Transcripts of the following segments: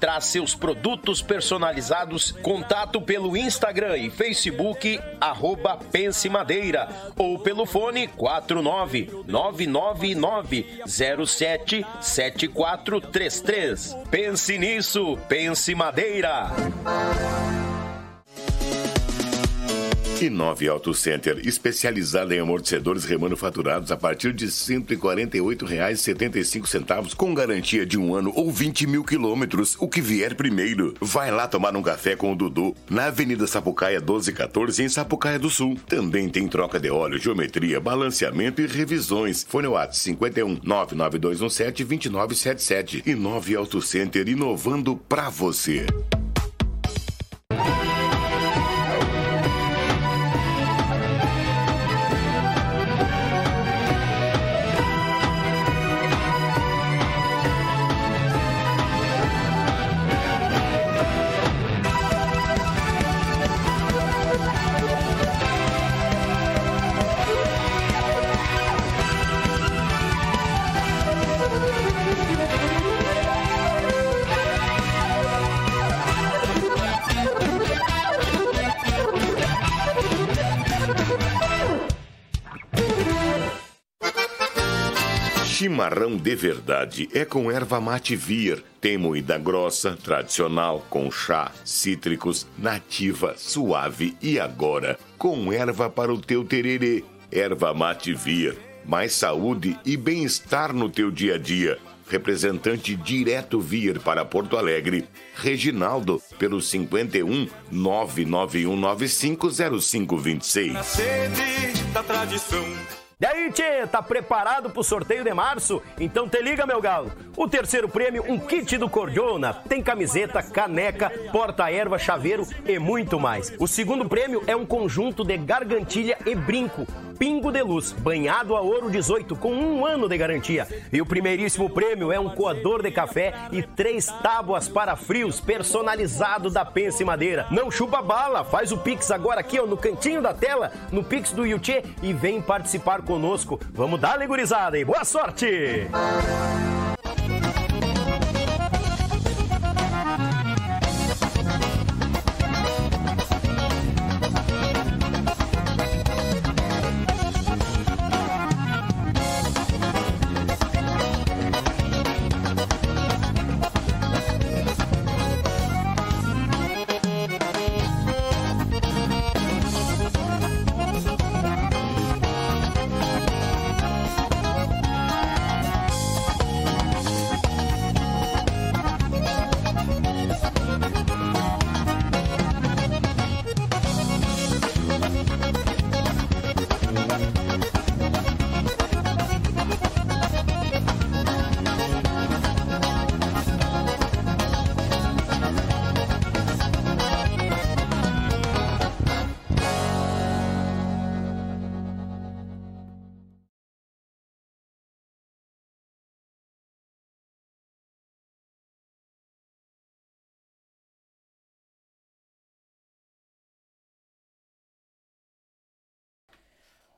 traz seus produtos personalizados. Contato pelo Instagram e Facebook, arroba Pense Madeira, ou pelo fone 49999077433. Pense nisso, Pense Madeira. Inove Auto Center, especializada em amortecedores remanufaturados a partir de R$ 148,75 com garantia de um ano ou 20 mil quilômetros, o que vier primeiro. Vai lá tomar um café com o Dudu, na Avenida Sapucaia 1214, em Sapucaia do Sul. Também tem troca de óleo, geometria, balanceamento e revisões. Fone WhatsApp 51 99217 2977. Inove Auto Center, inovando pra você. Chimarrão de verdade é com erva mate vir. Tem moída grossa, tradicional, com chá, cítricos, nativa, suave e agora com erva para o teu tererê. Erva mate vir. Mais saúde e bem-estar no teu dia a dia. Representante direto vir para Porto Alegre. Reginaldo, pelo 51 991950526. Na sede da tradição. E aí, Tchê, tá preparado pro sorteio de março? Então te liga, meu galo. O terceiro prêmio, um kit do Cordiona. Tem camiseta, caneca, porta-erva, chaveiro e muito mais. O segundo prêmio é um conjunto de gargantilha e brinco. Pingo de Luz, banhado a ouro 18, com um ano de garantia. E o primeiríssimo prêmio é um coador de café e três tábuas para frios personalizado da Pense Madeira. Não chupa bala, faz o Pix agora aqui ó, no cantinho da tela, no Pix do Yuchê e vem participar conosco. Vamos dar gurizada e boa sorte!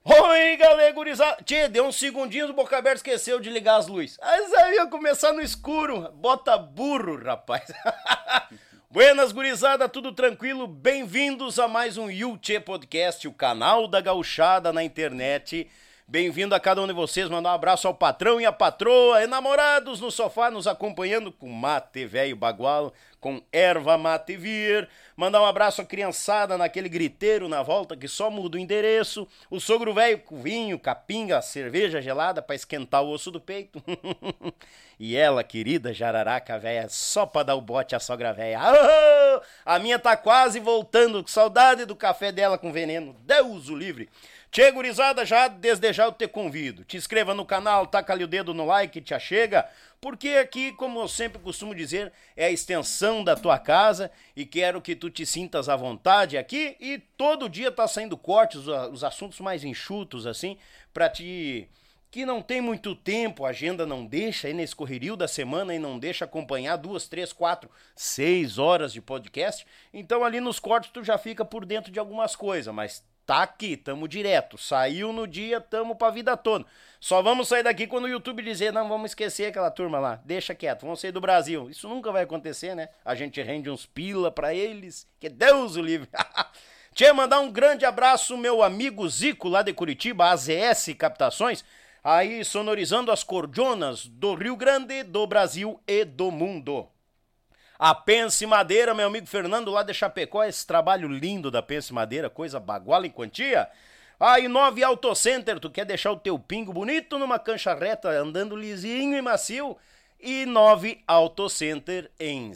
Oi, galera, gurizada. Tchê, deu uns segundinhos, o Boca Aberta esqueceu de ligar as luzes. Mas aí ia começar no escuro. Bota burro, rapaz. Buenas, gurizada, tudo tranquilo? Bem-vindos a mais um Yuchê Podcast, o canal da gauchada na internet. Bem-vindo a cada um de vocês, mandar um abraço ao patrão e à patroa, enamorados no sofá nos acompanhando com mate velho bagualo, com erva mate vir. Mandar um abraço à criançada naquele griteiro na volta que só muda o endereço. O sogro velho com vinho, capinga, cerveja gelada para esquentar o osso do peito. e ela, querida jararaca velha, só pra dar o bote à sogra velha. a minha tá quase voltando, saudade do café dela com veneno. Deus o livre. Tchê, gurizada, já desde já eu te convido. Te inscreva no canal, taca ali o dedo no like, te achega, porque aqui, como eu sempre costumo dizer, é a extensão da tua casa e quero que tu te sintas à vontade aqui e todo dia tá saindo cortes, os assuntos mais enxutos, assim, pra te que não tem muito tempo, a agenda não deixa, aí nesse correrio da semana e não deixa acompanhar duas, três, quatro, seis horas de podcast. Então ali nos cortes tu já fica por dentro de algumas coisas, mas tá aqui, tamo direto. Saiu no dia, tamo pra vida toda. Só vamos sair daqui quando o YouTube dizer, não, vamos esquecer aquela turma lá, deixa quieto, vamos sair do Brasil. Isso nunca vai acontecer, né? A gente rende uns pila pra eles, que Deus o livre. Tchê, mandar um grande abraço, meu amigo Zico, lá de Curitiba, AZS Captações aí sonorizando as cordionas do Rio Grande, do Brasil e do mundo. A Pense Madeira, meu amigo Fernando lá de Chapecó, esse trabalho lindo da Pense Madeira, coisa baguala em quantia. A Inove Auto Center, tu quer deixar o teu pingo bonito numa cancha reta, andando lisinho e macio? Inove Auto Center em,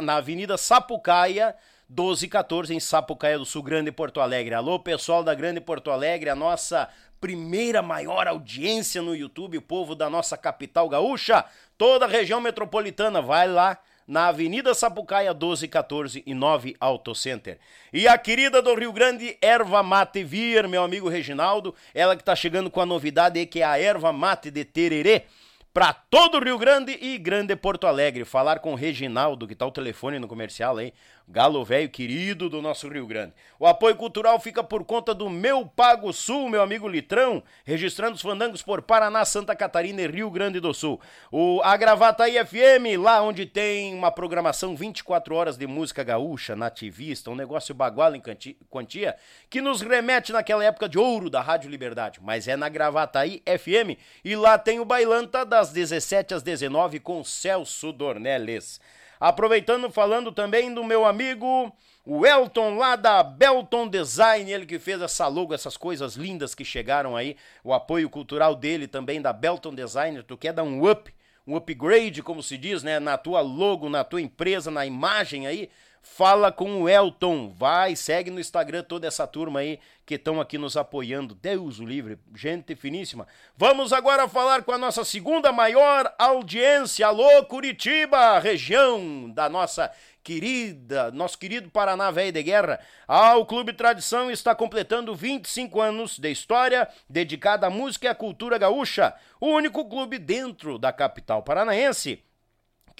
na Avenida Sapucaia, 1214 em Sapucaia do Sul, Grande Porto Alegre. Alô, pessoal da Grande Porto Alegre, a nossa primeira maior audiência no YouTube, o povo da nossa capital gaúcha, toda a região metropolitana, vai lá na Avenida Sapucaia 1214 e 9 Auto Center. E a querida do Rio Grande, Erva Mate Vir, meu amigo Reginaldo, ela que tá chegando com a novidade que é a Erva Mate de Tererê para todo o Rio Grande e Grande Porto Alegre. Falar com o Reginaldo, que tá o telefone no comercial aí, galo velho querido do nosso Rio Grande. O apoio cultural fica por conta do Meu Pago Sul, meu amigo Litrão, registrando os fandangos por Paraná, Santa Catarina e Rio Grande do Sul. O A Gravataí FM, lá onde tem uma programação 24 horas de música gaúcha, nativista, um negócio bagual em quantia, que nos remete naquela época de ouro da Rádio Liberdade, mas é na Gravataí FM e lá tem o Bailanta das 17 às 19 com Celso Dornelles. Aproveitando, falando também do meu amigo o Elton lá da Belton Design, ele que fez essa logo, essas coisas lindas que chegaram aí, o apoio cultural dele também da Belton Design, tu quer dar um up, um upgrade, como se diz, né, na tua logo, na tua empresa, na imagem aí, Fala com o Elton, vai, segue no Instagram toda essa turma aí que estão aqui nos apoiando. Deus o livre, gente finíssima. Vamos agora falar com a nossa segunda maior audiência. Alô, Curitiba, região da nossa querida, nosso querido Paraná Velho de Guerra. Ah, o Clube Tradição está completando 25 anos de história dedicada à música e à cultura gaúcha. O único clube dentro da capital paranaense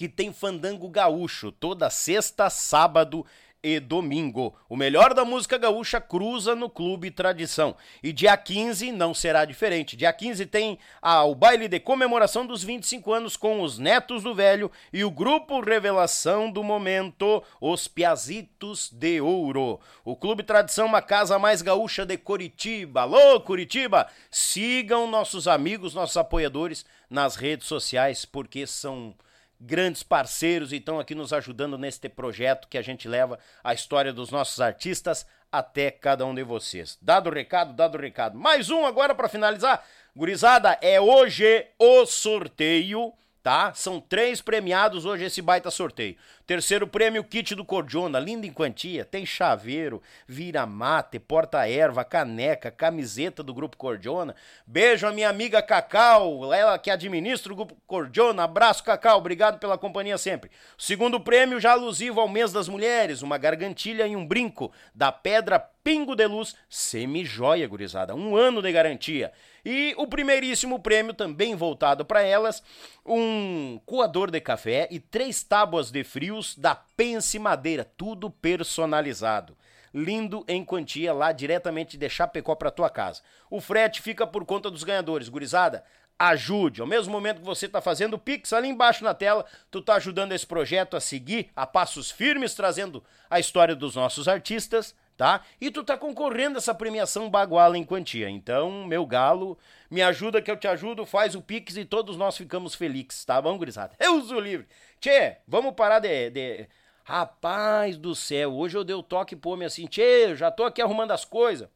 que tem fandango gaúcho toda sexta, sábado e domingo. O melhor da música gaúcha cruza no Clube Tradição. E dia 15 não será diferente. Dia 15 tem ah, o baile de comemoração dos 25 anos com os netos do velho e o grupo Revelação do Momento, os Piazitos de Ouro. O Clube Tradição, uma casa mais gaúcha de Curitiba. Alô, Curitiba! Sigam nossos amigos, nossos apoiadores nas redes sociais, porque são grandes parceiros e estão aqui nos ajudando neste projeto que a gente leva a história dos nossos artistas até cada um de vocês. Dado o recado, dado o recado. Mais um agora para finalizar. Gurizada, é hoje o sorteio tá? São três premiados hoje esse baita sorteio. Terceiro prêmio, kit do Cordiona, lindo em quantia. Tem chaveiro, vira-mate, porta-erva, caneca, camiseta do Grupo Cordiona. Beijo a minha amiga Cacau, ela que administra o Grupo Cordiona. Abraço, Cacau, obrigado pela companhia sempre. Segundo prêmio, já alusivo ao mês das mulheres, uma gargantilha e um brinco da Pedra Pingo de Luz, semi-joia, gurizada. Um ano de garantia. E o primeiríssimo prêmio, também voltado para elas, um coador de café e três tábuas de frios da Pense Madeira, tudo personalizado. Lindo em quantia lá diretamente de Chapecó para tua casa. O frete fica por conta dos ganhadores, gurizada. Ajude, ao mesmo momento que você está fazendo o Pix, ali embaixo na tela, tu está ajudando esse projeto a seguir a passos firmes, trazendo a história dos nossos artistas tá? E tu tá concorrendo a essa premiação baguala em quantia. Então, meu galo, me ajuda que eu te ajudo, faz o Pix e todos nós ficamos felizes, tá bom, gurizada? Eu uso livre. Tchê, vamos parar de, de... Rapaz do céu, hoje eu dei o toque pro homem assim, tchê, já tô aqui arrumando as coisas.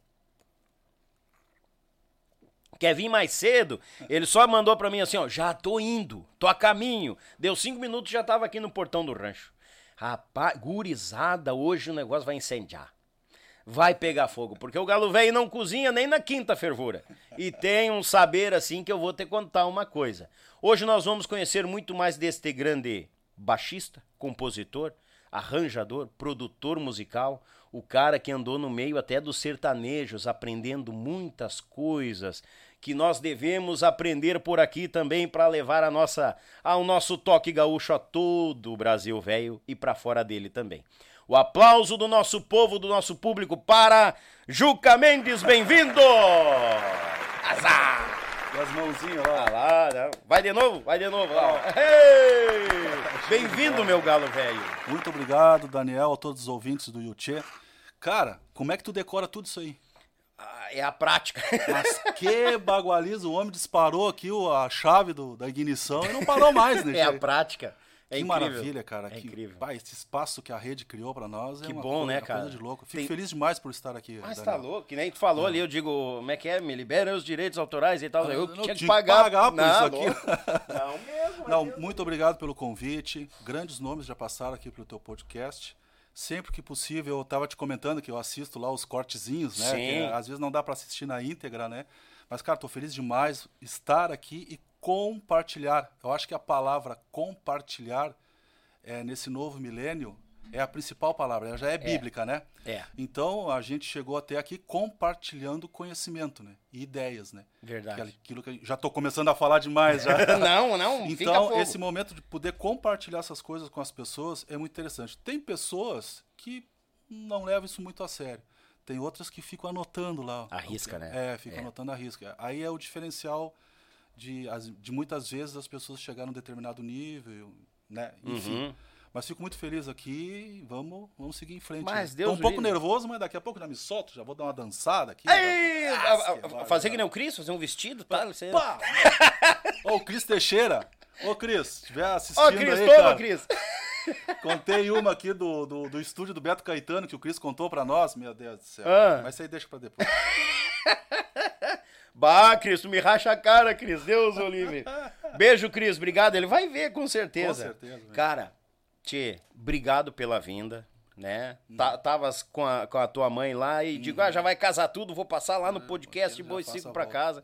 Quer vir mais cedo? Ele só mandou pra mim assim, ó, já tô indo, tô a caminho. Deu cinco minutos já tava aqui no portão do rancho. Rapaz, gurizada, hoje o negócio vai incendiar vai pegar fogo, porque o galo velho não cozinha nem na quinta fervura. E tem um saber assim que eu vou te contar uma coisa. Hoje nós vamos conhecer muito mais deste grande baixista, compositor, arranjador, produtor musical, o cara que andou no meio até dos sertanejos, aprendendo muitas coisas que nós devemos aprender por aqui também para levar a nossa ao nosso toque gaúcho a todo o Brasil velho e para fora dele também. O aplauso do nosso povo, do nosso público para Juca Mendes, bem-vindo! Azar! E as mãozinhas lá. Ah lá, né? vai de novo, vai de novo lá. Bem-vindo, meu galo velho. Muito obrigado, Daniel, a todos os ouvintes do Yuchê. Cara, como é que tu decora tudo isso aí? Ah, é a prática. Mas que bagualiza, o homem disparou aqui a chave do- da ignição e não parou mais, né? É a prática. É que incrível. maravilha, cara. É que, incrível. pá, esse espaço que a rede criou pra nós é Que uma bom, coisa, né, uma cara? coisa de louco. Fico Tem- feliz demais por estar aqui. Mas tá Daniel. louco, que nem tu falou ali, eu digo, como é que é? Me libera os direitos autorais e tal. Eu não, tinha que pagar, pagar por Não, isso aqui. Não mesmo. Não, muito obrigado pelo convite. Grandes nomes já passaram aqui pelo teu podcast. Sempre que possível, eu estava te comentando que eu assisto lá os cortezinhos, né? Sim. Que, é, às vezes não dá para assistir na íntegra, né? Mas, cara, tô feliz demais estar aqui e compartilhar. Eu acho que a palavra compartilhar é, nesse novo milênio é a principal palavra. Ela já é bíblica, né? É. Então, a gente chegou até aqui compartilhando conhecimento, né? E ideias, né? Verdade. Aquilo que já tô começando a falar demais já. Não, não, Então, esse momento de poder compartilhar essas coisas com as pessoas é muito interessante. Tem pessoas que não levam isso muito a sério. Tem outras que ficam anotando lá. A risca, né? É, ficam anotando a risca. Aí é o diferencial de, de muitas vezes as pessoas chegarem a um determinado nível, né? Enfim. Uhum. Mas fico muito feliz aqui. Vamos, vamos seguir em frente. Mas né? Deus Tô um pouco nervoso, mas daqui a pouco já me solto, já vou dar uma dançada aqui. Ei, a- a- fazer que nem o Cris, fazer um vestido, tá? Você... Pá! Ô, Cris Teixeira. Ô, Cris, se estiver assistindo Ó, Cris, aí, toma, cara, Cris. Contei uma aqui do, do, do estúdio do Beto Caetano que o Cris contou pra nós. Meu Deus do céu. Ah. Mas isso aí deixa pra depois. Bah, Cris, tu me racha a cara, Cris. Deus, Olívio. Beijo, Cris. Obrigado. Ele vai ver, com certeza. Com certeza, né? Cara, Tchê, obrigado pela vinda, né? Tá, tavas com a, com a tua mãe lá e digo, ah, já vai casar tudo, vou passar lá no podcast já Boi Sigo pra casa.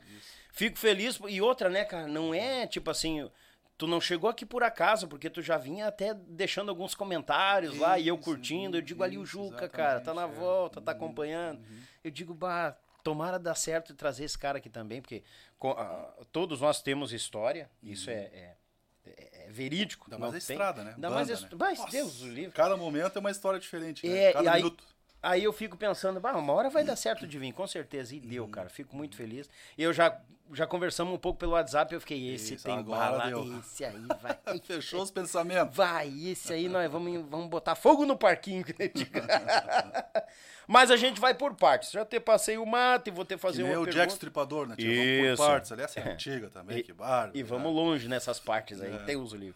Fico feliz. E outra, né, cara, não é tipo assim... Tu não chegou aqui por acaso, porque tu já vinha até deixando alguns comentários lá e eu Isso, curtindo. Eu digo ali o isso, Juca, cara, tá na é. volta, tá acompanhando. Eu digo, bah, tomara dar certo e trazer esse cara aqui também, porque ah, todos nós temos história, isso é, é, é- é verídico. Não mais a tem- estrada, né? Ainda mais a Banda, né? Mas, Nossa, Deus o livre. Cada momento é uma história diferente, né? É, Cada e aí, minuto. Aí eu fico pensando, bah, uma hora vai dar certo de vir, com certeza. E deu, Uhum. cara. Fico muito feliz. E eu já, já conversamos um pouco pelo WhatsApp, eu fiquei, esse Isso, tem bala, deu. esse aí vai. Fechou os pensamentos. Vai, esse aí nós vamos, vamos botar fogo no parquinho. Mas a gente vai por partes. Já te passei o mate, vou ter que Que fazer nem uma o pergunta. Jack Stripador, né? Tio? Vamos por partes. Aliás, é antiga também, E- que barba. E vamos longe nessas partes É. aí, tem uso livre.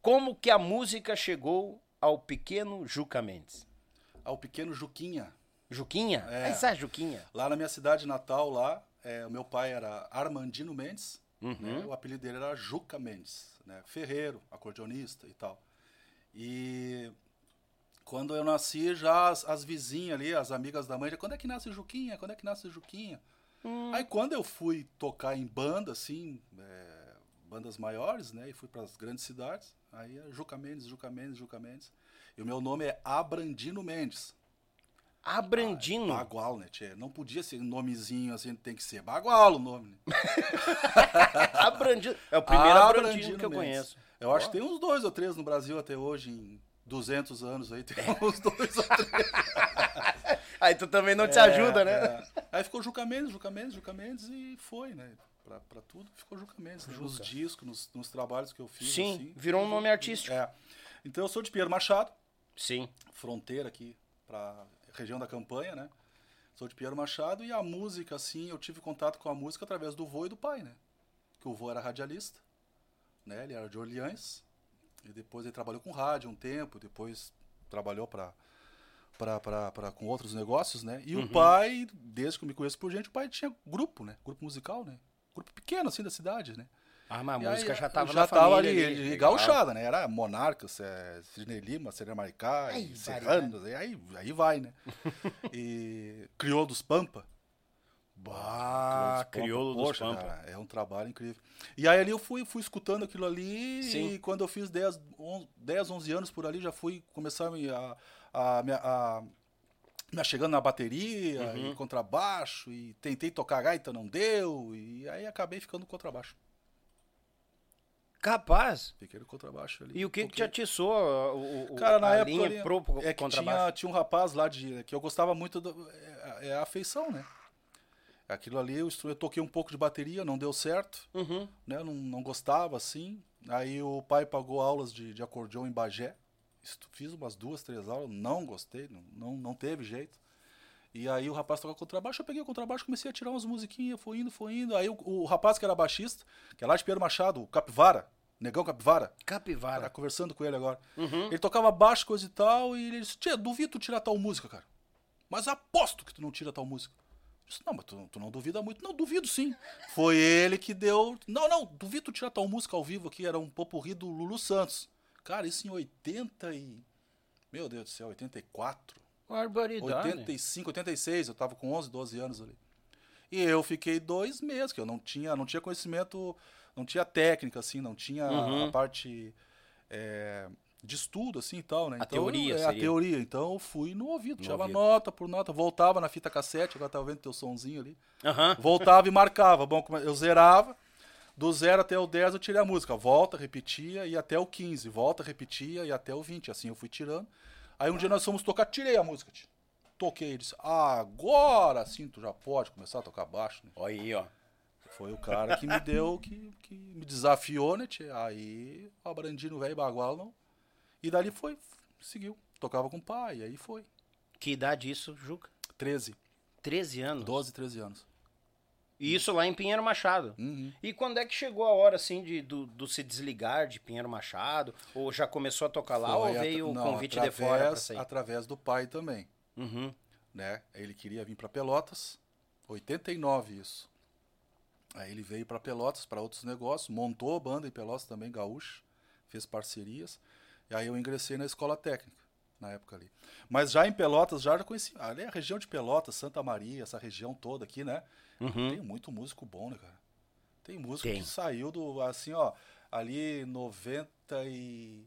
Como que a música chegou ao pequeno Juca Mendes? Ao pequeno Juquinha. Juquinha? É. Essa Juquinha. Lá na minha cidade natal, lá, é, o meu pai era Armandino Mendes, Uhum. né, o apelido dele era Juca Mendes, né, ferreiro, acordeonista e tal. E quando eu nasci, já as, as vizinhas ali, as amigas da mãe, já, quando é que nasce Juquinha? Quando é que nasce Juquinha? Aí quando eu fui tocar em banda, assim, é, bandas maiores, né, e fui para as grandes cidades, aí é Juca Mendes, Juca Mendes, Juca Mendes. E o meu nome é Abrandino Mendes. Abrandino. Bagual, né, tchê? Não podia ser um nomezinho assim, tem que ser Bagual o nome. Né? Abrandino. É o primeiro Abrandino, Abrandino que eu Mendes. conheço. Eu acho que tem uns dois ou três no Brasil até hoje, em 200 anos aí, tem uns dois ou três. Aí tu também não te ajuda, né? É. Aí ficou Juca Mendes, Juca Mendes, Juca Mendes e foi, né? Pra, pra tudo ficou Juca Mendes. né? Nos discos, nos, nos trabalhos que eu fiz. Sim, assim, virou um nome artístico. É. Então eu sou de Pinheiro Machado, Sim. fronteira aqui pra região da campanha, né? Sou de Pinheiro Machado e a música, assim, eu tive contato com a música através do vô e do pai, né? Que o vô era radialista, né? Ele era de Orleans e depois ele trabalhou com rádio um tempo, depois trabalhou para para com outros negócios, né? E o pai, desde que eu me conheço por gente, o pai tinha grupo, né? Grupo musical, né? Grupo pequeno assim da cidade, né? Ah, mas a E aí, música já tava já na tava família ali, Legal. gauchada, né? Era Monarcas, é, Sidney Lima, Serena Maricá, e Serranos, e aí, aí vai, né? e Crioulo dos Pampa. Bah, crioulo dos Poxa, Pampa. cara, é um trabalho incrível. E aí ali eu fui, fui escutando aquilo ali Sim. e quando eu fiz 10, 11, 10, 11 anos por ali, já fui começar a me, a, a, a- me chegando na bateria, Uhum. e contrabaixo, e tentei tocar gaita, não deu, e aí acabei ficando contrabaixo. Capaz. Fiquei no contrabaixo ali. E o que que te atiçou o, o, Cara, na época linha ali, pro, é que tinha, tinha um rapaz lá de que eu gostava muito do, é, é a afeição, né? Aquilo ali, eu, eu toquei um pouco de bateria, não deu certo, Uhum. né? Não, não gostava assim. Aí o pai pagou aulas de, de acordeão em Bagé. Fiz umas duas, três aulas, não gostei, não, não, não teve jeito. E aí o rapaz tocava contrabaixo, eu peguei o contrabaixo, comecei a tirar umas musiquinhas, foi indo, foi indo. Aí o, o rapaz que era baixista, que é lá de Pedro Machado, o Capivara, Negão Capivara, Capivara. conversando com ele agora. Uhum. Ele tocava baixo, coisa e tal, e ele disse, tia, duvido tu tirar tal música, cara. Mas aposto que tu não tira tal música. Eu disse, não, mas tu, tu não duvida muito. Não, duvido sim. Foi ele que deu... Não, não, duvido tu tirar tal música ao vivo aqui, era um popurri do Lulu Santos. Cara, isso em 80 e... Meu Deus do céu, 84, Barbaridade. 85, 86, eu tava com 11, 12 anos ali. E eu fiquei dois meses, que eu não tinha, não tinha conhecimento, não tinha técnica, assim, não tinha Uhum. a parte é, de estudo, assim, e tal, né? A teoria é, A teoria, então eu fui no ouvido, No tirava ouvido. nota por nota, voltava na fita cassete, agora tava vendo teu sonzinho ali, Aham. voltava e marcava, bom, eu zerava, do 0 até o 10 eu tirei a música, volta, repetia, e até o 15, volta, repetia, e até o 20, assim eu fui tirando. Aí um dia nós fomos tocar, tirei a música, tio. toquei, disse, agora sim tu já pode começar a tocar baixo, né? Olha aí, ó. Foi o cara que me deu, que, que me desafiou, né, tchê? Aí, o Brandino velho bagual, não. E dali foi, seguiu. Tocava com o pai, aí foi. Que idade isso, Juca? 13, 13 anos. 12, 13 anos. E isso lá em Pinheiro Machado. Uhum. E quando é que chegou a hora, assim, de, do, do se desligar de Pinheiro Machado? Ou já começou a tocar lá, ou Foi veio atra- o convite de através, fora pra sair? Através do pai também, Uhum. né? Ele queria vir para Pelotas, 89 isso. Aí ele veio para Pelotas para outros negócios, montou a banda em Pelotas também, gaúcho, fez parcerias. E aí eu ingressei na escola técnica, na época ali. Mas já em Pelotas, já conheci. Ali é a região de Pelotas, Santa Maria, essa região toda aqui, né? Uhum. Tem muito músico bom, né, cara? Tem músico Tem. que saiu do, assim, ó, ali 90 e...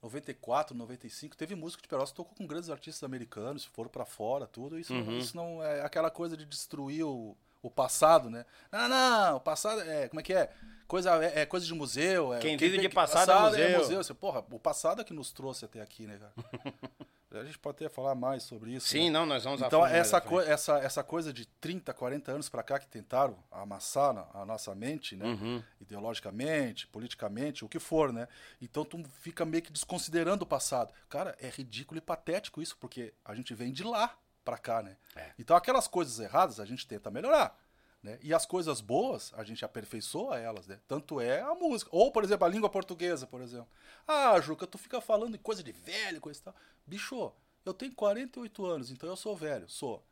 94, 95, teve músico de Pelotas que tocou com grandes artistas americanos, foram pra fora, tudo. Isso, Uhum. isso não é aquela coisa de destruir o, o passado, né? Não, não, o passado é, como é que é? Coisa, é, é coisa de museu. É, Quem o vive de que- passado é museu. Você, porra, o passado é que nos trouxe até aqui, né, cara? A gente pode até falar mais sobre isso. Sim, né? não, nós vamos Então, essa, coi- essa, essa coisa de 30, 40 anos para cá que tentaram amassar a nossa mente, né? Uhum. Ideologicamente, politicamente, o que for, né? Então tu fica meio que desconsiderando o passado. Cara, é ridículo e patético isso, porque a gente vem de lá para cá, né? É. Então aquelas coisas erradas a gente tenta melhorar. Né? E as coisas boas, a gente aperfeiçoa elas, né? Tanto é a música. Ou, por exemplo, a língua portuguesa, por exemplo. Ah, Juca, tu fica falando de coisa de velho, coisa e tal. Bicho, eu tenho 48 anos, então eu sou velho, sou.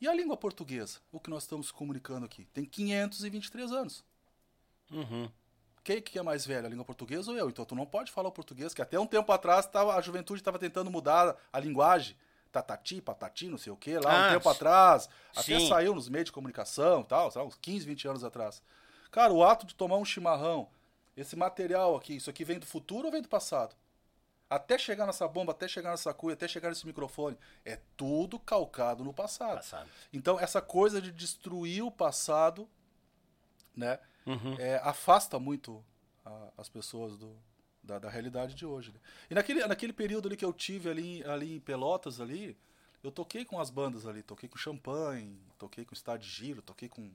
E a língua portuguesa, o que nós estamos comunicando aqui? Tem 523 anos. Uhum. Quem que é mais velho, a língua portuguesa ou eu? Então tu não pode falar o português, que até um tempo atrás tava, a juventude estava tentando mudar a linguagem. Tatati, patati, não sei o que, lá Ah, um tempo atrás. Até sim. saiu nos meios de comunicação e tal, sei lá, uns 15, 20 anos atrás. Cara, o ato de tomar um chimarrão, esse material aqui, isso aqui vem do futuro ou vem do passado? Até chegar nessa bomba, até chegar nessa cuia, até chegar nesse microfone, é tudo calcado no passado. Passado. Então, essa coisa de destruir o passado, né, Uhum. é, afasta muito a- as pessoas do, da, da realidade de hoje. né? E naquele, naquele período ali que eu tive ali, ali em Pelotas, ali, eu toquei com as bandas ali, toquei com Champanhe, toquei com Estado de Giro, toquei com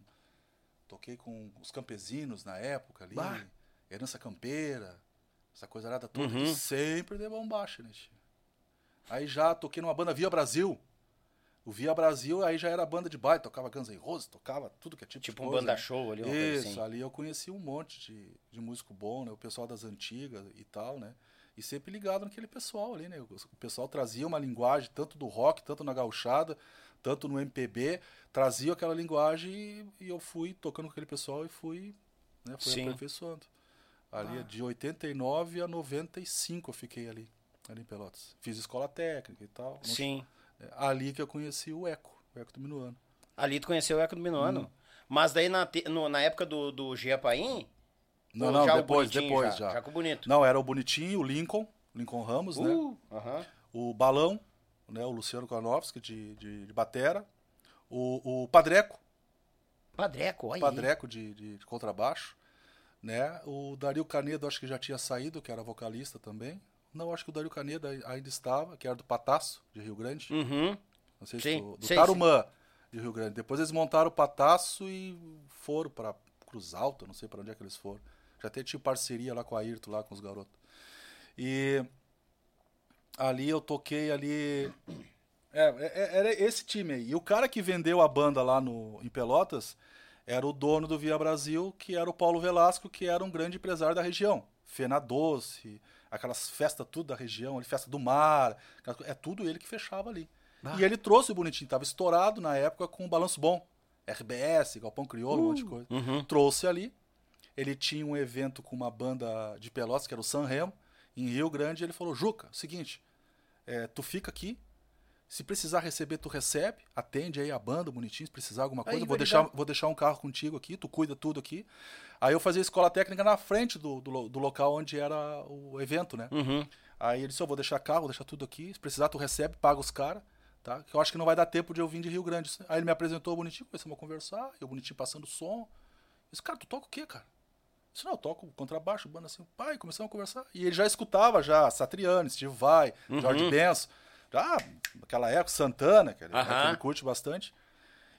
toquei com os campesinos na época ali, Bah. Herança Campeira, essa coisa arada toda, Uhum. sempre de bombacha, né? tio? Aí já toquei numa banda Via Brasil. O Via Brasil aí já era banda de baile, tocava Guns N' Roses, tocava tudo que é tipo, Tipo de um coisa, banda né? show ali, uma Isso, assim. ali eu conheci um monte de, de músico bom, né? O pessoal das antigas e tal, né? E sempre ligado naquele pessoal ali, né? O pessoal trazia uma linguagem, tanto do rock, tanto na gauchada, tanto no MPB, trazia aquela linguagem e, e eu fui tocando com aquele pessoal e fui né? Foi Sim. aperfeiçoando. Ali é de 89 a 95 eu fiquei ali, ali em Pelotas. Fiz escola técnica e tal. Sim. é Ali que eu conheci o Eco, o Eco do Minuano. Ali tu conheceu o Eco do Minuano. Hum. Mas daí na, te- no- na época do, do Gia Paim. Não, não, depois, depois já. já. Já com o bonito. Não, era o Bonitinho, o Lincoln, Lincoln Ramos, né? Uh, aham. O Balão, né? O Luciano Kolanowski de, de, de Batera. O, o Padreco, Padreco, olha aí. Padreco de, de, de contrabaixo, né? O Dario Canedo acho que já tinha saído, que era vocalista também. Não, acho que o Dario Canedo ai- ainda estava, que era do Pataço, de Rio Grande. Uhum. Não sei Sim, se do, do Tarumã, de Rio Grande. Depois eles montaram o Pataço e foram para Cruz Alta, não sei para onde é que eles foram. Já até tinha parceria lá com a Ayrton, lá com os garotos. E ali eu toquei ali. É, é- é- era esse time aí. E o cara que vendeu a banda lá no, em Pelotas era o dono do Via Brasil, que era o Paulo Velasco, que era um grande empresário da região. Fena Doce, aquelas festas tudo da região, ali, festa do mar, é tudo ele que fechava ali. E ele trouxe o Bonitinho, tava estourado na época com o Balanço Bom, RBS, Galpão Crioulo, um monte de coisa. uhum. Trouxe ali. Ele tinha um evento com uma banda de Pelotas, que era o San Remo, em Rio Grande, e ele falou, Juca, seguinte, é, tu fica aqui, se precisar receber, tu recebe, atende aí a banda, bonitinho, se precisar alguma coisa, Aí, vou deixar, vou deixar um carro contigo aqui, tu cuida tudo aqui. Aí eu fazia escola técnica na frente do, do, do local onde era o evento, né? Uhum. Aí ele disse, eu vou deixar carro, vou deixar tudo aqui, se precisar tu recebe, paga os caras, tá? Que eu acho que não vai dar tempo de eu vir de Rio Grande. Aí ele me apresentou Bonitinho, começamos a conversar, e o Bonitinho passando som. Eu disse, cara, tu toca o quê, cara? Eu disse, não, eu toco contrabaixo, banda assim, pai, começamos a conversar. E ele já escutava já Satriani, Steve Vai, Jorge Benson, já naquela época, Santana, que ele, Aham. que ele curte bastante.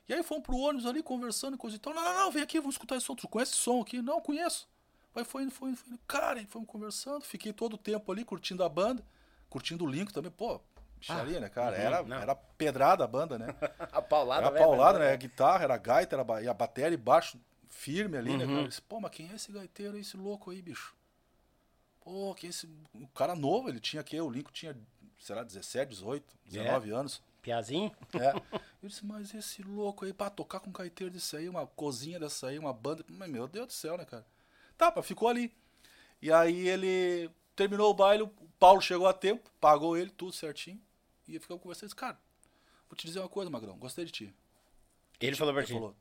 E aí fomos pro ônibus ali, conversando e coisa e tal. Não, não, não, vem aqui, vamos escutar esse. Tu conhece esse som aqui? Não, conheço. Aí foi indo, foi indo, foi indo. Cara, e fomos conversando. Fiquei todo o tempo ali curtindo a banda, curtindo o Link também. Pô, bicharia, né, cara? uhum, era, não. era pedrada a banda, né? A paulada, Era velho, paulada, né? A guitarra, era a gaita, era a e a bateria e baixo firme ali, né, Uhum. cara? Eu disse, Pô, mas quem é esse gaiteiro, esse louco aí, bicho? Pô, que é esse. O cara novo, ele tinha que O Lincoln tinha, sei lá, 17, 18, 19 anos. Piazinho? É. Eu disse, mas esse louco aí, pra tocar com um gaiteiro desse aí, uma cozinha dessa aí, uma banda. Mas, meu Deus do céu, né, cara? Tá, pá, ficou ali. E aí ele terminou o baile, o Paulo chegou a tempo, pagou ele, tudo certinho. E ficamos conversando. Eu disse, cara, vou te dizer uma coisa, Magrão, gostei de ti. Ele falou pra Ele ti. falou,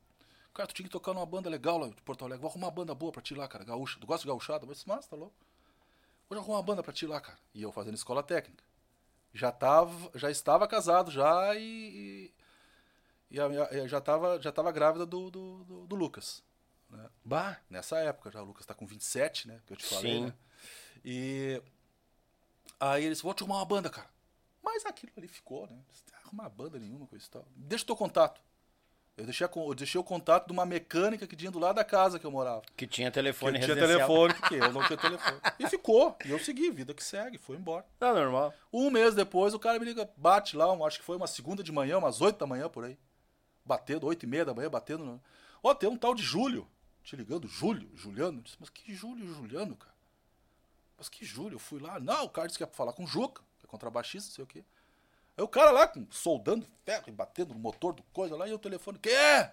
cara, tu tinha que tocar numa banda legal lá de Porto Alegre. Vou arrumar uma banda boa pra ti lá, cara, gaúcha. Tu gosta de gauchada? Eu disse, mas tá louco. Vou arrumar uma banda pra ti lá, cara. E eu fazendo escola técnica. Já, tava, já estava casado já e... E, e já tava, já tava grávida do, do, do- do Lucas. Né? Bah. Nessa época já. O Lucas tá com 27, né? Que eu te falei, Sim. né? E... Aí ele disse, vou te arrumar uma banda, cara. Mas aquilo ali ficou, né? Não arrumar banda nenhuma, coisa e tal. Deixa o teu contato. Eu deixei, a eu deixei o contato de uma mecânica que tinha do lado da casa que eu morava. Que tinha Que telefone eu tinha telefone, porque eu não tinha telefone. E ficou. E eu segui, vida que segue, foi embora. Tá normal. Um mês depois, o cara me liga, bate lá, acho que foi uma segunda de manhã, umas oito da manhã por aí. Batendo, oito e meia da manhã, batendo. no- Ó, tem um tal de Júlio. Te ligando, Júlio, Juliano. Eu disse, mas que Júlio Juliano, cara? Mas que Júlio? Eu fui lá. Não, o cara disse que ia falar com o Juca, que é contrabaixista, não sei o quê. Aí o cara lá, com, soldando ferro e batendo no motor do coisa lá, e o telefone, que é?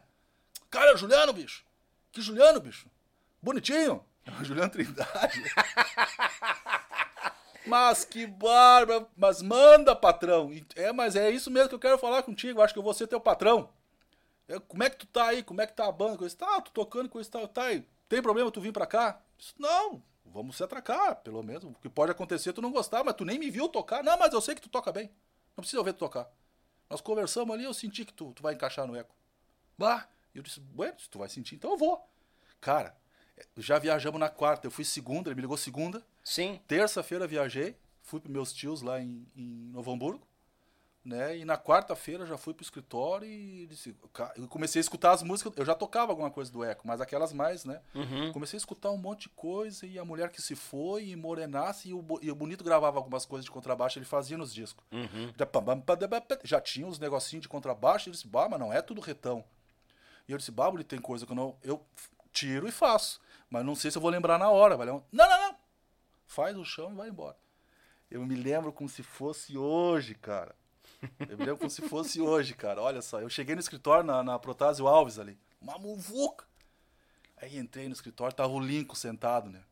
Cara, é o Juliano, bicho. Que Juliano, bicho? Bonitinho. É o Juliano Trindade. Mas que barba! Mas manda, patrão! É, mas é isso mesmo que eu quero falar contigo. Acho que eu vou ser teu patrão. Eu, como é que tu tá aí? Como é que tá a banda? Coisa, tá, tô tocando coisa e tal. Tá aí. Tem problema tu vir pra cá? Isso, não, vamos se atracar, pelo menos. O que pode acontecer é tu não gostar, mas tu nem me viu tocar. Não, mas eu sei que tu toca bem. Não precisa eu ver tu tocar. Nós conversamos ali, eu senti que tu, tu vai encaixar no eco. Bah! E eu disse, bueno, se tu vai sentir, então eu vou. Cara, já viajamos na quarta. Eu fui segunda, ele me ligou segunda. Sim. Terça-feira viajei, fui para meus tios lá em, em Novo Hamburgo, né? E na quarta-feira já fui pro escritório e disse, eu comecei a escutar as músicas. Eu já tocava alguma coisa do Eco, mas aquelas mais, né? Uhum. Comecei a escutar um monte de coisa e a mulher que se foi e Morenasse e o, e o Bonito gravava algumas coisas de contrabaixo, ele fazia nos discos. Uhum. Já tinha uns negocinhos de contrabaixo, ele disse, bah, mas não é tudo retão. E eu disse, bah, Bonito, tem coisa que eu não. Eu tiro e faço. Mas não sei se eu vou lembrar na hora. Vai levar- Não, não, não. Faz o chão e vai embora. Eu me lembro como se fosse hoje, cara. Eu me lembro como se fosse hoje, cara. Olha só, eu cheguei no escritório na, na Protásio Alves ali. Uma muvuca. Aí entrei no escritório, tava o Lincoln sentado, né?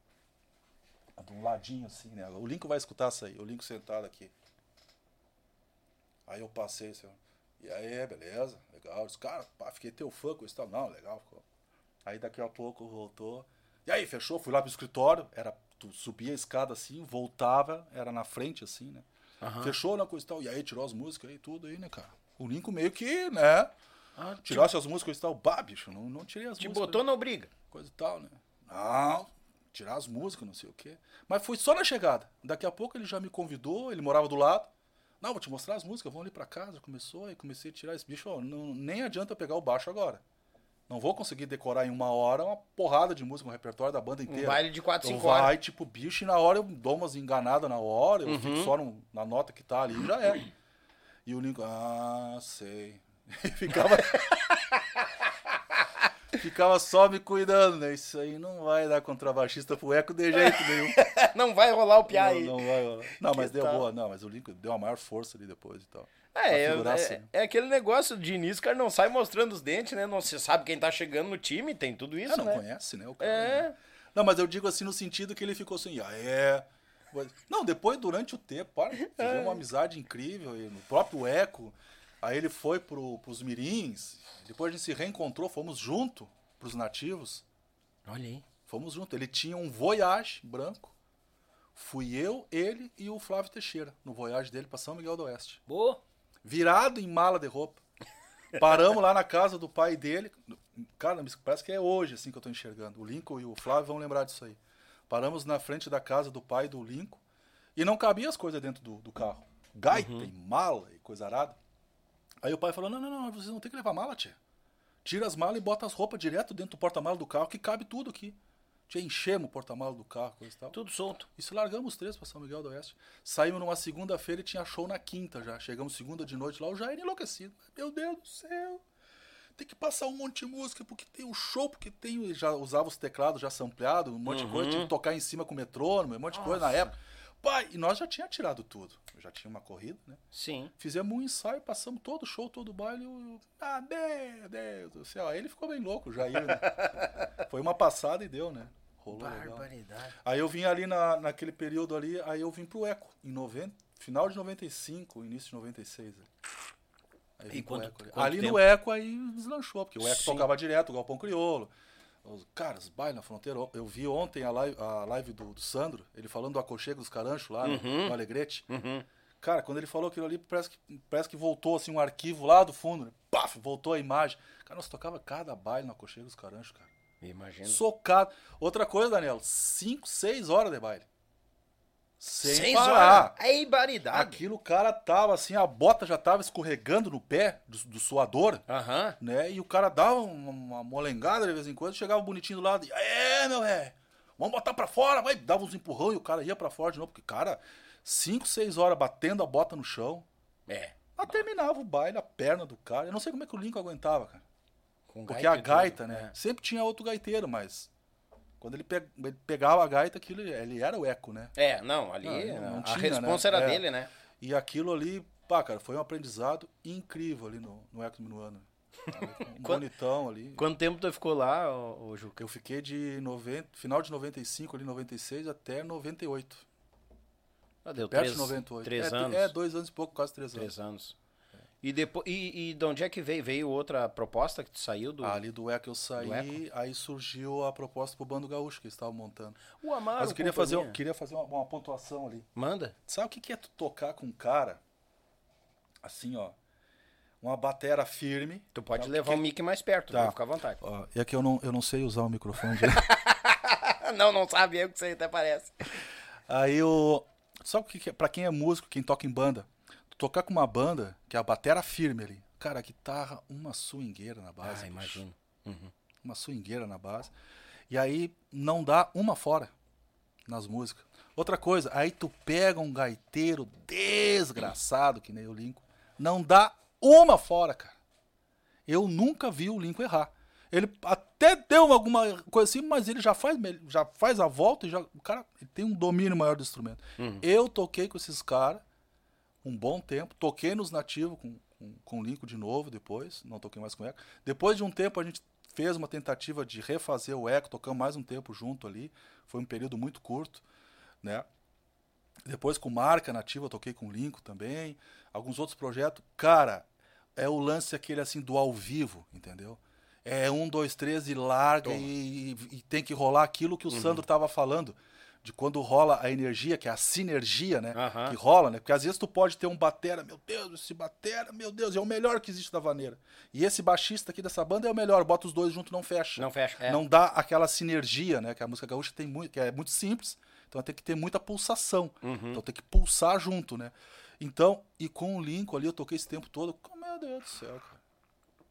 De um ladinho assim, né? O Lincoln vai escutar isso aí, o Lincoln sentado aqui. Aí eu passei assim, e aí, beleza, legal. Eu disse, cara, pá, fiquei teu fã com isso. Não, legal, ficou. Aí daqui a pouco voltou. E aí, fechou, fui lá pro escritório, era, tu subia a escada assim, voltava, era na frente assim, né? Fechou na coisa e tal. E aí tirou as músicas aí, tudo aí, né, cara? O Lincoln meio que, né? Ah, Tirasse as músicas e tal. Bah, bicho, não, não tirei as Te músicas. botou na briga. Coisa e tal, né? Não, tirar as músicas, não sei o quê. Mas foi só na chegada. Daqui a pouco ele já me convidou, ele morava do lado. Não, vou te mostrar as músicas, vamos ali pra casa. Começou e comecei a tirar esse bicho. ó, não, nem adianta pegar o baixo agora. Não vou conseguir decorar em uma hora uma porrada de música, um repertório da banda inteira. Um baile de 4, Então 5 horas. vai, tipo, bicho, e na hora eu dou umas enganadas na hora, eu Uhum. fico só no- na nota que tá ali e já é. E o Lincoln, ah, sei. E ficava. ficava só me cuidando, né? Isso aí não vai dar contrabaixista pro eco de jeito nenhum. Não vai rolar o piá Não, aí. não vai rolar. Não, mas Que deu tal? boa. Não, mas o Lincoln deu a maior força ali depois e tal. É, é, é- assim. é aquele negócio de início, o cara não sai mostrando os dentes, né? Não se sabe quem tá chegando no time, tem tudo isso, Ah, não né? conhece, né? O cara, É. né? Não, mas eu digo assim no sentido que ele ficou assim, ah, é. Não, depois, durante o tempo, para, É. uma amizade incrível. E no próprio Eco, aí ele foi pro, pros Mirins, depois a gente se reencontrou, fomos junto pros nativos. Olha aí. Fomos junto. Ele tinha um Voyage branco. Fui eu, ele e o Flávio Teixeira no Voyage dele pra São Miguel do Oeste. Boa. Virado em mala de roupa. Paramos lá na casa do pai dele. Cara, parece que é hoje assim que eu tô enxergando. O Lincoln e o Flávio vão lembrar disso aí. Paramos na frente da casa do pai do Lincoln e não cabia as coisas dentro do, do carro. Gaita e mala e coisa arada. Aí o pai falou: Não, não, não, vocês não tem que levar mala, tia. Tira as malas e bota as roupas direto dentro do porta-malas do carro que cabe tudo aqui. Tia, enchemos o porta-malas do carro, coisa e tal. Tudo solto. Isso largamos os três para São Miguel do Oeste. Saímos numa segunda-feira e tinha show na quinta já. Chegamos segunda de noite lá, o Jair enlouquecido. Meu Deus do céu. Tem que passar um monte de música, porque tem o show, porque tem. Já usava os teclados já sampleados, um monte de coisa, tinha que tocar em cima com o metrônomo, um monte de coisa na época. Pai, e nós já tinha tirado tudo. Eu já tinha uma corrida, né? Sim. Fizemos um ensaio, passamos todo o show, todo o baile. Eu, ah, meu Deus do céu. Aí ele ficou bem louco, o Jair, né? Foi uma passada e deu, né? Rolou legal. Barbaridade. Aí eu vim ali na, naquele período ali, aí eu vim pro Eco, em 90, final de 95, início de 96. ali. Aí E quanto- ali. quanto Ali tempo? no Eco aí deslanchou, porque o Eco Sim. tocava direto, o Galpão Criolo. Os caras, baile na fronteira. Eu vi ontem a live, a live do, do Sandro, ele falando do aconchego dos caranchos lá, né, Uhum. no Alegrete. Cara, quando ele falou aquilo ali, parece que, parece que voltou assim um arquivo lá do fundo, né? Paf, voltou a imagem. Cara, nós tocava cada baile no aconchego dos caranchos, cara. Imagina. Socado. Outra coisa, Daniel, 5, 6 horas de baile. Sem Seis parar. horas. É baridade. Aquilo, o cara tava assim, a bota já tava escorregando no pé do, do suador, Aham. né? E o cara dava uma, uma molengada de vez em quando, chegava bonitinho do lado e, é, meu velho, vamos botar pra fora, vai, dava uns empurrão e o cara ia pra fora de novo, porque, cara, 5, 6 horas batendo a bota no chão, É. mas terminava o baile, a perna do cara. Eu não sei como é que o Lincoln aguentava, cara. Com Porque a gaita, né? É. Sempre tinha outro gaiteiro, mas. Quando ele, pe- ele pegava a gaita, aquilo, ele era o eco, né? É, não, ali Não, não a tinha, responsa né? era É. dele, né? E aquilo ali, pá, cara, foi um aprendizado incrível ali no, no Eco do Minuano. Um Quando- bonitão ali. Quanto tempo tu ficou lá, ô, ô Juca? Eu fiquei de 90, final de 95, ali 96, até 98. Ah, deu Perto três, de 98. três é, anos. É, dois anos e pouco, quase três anos. Três anos. E, depois, e, e de onde é que veio? Veio outra proposta que tu saiu do. Ah, ali do Eco eu saí, aí surgiu a proposta pro Bando Gaúcho que eles estavam montando. o Amaro. Mas eu queria fazer, queria fazer uma, uma pontuação ali. Manda. Sabe o que que é tu tocar com um cara, assim, ó, uma batera firme. Tu pode Tá, levar que- o mic mais perto, Tá. fica à vontade. Ó, é que eu não, eu não sei usar o microfone. não, não sabe, eu que sei, até parece. Aí o. Sabe o que, que é? Pra quem é músico, quem toca em banda, tocar com uma banda, que é a batera firme ali. Cara, a guitarra, uma swingueira na base. Ah, imagino. Uma swingueira na base. E aí não dá uma fora nas músicas. Outra coisa, aí tu pega um gaiteiro desgraçado, que nem o Lincoln, não dá uma fora, cara. Eu nunca vi o Lincoln errar. Ele até deu alguma coisa assim, mas ele já faz, já faz a volta e já. O cara tem um domínio maior do instrumento. Eu toquei com esses caras um bom tempo. Toquei nos nativos com, com, com o Lincoln de novo depois. Não toquei mais com ele. Depois de um tempo a gente fez uma tentativa de refazer o Eco, tocamos mais um tempo junto ali. Foi um período muito curto, né? Depois com Marca Nativa, eu toquei com Linko também. Alguns outros projetos. Cara, é o lance aquele assim do ao vivo, entendeu? É um, dois, três e larga e, e tem que rolar aquilo que o Sandro tava falando. De quando rola a energia, que é a sinergia, né? Aham. Que rola, né? Porque às vezes tu pode ter um batera, meu Deus, esse batera, meu Deus, é o melhor que existe da vaneira. E esse baixista aqui dessa banda é o melhor, bota os dois junto não fecha. Não fecha, é. Não dá aquela sinergia, né? Que a música gaúcha tem muito, que é muito simples, então tem que ter muita pulsação. Uhum. Então tem que pulsar junto, né? Então, e com o Lincoln ali, eu toquei esse tempo todo, meu Deus do céu, cara.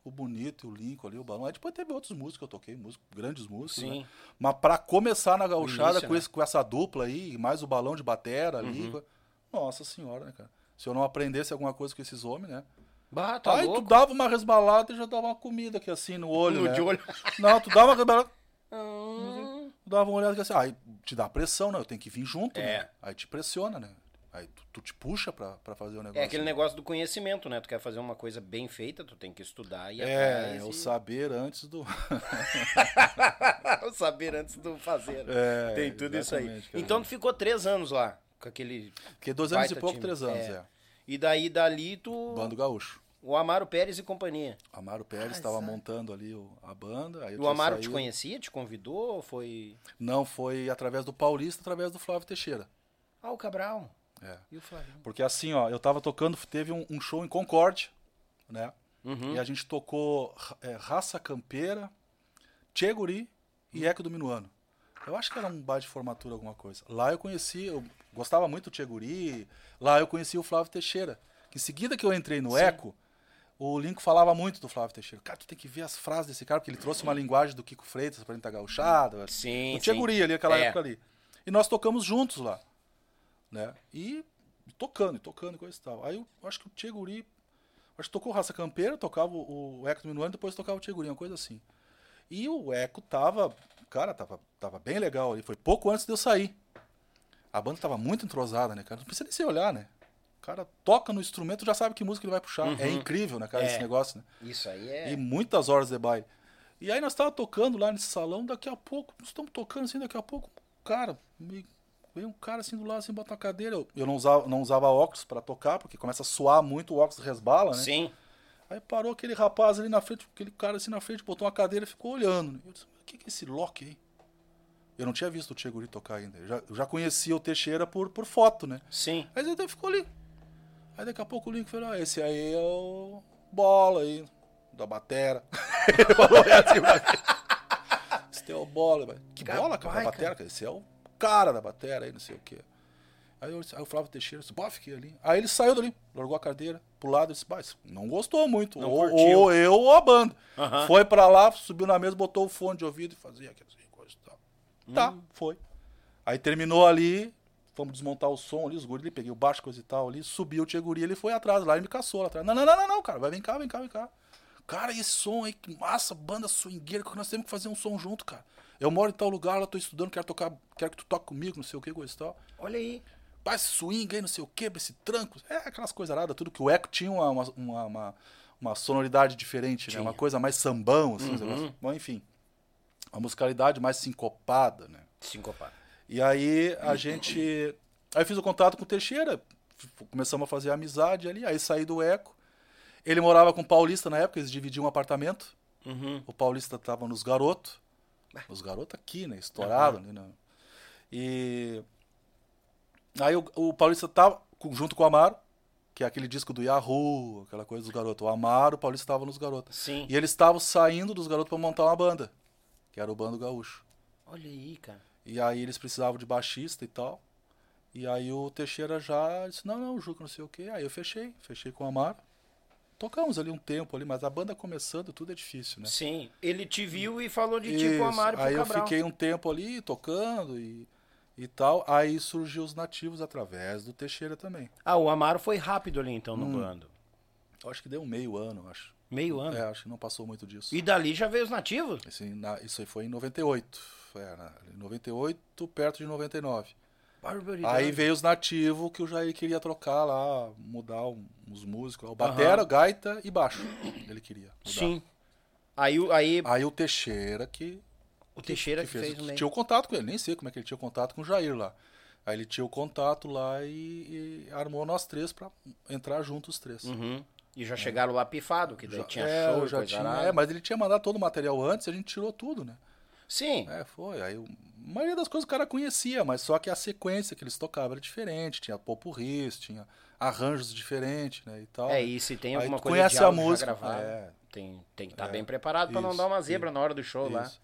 O Bonito, o Lincoln ali, o Balão. Aí depois teve outros músicos que eu toquei, músicos, grandes músicos, Sim. né? Mas pra começar na gauchada início, com, né? esse- com essa dupla aí, mais o balão de batera Uhum. ali, co- nossa senhora, né, cara? Se eu não aprendesse alguma coisa com esses homens, né? Bah, tá Aí louco. tu dava uma resbalada e já dava uma comida aqui assim no olho, No né? de olho. Não, tu dava uma resbalada, Hum. tu dava uma olhada aqui assim, aí te dá pressão, né? Eu tenho que vir junto, É. né? Aí te pressiona, né? Aí tu, tu te puxa pra, pra fazer o negócio. É aquele negócio do conhecimento, né? Tu quer fazer uma coisa bem feita, tu tem que estudar e É, o e- saber antes do. o saber antes do fazer. É, Tem tudo isso aí. cara. Então tu ficou três anos lá, com aquele. Porque dois anos e pouco, time. três anos, É. é. E daí dali tu. Bando Gaúcho. O Amaro Pérez e companhia. Amaro Pérez estava montando ali o- a banda. O Amaro te conhecia, te convidou? ou Foi. Não, foi através do Paulista, através do Flávio Teixeira. Ah, o Cabral. É. E o Flavinho? Porque assim, ó, eu tava tocando, teve um, um show em Concórdia, né? Uhum. E a gente tocou é, Raça Campeira, Tchê Guri e Eco do Minuano. Eu acho que era um bar de formatura, alguma coisa. Lá eu conheci, eu gostava muito do Tchê Guri, lá eu conheci o Flávio Teixeira. Que em seguida que eu entrei no Eco, o Linko falava muito do Flávio Teixeira. Cara, tu tem que ver as frases desse cara, porque ele trouxe uma linguagem do Kiko Freitas pra gente tá gauchada. Sim, do Tchê sim. Guri ali, aquela É. época ali. E nós tocamos juntos lá né? E tocando, tocando, coisa e tal. Aí eu acho que o Tchê Guri, acho que tocou Raça Campeira, tocava o, o Eco do Minuano, depois tocava o Tchê Guri, uma coisa assim. E o Eco tava, cara, tava, tava bem legal ali, foi pouco antes de eu sair. A banda tava muito entrosada, né, cara? Não precisa nem se olhar, né? O cara toca no instrumento, já sabe que música ele vai puxar. É incrível, né, cara, É. esse negócio, né? Isso aí é. E muitas horas de baile. E aí nós tava tocando lá nesse salão, daqui a pouco, nós estamos tocando assim, daqui a pouco, cara, me veio um cara assim do lado, assim, botar a cadeira. Eu, eu não, usava, não usava óculos pra tocar, porque começa a suar muito, o óculos resbala, né? Sim. Aí parou aquele rapaz ali na frente, aquele cara assim na frente, botou uma cadeira e ficou olhando. Eu disse, o que que é esse Loki aí? Eu não tinha visto o Tchê Guri tocar ainda. Eu já, eu já conhecia o Teixeira por, por foto, né? Sim. Aí ele ficou ali. Aí daqui a pouco o Link falou, ah, esse aí é o bola aí, da batera. ele falou assim pra mim. Esse é o bola. Que bola, cara, da Capaz, batera? cara? Esse é o cara da batera aí, não sei o quê. Aí eu, aí o Flávio Teixeira disse, bom, fiquei ali. Aí ele saiu dali, largou a cadeira pro lado e disse, mas não gostou muito. Não ou, curtiu. ou eu ou a banda. Foi pra lá, subiu na mesa, botou o fone de ouvido e fazia aquelas coisas e tal. Tá, Hum. foi. Aí terminou ali, fomos desmontar o som ali, os guris ali, peguei o baixo, coisa e tal ali, subiu o Tia Guri, ele foi atrás, lá e me caçou lá atrás. Não, não, não, não, não, cara, vai, vem cá, vem cá, vem cá. Cara, e esse som aí, que massa, banda swingueira, que nós temos que fazer um som junto, cara. Eu moro em tal lugar, lá tô estudando, quero tocar, quero que tu toque comigo, não sei o que, coisa e tal. Olha aí. Pá, esse swing aí, não sei o que, esse tranco. É aquelas coisas aradas, tudo que o Eco tinha uma, uma, uma, uma- sonoridade diferente, né? Tinha. Uma coisa mais sambão, assim, negócios. Bom, enfim. Uma musicalidade mais sincopada, né? Sincopado. E aí a gente. Aí eu fiz o contato com o Teixeira, começamos a fazer amizade ali, aí saí do Eco. Ele morava com o Paulista na época, eles dividiam um apartamento. Uhum. O Paulista tava nos garotos. Os garotos aqui, né? Estourado ali, né? E. Aí o, o Paulista tava junto com o Amaro, que é aquele disco do Yahoo, aquela coisa dos garotos. O Amaro, o Paulista tava nos garotos. Sim. E eles estavam saindo dos garotos pra montar uma banda, que era o Bando Gaúcho. Olha aí, cara. E aí eles precisavam de baixista e tal. E aí o Teixeira já disse, não, não, Juca, não sei o quê. Aí eu fechei, fechei com o Amaro. Tocamos ali um tempo ali, mas a banda começando, tudo é difícil, né? Sim. Ele te viu e falou de ti pro Isso. Amaro e pro Aí eu Cabral. fiquei um tempo ali tocando e, e tal. Aí surgiu os nativos através do Teixeira também. Ah, o Amaro foi rápido ali então no Hum. bando. Eu acho que deu um meio ano, acho. Meio ano. É, acho que não passou muito disso. E dali já veio os nativos? Esse, na- isso aí foi em 98. Foi na- em 98, perto de 99. Barbaridade. Aí veio os nativos que o Jair queria trocar lá, mudar uns músicos. O batera, gaita e baixo. Ele queria. Mudar. Sim. Aí, o- aí Aí o Teixeira que. o Teixeira que, fez, o meio. Tinha o contato com ele, nem sei como é que ele tinha contato com o Jair lá. Aí ele tinha o contato lá e, e armou nós três pra entrar juntos os três. Uhum. E já chegaram lá pifado, que daí Já- tinha é, show, já tinha, é, mas ele tinha mandado todo o material antes e a gente tirou tudo, né? Sim, É, foi. Aí a maioria das coisas o cara conhecia, mas só que a sequência que eles tocavam era diferente. Tinha popurris, tinha arranjos diferentes, né? E tal. é, e se tem Aí alguma tu coisa conhece de a música, gravado, é. tem, tem que estar bem preparado pra não dar uma zebra isso, na hora do show lá. Isso.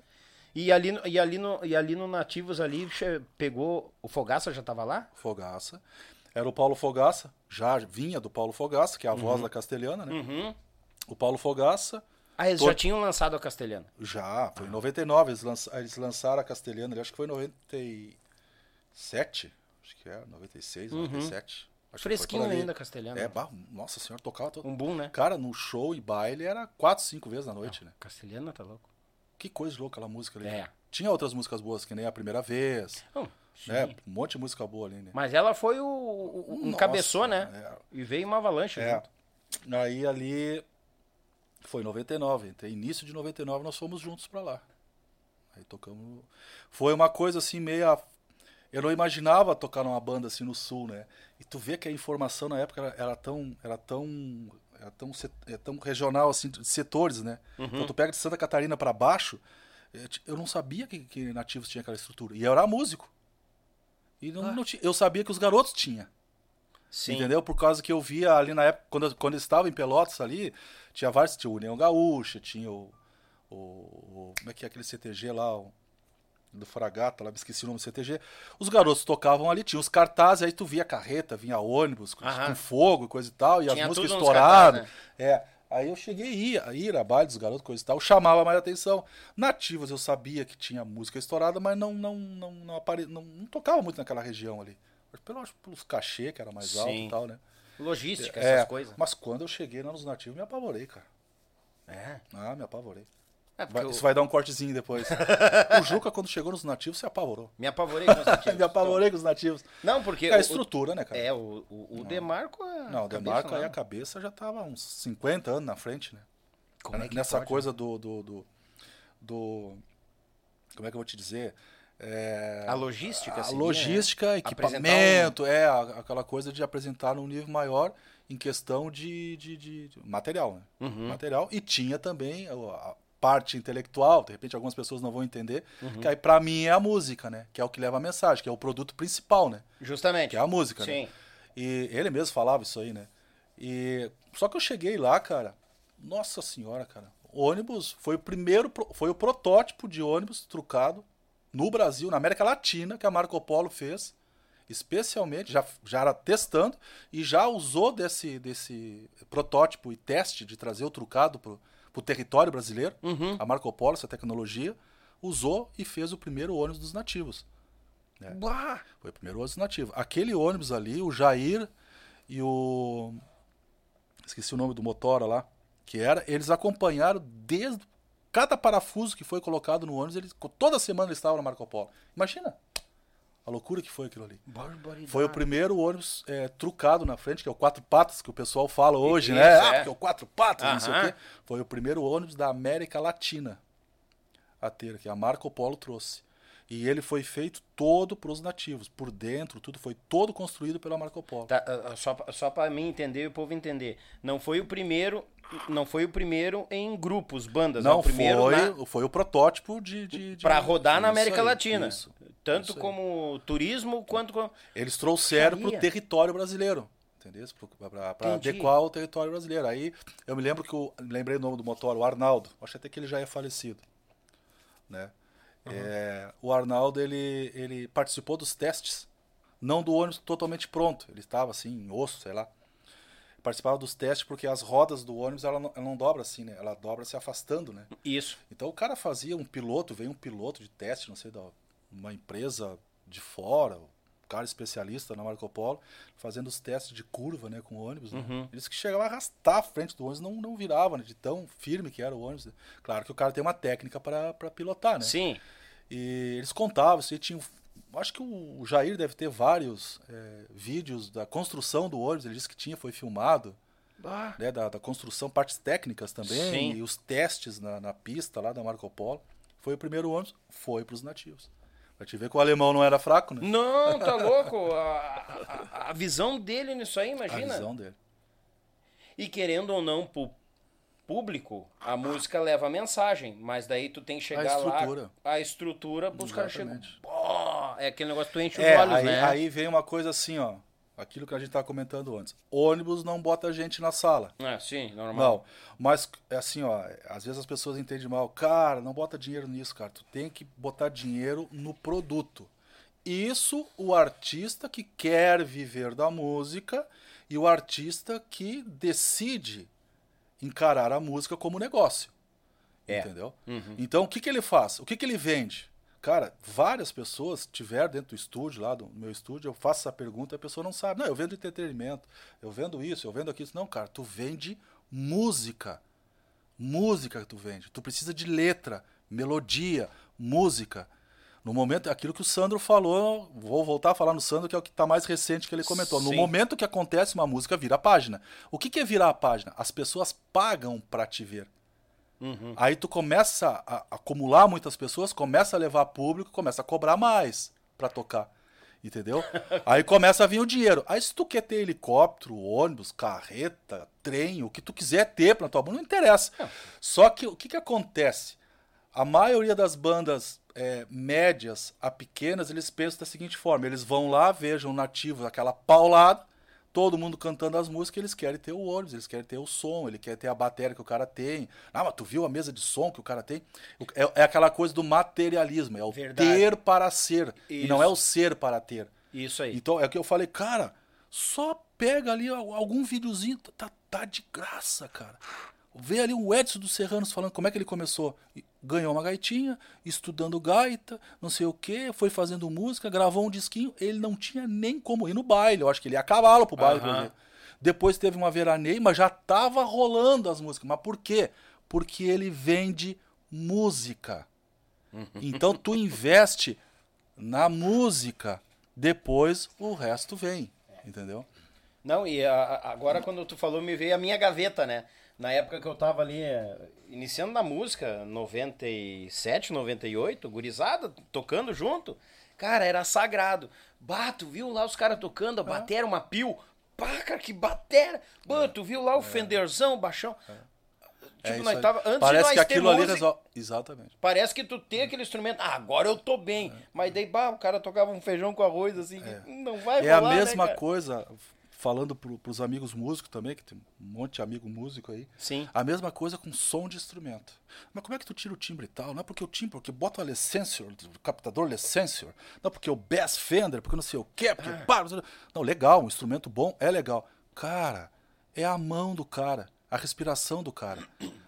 E ali, no- e, ali no, e ali no Nativos ali, pegou... O Fogaça já tava lá? Fogaça. Era o Paulo Fogaça, já vinha do Paulo Fogaça, que é a voz da castelhana, né? Uhum. O Paulo Fogaça, Ah, eles já tinham lançado a Castelhana. já, foi em 99, eles, lança- eles lançaram a castelhana, acho que foi em 97, acho que é, 96, 97. Acho Fresquinho ainda a Castelhana. É, bah, nossa senhora, tocava todo... Um boom, né? Cara, no show e baile era quatro, cinco vezes na noite, né? Castelhana tá louco. Que coisa louca aquela música ali. É. Tinha outras músicas boas, que nem a primeira vez, Não, sim. né? Um monte de música boa ali, né? Mas ela foi o, o- um Nossa, cabeçou, né? é. E veio uma avalanche É. junto. Aí ali foi em 99, entre início de 99 nós fomos juntos pra lá. Aí tocamos. Foi uma coisa assim meia eu não imaginava tocar numa banda assim no sul, né? E tu vê que a informação na época era, era tão era tão era tão, é tão regional assim de setores, né? Então tu pega de Santa Catarina pra baixo, eu ti- eu não sabia que, que nativos tinha aquela estrutura. E eu era músico. E não, não tinha- eu sabia que os garotos tinham. Sim. Entendeu? Por causa que eu via ali na época, quando, eu- quando eu estava em Pelotas ali, tinha vários, tinha o União Gaúcha, tinha o, o, o- Como é que é aquele CTG lá, o, do Fragata, lá me esqueci o nome do CTG. Os garotos tocavam ali, tinha os cartazes, aí tu via carreta, vinha ônibus com, com fogo e coisa e tal, e Tinha as músicas estouradas. cartazes, É. Aí eu cheguei a ir, a ir a baile dos garotos, coisa e tal, chamava mais atenção. Nativos eu sabia que tinha música estourada, mas não não não não, apare... não, não tocava muito naquela região ali. Pelo, que pelos cachê, que era mais alto Sim. e tal, né? Logística, É, essas coisas. Mas quando eu cheguei lá nos nativos, me apavorei, cara. É. Ah, me apavorei. É Vai- eu Isso vai dar um cortezinho depois. o Juca, quando chegou nos nativos, se apavorou. me apavorei com os nativos. me apavorei com os nativos. Não, porque... É a o- estrutura, né, cara? É, o, o, o Demarco é. Não, o cabeça Demarco aí a cabeça já tava uns 50 anos na frente, né? Como é que Nessa pode, coisa do, do, do, do- Como é que eu vou te dizer? É, A logística a seria, logística, né? equipamento, é, a- aquela coisa de apresentar num nível maior em questão de, de, de- de material, né? Uhum. Material. E tinha também a, parte intelectual, de repente algumas pessoas não vão entender, Uhum. que aí pra mim é a música, né? Que é o que leva a mensagem, que é o produto principal, né? Justamente. Que é a música, né? Sim. E ele mesmo falava isso aí, né? E só que eu cheguei lá, cara, nossa senhora, cara. Ônibus foi o primeiro, foi o protótipo de ônibus trucado no Brasil, na América Latina, que a Marco Polo fez, especialmente, já, já era testando e já usou desse, desse protótipo e teste de trazer o trucado pro, pro território brasileiro. Uhum. A Marco Polo, essa tecnologia, usou e fez o primeiro ônibus dos nativos. É. Bah! Foi o primeiro ônibus nativo. Aquele ônibus ali, o Jair e o. Esqueci o nome do motora lá. Que era. Eles acompanharam desde. Cada parafuso que foi colocado no ônibus, eles, toda semana eles estavam na Marco Polo. Imagina a loucura que foi aquilo ali. Barbaridade. Foi o primeiro ônibus é, trucado na frente, que é o quatro patas, que o pessoal fala hoje, Isso, né? é. Ah, porque é o quatro patas, não sei o quê. Foi o primeiro ônibus da América Latina a ter, que a Marco Polo trouxe. E ele foi feito todo para os nativos, por dentro, tudo foi todo construído pela Marco Polo. Tá, ah, ah, só, só para mim entender e o povo entender. Não foi o primeiro, não foi o primeiro em grupos, bandas. é Não o primeiro foi, na- foi o protótipo de, de, de- Pra rodar na Isso América aí, Latina. isso, Tanto isso como turismo quanto. Eles trouxeram para o território brasileiro. Entendeu? Para adequar o território brasileiro. Aí eu me lembro que o. Lembrei o nome do motor, o Arnaldo. Acho até que ele já é falecido. Né? É, o Arnaldo ele, ele participou dos testes. Não do ônibus totalmente pronto. Ele estava assim, em osso, sei lá. Participava dos testes porque as rodas do ônibus ela não, ela não dobra assim, né? Ela dobra se afastando, né? Isso. Então o cara fazia um piloto, veio um piloto de teste, não sei, da uma empresa de fora, cara especialista na Marco Polo, fazendo os testes de curva, né, com o ônibus. Né? Uhum. Eles que chegavam a arrastar a frente do ônibus, não, não virava, né, de tão firme que era o ônibus. Claro que o cara tem uma técnica para pilotar, né? Sim. E eles contavam, isso aí tinha. Acho que o Jair deve ter vários é, vídeos da construção do ônibus, ele disse que tinha, foi filmado. Bah. né, da, da construção, partes técnicas também, Sim. e os testes na, na pista lá da Marco Polo. Foi o primeiro ônibus, foi para os nativos. Pra te ver que o alemão não era fraco, né? Não, tá louco. A, a- a visão dele nisso aí, A imagina. visão dele. E querendo ou não, pro público, a música leva a mensagem. Mas daí tu tem que chegar estrutura. lá. A estrutura. Os caras chegam. É aquele negócio que tu enche os É, olhos, aí, né? aí vem uma coisa assim, ó. Aquilo que a gente tava comentando antes. Ônibus não bota gente na sala. É, sim, normal. Não, mas é assim, ó, às vezes as pessoas entendem mal. Cara, não bota dinheiro nisso, cara. Tu tem que botar dinheiro no produto. Isso o artista que quer viver da música e o artista que decide encarar a música como negócio. É. Entendeu? Então, o que, que ele faz? O que, que ele vende? Cara, várias pessoas tiveram dentro do estúdio, lá do meu estúdio, eu faço essa pergunta e a pessoa não sabe. Não, eu vendo entretenimento, eu vendo isso, eu vendo aquilo. Não, cara, tu vende música. Música que tu vende. Tu precisa de letra, melodia, música. No momento, aquilo que o Sandro falou, vou voltar a falar no Sandro, que é o que está mais recente que ele comentou. No Sim. momento que acontece uma música, vira a página. O que, que é virar a página? As pessoas pagam para te ver. Uhum. Aí tu começa a acumular muitas pessoas, começa a levar público, começa a cobrar mais pra tocar. Entendeu? Aí começa a vir o dinheiro. Aí se tu quer ter helicóptero, ônibus, carreta, trem, o que tu quiser ter pra tua banda, não interessa. Só que o que, que acontece? A maioria das bandas é, médias a pequenas, eles pensam da seguinte forma: eles vão lá, vejam nativos, aquela paulada, todo mundo cantando as músicas, eles querem ter o ônibus, eles querem ter o som, ele quer ter a bateria que o cara tem. Ah, mas tu viu a mesa de som que o cara tem? É, é aquela coisa do materialismo, é o Verdade. ter para ser, e não é Isso. o ser para ter. Isso aí. Então é o que eu falei, cara, só pega ali al- algum videozinho, tá, tá de graça, cara. Vê ali o Edson dos Serranos falando como é que ele começou. Ganhou uma gaitinha, estudando gaita, não sei o que, foi fazendo música, gravou um disquinho. Ele não tinha nem como ir no baile. Eu acho que ele ia a cavalo pro baile. ver. Depois teve uma veraneio, mas já tava rolando as músicas. Mas por quê? Porque ele vende música. Então tu investe na música, depois o resto vem, entendeu? Não, e a- agora quando tu falou, me veio a minha gaveta, né? Na época que eu tava ali, eh, iniciando na música, 97, 98, gurizada, tocando junto, cara, era sagrado. Bah, tu viu lá os caras tocando, a batera, uma pio. Pá, cara, que batera. Bah, tu viu lá o Fenderzão, o baixão. É Tipo, isso nós aí. tava, antes de Parece nós que aquilo ali música, resolve. Exatamente. Parece que tu tem aquele instrumento. Ah, agora eu tô bem. Mas daí, bah, o cara tocava um feijão com arroz, assim, que não vai É a rolar, né, mesma cara? coisa, falando pro, pros amigos músicos também, que tem um monte de amigo músico aí. Sim. A mesma coisa com som de instrumento. Mas como é que tu tira o timbre e tal? Não é porque o timbre, porque bota o Lesensor, o captador Lesensor. Não é porque o Bass Fender, porque não sei o quê, porque Ah. o pá, não legal, um instrumento bom é legal. Cara, é a mão do cara, a respiração do cara,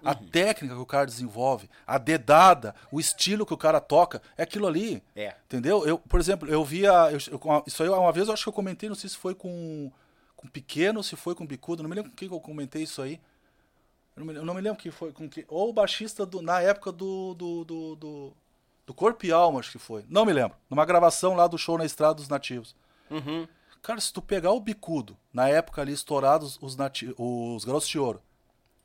a Uhum. técnica que o cara desenvolve, a dedada, o estilo que o cara toca, é aquilo ali. É. Entendeu? Eu, por exemplo, eu via. eu- eu- isso aí uma vez eu acho que eu comentei, não sei se foi com, com pequeno, se foi com bicudo, não me lembro com quem que eu comentei isso aí. Eu não me, eu não me lembro que foi com que. Ou o baixista do, na época do. do, do, do, do Corpo e Alma, acho que foi. Não me lembro. Numa gravação lá do show na Estrada dos Nativos. Uhum. Cara, se tu pegar o bicudo, na época ali estourados os, nati os garotos de ouro,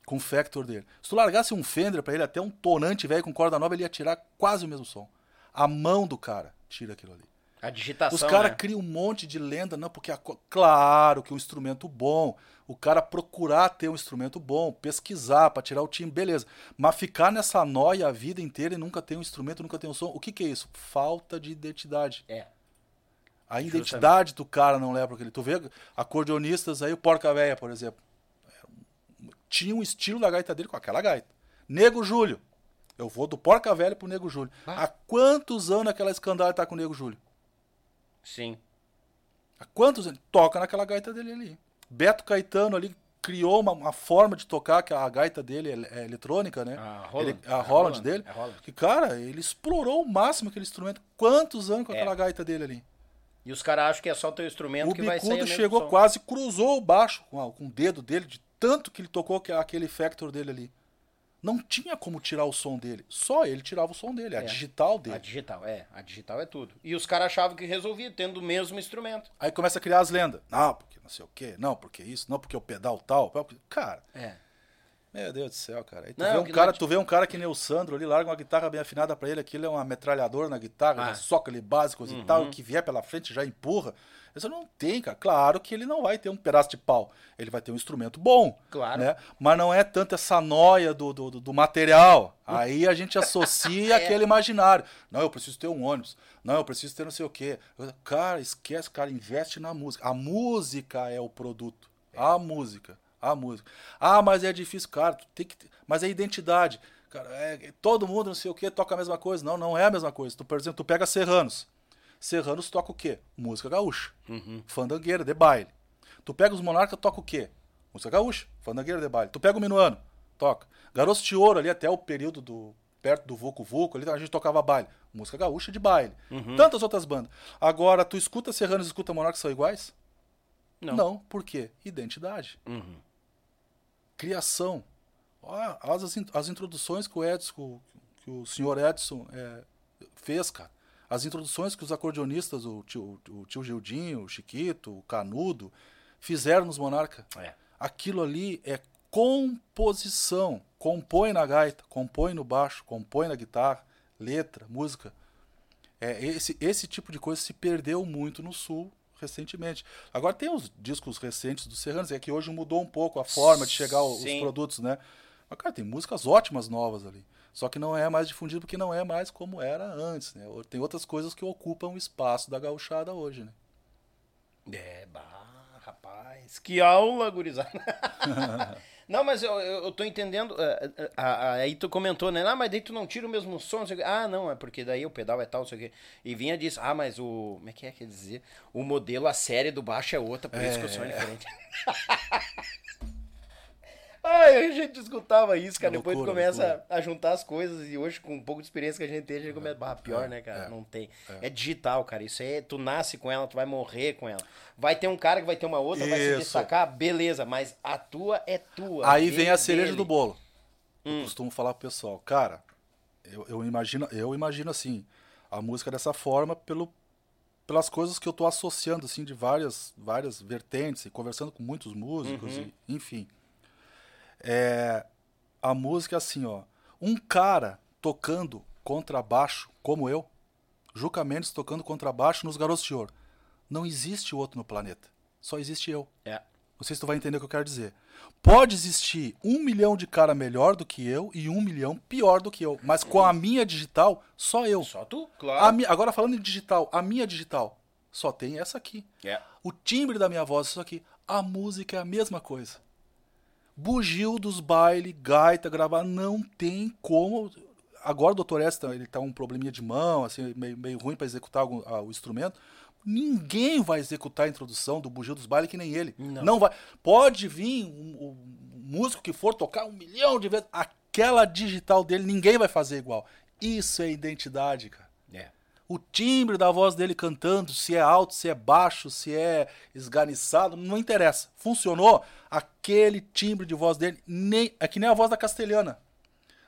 com o Factor dele. Se tu largasse um Fender pra ele, até um tonante velho com corda nova, ele ia tirar quase o mesmo som. A mão do cara tira aquilo ali. A digitação, Os caras né? criam um monte de lenda, não, porque a claro que um instrumento bom, o cara procurar ter um instrumento bom, pesquisar pra tirar o time, beleza. Mas ficar nessa noia a vida inteira e nunca ter um instrumento, nunca ter um som, o que que é isso? Falta de identidade. É. A identidade do cara não leva para aquele. Tu vê acordeonistas aí, o Porca Véia, por exemplo. Tinha um estilo da gaita dele com aquela gaita. Nego Júlio. Eu vou do Porca Velha pro Nego Júlio. Há quantos anos aquela escandalha tá com o Nego Júlio? Sim. Há quantos anos? Toca naquela gaita dele ali. Beto Caetano ali criou uma, uma forma de tocar, que a gaita dele é, é eletrônica, né? A Roland. Ele- a Holland Roland, dele. a Roland. Que, cara, ele explorou o máximo aquele instrumento. Quantos anos com É. aquela gaita dele ali? E os caras acham que é só o teu instrumento O que vai bicudo o mesmo chegou som. quase, cruzou o baixo com, a- com o dedo dele, de tanto que ele tocou que- aquele factor dele ali. Não tinha como tirar o som dele. Só ele tirava o som dele, a É. digital A dele. digital, é. A digital é tudo. E os caras achavam que resolvia, tendo o mesmo instrumento. Aí começa a criar as lendas. Não, porque não sei o quê. Não, porque isso, não, porque o pedal tal. Cara, É. meu Deus do céu, cara. Aí tu, Não, vê um cara, não- tu vê um cara que nem o Sandro ali, larga uma guitarra bem afinada pra ele, aquilo é uma metralhadora na guitarra, Ah. soca ali básicos e tal, que vier pela frente já empurra. Isso não tem, cara. Claro que ele não vai ter um pedaço de pau. Ele vai ter um instrumento bom. Claro. Né? Mas não é tanto essa noia do, do, do- material. Aí a gente associa É. aquele imaginário. Não, eu preciso ter um ônibus. Não, eu preciso ter não sei o quê. Cara, esquece, cara, investe na música. A música é o produto. A música. A música. Ah, mas é difícil, cara. Tem que ter... Mas é identidade. Cara, é- todo mundo não sei o quê toca a mesma coisa. Não, não é a mesma coisa. Tu, por exemplo, tu pega Serranos. Serranos toca o quê? Música gaúcha. Fandangueira, de baile. Tu pega os Monarcas, toca o quê? Música gaúcha. Fandangueira, de baile. Tu pega o Minuano, toca. Garotos de Ouro ali até o período do perto do Vucu Vucu, ali a gente tocava baile. Música gaúcha de baile. Tantas outras bandas. Agora, tu escuta Serranos e escuta Monarcas são iguais? Não. por quê? Identidade. Criação. Ó, as, as introduções que o Edson, que o senhor Edson é, fez, cara. As introduções que os acordeonistas, o tio, o tio Gildinho, o Chiquito, o Canudo, fizeram nos Monarca. É. Aquilo ali é composição. Compõe na gaita, compõe no baixo, compõe na guitarra, letra, música. É, esse, esse tipo de coisa se perdeu muito no Sul recentemente. Agora tem os discos recentes do Serranos, é que hoje mudou um pouco a forma de chegar os produtos, né? Mas, cara, tem músicas ótimas novas ali. Só que não é mais difundido porque não é mais como era antes, né? Tem outras coisas que ocupam o espaço da gauchada hoje, né? É, bah, rapaz. Que aula, gurizada. Não, mas eu, eu, eu tô entendendo. eh, eh, aí tu comentou, né? Ah, mas daí tu não tira o mesmo som. não sei o quê. Ah, não, é porque daí o pedal é tal, não sei o quê. E vinha disso. Ah, mas o. Como é que é que dizer? O modelo, a série do baixo é outra, por isso que o som é diferente. Ai, a gente escutava isso, cara. É Depois tu loucura, começa loucura. a juntar as coisas e hoje, com um pouco de experiência que a gente tem, a gente começa. Ah, pior, né, cara? Não tem. É. digital, cara. Isso aí, tu nasce com ela, tu vai morrer com ela. Vai ter um cara que vai ter uma outra, vai se Isso. destacar, beleza, mas a tua é tua. Aí vem é a cereja dele. do bolo. Hum. Eu costumo falar pro pessoal, cara, eu, eu imagino, eu imagino assim, a música dessa forma pelo, pelas coisas que eu tô associando assim de várias várias vertentes e conversando com muitos músicos Uhum. e, enfim. É, a música é assim, ó, um cara tocando contrabaixo como eu, Juca Mendes tocando contrabaixo nos Garotos de Ouro. Não existe outro no planeta. Só existe eu. É. Não sei se tu vai entender o que eu quero dizer. Pode existir um milhão de cara melhor do que eu e um milhão pior do que eu. Mas com a minha digital, só eu. Só tu, A claro. mi- Agora falando em digital, a minha digital só tem essa aqui. É. O timbre da minha voz é isso aqui. A música é a mesma coisa. Bugio dos baile, gaita, gravar, não tem como. Agora o Dr. S, tá- ele tá um probleminha de mão, assim, meio, meio ruim para executar algum- ah, o instrumento. Ninguém vai executar a introdução do bugio dos baile que nem ele. Não. vai. Pode vir um, um músico que for tocar um milhão de vezes. Aquela digital dele, ninguém vai fazer igual. Isso é identidade, cara. O timbre da voz dele cantando, se é alto, se é baixo, se é esganiçado, não interessa. Funcionou aquele timbre de voz dele, nem é que nem a voz da castelhana.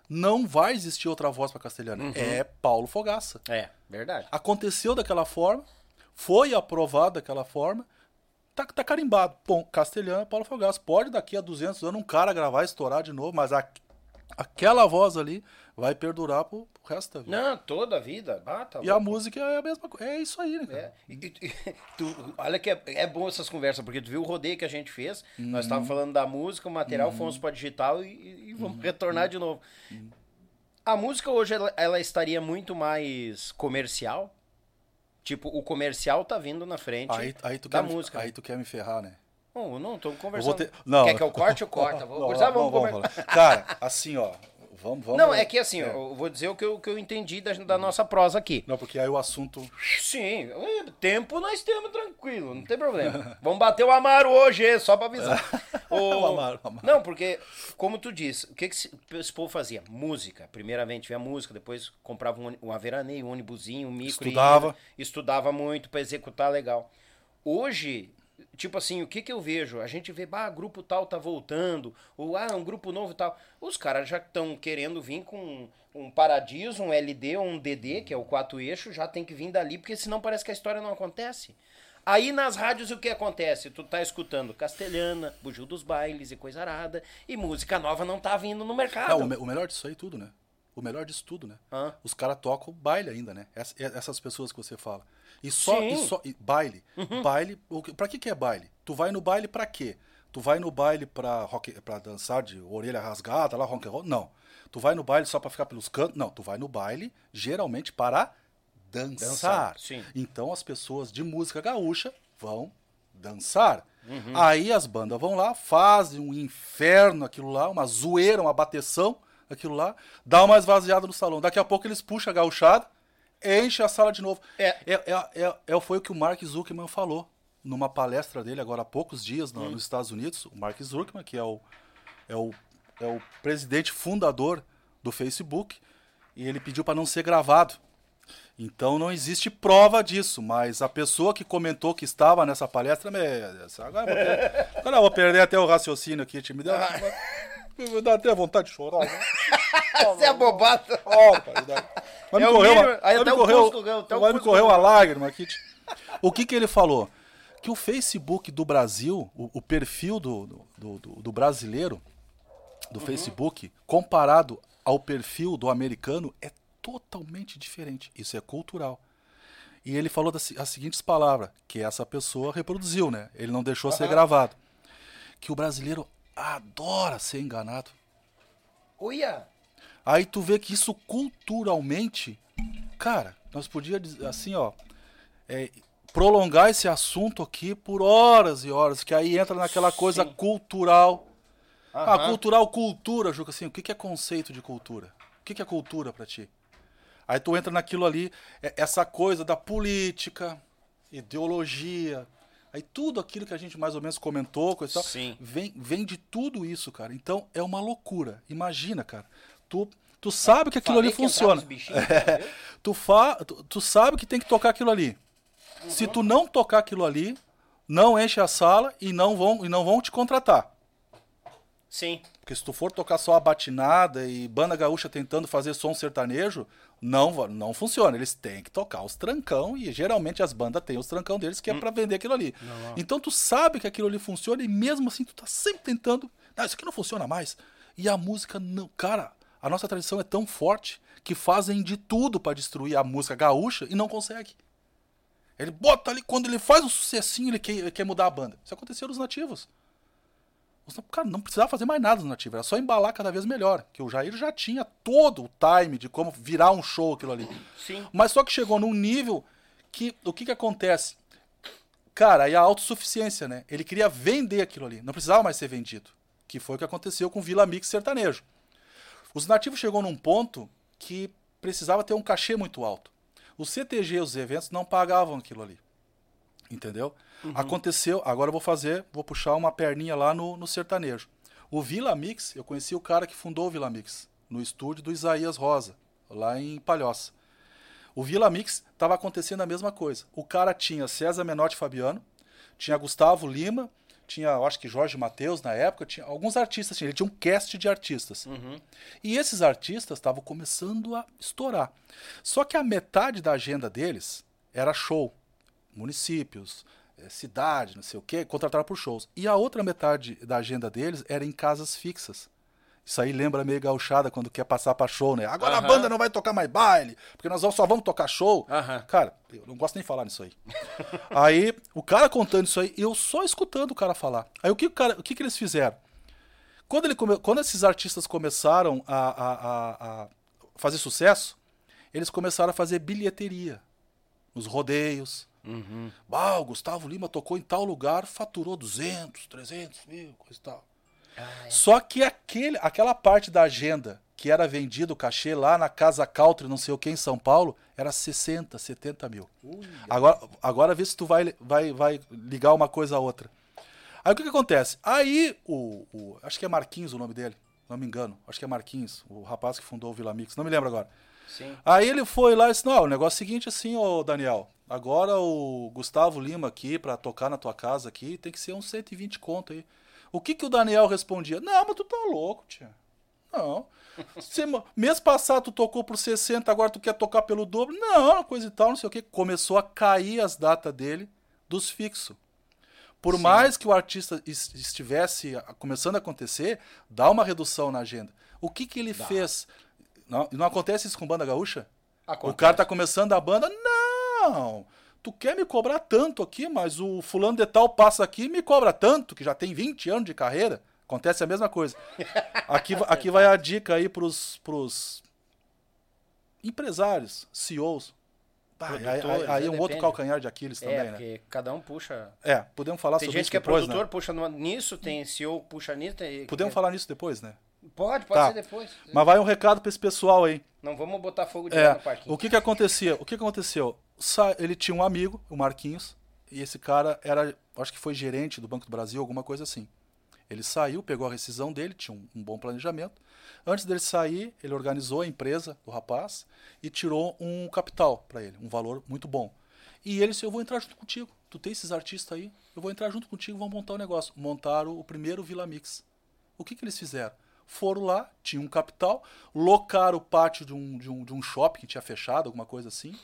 Não vai existir outra voz para castelhana. É Paulo Fogaça. É, verdade. Aconteceu daquela forma, foi aprovado daquela forma, tá, tá carimbado. Bom, castelhana, Paulo Fogaça. Pode daqui a 200 anos um cara gravar, estourar de novo, mas a- aquela voz ali vai perdurar pro, pro resto da vida. Não, toda a vida. Ah, tá E a música é a mesma coisa. É isso aí, né, cara? É. E- e- tu- olha que é, é bom essas conversas, porque tu viu o rodeio que a gente fez, nós estávamos falando da música, o material, fomos para digital e, e vamos retornar de novo. A música hoje, ela, ela estaria muito mais comercial? Tipo, o comercial tá vindo na frente Aí, aí, tu da quer me, música. aí tu quer me ferrar, né? Não, não, Eu conversando. ter... Não. Quer que eu corte ou corta? Vou Não, conversar, vamos, vamos, vamos. Cara, assim, ó. Vamos, vamos. Não, é que assim, eu vou dizer o que eu, que eu entendi da, da nossa prosa aqui. Não, porque aí o assunto. Sim, eh, tempo nós temos tranquilo, não tem problema. Vamos bater o Amaro hoje, eh, só pra avisar. O Amaro, o Amaro. Não, porque, como tu disse, o que, que esse, povo fazia? Música. Primeiramente vinha música, depois comprava um, um averaneio, um ônibusinho, um micro. e Estudava. ia, estudava muito pra executar legal. Hoje, tipo assim, o que que eu vejo? A gente vê, bah, grupo tal tá voltando, ou ah, um grupo novo e tal. Os caras já estão querendo vir com um Paradiso, um LD ou um DD, que é o quatro eixo, já tem que vir dali, porque senão parece que a história não acontece. Aí nas rádios o que acontece? Tu tá escutando Castelhana, Bugil dos Bailes e coisa arada, e música nova não tá vindo no mercado. Não, o, me- o melhor disso aí tudo, né? O melhor disso tudo, né? Hã? Os caras tocam baile ainda, né? Ess- Essas pessoas que você fala. E só, Sim. e só e baile. Baile, o que- pra que que é baile? Tu vai no baile pra quê? Tu vai no baile pra, rock, pra dançar de orelha rasgada, lá, rock and roll? Não. Tu vai no baile só pra ficar pelos cantos? Não. Tu vai no baile, geralmente, para dançar. Dançar. Então as pessoas de música gaúcha vão dançar. Uhum. Aí as bandas vão lá, fazem um inferno aquilo lá, uma zoeira, uma bateção, aquilo lá, dá uma esvaziada no salão. Daqui a pouco eles puxam a gauchada, enche a sala de novo. É. É, é, é- é- foi o que o Mark Zuckerman falou numa palestra dele agora há poucos dias no- nos Estados Unidos. O Mark Zuckerman, que é o, é o, é o presidente fundador do Facebook, e ele pediu para não ser gravado. Então não existe prova disso, mas a pessoa que comentou que estava nessa palestra, agora, eu vou perder, agora vou perder até o raciocínio aqui, me deu, me dá até vontade de chorar. Né? Você é bobata. Ó, É mínimo, uma, aí até custo me correr uma ganhou. lágrima aqui. O que que ele falou? Que o Facebook do Brasil, o, o perfil do, do, do- do brasileiro, do Uhum. Facebook, comparado ao perfil do americano, é totalmente diferente. Isso é cultural. E ele falou das, as seguintes palavras, que essa pessoa reproduziu, né? Ele não deixou ser gravado. Que o brasileiro adora ser enganado. Uia. Aí tu vê que isso culturalmente, cara, nós podíamos dizer assim, ó, é, prolongar esse assunto aqui por horas e horas, que aí entra naquela coisa Sim. cultural. Ah, Aham. cultural, cultura, Juca, assim, o que que é conceito de cultura? O que que é cultura pra ti? Aí tu entra naquilo ali, é- essa coisa da política, ideologia, aí tudo aquilo que a gente mais ou menos comentou, coisa e tal, Sim. vem, vem de tudo isso, cara. Então é uma loucura. Imagina, cara. Tu, tu sabe que aquilo Falei ali que entrava funciona. os bichinhos, entendeu? tu, fa, tu, tu sabe que tem que tocar aquilo ali. Se tu não tocar aquilo ali, não enche a sala e não vão, e não vão te contratar. Sim. Porque se tu for tocar só a batinada e banda gaúcha tentando fazer som sertanejo, não, não funciona. Eles têm que tocar os trancão e geralmente as bandas têm os trancão deles que é pra vender aquilo ali. Então tu sabe que aquilo ali funciona e mesmo assim tu tá sempre tentando. Não, isso aqui não funciona mais. E a música não. Cara, a nossa tradição é tão forte que fazem de tudo pra destruir a música gaúcha e não consegue. Ele bota ali, quando ele faz um sucessinho, ele quer, ele quer mudar a banda. Isso aconteceu nos nativos. Os- Cara, não precisava fazer mais nada no nativo, era só embalar cada vez melhor. Que o Jair já tinha todo o time de como virar um show aquilo ali. Sim. Mas só que chegou num nível que o que que acontece? Cara, aí a autossuficiência, né? Ele queria vender aquilo ali, não precisava mais ser vendido. Que foi o que aconteceu com o Vila Mix sertanejo. Os nativos chegou num ponto que precisava ter um cachê muito alto. Os CTG, os eventos, não pagavam aquilo ali. Entendeu? Aconteceu, agora eu vou fazer, vou puxar uma perninha lá no, no sertanejo. O Vila Mix, eu conheci o cara que fundou o Vila Mix, no estúdio do Isaías Rosa, lá em Palhoça. O Vila Mix estava acontecendo a mesma coisa. O cara tinha César Menotti Fabiano, tinha Gustavo Lima, tinha, eu acho que Jorge Mateus na época, tinha alguns artistas, tinha, ele tinha um cast de artistas. E esses artistas estavam começando a estourar. Só que a metade da agenda deles era show. Municípios, eh, cidade, não sei o quê, contrataram por shows. E a outra metade da agenda deles era em casas fixas. Isso aí lembra meio gauchada quando quer passar pra show, né? Agora a banda não vai tocar mais baile, porque nós só vamos tocar show. Cara, eu não gosto nem de falar nisso aí. aí, o cara contando isso aí, eu só escutando o cara falar. Aí o que, o cara, o que, que eles fizeram? Quando, ele come- quando esses artistas começaram a, a- a- a fazer sucesso, eles começaram a fazer bilheteria nos rodeios. Bah, o Gustavo Lima tocou em tal lugar, faturou 200, 300 mil, coisa e tal. Só que aquele, aquela parte da agenda que era vendido o cachê lá na Casa Country, não sei o que, em São Paulo, era 60, 70 mil. Agora, agora vê se tu vai, vai, vai ligar uma coisa a outra. Aí o que, que acontece? Aí o, o- Acho que é Marquinhos o nome dele, não me engano. Acho que é Marquinhos, o rapaz que fundou o Vila Mix, não me lembro agora. Sim. Aí ele foi lá e disse: Não, o negócio é o seguinte assim, ô Daniel. Agora o Gustavo Lima aqui, pra tocar na tua casa aqui, tem que ser uns 120 conto aí. O que que o Daniel respondia? Não, mas tu tá louco, tia. Não. Sema- mês passado tu tocou por 60, agora tu quer tocar pelo dobro? Não, coisa e tal, não sei o que. Começou a cair as datas dele dos fixos. Por mais que o artista es- estivesse começando a acontecer, dá uma redução na agenda. O que que ele fez? Não, não acontece isso com banda gaúcha? O Acontece. cara tá começando a banda, não. Tu quer me cobrar tanto aqui, mas o fulano de tal passa aqui e me cobra tanto, que já tem 20 anos de carreira. Acontece a mesma coisa. Aqui, aqui vai a dica aí pros, pros empresários, CEOs. Aí, aí- aí é, é um outro calcanhar de Aquiles É, também, né? porque cada um puxa. É, podemos falar Tem sobre gente isso que é depois, produtor, né? puxa numa- nisso, tem CEO, puxa nisso. Tem... Podemos falar nisso depois, né? Pode, pode Tá. ser depois. Mas vai um recado pra esse pessoal aí. Não vamos botar fogo de É, no parquinho. o que que acontecia? O que que aconteceu? Ele tinha um amigo, o Marquinhos, e esse cara era, acho que foi gerente do Banco do Brasil, alguma coisa assim. Ele saiu, pegou a rescisão dele, tinha um, um bom planejamento. Antes dele sair, ele organizou a empresa do rapaz e tirou um capital para ele, um valor muito bom. E ele disse: Eu vou entrar junto contigo. Tu tem esses artistas aí? Eu vou entrar junto contigo, vamos montar o negócio. Montaram o primeiro Vila Mix. O que, que eles fizeram? Foram lá, tinham um capital, locaram o pátio de um, de, um, de um shopping que tinha fechado, alguma coisa assim.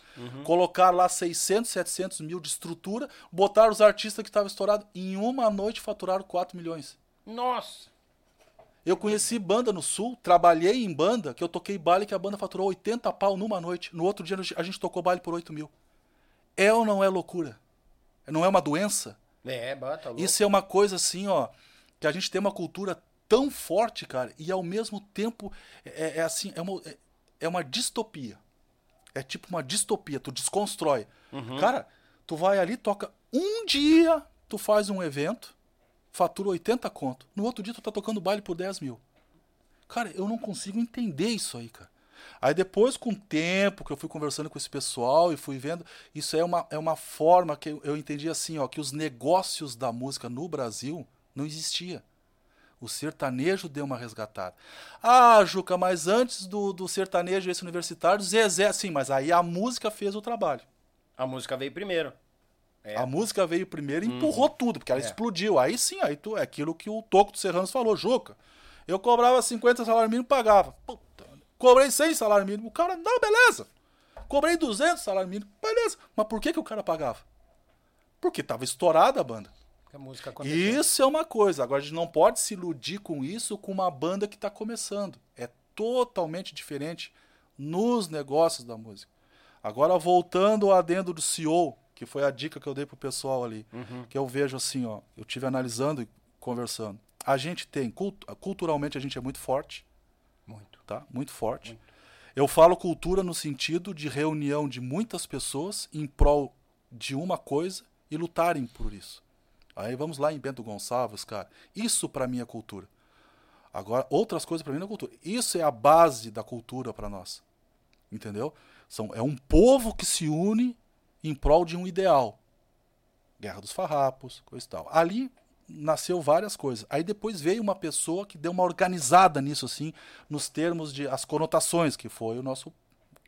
Colocaram lá 600, 700 mil de estrutura, botaram os artistas que estavam estourados. Em uma noite faturaram 4 milhões. Nossa! Eu conheci banda no Sul, trabalhei em banda, que eu toquei baile que a banda faturou 80 pau numa noite. No outro dia a gente tocou baile por 8 mil. É ou não é loucura? Não é uma doença? É, bata louco. Isso é uma coisa assim, ó, que a gente tem uma cultura tão forte, cara, e ao mesmo tempo é, é assim, é uma, é, é uma distopia. É tipo uma distopia, tu desconstrói. Cara, tu vai ali, toca um dia, tu faz um evento, fatura 80 conto. No outro dia tu tá tocando baile por 10 mil. Cara, eu não consigo entender isso aí, cara. Aí depois, com o tempo que eu fui conversando com esse pessoal e fui vendo, isso é uma, é uma forma que eu, eu entendi assim, ó, que os negócios da música no Brasil não existia. O sertanejo deu uma resgatada. Ah, Juca, mas antes do, do sertanejo esse universitário, Zezé, sim, mas aí a música fez o trabalho. A música veio primeiro. É. A música veio primeiro e empurrou tudo, porque ela É. explodiu. Aí sim, aí tu, é aquilo que o Toco dos Serranos falou, Juca. Eu cobrava 50 salário mínimo, pagava. Puta, cobrei 100 salário mínimo. O cara, não, beleza. Cobrei 200 salário mínimo, beleza. Mas por que, que o cara pagava? Porque tava estourada a banda. A música. Isso é uma coisa. Agora a gente não pode se iludir com isso com uma banda que está começando. É totalmente diferente nos negócios da música. Agora voltando ao adendo do CEO, que foi a dica que eu dei pro pessoal ali, que eu vejo assim, ó, eu tive analisando e conversando. A gente tem cult- culturalmente a gente é muito forte, Muito. tá? Muito forte. Eu falo cultura no sentido de reunião de muitas pessoas em prol de uma coisa e lutarem por isso. Aí vamos lá em Bento Gonçalves, cara. Isso pra mim é cultura. Agora, outras coisas pra mim não é cultura. Isso é a base da cultura pra nós. Entendeu? São, é um povo que se une em prol de um ideal. Guerra dos Farrapos, coisa e tal. Ali nasceu várias coisas. Aí depois veio uma pessoa que deu uma organizada nisso, assim, nos termos de as conotações, que foi o nosso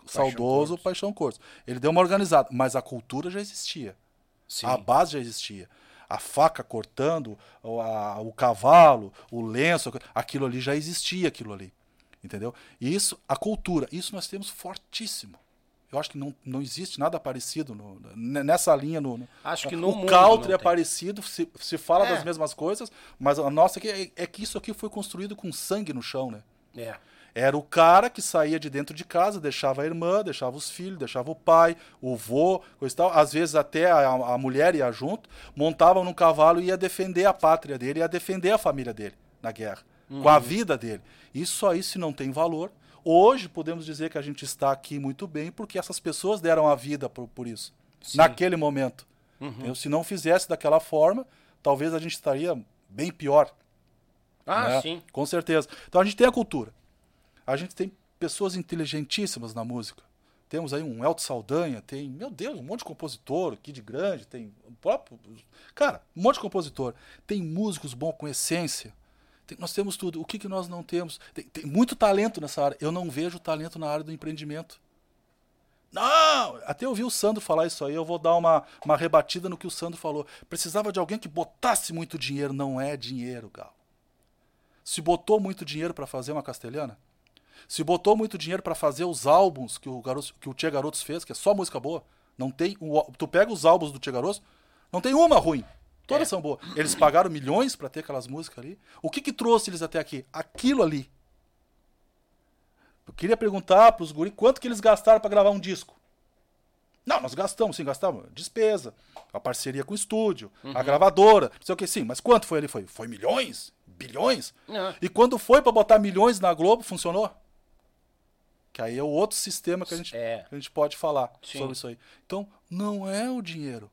saudoso Cortes. Paixão Cortes. Ele deu uma organizada, mas a cultura já existia. Sim. A base já existia. A faca cortando, o, a- o cavalo, o lenço, aquilo ali já existia, aquilo ali. Entendeu? E isso, a cultura, isso nós temos fortíssimo. Eu acho que não, não existe nada parecido no- nessa linha. No, Acho que no o mundo country é tem. parecido, se, se fala É. das mesmas coisas, mas a nossa aqui é, é que isso aqui foi construído com sangue no chão, né? É. Era o cara que saía de dentro de casa, deixava a irmã, deixava os filhos, deixava o pai, o vô, coisa e tal. Às vezes até a, a mulher ia junto, montavam num cavalo e ia defender a pátria dele, ia defender a família dele na guerra, com a vida dele. Isso aí, se não tem valor. Hoje podemos dizer que a gente está aqui muito bem porque essas pessoas deram a vida por, por isso, naquele momento. Eu, se não fizesse daquela forma, talvez a gente estaria bem pior. Ah, né? sim. Com certeza. Então a gente tem a cultura. A gente tem pessoas inteligentíssimas na música. Temos aí um Elton Saldanha, tem, meu Deus, um monte de compositor, Kid Grande, tem o próprio. Cara, um monte de compositor. Tem músicos bons com essência. Tem- nós temos tudo. O que, que nós não temos? Tem, tem muito talento nessa área. Eu não vejo talento na área do empreendimento. Não! Até eu ouvi o Sandro falar isso aí, eu vou dar uma, uma rebatida no que o Sandro falou. Precisava de alguém que botasse muito dinheiro. Não é dinheiro, Gal. Se botou muito dinheiro para fazer uma castelhana? Se botou muito dinheiro para fazer os álbuns que o, Garotos, que o Tia Garotos fez, que é só música boa, não tem. tu pega os álbuns do Tia Garotos, Não tem uma ruim. Todas são boas. Eles pagaram milhões pra ter aquelas músicas ali. O que que trouxe eles até aqui? Aquilo ali. Eu queria perguntar pros guri quanto que eles gastaram pra gravar um disco. Não, nós gastamos, sim, gastamos. Despesa, a parceria com o estúdio, a gravadora, não sei o que, sim. Mas quanto foi ali? Foi, foi milhões? Bilhões? Não. E quando foi pra botar milhões na Globo, funcionou? Que aí é o outro sistema que a gente, É. que a gente pode falar Sim. sobre isso aí. Então, não é o dinheiro.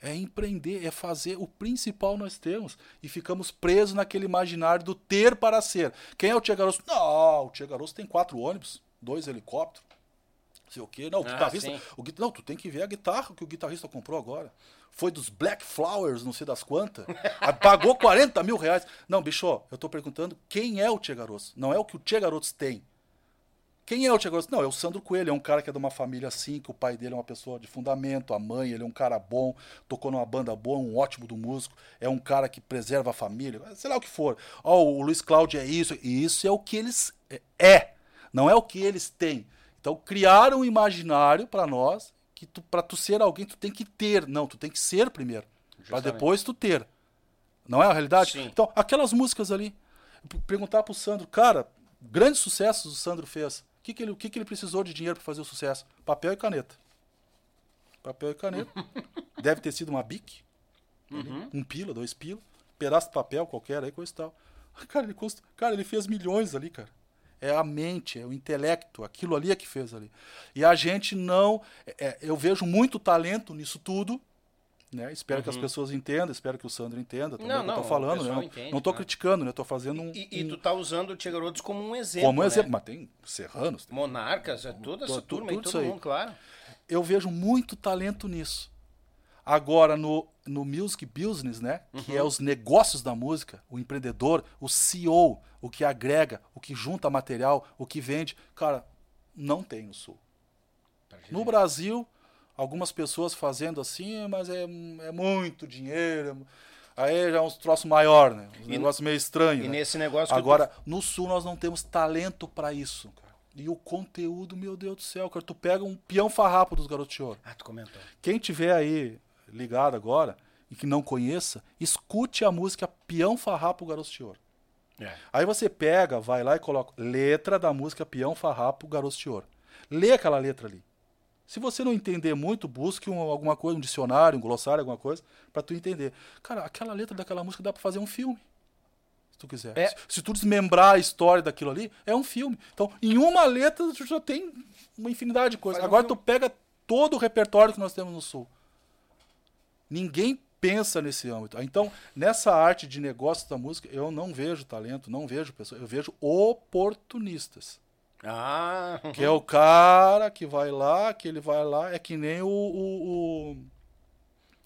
É empreender, é fazer o principal nós temos. E ficamos presos naquele imaginário do ter para ser. Quem é o Tia Garoto? Não, o Tia Garoto tem quatro ônibus, dois helicópteros. Não sei o quê. Não, o Ah, guitarrista. o não, tu tem que ver a guitarra que o guitarrista comprou agora. Foi dos Black Flowers, não sei das quantas. Pagou 40 mil reais. Não, bicho, eu tô perguntando quem é o Tia Garoto. Não é o que o Tia Garotos tem. Quem é o Tia Garotos? Não, é o Sandro Coelho. É um cara que é de uma família assim, que o pai dele é uma pessoa de fundamento, a mãe, ele é um cara bom, tocou numa banda boa, um ótimo do músico, é um cara que preserva a família, sei lá o que for. Ó, o Luiz Cláudio é isso, e isso é o que eles é, é, não é o que eles têm. Então criaram um imaginário pra nós que tu, para tu ser alguém tu tem que ter, não, tu tem que ser primeiro, Justamente. depois tu ter. Não é a realidade? Sim. Então, aquelas músicas ali, perguntar pro Sandro, cara, grandes sucessos o Sandro fez. O que, que, ele, o que, que ele precisou de dinheiro para fazer o sucesso? Papel e caneta. Papel e caneta. Deve ter sido uma bic. Uhum. Um pila, dois pila. Pedaço de papel qualquer aí, coisa e tal. Cara ele, custa, cara, ele fez milhões ali, cara. É a mente, é o intelecto, aquilo ali é que fez ali. E a gente não. é- é, eu vejo muito talento nisso tudo. Né? Espero que as pessoas entendam, espero que o Sandro entenda também Uhum. Não, o que eu tô falando. Né? entende, não né? criticando, né? Tô fazendo um. E, e um- tu tá usando o Tia Garotos como um exemplo. como né? exemplo. Mas tem serranos, tem Monarcas, é toda essa Tudo- turma tudo todo isso aí. mundo, claro. eu vejo muito talento nisso. Agora, no, no music business, né? Que Uhum. é os negócios da música, o empreendedor, o CEO, o que agrega, o que junta material, o que vende. Cara, não tem no Sul. No Brasil, algumas pessoas fazendo assim, mas é, é muito dinheiro. Aí já é uns troços maior, né? Um negócio meio estranho. E né? nesse negócio Agora, no sul nós não temos talento pra isso, cara. E o conteúdo, meu Deus do céu, cara, tu pega um peão farrapo dos garotos de ouro. Ah, tu comentou. Quem tiver aí ligado agora e que não conheça, escute a música Peão Farrapo Garotos de Ouro. É. Aí você pega, vai lá e coloca letra da música Peão Farrapo Garotos de Ouro. Lê aquela letra ali. Se você não entender muito, busque um- alguma coisa, um dicionário, um glossário, alguma coisa, pra tu entender. Cara, aquela letra daquela música dá pra fazer um filme. Se tu quiser. É. Se, se tu desmembrar a história daquilo ali, é um filme. Então, em uma letra, tu já tem uma infinidade de coisas. Agora tu pega todo o repertório que nós temos no Sul. Ninguém pensa nesse âmbito. Então, nessa arte de negócio da música, eu não vejo talento, não vejo pessoas, eu vejo oportunistas. Ah, Que é o cara que vai lá, que ele vai lá, é que nem o, o,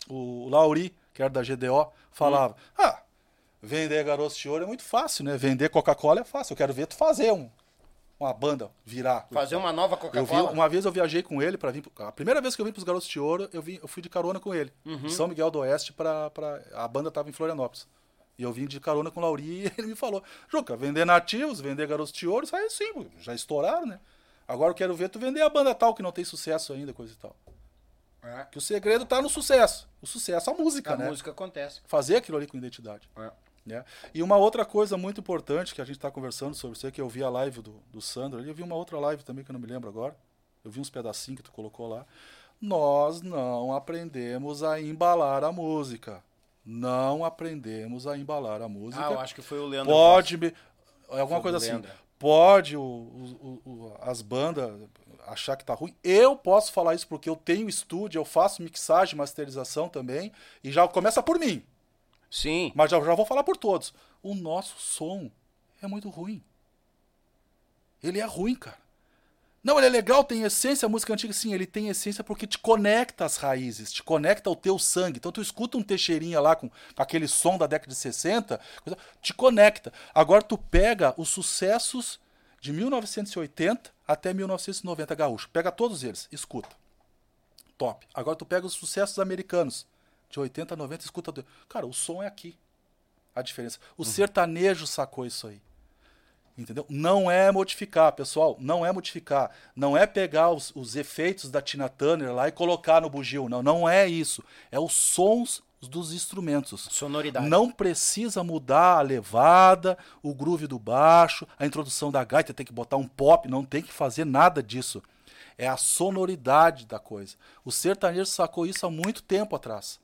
o, o Lauri, que era da GDO, falava: Ah, vender garotos de ouro é muito fácil, né? Vender Coca-Cola é fácil. Eu quero ver tu fazer um, uma banda virar. fazer uma nova Coca-Cola. uma vez eu viajei com ele para vir. A primeira vez que eu vim pros Garotos de Ouro, eu, vim, eu fui de carona com ele. Uhum. De São Miguel do Oeste para A banda tava em Florianópolis. E eu vim de carona com o Lauri e ele me falou: Juca, vender nativos, vender Garotos de Ouro, isso aí sim, já estouraram, né? Agora eu quero ver tu vender a banda tal que não tem sucesso ainda, coisa e tal. É. Que o segredo tá no sucesso. O sucesso é a música, A né? música acontece. Fazer aquilo ali com identidade. É. né? E uma outra coisa muito importante que a gente está conversando sobre isso, é que eu vi a live do, do Sandro ali, eu vi uma outra live também que eu não me lembro agora. Eu vi uns pedacinhos que tu colocou lá. Nós não aprendemos a embalar a música. Não aprendemos a embalar a música. Ah, eu acho que foi o Leandro. Pode me. É alguma coisa assim. Pode o- o- o- as bandas achar que tá ruim. Eu posso falar isso porque eu tenho estúdio, eu faço mixagem, masterização também. E já começa por mim. Sim. Mas já, já vou falar por todos. O nosso som é muito ruim. Ele é ruim, cara. Não, ele é legal, tem essência, a música antiga, sim, ele tem essência porque te conecta às raízes, te conecta ao teu sangue. Então tu escuta um Teixeirinha lá com, com aquele som da década de 60, coisa- te conecta. Agora tu pega os sucessos de 1980 até 1990 gaúcho. Pega todos eles, escuta. Top. Agora tu pega os sucessos americanos, de 80 a 90, escuta. Cara, o som é aqui. A diferença. O sertanejo sacou isso aí. Entendeu? Não é modificar, pessoal. Não é modificar. Não é pegar os, os efeitos da Tina Turner lá e colocar no bugio. Não, não é isso. É os sons dos instrumentos. Sonoridade. Não precisa mudar a levada, o groove do baixo, a introdução da gaita, tem que botar um pop, não tem que fazer nada disso. É a sonoridade da coisa. O sertanejo sacou isso há muito tempo atrás.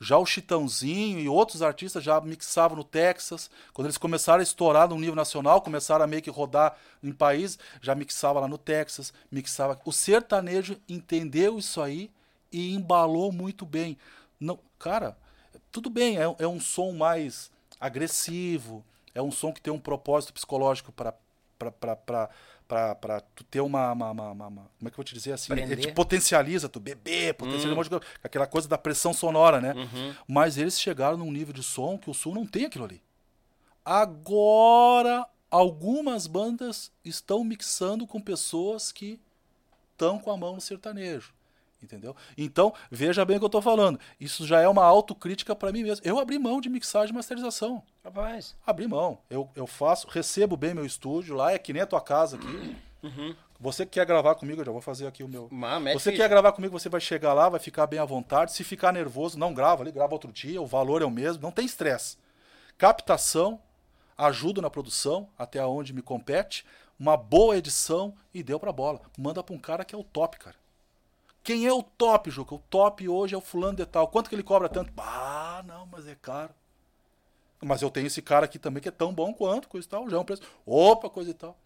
Já o Chitãozinho e outros artistas já mixavam no Texas. Quando eles começaram a estourar no nível nacional, começaram a meio que rodar em país, já mixava lá no Texas, mixava. O sertanejo entendeu isso aí e embalou muito bem. Não, cara, tudo bem, é, é um som mais agressivo, é um som que tem um propósito psicológico para para tu ter uma, uma, uma, uma, Como é que eu vou te dizer assim? Ele te potencializa, tu beber, potencializa hum. um monte de coisa. Aquela coisa da pressão sonora, né? Uhum. Mas eles chegaram num nível de som que o sul não tem aquilo ali. Agora, algumas bandas estão mixando com pessoas que estão com a mão no sertanejo. Entendeu? Então, veja bem o que eu estou falando. Isso já é uma autocrítica para mim mesmo. Eu abri mão de mixagem e masterização. Rapaz. Abri mão. Eu, eu faço, recebo bem meu estúdio lá, é que nem a tua casa aqui. Uhum. Você que quer gravar comigo, eu já vou fazer aqui o meu. você quer gravar comigo, você vai chegar lá, vai ficar bem à vontade. Se ficar nervoso, não grava ali, grava outro dia, o valor é o mesmo, não tem estresse. Captação, ajudo na produção, até onde me compete, uma boa edição e deu pra bola. Manda pra um cara que é o top, cara. Quem é o top, Juca? O top hoje é o fulano de tal. Quanto que ele cobra tanto? Ah, não, mas é caro. Mas eu tenho esse cara aqui também que é tão bom quanto, coisa e tal, já é um preço. Opa, coisa e tal.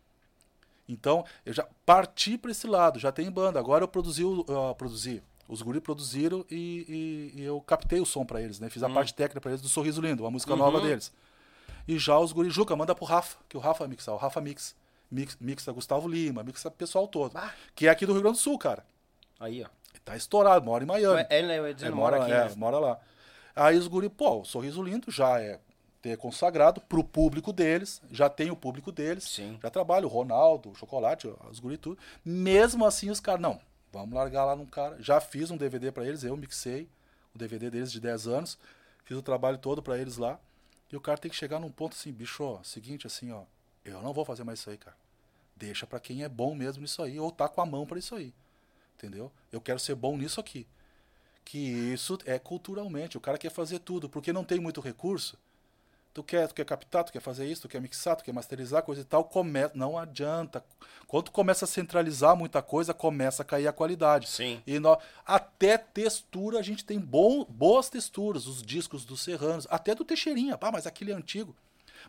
Então, eu já parti para esse lado, já tem banda. Agora eu produzi, uh, produzi. Os guri produziram e, e, e, eu captei o som para eles, né? Fiz a hum. parte técnica para eles do Sorriso Lindo, a música uhum. nova deles. E já os guri, Juca, manda pro Rafa, que o Rafa vai mixar, o Rafa mix. Mix, mixa Gustavo Lima, mixa pessoal todo. Ah. Que é aqui do Rio Grande do Sul, cara. Aí, ó. Tá estourado, mora em Miami. Ele, é, ele mora, mora aqui. É, né? mora lá. Aí os guri, pô, o Sorriso Lindo já é ter consagrado pro público deles, já tem o público deles, Sim. já trabalha o Ronaldo, o Chocolate, os guri tudo. Mesmo assim os caras, não, vamos largar lá num cara. Já fiz um DVD para eles, eu mixei o DVD deles de 10 anos, fiz o trabalho todo para eles lá. E o cara tem que chegar num ponto assim, bicho, ó, seguinte assim, ó, eu não vou fazer mais isso aí, cara. Deixa para quem é bom mesmo nisso aí, ou tá com a mão para isso aí. Entendeu? Eu quero ser bom nisso aqui. Que isso é culturalmente. O cara quer fazer tudo, porque não tem muito recurso. Tu quer, tu quer captar, tu quer fazer isso, tu quer mixar, tu quer masterizar, coisa e tal, começa, não adianta. Quando tu começa a centralizar muita coisa, começa a cair a qualidade. Sim. E nós, até textura, a gente tem bom, boas texturas, os discos dos Serranos, até do Teixeirinha, pá, mas aquele é antigo.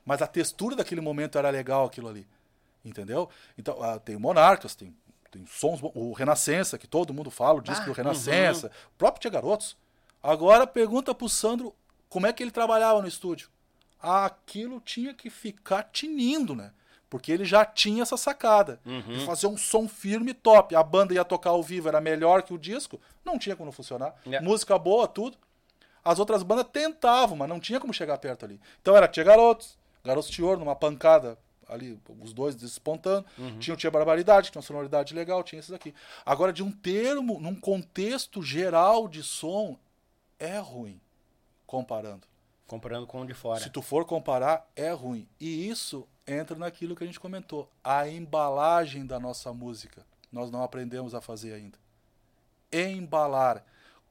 Mas a textura daquele momento era legal aquilo ali. Entendeu? Então, ah, tem Monarcas, tem tem sons, o Renascença, que todo mundo fala, o disco ah, do Renascença, uhum. o próprio Tia Garotos. Agora pergunta pro Sandro como é que ele trabalhava no estúdio. Aquilo tinha que ficar tinindo, né? Porque ele já tinha essa sacada uhum. de fazer um som firme top. A banda ia tocar ao vivo, era melhor que o disco, não tinha como funcionar. Yeah. Música boa, tudo. As outras bandas tentavam, mas não tinha como chegar perto ali. Então era Tia Garotos, Garotos Tior, numa pancada ali, os dois despontando. Uhum. Tinha, tinha barbaridade, tinha uma sonoridade legal, tinha esses aqui. Agora, de um termo, num contexto geral de som, é ruim comparando. Comparando com o de fora. Se tu for comparar, é ruim. E isso entra naquilo que a gente comentou. A embalagem da nossa música. Nós não aprendemos a fazer ainda. Embalar.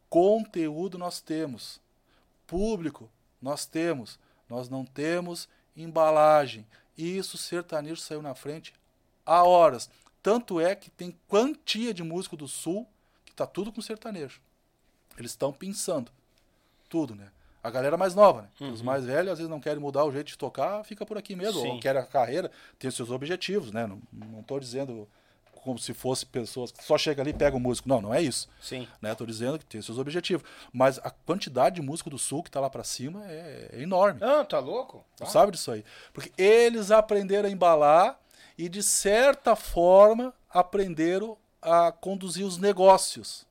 Conteúdo nós temos. Público nós temos. Nós não temos embalagem. E isso, sertanejo saiu na frente há horas. Tanto é que tem quantia de músico do Sul que tá tudo com sertanejo. Eles estão pensando. Tudo, né? A galera mais nova, né? Uhum. Os mais velhos às vezes não querem mudar o jeito de tocar, fica por aqui mesmo. Sim. Ou quer a carreira, tem seus objetivos, né? Não, não tô dizendo como se fosse pessoas que só chega ali e pega o músico. Não, não é isso. Sim. Né? Tô dizendo que tem seus objetivos. Mas a quantidade de músico do sul que tá lá para cima é, é, enorme. Ah, tá louco? Tu sabe disso aí. Porque eles aprenderam a embalar e, de certa forma, aprenderam a conduzir os negócios.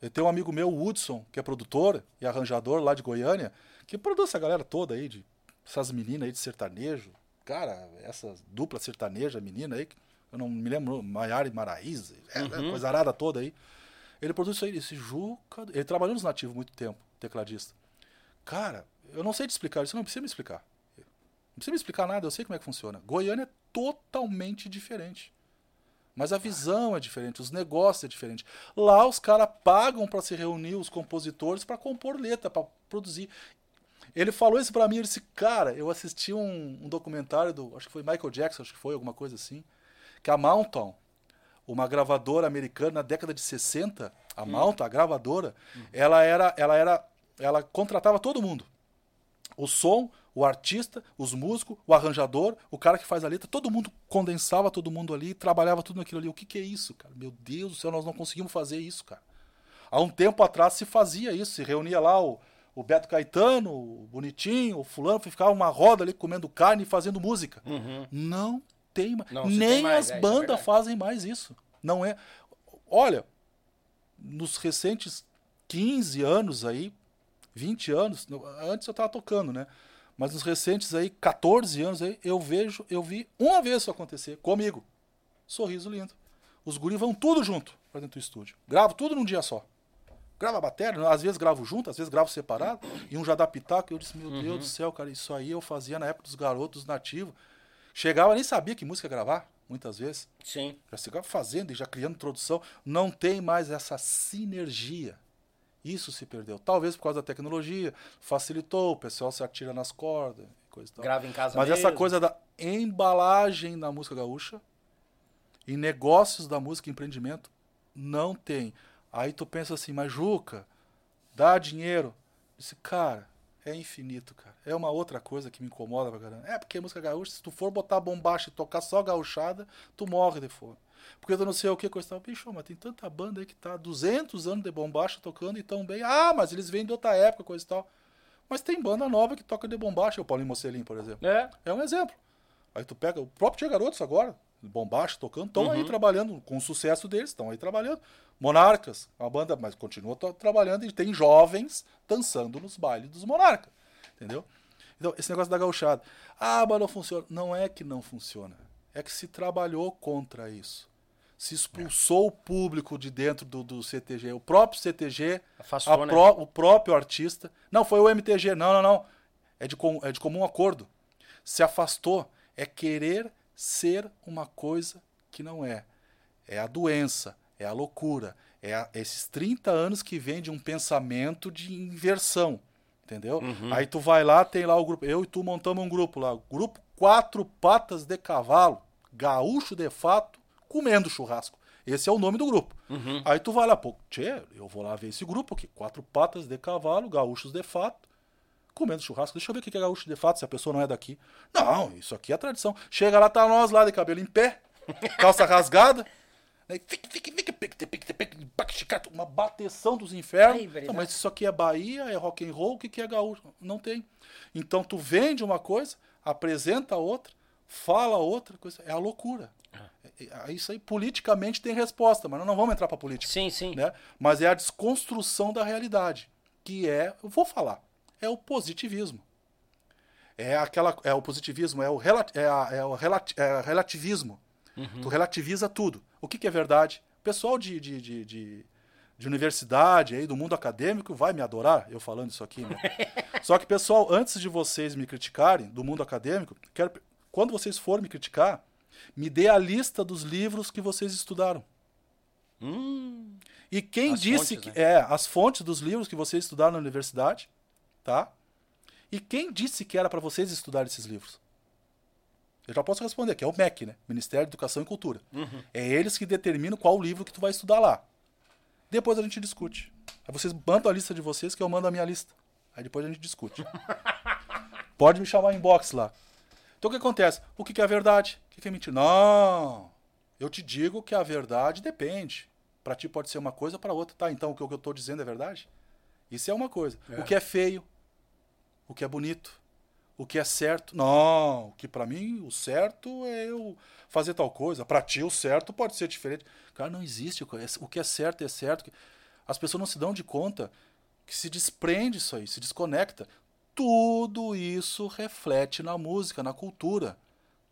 Eu tenho um amigo meu, o Hudson, que é produtor e arranjador lá de Goiânia, que produz essa galera toda aí, de essas meninas aí de sertanejo. Cara, essa dupla sertaneja, menina aí, eu não me lembro, Maiara e Maraíza, é, é, uhum. coisa arada toda aí. Ele produz isso aí, esse Juca. Ele trabalhou nos nativos muito tempo, tecladista. Cara, eu não sei te explicar, isso não precisa me explicar. Não precisa me explicar nada, eu sei como é que funciona. Goiânia totalmente diferente. Mas a visão é diferente, os negócios é diferente. Lá os caras pagam para se reunir os compositores para compor letra, para produzir. Ele falou isso para mim, ele disse, cara, eu assisti um, um, documentário do, acho que foi Michael Jackson, acho que foi alguma coisa assim, que a Mountain, uma gravadora americana na década de 60, a hum. Mountain, a gravadora, hum. ela era, ela era, ela contratava todo mundo. O som, o artista, os músicos, o arranjador, o cara que faz a letra, todo mundo condensava todo mundo ali, trabalhava tudo naquilo ali. O que, que é isso, cara? Meu Deus do céu, nós não conseguimos fazer isso, cara. Há um tempo atrás se fazia isso, se reunia lá o, o Beto Caetano, o Bonitinho, o fulano, ficava uma roda ali comendo carne e fazendo música. Uhum. Não tem. Não, Nem tem as é, é bandas é fazem mais isso. Não é. Olha, nos recentes 15 anos aí, 20 anos, antes eu estava tocando, né? Mas nos recentes aí, 14 anos aí, eu vejo, eu vi uma vez isso acontecer comigo. Sorriso lindo. Os guris vão tudo junto para dentro do estúdio. Gravo tudo num dia só. Grava a bateria, às vezes gravo junto, às vezes gravo separado, e um já dá pitaco, eu disse, meu uhum. Deus do céu, cara, isso aí eu fazia na época dos garotos nativos. Chegava, nem sabia que música gravar, muitas vezes. Sim. Já chegava fazendo e já criando introdução. Não tem mais essa sinergia. Isso se perdeu. Talvez por causa da tecnologia, facilitou, o pessoal se atira nas cordas, coisa tal. Grava em casa Mas mesmo. essa coisa da embalagem da música gaúcha e negócios da música empreendimento não tem. Aí tu pensa assim, mas Juca, dá dinheiro. Disse, cara, é infinito, cara. É uma outra coisa que me incomoda pra caramba. É porque música gaúcha, se tu for botar bombacha e tocar só gauchada, tu morre de fome. Porque eu não sei o que, coisa tal. Bicho, mas tem tanta banda aí que tá 200 anos de bombacha tocando e tão bem. Ah, mas eles vêm de outra época, coisa e tal. Mas tem banda nova que toca de bombacha, o Paulinho Mocelim, por exemplo. É. É um exemplo. Aí tu pega o próprio Tia Garotos agora, bombacha tocando, estão uhum. aí trabalhando com o sucesso deles, estão aí trabalhando. Monarcas, uma banda, mas continua trabalhando e tem jovens dançando nos bailes dos Monarcas. Entendeu? Então, esse negócio da gauchada. Ah, mas não funciona. Não é que não funciona. É que se trabalhou contra isso se expulsou o público de dentro do, do CTG. O próprio CTG, Afastou, né? o próprio artista. Não, foi o MTG. Não, não, não. É de, com, é de comum acordo. Se afastou. É querer ser uma coisa que não é. É a doença, é a loucura. É a, esses 30 anos que vem de um pensamento de inversão. Entendeu? Uhum. Aí tu vai lá, tem lá o grupo. Eu e tu montamos um grupo lá. Grupo Quatro Patas de Cavalo. Gaúcho de fato comendo churrasco. Esse é o nome do grupo. Uhum. Aí tu vai lá, pô, tchê, eu vou lá ver esse grupo aqui. Quatro patas de cavalo, gaúchos de fato, comendo churrasco. Deixa eu ver o que é gaúcho de fato, se a pessoa não é daqui. Não, isso aqui é tradição. Chega lá, tá nós lá de cabelo em pé, calça rasgada. Uma bateção dos infernos. Ai, não, mas isso aqui é Bahia, é rock and roll, o que, que é gaúcho? Não tem. Então tu vende uma coisa, apresenta outra, fala outra coisa. É a loucura. É, isso aí politicamente tem resposta, mas não vamos entrar para política. Sim, sim. Né? Mas é a desconstrução da realidade, que é, eu vou falar, é o positivismo. É aquela, é o positivismo, é o, relati é, a, é o relati é relativismo. Uhum. Tu relativiza tudo. O que, que é verdade? O pessoal de, de, de, de, de universidade, aí, do mundo acadêmico, vai me adorar eu falando isso aqui. Né? Só que, pessoal, antes de vocês me criticarem, do mundo acadêmico, quero, quando vocês forem me criticar, me dê a lista dos livros que vocês estudaram. Hum, e quem disse fontes, que. Né? É, as fontes dos livros que vocês estudaram na universidade, tá? E quem disse que era para vocês estudar esses livros? Eu já posso responder, que é o MEC, né? Ministério da Educação e Cultura. Uhum. É eles que determinam qual livro que tu vai estudar lá. Depois a gente discute. Aí vocês mandam a lista de vocês que eu mando a minha lista. Aí depois a gente discute. Pode me chamar em inbox lá. Então o que acontece? O que é a verdade? O que é mentira? Não! Eu te digo que a verdade depende. Para ti pode ser uma coisa, para outra. Tá, então o que eu estou dizendo é verdade? Isso é uma coisa. É. O que é feio, o que é bonito, o que é certo. Não, que para mim o certo é eu fazer tal coisa. Para ti o certo pode ser diferente. Cara, não existe. O que é certo é certo. As pessoas não se dão de conta que se desprende isso aí, se desconecta tudo isso reflete na música, na cultura.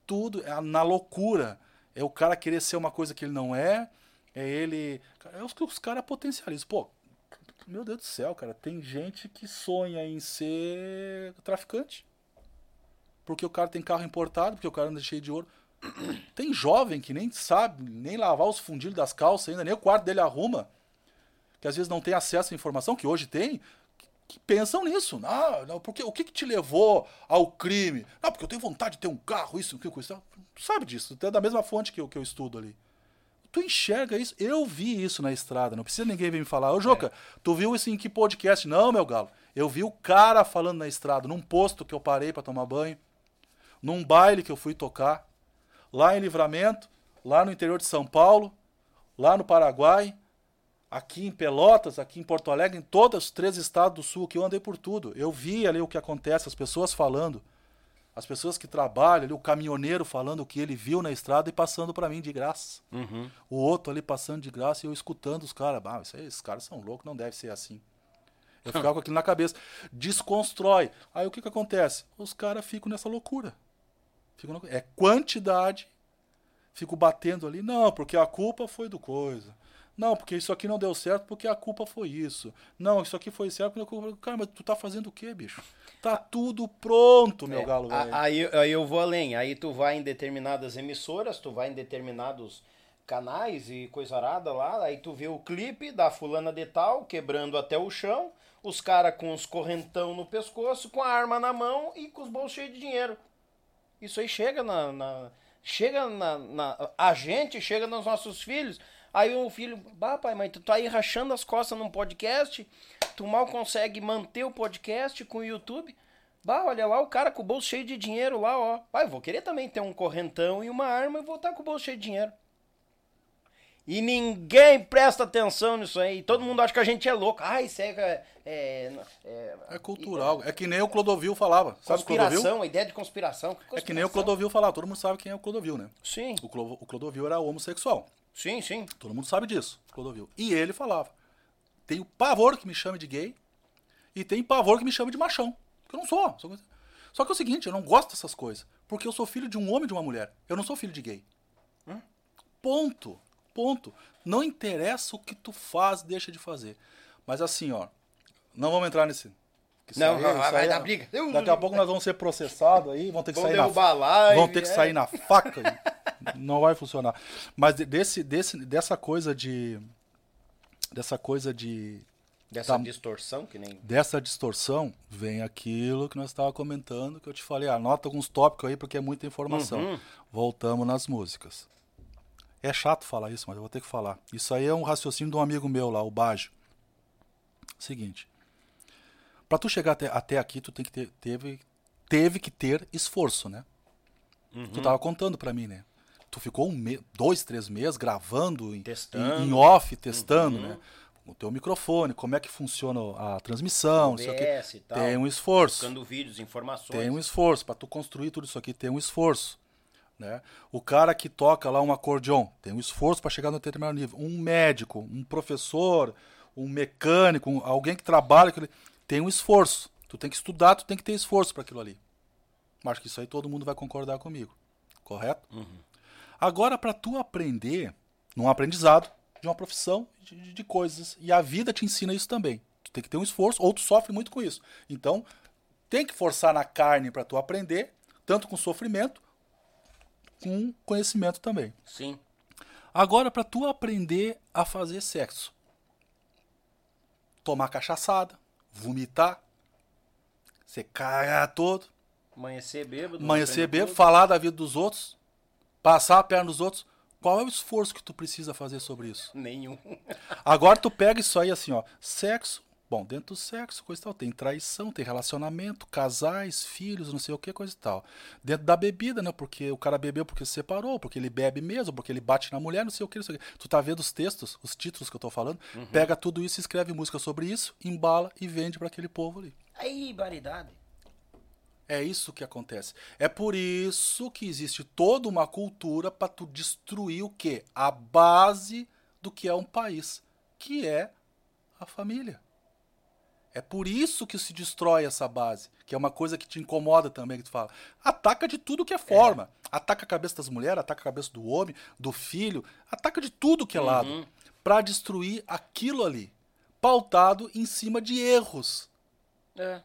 Tudo, é na loucura. É o cara querer ser uma coisa que ele não é. É ele. É os que os caras potencializam. Pô, meu Deus do céu, cara. Tem gente que sonha em ser traficante. Porque o cara tem carro importado, porque o cara anda cheio de ouro. Tem jovem que nem sabe nem lavar os fundilhos das calças ainda, nem o quarto dele arruma, que às vezes não tem acesso à informação, que hoje tem, que pensam nisso. Ah, não, porque, o que, que te levou ao crime? Ah, porque eu tenho vontade de ter um carro, isso, aquilo, isso. Sabe disso, é da mesma fonte que eu, que eu estudo ali. Tu enxerga isso? Eu vi isso na estrada, não precisa ninguém vir me falar. Ô, Joca, tu viu isso em que podcast? Não, meu galo. Eu vi o cara falando na estrada, num posto que eu parei para tomar banho, num baile que eu fui tocar, lá em Livramento, lá no interior de São Paulo, lá no Paraguai, aqui em Pelotas, aqui em Porto Alegre, em todos os três estados do sul, que eu andei por tudo. Eu vi ali o que acontece, as pessoas falando, as pessoas que trabalham ali, o caminhoneiro falando o que ele viu na estrada e passando para mim de graça. Uhum. O outro ali passando de graça e eu escutando os caras. Ah, aí, esses caras são loucos, não deve ser assim. Eu ficava com aquilo na cabeça. Desconstrói. Aí o que, que acontece? Os caras ficam nessa loucura. Ficam na- É quantidade. Fico batendo ali. Não, porque a culpa foi do coisa. Não, porque isso aqui não deu certo porque a culpa foi isso. Não, isso aqui foi certo porque a culpa... Cara, mas tu tá fazendo o quê, bicho? Tá tudo pronto, meu É, galo a- aí, aí eu vou além. Aí tu vai em determinadas emissoras, tu vai em determinados canais e coisa arada lá, aí tu vê o clipe da fulana de tal quebrando até o chão, os caras com os correntão no pescoço, com a arma na mão e com os bolsos cheios de dinheiro. Isso aí chega na. na- chega na, na- A gente chega nos nossos filhos. Aí o filho, bah, pai, mas tu tá aí rachando as costas num podcast, tu mal consegue manter o podcast com o YouTube. Bah, olha lá o cara com o bolso cheio de dinheiro lá, ó. Pai, eu vou querer também ter um correntão e uma arma e vou estar com o bolso cheio de dinheiro. E ninguém presta atenção nisso aí. Todo mundo acha que a gente é louco. Ah, isso é. É, é, É cultural. É que nem o Clodovil falava. Sabe o Clodovil? conspiração, a ideia de conspiração. Que É que nem o conspiração? Clodovil falava. Todo mundo sabe quem é o Clodovil, né? Sim, o Clodovil era homossexual. Sim, sim. Todo mundo sabe disso, Clodovil. E ele falava: tenho pavor que me chame de gay e tem pavor que me chame de machão. Porque eu não sou. sou Só que é o seguinte, eu não gosto dessas coisas. Porque eu sou filho de um homem e de uma mulher. Eu não sou filho de gay. Ponto. Ponto. Não interessa o que tu faz, deixa de fazer. Mas assim, ó. Não vamos entrar nesse. Não, aí- vai- isso vai dar é- briga. Daqui a pouco nós vamos ser processados aí, vão ter que Vão sair na live, Vão ter que é. sair na faca. Não vai funcionar. Mas de- desse, desse, dessa coisa de. Dessa coisa de. Dessa Tá. distorção que nem. Dessa distorção, vem aquilo que nós estávamos comentando, que eu te falei. Anota alguns tópicos aí, porque é muita informação. Uhum. Voltamos nas músicas. É chato falar isso, mas eu vou ter que falar. Isso aí é um raciocínio de um amigo meu lá, o Baggio. Seguinte. Pra tu chegar até, até aqui, tu tem que ter, teve, teve que ter esforço, né? Tu tava contando pra mim, né? Tu ficou um me- dois, três meses gravando em, Testando. em, em off, testando, né? O teu microfone, como é que funciona a transmissão, não sei o quê. OBS e tal. Tem um esforço. Buscando vídeos, informações. Tem um esforço. Para tu construir tudo isso aqui, tem um esforço. Né? O cara que toca lá um acordeon tem um esforço para chegar no determinado nível. Um médico, um professor, um mecânico, um- alguém que trabalha, tem um esforço. Tu tem que estudar, tu tem que ter esforço para aquilo ali. Mas Acho que isso aí todo mundo vai concordar comigo. Correto? Agora, para tu aprender num aprendizado de uma profissão, de, de- coisas, e a vida te ensina isso também. Tu tem que ter um esforço, ou tu sofre muito com isso. Então, tem que forçar na carne para tu aprender, tanto com sofrimento, com conhecimento também. Sim. Agora, para tu aprender a fazer sexo, tomar cachaçada, vomitar, você cagar todo, Amanhecer bêbado. amanhecer bêbado, falar da vida dos outros, passar a perna dos outros. Qual é o esforço que tu precisa fazer sobre isso? Nenhum. Agora tu pega isso aí assim, ó, sexo. Bom, dentro do sexo, coisa e tal, tem traição, tem relacionamento, casais, filhos, não sei o que, coisa e tal. Dentro da bebida, né? Porque o cara bebeu porque se separou, porque ele bebe mesmo, porque ele bate na mulher, não sei o que, não sei o que. Tu tá vendo os textos, os títulos que eu tô falando? Pega tudo isso, escreve música sobre isso, embala e vende para aquele povo ali. Aí, baridade. É isso que acontece. É por isso que existe toda uma cultura para tu destruir o quê? A base do que é um país, que é a família. É por isso que se destrói essa base, que é uma coisa que te incomoda também, que tu fala. Ataca de tudo que é forma. Ataca a cabeça das mulheres, ataca a cabeça do homem, do filho, ataca de tudo que é lado, para destruir aquilo ali, pautado em cima de erros. É.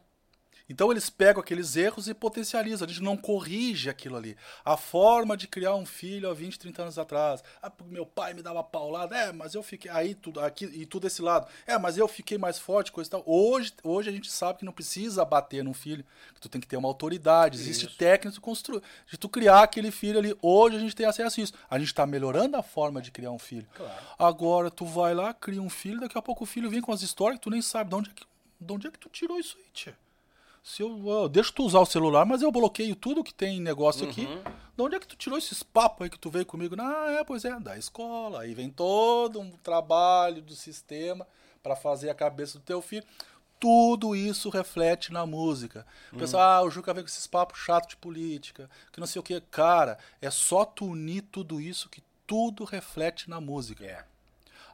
Então eles pegam aqueles erros e potencializam. A gente não corrige aquilo ali. A forma de criar um filho há 20, 30 anos atrás. Ah, meu pai me dava paulada. É, mas eu fiquei. Aí tudo, aqui e tudo desse lado. É, mas eu fiquei mais forte, coisa e tal. Hoje, hoje a gente sabe que não precisa bater num filho. Que tu tem que ter uma autoridade. Existe Isso. técnica de construir. De tu criar aquele filho ali. Hoje a gente tem acesso a isso. A gente está melhorando a forma de criar um filho. Agora tu vai lá, cria um filho, daqui a pouco o filho vem com as histórias que tu nem sabe de onde é que, de onde é que tu tirou isso aí, tia. Se eu, eu deixo tu usar o celular, mas eu bloqueio tudo que tem negócio aqui. De onde é que tu tirou esses papos aí que tu veio comigo? Ah, é, pois é, da escola. Aí vem todo um trabalho do sistema para fazer a cabeça do teu filho. Tudo isso reflete na música. O pessoal, ah, o Juca vem com esses papos chatos de política, que não sei o que. Cara, é só tu unir tudo isso que tudo reflete na música. É.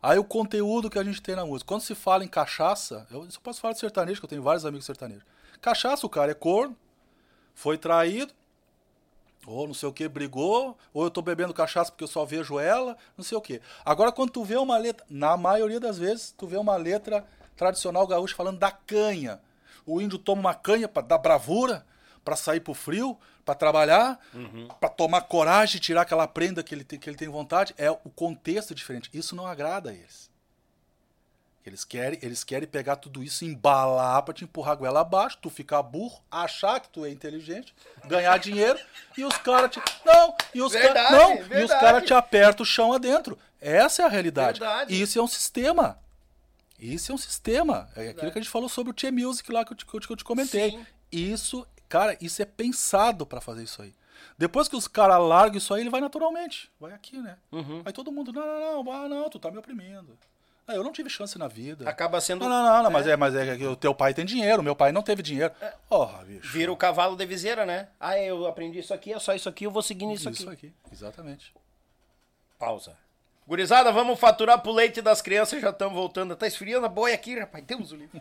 Aí o conteúdo que a gente tem na música. Quando se fala em cachaça, eu só posso falar de sertanejo, que eu tenho vários amigos sertanejos. Cachaça, o cara é corno, foi traído, ou não sei o que, brigou, ou eu tô bebendo cachaça porque eu só vejo ela, não sei o que. Agora, quando tu vê uma letra, na maioria das vezes, tu vê uma letra tradicional gaúcha falando da canha. O índio toma uma canha para dar bravura, para sair pro frio, para trabalhar, para tomar coragem, tirar aquela prenda que ele, tem, que ele tem vontade. É o contexto diferente. Isso não agrada a eles. Eles querem, eles querem pegar tudo isso, embalar pra te empurrar a goela abaixo, tu ficar burro, achar que tu é inteligente, ganhar dinheiro e os caras te. Não! E os caras. Verdade, Não! E os verdade. caras te apertam o chão adentro. Essa é a realidade. Verdade. Isso é um sistema. Isso é um sistema. É aquilo que a gente falou sobre o T Music lá que eu te, que eu te- que eu te comentei. Sim. Isso, cara, isso é pensado pra fazer isso aí. Depois que os caras largam isso aí, ele vai naturalmente. Vai aqui, né? Uhum. Aí todo mundo, não, não, não, não, tu tá me oprimindo. Ah, eu não tive chance na vida. Acaba sendo. Não, não, não, não, mas é, mas é que o teu pai tem dinheiro, meu pai não teve dinheiro. Porra, bicho. Vira o cavalo de viseira, né? Ah, eu aprendi isso aqui, é só isso aqui, eu vou seguindo isso, isso aqui. aqui. Exatamente. Pausa. Gurizada, vamos faturar pro leite das crianças, já estamos voltando. Tá esfriando a boia aqui, rapaz. Deus o livre.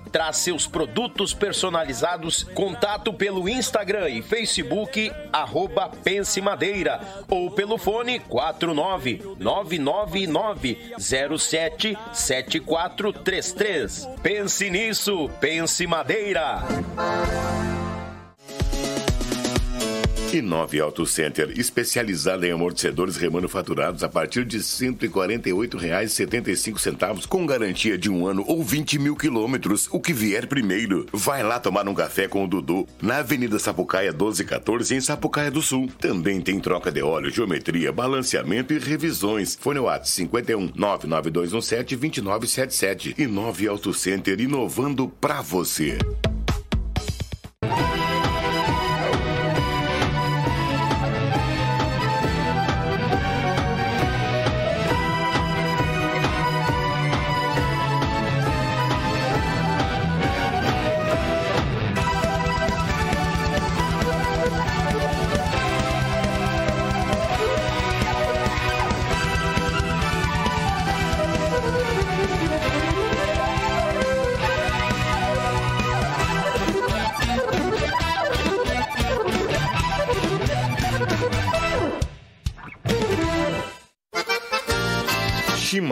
traz seus produtos personalizados. Contato pelo Instagram e Facebook, arroba Pense Madeira, ou pelo fone 49999077433. Pense nisso, Pense Madeira. E 9 Auto Center, especializada em amortecedores remanufaturados a partir de R$ 148,75, com garantia de um ano ou 20 mil quilômetros, o que vier primeiro. Vai lá tomar um café com o Dudu, na Avenida Sapucaia 1214, em Sapucaia do Sul. Também tem troca de óleo, geometria, balanceamento e revisões. Fone WhatsApp 51 99217 2977 e 9 Auto Center, inovando pra você.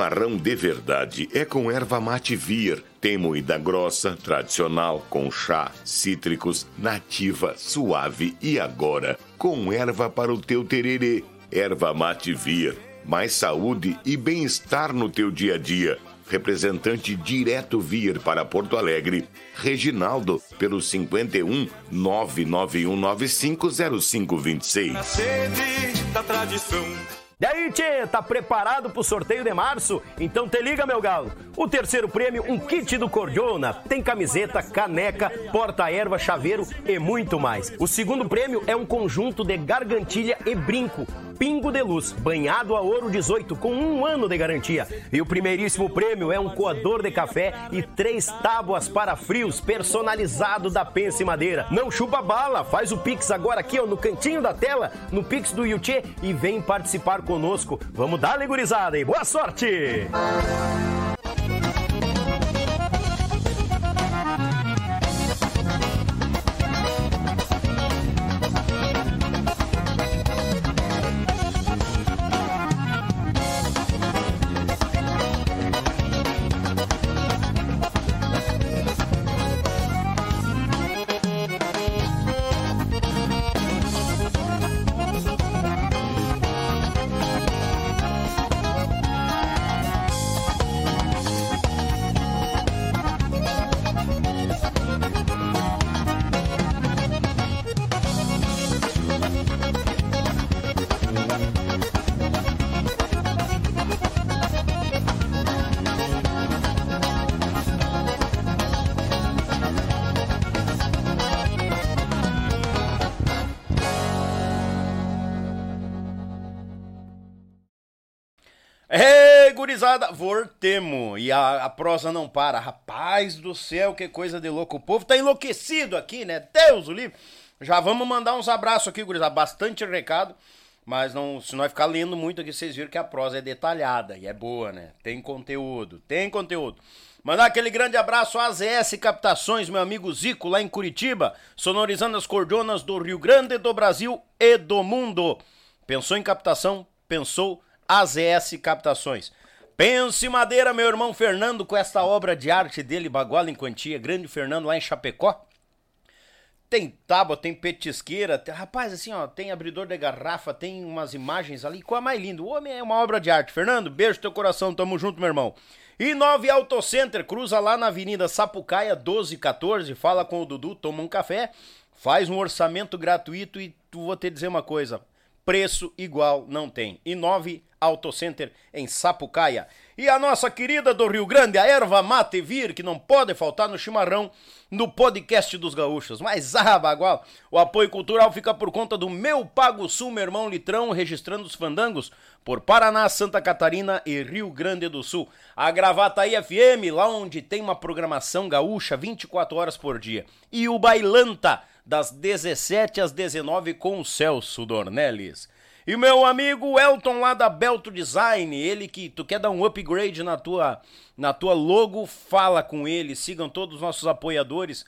Chimarrão de verdade é com erva mate vir. Tem moída grossa, tradicional, com chá, cítricos, nativa, suave e agora com erva para o teu tererê. Erva mate vir. Mais saúde e bem-estar no teu dia a dia. Representante direto vir para Porto Alegre. Reginaldo, pelo 51 991950526. Na sede da tradição. E aí, Tchê, tá preparado pro sorteio de março? Então te liga, meu galo. O terceiro prêmio, um kit do Cordiona. Tem camiseta, caneca, porta-erva, chaveiro e muito mais. O segundo prêmio é um conjunto de gargantilha e brinco. Pingo de Luz, banhado a ouro 18 com um ano de garantia. E o primeiríssimo prêmio é um coador de café e três tábuas para frios personalizado da Pense Madeira. Não chupa bala, faz o Pix agora aqui ó, no cantinho da tela, no Pix do Yuchê e vem participar conosco. Vamos dar legurizada e boa sorte! Voltemos. E a, a prosa não para. Rapaz do céu, que coisa de louco. O povo tá enlouquecido aqui, né? Deus o livre. Já vamos mandar uns abraços aqui, gurizada. Bastante recado. Mas não, se nós ficar lendo muito aqui, vocês viram que a prosa é detalhada e é boa, né? Tem conteúdo, tem conteúdo. Mandar aquele grande abraço à AZS Captações, meu amigo Zico, lá em Curitiba, sonorizando as cordonas do Rio Grande, do Brasil e do mundo. Pensou em captação? Pensou AZS Captações. Pense Madeira, meu irmão Fernando, com esta obra de arte dele, Baguala em Quantia, grande Fernando lá em Chapecó. Tem tábua, tem petisqueira, tem, rapaz, assim, ó, tem abridor de garrafa, tem umas imagens ali, qual é mais lindo? O homem é uma obra de arte. Fernando, beijo teu coração, tamo junto, meu irmão. E 9 Auto Center, cruza lá na Avenida Sapucaia 1214, fala com o Dudu, toma um café, faz um orçamento gratuito e tu vou te dizer uma coisa, preço igual não tem. E 9 Auto Center em Sapucaia. E a nossa querida do Rio Grande, a erva mate vir, que não pode faltar no chimarrão, no podcast dos gaúchos. Mas, ah, bagual, o apoio cultural fica por conta do meu Pago Sul, meu irmão Litrão, registrando os fandangos por Paraná, Santa Catarina e Rio Grande do Sul. A Gravataí FM, lá onde tem uma programação gaúcha 24 horas por dia. E o Bailanta, das 17 às 19 com o Celso Dornelles. E meu amigo Elton lá da Belto Design, ele que tu quer dar um upgrade na tua, na tua logo, fala com ele, sigam todos os nossos apoiadores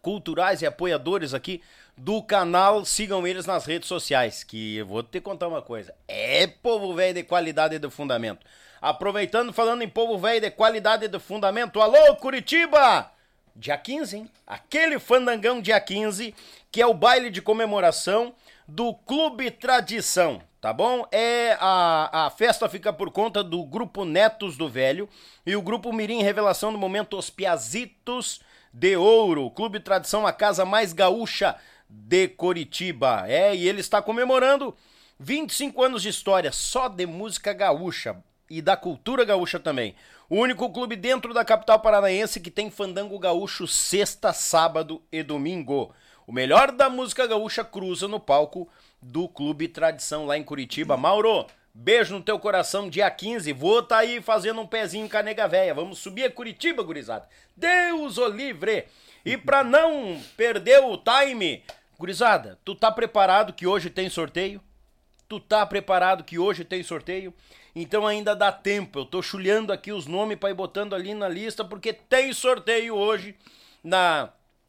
culturais e apoiadores aqui do canal, sigam eles nas redes sociais, que eu vou te contar uma coisa, é povo velho de qualidade e de fundamento. Aproveitando, falando em povo velho de qualidade e de fundamento, alô Curitiba! Dia 15, hein? Aquele fandangão dia 15, que é o baile de comemoração do Clube Tradição, tá bom? É a, a festa fica por conta do grupo Netos do Velho e o grupo Mirim Revelação do Momento Os Piazitos de Ouro. Clube Tradição, a casa mais gaúcha de Coritiba. É, e ele está comemorando 25 anos de história só de música gaúcha e da cultura gaúcha também. O único clube dentro da capital paranaense que tem fandango gaúcho sexta, sábado e domingo. O melhor da música gaúcha cruza no palco do Clube Tradição lá em Curitiba. Mauro, beijo no teu coração, dia 15. Vou tá aí fazendo um pezinho a nega véia. Vamos subir a Curitiba, gurizada. Deus o livre! E pra não perder o time, gurizada, tu tá preparado que hoje tem sorteio? Tu tá preparado que hoje tem sorteio? Então ainda dá tempo. Eu tô chulhando aqui os nomes para ir botando ali na lista porque tem sorteio hoje na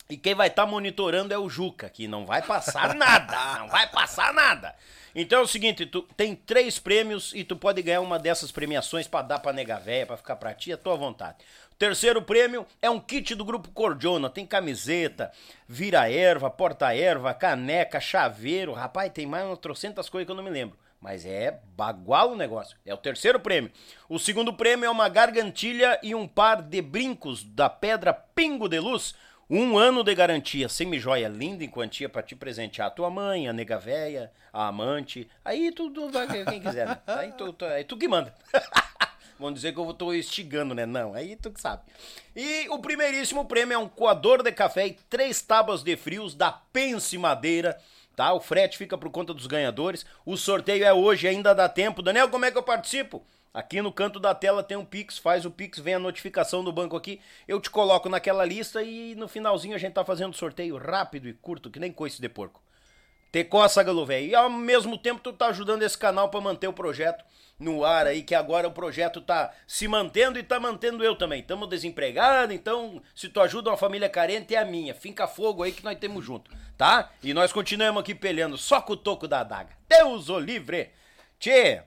e quem vai estar tá monitorando é o Juca, que não vai passar nada, não vai passar nada. Então é o seguinte, tu tem três prêmios e tu pode ganhar uma dessas premiações para dar pra nega véia, pra ficar pra ti, a tua vontade. O terceiro prêmio é um kit do Grupo Cordiona, tem camiseta, vira-erva, porta-erva, caneca, chaveiro, rapaz, tem mais umas trocentas coisas que eu não me lembro. Mas é bagual o negócio. É o terceiro prêmio. O segundo prêmio é uma gargantilha e um par de brincos da pedra Pingo de Luz um ano de garantia, semi-joia linda em quantia para te presentear a tua mãe, a nega véia, a amante. Aí tu, tu vai quem quiser, né? Aí tu, tu, aí tu que manda. Vamos dizer que eu tô instigando, né? Não, aí tu que sabe. E o primeiríssimo prêmio é um coador de café e três tábuas de frios da Pense Madeira tá? O frete fica por conta dos ganhadores. O sorteio é hoje, ainda dá tempo. Daniel, como é que eu participo? Aqui no canto da tela tem um Pix, faz o Pix, vem a notificação do banco aqui, eu te coloco naquela lista e no finalzinho a gente tá fazendo sorteio rápido e curto, que nem coice de porco. Te coça, galo velho. E ao mesmo tempo tu tá ajudando esse canal para manter o projeto no ar aí, que agora o projeto tá se mantendo e tá mantendo eu também. Tamo desempregado, então se tu ajuda uma família carente é a minha. Finca fogo aí que nós temos junto, tá? E nós continuamos aqui peleando só com o toco da adaga. Deus o livre. Tchê,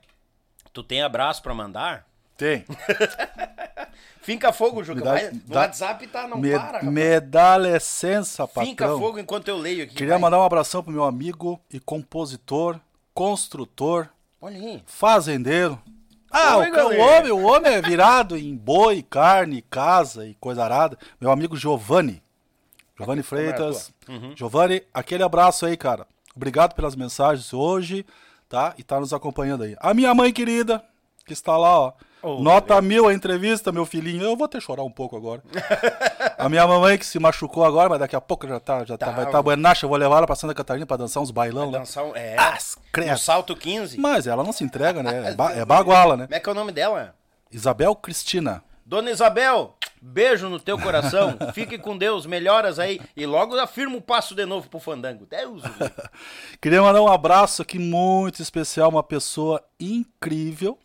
tu tem abraço para mandar? Tem. Finca fogo, Juca. Me dá- Vai- o dá- WhatsApp tá, não Me, para, rapaz. me dá licença, patrão. Finca fogo enquanto eu leio aqui. Queria vai. mandar um abração pro meu amigo e compositor, construtor, Olha aí. fazendeiro. Ah, Oi, o, o homem, o homem é virado em boi, carne, casa e coisa arada. Meu amigo Giovanni. Giovanni é a Freitas. Uhum. Giovanni, aquele abraço aí, cara. Obrigado pelas mensagens hoje, tá? E tá nos acompanhando aí. A minha mãe querida, que está lá, ó. Oh, Nota mil a entrevista, meu filhinho. Eu vou até chorar um pouco agora. a minha mamãe que se machucou agora, mas daqui a pouco já tá, já tá, Tá, vai estar tá buenacha. Eu vou levar ela pra Santa Catarina pra dançar uns bailão lá. Dançar um, é, credo. um salto 15. Mas ela não se entrega, né? É, ba é baguala, né? Como é que é o nome dela? Isabel Cristina. Dona Isabel, beijo no teu coração. Fique com Deus, melhoras aí. E logo afirma o passo de novo pro fandango. Deus. Queria mandar um abraço aqui muito especial, uma pessoa incrível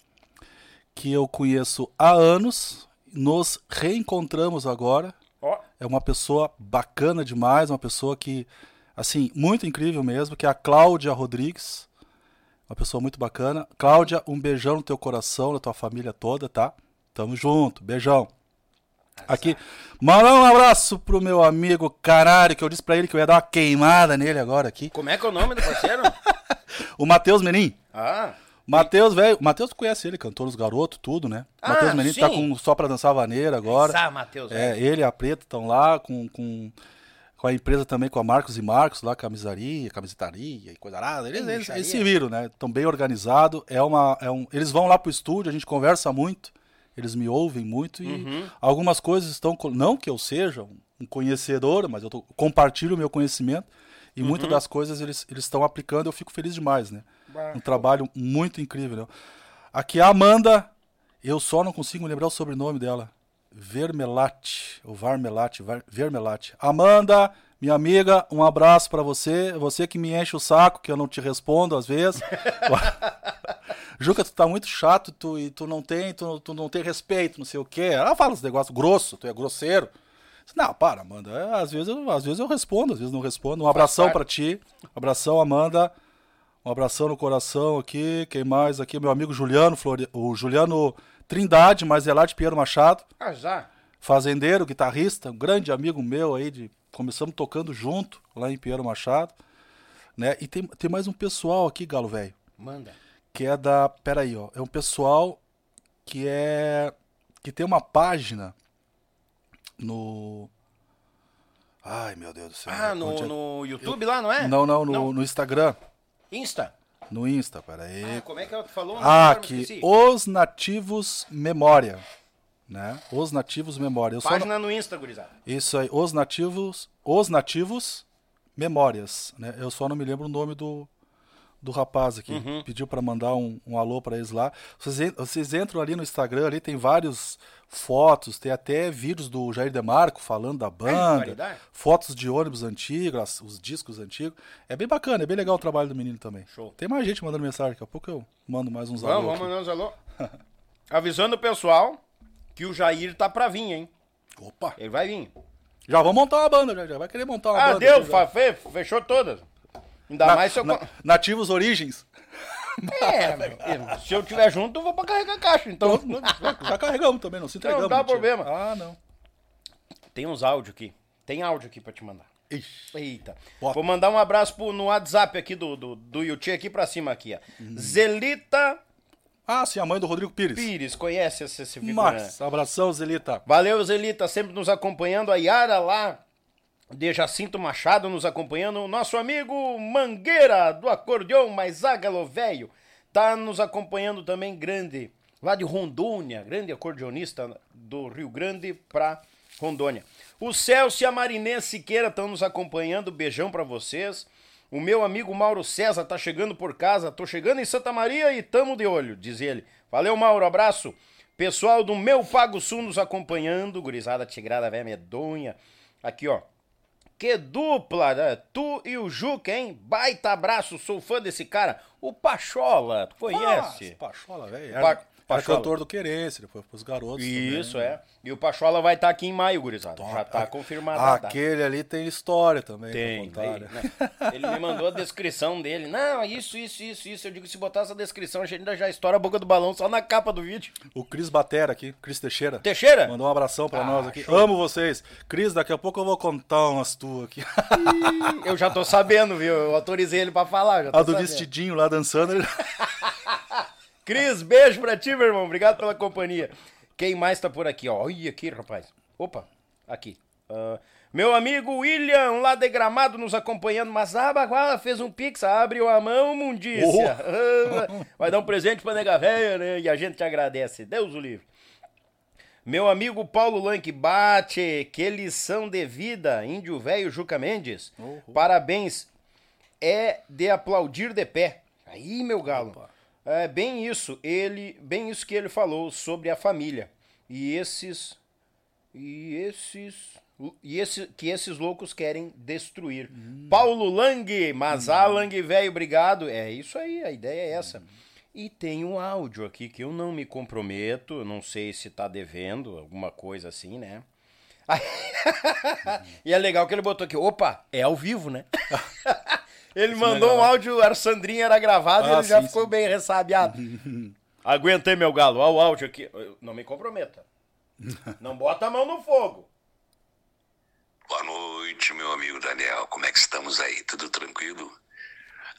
que eu conheço há anos. Nos reencontramos agora. Ó, É uma pessoa bacana demais, uma pessoa que, assim, muito incrível mesmo, que é a Cláudia Rodrigues. Uma pessoa muito bacana. Cláudia, um beijão no teu coração, na tua família toda, tá? Tamo junto, beijão. Aqui, mandar um abraço pro meu amigo Canário, que eu disse pra ele que eu ia dar uma queimada nele agora aqui. como é que é o nome do parceiro? O Matheus Menin. Ah, Matheus, velho. Matheus, conhece ele, cantor dos garotos, tudo, né? Ah, Matheus Menin tá sim. com Só Pra Dançar Vaneira agora. ah Matheus. É, velho. ele e a Preta estão lá com, com, com a empresa também, com a Marcos e Marcos, lá, camisaria, camisetaria e coisa arada. Eles, eles, eles se viram, né? Estão bem organizados. É uma, é um, eles vão lá pro estúdio, a gente conversa muito, eles me ouvem muito e Uhum. algumas coisas estão. Não que eu seja um, conhecedor, mas eu tô- compartilho o meu conhecimento e Uhum. muitas das coisas eles eles estão aplicando eu fico feliz demais, né? Um trabalho muito incrível. Né? Aqui a Amanda, eu só não consigo lembrar o sobrenome dela. Vermelate, ou Varmelate, Var- Vermelate. Amanda, minha amiga, um abraço pra você. Você que me enche o saco, que eu não te respondo às vezes. Juca, tu tá muito chato tu, e tu não tem, tu, tu não tem respeito, não sei o quê. Ela fala uns negócios grossos, tu é grosseiro. Não, para, Amanda. É, Às vezes, eu, às vezes eu respondo, às vezes não respondo. Um abração parte. pra ti. Abração, Amanda. Um abração no coração aqui. Quem mais aqui? Meu amigo Juliano, Flori... o Juliano Trindade, mas é lá de Pinheiro Machado. Ah, já. Fazendeiro, guitarrista, um grande amigo meu aí. De... Começamos tocando junto lá em Pinheiro Machado. Né? E tem, tem mais um pessoal aqui, Galo Velho Manda. que é da. Peraí, ó. É um pessoal que é. que tem uma página no. Ai, meu Deus do céu. Ah, no, é- no YouTube lá, não é? Não, não, no, no Instagram. Insta. No Insta, peraí. Ah, como é que ela falou? Ah, esqueci. Os Nativos Memória. Né? Os Nativos Memória. Eu só Página no Insta, gurizada. Isso aí, Os Nativos. Os Nativos Memórias. Né? Eu só não me lembro o nome do, do rapaz aqui. Uhum. Pediu pra mandar um, um alô pra eles lá. Vocês, vocês entram ali no Instagram, ali tem vários fotos, tem até vídeos do Jair Demarco falando da banda, variedade. fotos de ônibus antigos, os discos antigos. É bem bacana, é bem legal o trabalho do menino também. Show. Tem mais gente mandando mensagem, daqui a pouco eu mando mais uns Vamos, alô. vamos aqui. mandar uns alô. Avisando o pessoal que o Jair tá pra vir, hein? Opa! Ele vai vir. Já vamos montar uma banda, já, já vai querer montar uma Ah, banda. deu, já. fechou todas. Ainda Na- mais se eu. na- Nativos Origens. É, meu, se eu tiver junto, eu vou pra carregar caixa. Então. Já carregamos também, não se entregamos. Não dá problema. Ah, não. Tem uns áudios aqui. Tem áudio aqui pra te mandar. Ixi. Eita. Bota. Vou mandar um abraço pro, no WhatsApp aqui do, do, do Yuti aqui pra cima aqui, ó. Uhum. Zelita Ah, sim, a mãe do Rodrigo Pires. Pires, conhece esse, esse figura? Mas, abração, Zelita. Valeu, Zelita, sempre nos acompanhando. A Yara lá, de Jacinto Machado, nos acompanhando. O nosso amigo Mangueira, do acordeão, mais ágalo velho, tá nos acompanhando também, grande, lá de Rondônia, grande acordeonista do Rio Grande pra Rondônia. O Celso e a Marinês Siqueira estão nos acompanhando, beijão pra vocês. O meu amigo Mauro César tá chegando por casa, tô chegando em Santa Maria e tamo de olho, diz ele. Valeu, Mauro, abraço. Pessoal do Meu Pago Sul nos acompanhando, gurizada tigrada velha medonha. Aqui, ó. Que dupla, né? Tu e o Juca, hein? Baita abraço, sou fã desse cara. O Pachola, tu conhece? Ah, Pachola, velho. Pa- Era, Pachola. cantor do Querência, depois pros garotos. Isso, também. é. E o Pachola vai estar aqui em maio, gurizada. Já tá Ah, confirmado. a data. Aquele ali tem história também. Tem, tem, né? né? Ele me mandou a descrição dele. Não, isso, isso, isso, isso. Eu digo, se botar essa descrição, a gente ainda já estoura a boca do balão só na capa do vídeo. O Cris Batera aqui, Cris Teixeira. Teixeira? Mandou um abração pra Ah, nós aqui. show. Amo vocês. Cris, daqui a pouco eu vou contar umas tuas aqui. Eu já tô sabendo, viu? Eu autorizei ele pra falar. A do sabendo. vestidinho lá dançando. Ele... Cris, beijo pra ti, meu irmão. Obrigado pela companhia. Quem mais tá por aqui, ó? Olha aqui, rapaz. Opa, aqui. Ah, meu amigo William, lá de Gramado, nos acompanhando. Mas a Baguala fez um pix, abriu a mão, mundícia. Ah, Vai dar um presente pra nega velha, né? E a gente te agradece. Deus o livre. Meu amigo Paulo Lanque, bate, que lição de vida, índio velho Juca Mendes. Parabéns, é de aplaudir de pé. Aí, meu galo. É bem isso, ele, bem isso que ele falou sobre a família. E esses e esses e esse, que esses loucos querem destruir. Paulo Lang, mas a Lang velho, obrigado. É isso aí, a ideia é essa. E tem um áudio aqui que eu não me comprometo, não sei se tá devendo, alguma coisa assim, né? e é legal que ele botou aqui, opa, é ao vivo, né? ele mandou um áudio, a Sandrinha era gravado e Ah, ele já sim, ficou sim. bem ressabiado. Aguentei, meu galo, olha o áudio aqui. Não me comprometa. Não bota a mão no fogo. Boa noite, meu amigo Daniel. Como é que estamos aí? Tudo tranquilo?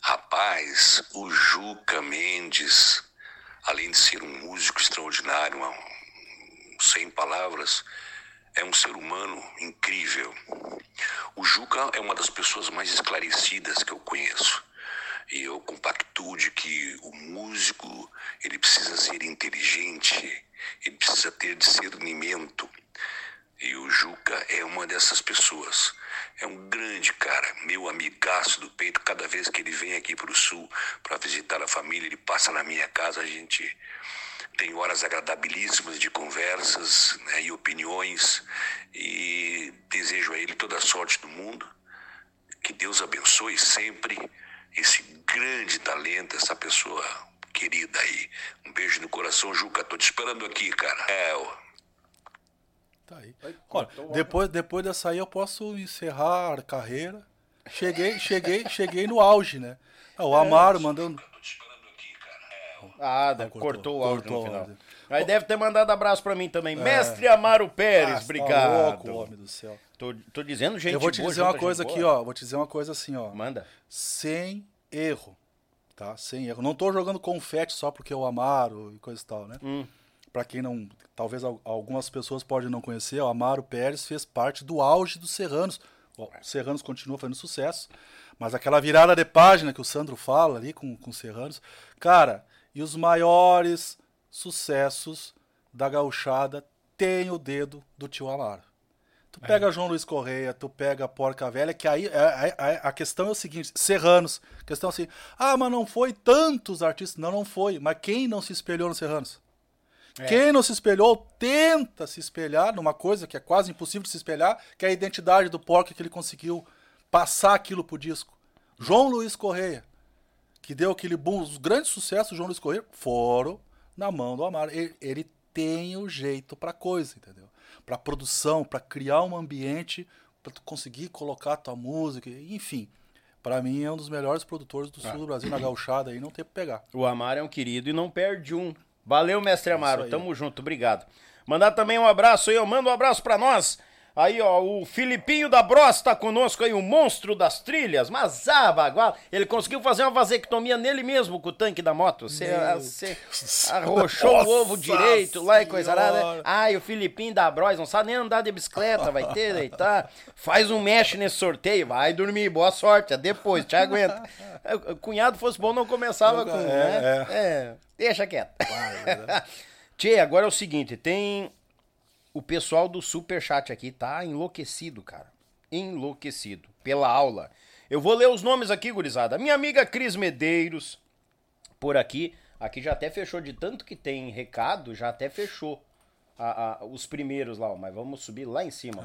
Rapaz, o Juca Mendes, além de ser um músico extraordinário, um- sem palavras, é um ser humano incrível. O Juca é uma das pessoas mais esclarecidas que eu conheço. E eu compactuo de que o músico, ele precisa ser inteligente, ele precisa ter discernimento. E o Juca é uma dessas pessoas. É um grande cara, meu amigaço do peito. Cada vez que ele vem aqui para o sul para visitar a família, ele passa na minha casa. A gente tem horas agradabilíssimas de conversas né, e opiniões. E desejo a ele toda a sorte do mundo. Que Deus abençoe sempre esse grande talento, essa pessoa querida aí. Um beijo no coração, Juca. Tô te esperando aqui, cara. É, ó. Tá aí. Olha, depois, depois dessa aí eu posso encerrar a carreira. Cheguei, cheguei, cheguei no auge, né? Ah, O Amaro mandando. Ah, da- cortou, cortou, o áudio cortou no final. áudio. Aí deve ter mandado abraço pra mim também. Mestre Amaro Pérez, Ah, tá obrigado. louco, homem do céu. Tô, tô dizendo, gente. eu vou te boa, dizer uma coisa aqui, boa. ó. Vou te dizer uma coisa assim, ó. Manda. Sem erro. Tá? Sem erro. Não tô jogando confete só porque eu Amaro e coisa e tal, né? Hum. Pra quem não. Talvez al- algumas pessoas podem não conhecer, o Amaro Pérez fez parte do auge dos Serranos. O Serranos continua fazendo sucesso. Mas aquela virada de página que o Sandro fala ali com, com os Serranos. Cara, e os maiores sucessos da gauchada tem o dedo do tio Amaro. Tu pega João Luiz Correia, tu pega Porca Velha, que aí é- é- é- a questão é o seguinte, Serranos, questão assim, ah, mas não foi tantos artistas, não, não foi, mas quem não se espelhou nos Serranos? Quem não se espelhou, tenta se espelhar numa coisa que é quase impossível de se espelhar, que é a identidade do Porca que ele conseguiu passar aquilo pro disco. João Luiz Correia, que deu aquele boom, os grandes sucessos do João Luiz Correia foram na mão do Amaro. Ele, ele tem o jeito pra coisa, entendeu? Pra produção, pra criar um ambiente, pra tu conseguir colocar tua música, enfim. Pra mim é um dos melhores produtores do sul do Brasil na gauchada aí, não tem pra pegar. O Amaro é um querido e não perde um. Valeu, mestre Amaro. aí. Tamo junto, obrigado. Mandar também um abraço aí, eu mando um abraço pra nós. Aí, ó, o Filipinho da Bros tá conosco aí, o monstro das trilhas. Mas, ah, bagual, ele conseguiu fazer uma vasectomia nele mesmo com o tanque da moto. Você você arrochou o ovo Nossa direito lá e coisa Senhora. nada. Ai, o Filipinho da Bros não sabe nem andar de bicicleta, vai ter, deitar. Faz um mexe nesse sorteio, vai dormir, boa sorte, é depois, te aguenta. O cunhado fosse bom, não começava com, É, né? É, deixa quieto. Tchê, agora é o seguinte, tem o pessoal do Superchat aqui tá enlouquecido, cara. Enlouquecido pela aula. Eu vou ler os nomes aqui, gurizada. Minha amiga Cris Medeiros, por aqui. Aqui já até fechou de tanto que tem recado, já até fechou a- a- os primeiros lá, ó, mas vamos subir lá em cima.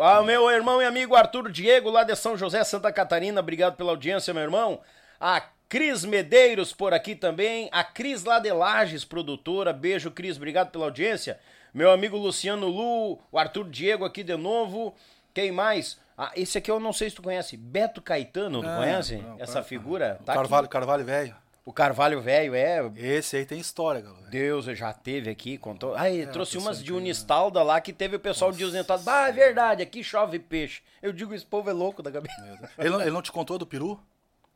Ah, meu irmão e amigo Arthur Diego, lá de São José, Santa Catarina, obrigado pela audiência, meu irmão. A Cris Medeiros por aqui também. A Cris lá de Lages, produtora. Beijo, Cris, obrigado pela audiência. Meu amigo Luciano Lu, o Arthur Diego aqui de novo. Quem mais? Ah, esse aqui eu não sei se tu conhece. Beto Caetano, tu conhece? não, Essa Car- figura? Tá aqui. Carvalho, Carvalho velho. O Carvalho Velho, é. Esse aí tem história, galera. Deus, já teve aqui, contou. Ah, ele trouxe umas de incrível. Unistalda lá que teve o pessoal de Unistalda. Ah, é verdade, aqui chove peixe. Eu digo, esse povo é louco da cabeça. Ele ele não te contou do peru?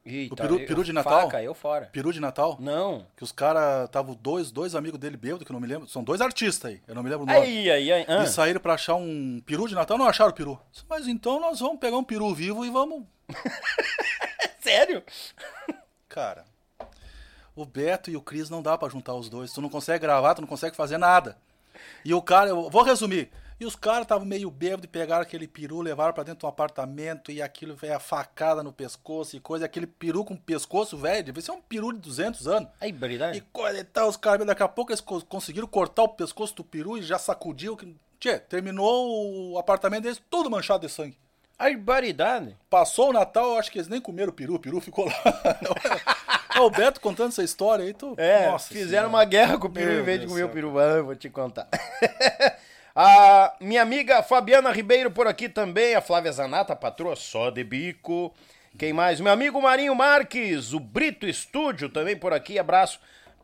Eita, O peru- eu- peru de Natal? Faca, eu fora. Peru de Natal? Não. Que os caras estavam dois, dois amigos dele bêbados, que eu não me lembro. São dois artistas aí, eu não me lembro o nome. Aí, aí, aí. ah. E saíram pra achar um peru de Natal, não acharam o peru. Mas então nós vamos pegar um peru vivo e vamos. Sério? Cara, o Beto e o Cris não dá pra juntar os dois. Tu não consegue gravar, tu não consegue fazer nada. E o cara, eu vou resumir. E os caras estavam meio bêbados e pegaram aquele peru, levaram pra dentro de um apartamento e aquilo veio a facada no pescoço e coisa. Aquele peru com pescoço, velho, devia ser um peru de 200 anos. Aí, E barbaridade. coisa e tal, os caras, daqui a pouco eles co- conseguiram cortar o pescoço do peru e já sacudiu. Tchê, terminou o apartamento deles tudo manchado de sangue. Aí, barbaridade. Passou o Natal, acho que eles nem comeram o peru, o peru ficou lá. É o Beto contando essa história aí, tu. É, Nossa fizeram Senhora. uma guerra com o peru Meu em vez de Deus comer o peru. Ah, eu vou te contar. a minha amiga Fabiana Ribeiro por aqui também. A Flávia Zanata, patroa só de bico. Quem mais? Meu amigo Marinho Marques, o Brito Estúdio também por aqui. Abraço.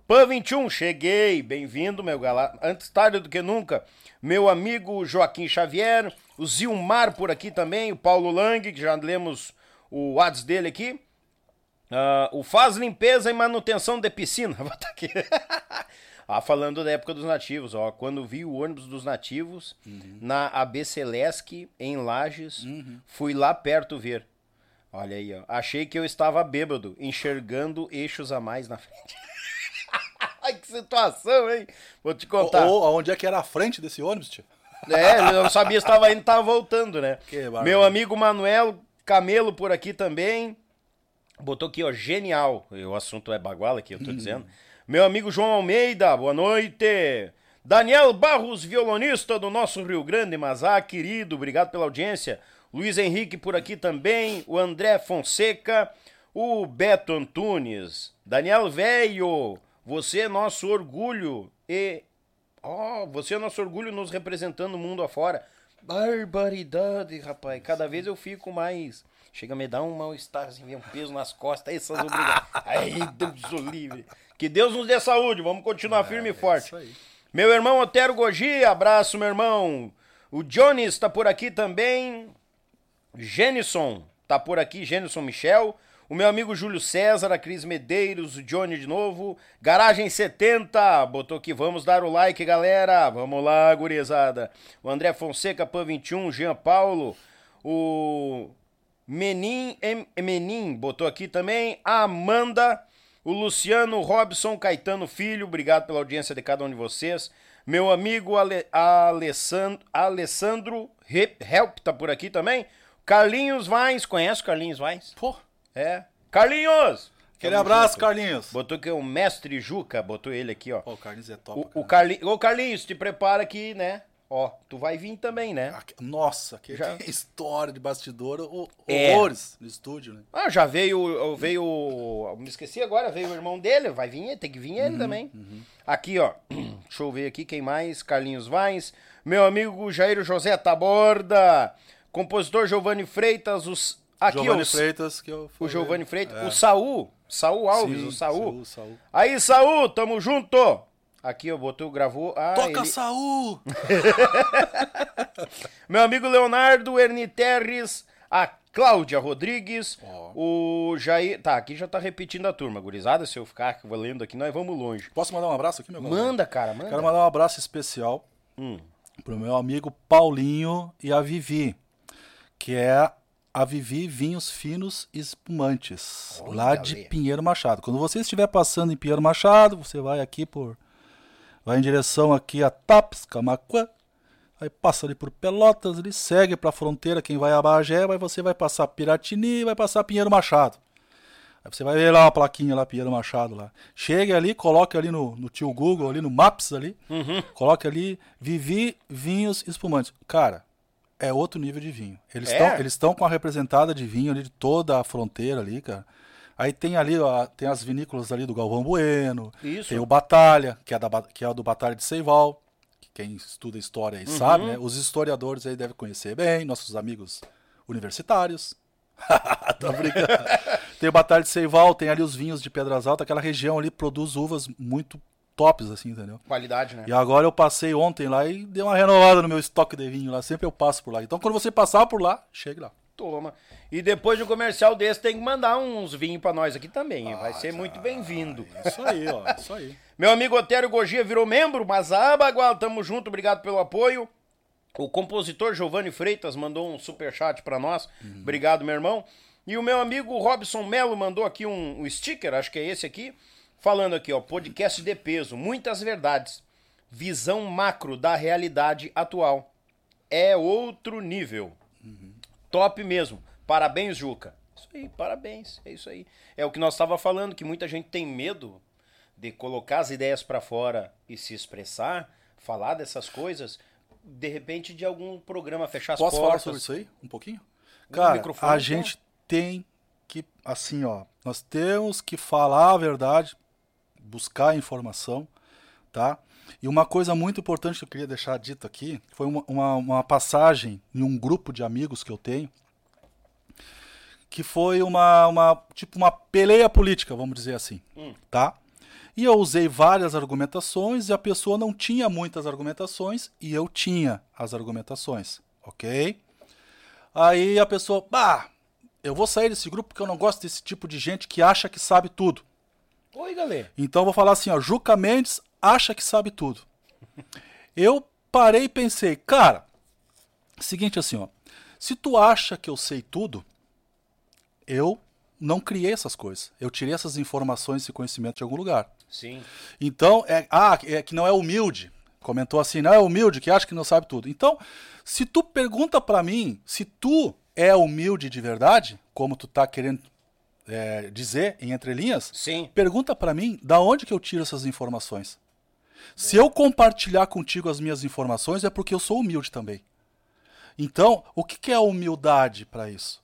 Pan 21, cheguei. Bem-vindo, meu galã. Antes tarde do que nunca. Meu amigo Joaquim Xavier, o Zilmar por aqui também, o Paulo Lang, que já lemos o WhatsApp dele aqui. Ah, o faz limpeza e manutenção de piscina. Vou botar aqui. Ah, falando da época dos nativos, ó. Quando vi o ônibus dos nativos na AB Celesc, em Lages, fui lá perto ver. Olha aí, ó. Achei que eu estava bêbado, enxergando eixos a mais na frente. Ai, que situação, hein? Vou te contar. Ou, ou onde é que era a frente desse ônibus, tio? É, ele não sabia se estava indo, estava voltando, né? Meu amigo Manuel Camelo por aqui também. Botou aqui, ó, genial. O assunto é baguala aqui, eu tô dizendo. Meu amigo João Almeida, boa noite. Daniel Barros, violonista do nosso Rio Grande, Mazá, querido, obrigado pela audiência. Luiz Henrique por aqui também. O André Fonseca. O Beto Antunes. Daniel Velho, você é nosso orgulho e Ó, você é nosso orgulho nos representando o mundo afora. Barbaridade, rapaz. Cada vez eu fico mais. Chega a me dar um mal-estar, assim, um peso nas costas. Essas obrigações. Ai, Deus o livre. Que Deus nos dê saúde. Vamos continuar firme e forte. isso aí. Meu irmão Otero Gogi, abraço, meu irmão. O Johnny está por aqui também. Genison tá por aqui, Genison Michel. O meu amigo Júlio César, a Cris Medeiros, o Johnny de novo. Garagem 70, botou aqui, vamos dar o like, galera. Vamos lá, gurizada. O André Fonseca, Pan 21, Jean Paulo. O Menin, Em- Menin botou aqui também. A Amanda. O Luciano Robson Caetano Filho, obrigado pela audiência de cada um de vocês. Meu amigo Ale, Alessandro, Alessandro He- Help tá por aqui também. Carlinhos Vaz, conhece o Carlinhos Vaz? Pô, É. Carlinhos! aquele Tamo abraço, junto. Carlinhos. Botou que é o mestre Juca, botou ele aqui, ó. Pô, o Carlinhos é top. O, o. Carli... Ô, Carlinhos, te prepara aqui, né? Ó, tu vai vir também, né? Nossa, que Já- história de bastidor, É. horrores no estúdio, né? Ah, já veio, veio, me esqueci agora, veio o irmão dele, vai vir, tem que vir ele também. Aqui, ó, deixa eu ver aqui quem mais, Carlinhos Vaz, meu amigo Jairo José Taborda, compositor Giovanni Freitas, os, aqui, Giovanni os- Freitas, que eu o. Giovanni Freitas, É. o Saul, Saul Alves, Sim, o Saul. Saul, Saul. Aí, Saul, tamo junto. Aqui, ó, botou, gravou. Ah, Toca ele- Saul! Meu amigo Leonardo Erni Terres, a Cláudia Rodrigues, o Jair. Tá, aqui já tá repetindo a turma, gurizada. Se eu ficar lendo aqui, nós vamos longe. Posso mandar um abraço aqui, meu galera? Manda, cara, manda. Quero mandar um abraço especial Hum. pro meu amigo Paulinho e a Vivi, que é a Vivi Vinhos Finos Espumantes, Olha, lá de. Pinheiro Machado. Quando você estiver passando em Pinheiro Machado, você vai aqui por vai em direção aqui a Taps, Camacuã. Aí passa ali por Pelotas, ele segue pra fronteira, quem vai a Bagé, aí você vai passar Piratini vai passar Pinheiro Machado. Aí você vai ver lá uma plaquinha lá, Pinheiro Machado lá. Chega ali, coloque ali no, no tio Google, ali no Maps ali, coloque ali, Vivi Vinhos Espumantes. Cara, é outro nível de vinho. Eles É? estão eles estão com a representada de vinho ali de toda a fronteira ali, cara. Aí tem ali, ó, tem as vinícolas ali do Galvão Bueno, Isso. tem o Batalha, que é, da, que é o do Batalha de Seival, que quem estuda história aí sabe, né? Os historiadores aí devem conhecer bem, nossos amigos universitários. Tô brincando. tem o Batalha de Seival, tem ali os vinhos de Pedras Altas, aquela região ali produz uvas muito tops, assim, entendeu? Qualidade, né? E agora eu passei ontem lá e dei uma renovada no meu estoque de vinho lá. Sempre eu passo por lá. Então quando você passar por lá, chegue lá. Toma. E depois de um comercial desse, tem que mandar uns vinhos pra nós aqui também. hein? Vai ser muito bem-vindo. Isso aí, ó. Isso aí. Meu amigo Otério Gogia virou membro, mas a Abagual, tamo junto, obrigado pelo apoio. O compositor Giovanni Freitas mandou um superchat pra nós. Obrigado, meu irmão. E o meu amigo Robson Melo mandou aqui um, um sticker, acho que é esse aqui, falando aqui, ó, podcast de peso, muitas verdades. Visão macro da realidade atual. É outro nível. Top mesmo. Parabéns, Juca. Isso aí, parabéns. É isso aí. É o que nós estava falando, que muita gente tem medo de colocar as ideias pra fora e se expressar, falar dessas coisas, de repente de algum programa fechar as Posso falar portas. sobre isso aí? Um pouquinho? Cara, a então. gente tem que, assim, ó, nós temos que falar a verdade, buscar informação, tá? E uma coisa muito importante que eu queria deixar dito aqui, foi uma, uma, uma passagem em um grupo de amigos que eu tenho, que foi uma, uma tipo uma peleia política, vamos dizer assim, tá? E eu usei várias argumentações e a pessoa não tinha muitas argumentações e eu tinha as argumentações, ok? Aí a pessoa, bah, eu vou sair desse grupo porque eu não gosto desse tipo de gente que acha que sabe tudo. Oi, galera. Então eu vou falar assim, ó, Juca Mendes acha que sabe tudo. Eu parei e pensei, cara, seguinte assim, ó, se tu acha que eu sei tudo, eu não criei essas coisas. Eu tirei essas informações e conhecimento de algum lugar. Sim. Então, é, ah, é que não é humilde. Comentou assim, não é humilde, que acha que não sabe tudo. Então, se tu pergunta pra mim se tu é humilde de verdade, como tu tá querendo é, dizer em entrelinhas, Sim. pergunta pra mim da onde que eu tiro essas informações. Se eu compartilhar contigo as minhas informações é porque eu sou humilde também. Então, o que que é humildade pra isso?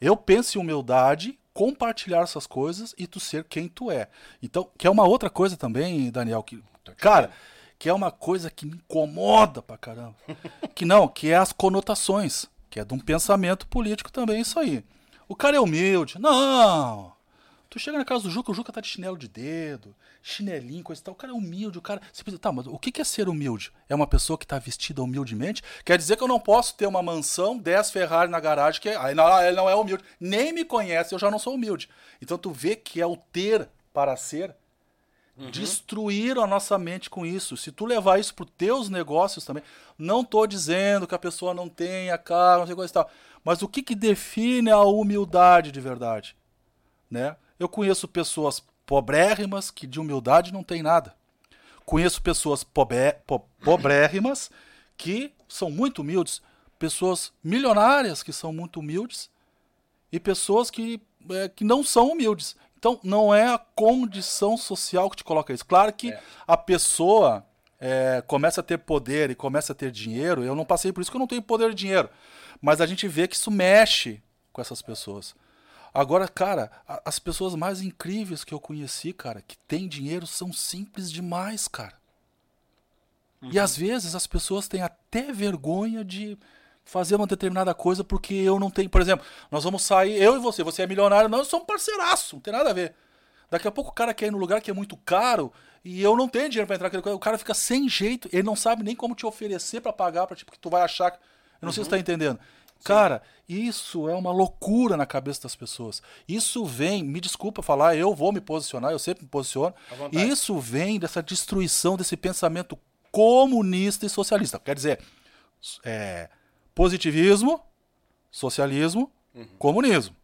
Eu penso em humildade, compartilhar essas coisas e tu ser quem tu é. Então, que é uma outra coisa também, Daniel, que cara, que é uma coisa que me incomoda pra caramba. que não, que é as conotações, que é de um pensamento político também isso aí. O cara é humilde. Não. Tu chega na casa do Juca, o Juca tá de chinelo de dedo, chinelinho, coisa e tal. O cara é humilde, o cara. Você pensa, tá, mas o que é ser humilde? É uma pessoa que tá vestida humildemente? Quer dizer que eu não posso ter uma mansão, 10 Ferrari na garagem, que aí não, ele não é humilde. Nem me conhece, eu já não sou humilde. Então tu vê que é o ter para ser. Destruíram a nossa mente com isso. Se tu levar isso para teus negócios também, não tô dizendo que a pessoa não tenha carro, não sei coisa e tal. Mas o que, que define a humildade de verdade? né? Eu conheço pessoas pobrérrimas que de humildade não tem nada. Conheço pessoas pobre, po, pobrérrimas que são muito humildes, pessoas milionárias que são muito humildes e pessoas que, é, que não são humildes. Então, não é a condição social que te coloca isso. Claro que a pessoa é, começa a ter poder e começa a ter dinheiro. Eu não passei por isso, porque eu não tenho poder de dinheiro. Mas a gente vê que isso mexe com essas pessoas. Agora, cara, as pessoas mais incríveis que eu conheci, cara, que têm dinheiro, são simples demais, cara. E às vezes as pessoas têm até vergonha de fazer uma determinada coisa porque eu não tenho. Por exemplo, nós vamos sair, eu e você, você é milionário, não, eu sou um parceiraço, não tem nada a ver. Daqui a pouco o cara quer ir no lugar que é muito caro e eu não tenho dinheiro pra entrar naquele coisa. O cara fica sem jeito, ele não sabe nem como te oferecer pra pagar, pra, tipo, que tu vai achar. Eu não sei se você tá entendendo. Cara, isso é uma loucura na cabeça das pessoas. Isso vem, me desculpa falar, eu vou me posicionar, eu sempre me posiciono. Isso vem dessa destruição desse pensamento comunista e socialista. Quer dizer, é, positivismo, socialismo, comunismo.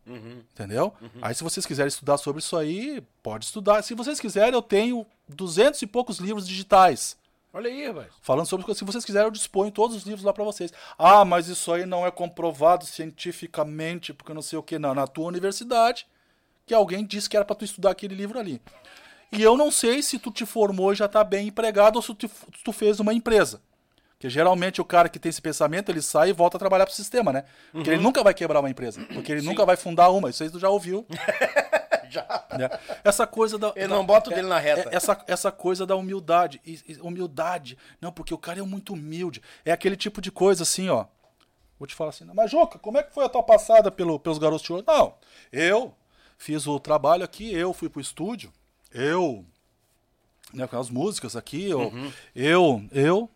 Entendeu? Aí, se vocês quiserem estudar sobre isso aí, pode estudar. Se vocês quiserem, eu tenho duzentos e poucos livros digitais Olha aí, rapaz. Falando sobre se vocês quiserem, eu disponho todos os livros lá pra vocês. Ah, mas isso aí não é comprovado cientificamente, porque não sei o que. Não, na tua universidade, que alguém disse que era pra tu estudar aquele livro ali. E eu não sei se tu te formou e já tá bem empregado ou se tu, tu fez uma empresa. Porque geralmente o cara que tem esse pensamento, ele sai e volta a trabalhar pro sistema, né? Porque ele nunca vai quebrar uma empresa. Porque ele nunca vai fundar uma. Isso aí tu já ouviu. Já. né? Essa coisa da. Ele da- não bota o dele na reta. é- Essa, essa coisa da humildade. Humildade. Não, porque o cara é muito humilde. É aquele tipo de coisa assim, ó. Vou te falar assim, mas Juca, como é que foi a tua passada pelo, pelos garotos de ouro? Não, eu fiz o trabalho aqui, eu fui pro estúdio, eu, né, com as músicas aqui, eu, eu, eu,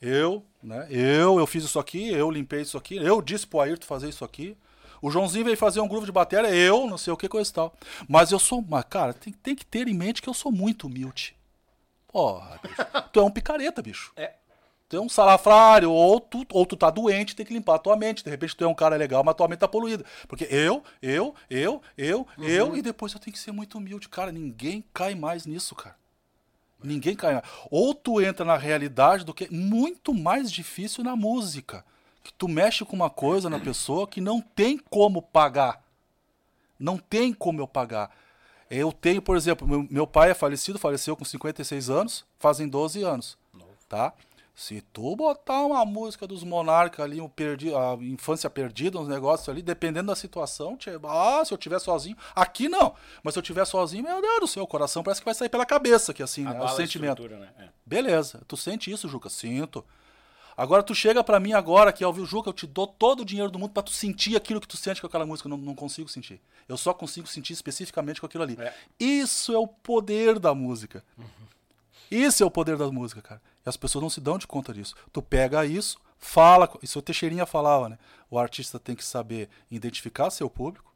eu, né, eu, eu fiz isso aqui, eu limpei isso aqui, eu disse pro Ayrton fazer isso aqui, o Joãozinho veio fazer um groove de bateria, eu, não sei o que, coisa e tal. Mas eu sou, mas cara, tem, tem que ter em mente que eu sou muito humilde. Porra, bicho, tu é um picareta, bicho. É. Tu é um salafrário, ou tu, ou tu tá doente, tem que limpar a tua mente. De repente tu é um cara legal, mas tua mente tá poluída. Porque eu, eu, eu, eu, eu, e depois eu tenho que ser muito humilde. Cara, ninguém cai mais nisso, cara. Ninguém cai mais. Ou tu entra na realidade do que muito mais difícil na música. Que tu mexe com uma coisa na pessoa que não tem como pagar. Não tem como eu pagar. Eu tenho, por exemplo, meu, meu pai é falecido, faleceu com 56 anos, fazem 12 anos. Tá? Se tu botar uma música dos Monarcas ali, um perdi, a infância perdida, uns negócios ali, dependendo da situação, tchê, ah, se eu tiver sozinho, aqui não, mas se eu tiver sozinho, meu Deus do céu, o coração parece que vai sair pela cabeça, que assim, né, o sentimento. né? É. Beleza, tu sente isso, Juca? Sinto. Agora tu chega pra mim agora que ao ouvir o Juca, eu te dou todo o dinheiro do mundo pra tu sentir aquilo que tu sente com aquela música. Eu não, não consigo sentir. Eu só consigo sentir especificamente com aquilo ali. É. Isso é o poder da música. Isso é o poder da música, cara. E as pessoas não se dão de conta disso. Tu pega isso, fala. Isso o Teixeirinha falava, né? O artista tem que saber identificar seu público,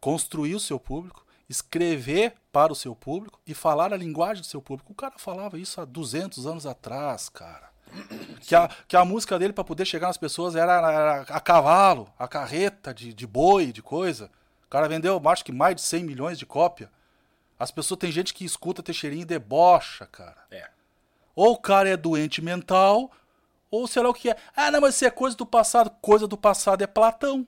construir o seu público, escrever para o seu público e falar a linguagem do seu público. O cara falava isso há 200 anos atrás, cara. Que a, que a música dele, para poder chegar nas pessoas, era, era a cavalo, a carreta de, de boi, de coisa. O cara vendeu, acho que mais de 100 milhões de cópia. As pessoas, tem gente que escuta Teixeirinha e debocha, cara. É. Ou o cara é doente mental, ou sei lá o que é. Ah, não, mas isso é coisa do passado. Coisa do passado é Platão.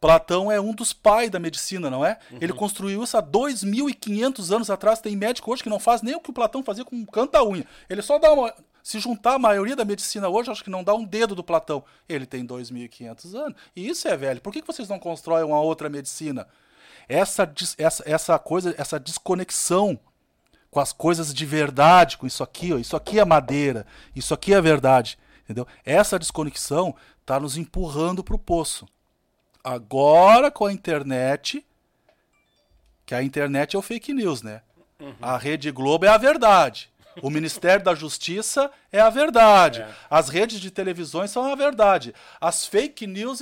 Platão é um dos pais da medicina, não é? Ele construiu isso há 2.500 anos atrás. Tem médico hoje que não faz nem o que o Platão fazia com canta-unha. Ele só dá uma. Se juntar a maioria da medicina hoje, acho que não dá um dedo do Platão. Ele tem 2.500 anos. E isso é velho. Por que vocês não constroem uma outra medicina? Essa, essa, essa coisa, essa desconexão com as coisas de verdade, com isso aqui, ó, isso aqui é madeira, isso aqui é verdade, entendeu? Essa desconexão está nos empurrando para o poço. Agora com a internet, que a internet é o fake news, né? A Rede Globo é a verdade. O Ministério da Justiça é a verdade. As redes de televisões são a verdade. As fake news.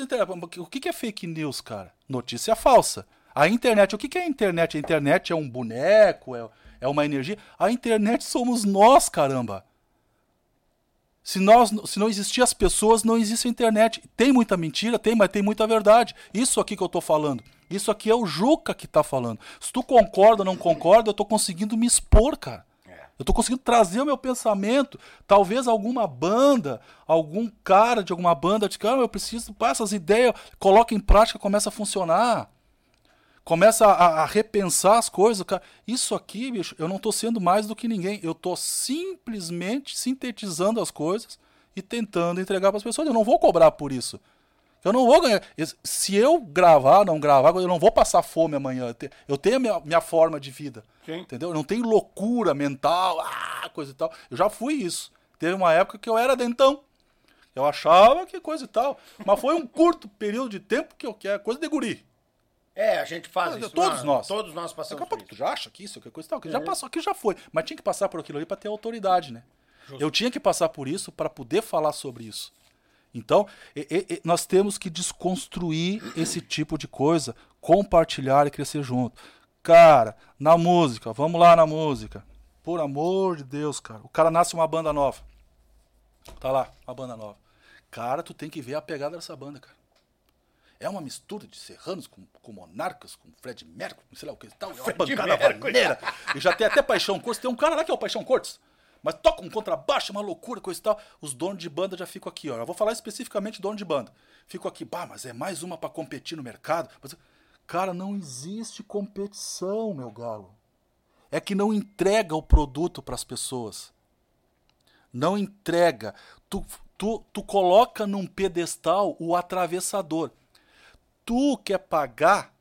O que é fake news, cara? Notícia falsa. A internet, o que é a internet? A internet é um boneco, é, é uma energia. A internet somos nós, caramba. Se, nós, se não existir as pessoas, não existe a internet. Tem muita mentira, tem, mas tem muita verdade. Isso aqui que eu tô falando. Isso aqui é o Juca que tá falando. Se tu concorda ou não concorda, eu tô conseguindo me expor, cara. Eu tô conseguindo trazer o meu pensamento. Talvez alguma banda, algum cara de alguma banda, de cara, eu preciso, pá, essas ideias, coloca em prática, começa a funcionar. Começa a, a repensar as coisas, cara. Isso aqui, bicho, eu não tô sendo mais do que ninguém. Eu tô simplesmente sintetizando as coisas e tentando entregar para as pessoas. Eu não vou cobrar por isso. Eu não vou ganhar. Se eu gravar, não gravar, eu não vou passar fome amanhã. Eu te- Eu tenho a minha, minha forma de vida. Sim. Entendeu? Eu não tenho loucura mental, ah, coisa e tal. Eu já fui isso. Teve uma época que eu era dentão. Eu achava que coisa e tal. Mas foi um curto período de tempo que eu quero. Coisa de guri. É, a gente faz isso. todos na- nós. Todos nós Daqui passamos a pouco por tu isso. já acha que isso, que coisa e tal. Que já passou, que já foi. Mas tinha que passar por aquilo ali para ter autoridade, né? Eu tinha que passar por isso para poder falar sobre isso. Então, e- e- nós temos que desconstruir esse tipo de coisa, compartilhar e crescer junto. Cara, na música, vamos lá na música. Por amor de Deus, cara. O cara nasce uma banda nova. Tá lá, uma banda nova. Cara, tu tem que ver a pegada dessa banda, cara. É uma mistura de serranos com, com monarcas, com Fred Mercury, sei lá o que tal. É uma bancada Mercury. vaneira. E já tem até Paixão Cortes. Tem um cara lá que é o Paixão Cortes. Mas toca um contrabaixo, uma loucura, coisa e tal. Os donos de banda já ficam aqui, ó. Eu vou falar especificamente dono de banda. Fico aqui, bah, mas é mais uma para competir no mercado. Mas, cara, não existe competição, meu galo. É que não entrega o produto para as pessoas. Não entrega. Tu, tu, tu coloca num pedestal o atravessador. Tu quer pagar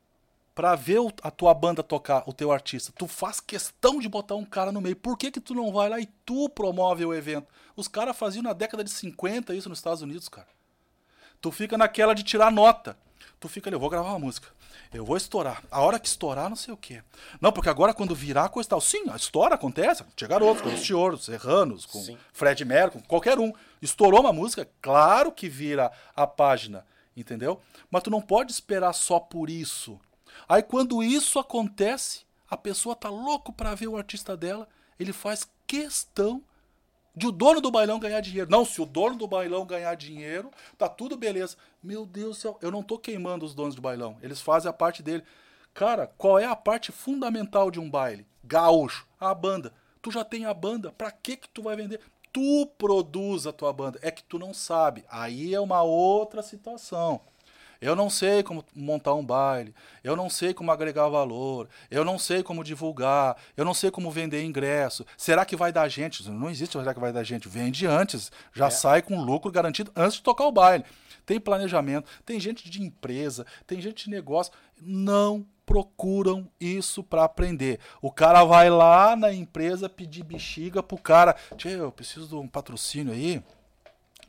para ver a tua banda tocar, o teu artista. Tu faz questão de botar um cara no meio. Por que, que tu não vai lá e tu promove o evento? Os caras faziam na década de 50 isso nos Estados Unidos, cara. Tu fica naquela de tirar nota. Tu fica ali, eu vou gravar uma música. Eu vou estourar. A hora que estourar, não sei o quê. Não, porque agora quando virar coisa tal. Sim, a história acontece. Chegaram outros, com os Tiouros, Serranos, com Sim. Fred Mercury, qualquer um. Estourou uma música, claro que vira a página, entendeu? Mas tu não pode esperar só por isso. Aí quando isso acontece, a pessoa tá louco para ver o artista dela, ele faz questão de o dono do bailão ganhar dinheiro. Não, se o dono do bailão ganhar dinheiro, tá tudo beleza. Meu Deus do céu, eu não tô queimando os donos do bailão. Eles fazem a parte dele. Cara, qual é a parte fundamental de um baile? Gaúcho, a banda. Tu já tem a banda, pra que que tu vai vender? Tu produz a tua banda. É que tu não sabe. Aí é uma outra situação. Eu não sei como montar um baile, eu não sei como agregar valor, eu não sei como divulgar, eu não sei como vender ingresso. Será que vai dar gente? Não existe será que vai dar gente. Vende antes, já é. sai com lucro garantido antes de tocar o baile. Tem planejamento, tem gente de empresa, tem gente de negócio. Não procuram isso para aprender. O cara vai lá na empresa pedir bexiga pro cara. Tchê, eu preciso de um patrocínio aí.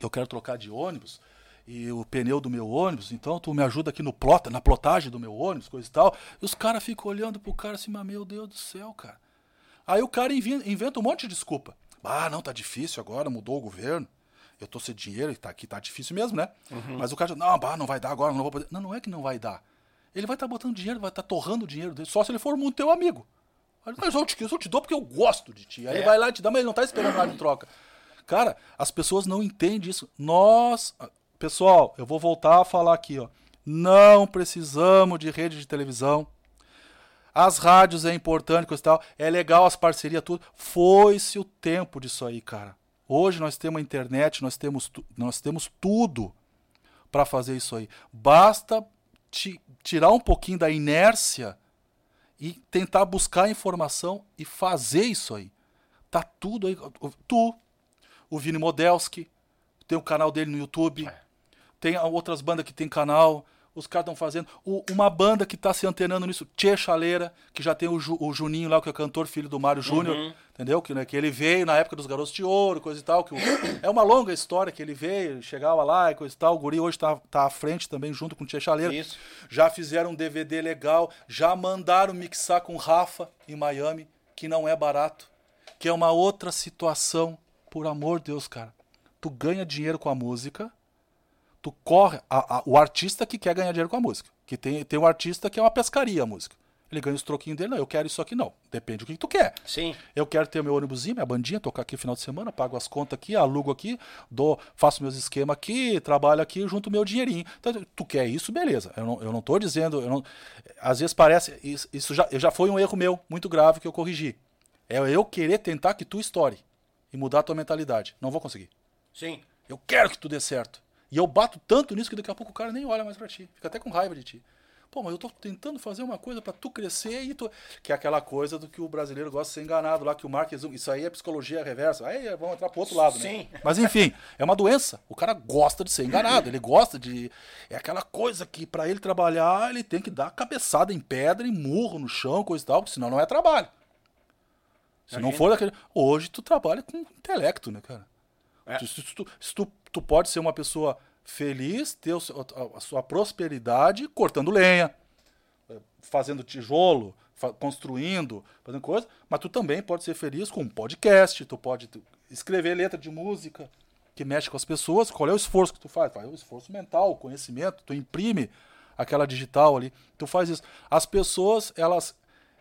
Eu quero trocar de ônibus e o pneu do meu ônibus, então tu me ajuda aqui no plota, na plotagem do meu ônibus, coisa e tal. E os caras ficam olhando pro cara assim, mas meu Deus do céu, cara. Aí o cara inventa um monte de desculpa. Ah, não, tá difícil agora, mudou o governo. Eu tô sem dinheiro, e tá aqui, tá difícil mesmo, né? Uhum. Mas o cara não, bah, não vai dar agora, não vou poder. Não, não é que não vai dar. Ele vai estar tá botando dinheiro, vai estar tá torrando dinheiro dele, só se ele for muito teu amigo. Mas eu te, eu te dou porque eu gosto de ti. Aí é. ele vai lá e te dá, mas ele não tá esperando nada em troca. Cara, as pessoas não entendem isso. Nós, Pessoal, eu vou voltar a falar aqui, ó. Não precisamos de rede de televisão. As rádios é importante, coisa e tal. É legal as parcerias, tudo. Foi-se o tempo disso aí, cara. Hoje nós temos a internet, nós temos, nós temos tudo para fazer isso aí. Basta tirar um pouquinho da inércia e tentar buscar informação e fazer isso aí. Tá tudo aí. Tu, o Vini Modelski, tem o canal dele no YouTube. É. Tem outras bandas que tem canal. Os caras estão fazendo. O, uma banda que está se antenando nisso, Tchê Chaleira, que já tem o, Ju, o, Juninho lá, que é cantor, filho do Mário Júnior. Uhum. Entendeu? Que, né, que ele veio na época dos Garotos de Ouro, coisa e tal. Que o, é uma longa história que ele veio, chegava lá e coisa e tal. O Guri hoje está tá à frente também, junto com o Tchê Chaleira. Isso. Já fizeram um DVD legal. Já mandaram mixar com Rafa em Miami, que não é barato. Que é uma outra situação. Por amor de Deus, cara. Tu ganha dinheiro com a música tu corre. A, a, o artista que quer ganhar dinheiro com a música. Que tem, tem um artista que é uma pescaria a música. Ele ganha os troquinhos dele, não, eu quero isso aqui, não. Depende do que, que tu quer. Sim. Eu quero ter meu ônibusinho, minha bandinha, tocar aqui no final de semana, pago as contas aqui, alugo aqui, dou, faço meus esquemas aqui, trabalho aqui, junto meu dinheirinho. Então, tu quer isso, beleza. Eu não, eu não tô dizendo. Eu não, às vezes parece. Isso, isso já, já foi um erro meu, muito grave, que eu corrigi. É eu querer tentar que tu estoure e mudar a tua mentalidade. Não vou conseguir. Sim. Eu quero que tudo dê certo. E eu bato tanto nisso que daqui a pouco o cara nem olha mais para ti. Fica até com raiva de ti. Pô, mas eu tô tentando fazer uma coisa para tu crescer e tu. Que é aquela coisa do que o brasileiro gosta de ser enganado lá, que o Marques. Isso aí é psicologia reversa. Aí vamos entrar pro outro lado, né? Sim. Mas enfim, é uma doença. O cara gosta de ser enganado. Ele gosta de. É aquela coisa que para ele trabalhar, ele tem que dar cabeçada em pedra, em murro no chão, coisa e tal, porque senão não é trabalho. Se a não for daquele. Hoje tu trabalha com intelecto, né, cara? É. Se, se, tu, se tu, tu pode ser uma pessoa feliz, ter a sua prosperidade cortando lenha, eh, fazendo tijolo, construindo, fazendo coisa, mas tu também pode ser feliz com um podcast, tu pode escrever letra de música que mexe com as pessoas. Qual é o esforço que tu faz? Faz o esforço mental, o conhecimento, tu imprime aquela digital ali, tu faz isso. As pessoas, elas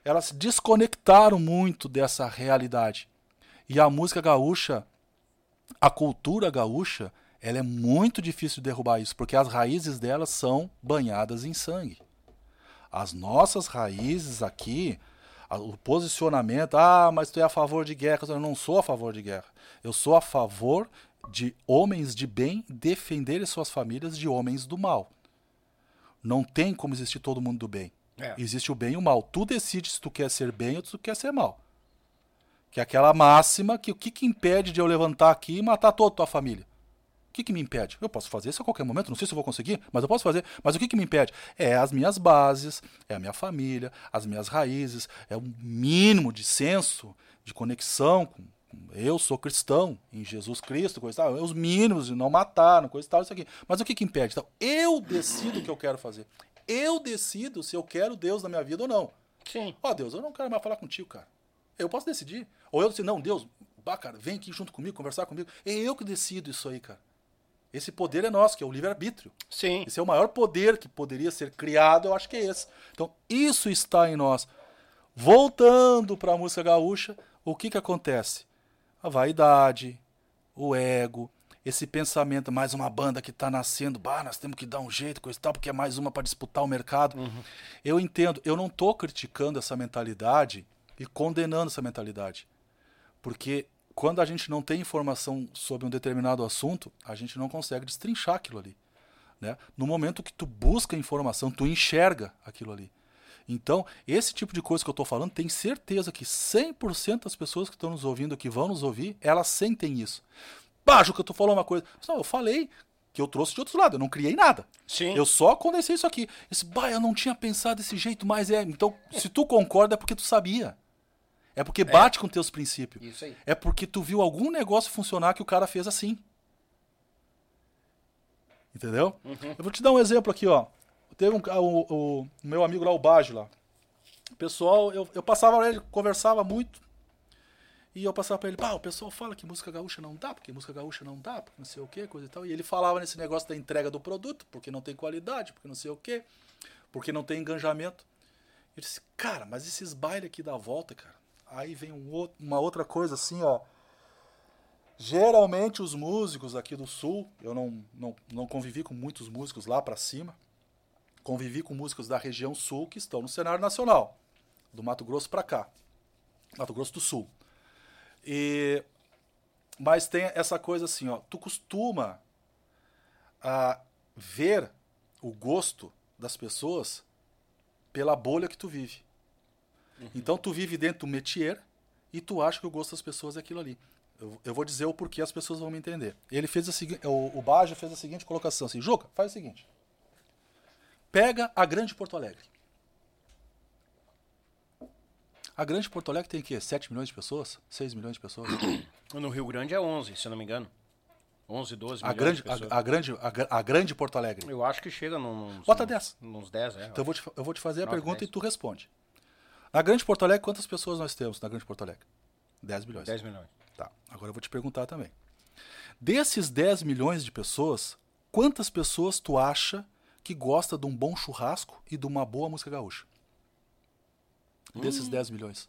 elas desconectaram muito dessa realidade. E a música gaúcha a cultura gaúcha, ela é muito difícil de derrubar isso, porque as raízes delas são banhadas em sangue. As nossas raízes aqui, o posicionamento, ah, mas tu é a favor de guerra. Eu não sou a favor de guerra. Eu sou a favor de homens de bem defenderem suas famílias de homens do mal. Não tem como existir todo mundo do bem. É. Existe o bem e o mal. Tu decide se tu quer ser bem ou se tu quer ser mal. Que é aquela máxima que o que, que impede de eu levantar aqui e matar toda a tua família? O que, que me impede? Eu posso fazer isso a qualquer momento, não sei se eu vou conseguir, mas eu posso fazer. Mas o que, que me impede? É as minhas bases, é a minha família, as minhas raízes, é o mínimo de senso, de conexão com. Eu sou cristão em Jesus Cristo, coisa e tal. Os mínimos de não matar, não coisa e tal, isso aqui. Mas o que, que impede? Então, eu decido o que eu quero fazer. Eu decido se eu quero Deus na minha vida ou não. Sim. Ó, Deus, eu não quero mais falar contigo, cara. Eu posso decidir. Ou eu decido, não, Deus, bah, cara, vem aqui junto comigo, conversar comigo. É eu que decido isso aí, cara. Esse poder é nosso, que é o livre-arbítrio. Sim. Esse é o maior poder que poderia ser criado, eu acho que é esse. Então, isso está em nós. Voltando para a música gaúcha, o que que acontece? A vaidade, o ego, esse pensamento, mais uma banda que está nascendo, bah, nós temos que dar um jeito, coisa e tal, porque é mais uma para disputar o mercado. Eu entendo, eu não estou criticando essa mentalidade e condenando essa mentalidade. Porque quando a gente não tem informação sobre um determinado assunto, a gente não consegue destrinchar aquilo ali. Né? No momento que tu busca informação, tu enxerga aquilo ali. Então, esse tipo de coisa que eu estou falando, tem certeza que 100% das pessoas que estão nos ouvindo, que vão nos ouvir, elas sentem isso. Bajo, que eu tô falando uma coisa. Não, eu falei que eu trouxe de outro lado, eu não criei nada. Sim. Eu só condensei isso aqui. Esse, bah, eu não tinha pensado desse jeito, mas é. Então, se tu concorda, é porque tu sabia. É porque bate com teus princípios. Isso aí. É porque tu viu algum negócio funcionar que o cara fez assim. Entendeu? Eu vou te dar um exemplo aqui, ó. Teve um o, o- meu amigo lá, o Bajo lá. O pessoal, eu, eu passava pra ele, conversava muito. E eu passava pra ele, pá, o pessoal fala que música gaúcha não dá, porque música gaúcha não dá, porque não sei o que, coisa e tal. E ele falava nesse negócio da entrega do produto, porque não tem qualidade, porque não sei o que, porque não tem engajamento. Eu disse, cara, mas esses bailes aqui da volta, cara. Aí vem um outro- uma outra coisa assim, ó. Geralmente os músicos aqui do sul, eu não, não, não convivi com muitos músicos lá pra cima, convivi com músicos da região sul que estão no cenário nacional, do Mato Grosso pra cá, Mato Grosso do Sul. E mas tem essa coisa assim, ó, tu costuma a ver o gosto das pessoas pela bolha que tu vive. Então tu vive dentro do métier e tu acha que o gosto das pessoas é aquilo ali. Eu, eu vou dizer o porquê as pessoas vão me entender. Ele fez a seguinte, o, o Baja fez a seguinte colocação assim, Juca, faz o seguinte. Pega a Grande Porto Alegre. A Grande Porto Alegre tem o quê? 7 milhões de pessoas? 6 milhões de pessoas? No Rio Grande é 11, se eu não me engano. 11, 12 A milhões grande, de pessoas. a, a grande, a, a grande Porto Alegre. Eu acho que chega num- nos... Bota nos- 10. Nos 10, é. Então eu vou te, eu vou te fazer a Nove, pergunta dez. e tu responde. Na Grande Porto Alegre, quantas pessoas nós temos na Grande Porto Alegre? 10 milhões. 10 milhões. Tá, agora eu vou te perguntar também. Desses 10 milhões de pessoas, quantas pessoas tu acha que gosta de um bom churrasco e de uma boa música gaúcha? Desses 10 milhões.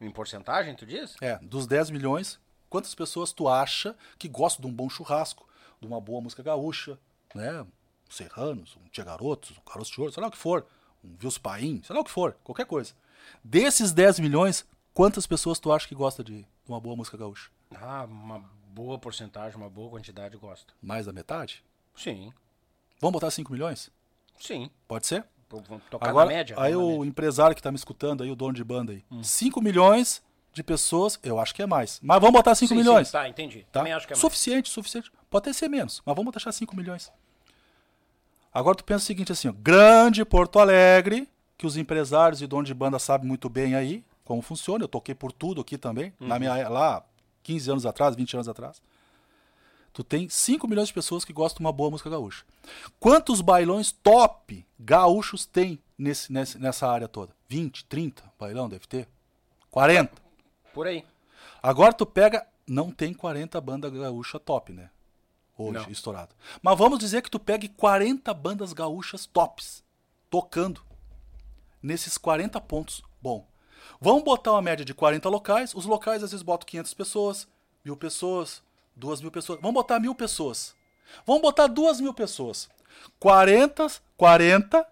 Em porcentagem, tu diz? É, dos 10 milhões, quantas pessoas tu acha que gostam de um bom churrasco, de uma boa música gaúcha, né? Um Serranos, um Tia Garotos, um Caroço de Ouro, sei lá o que for, um Vilspaim, sei lá o que for, qualquer coisa. Desses 10 milhões, quantas pessoas tu acha que gosta de, uma boa música gaúcha? Ah, uma boa porcentagem, uma boa quantidade gosta. Mais da metade? Sim, Vamos botar 5 milhões? sim. Pode ser? Vamos tocar Agora, na média. aí na o média. empresário que tá me escutando aí, o dono de banda aí. 5 milhões de pessoas, eu acho que é mais. Mas vamos botar 5 Sim, milhões. Sim, tá, entendi. Tá? Também acho que é mais. suficiente, suficiente. Pode até ser menos, mas vamos taxar 5 milhões. Agora tu pensa o seguinte assim, ó, grande Porto Alegre, que os empresários e donos de banda sabem muito bem aí como funciona. Eu toquei por tudo aqui também, na Uhum. minha lá 15 anos atrás, 20 anos atrás. Tu tem 5 milhões de pessoas que gostam de uma boa música gaúcha. Quantos bailões top gaúchos tem nesse, nesse- nessa área toda? 20, 30 bailão deve ter? 40. Por aí. Agora tu pega, não tem 40 bandas gaúcha top, né? Hoje, Não. estourado. Mas vamos dizer que tu pegue 40 bandas gaúchas tops, tocando nesses 40 pontos. Bom, vamos botar uma média de 40 locais. Os locais às vezes botam 500 pessoas, mil pessoas, duas mil pessoas. Vamos botar mil pessoas. Vamos botar duas mil pessoas. 40, 40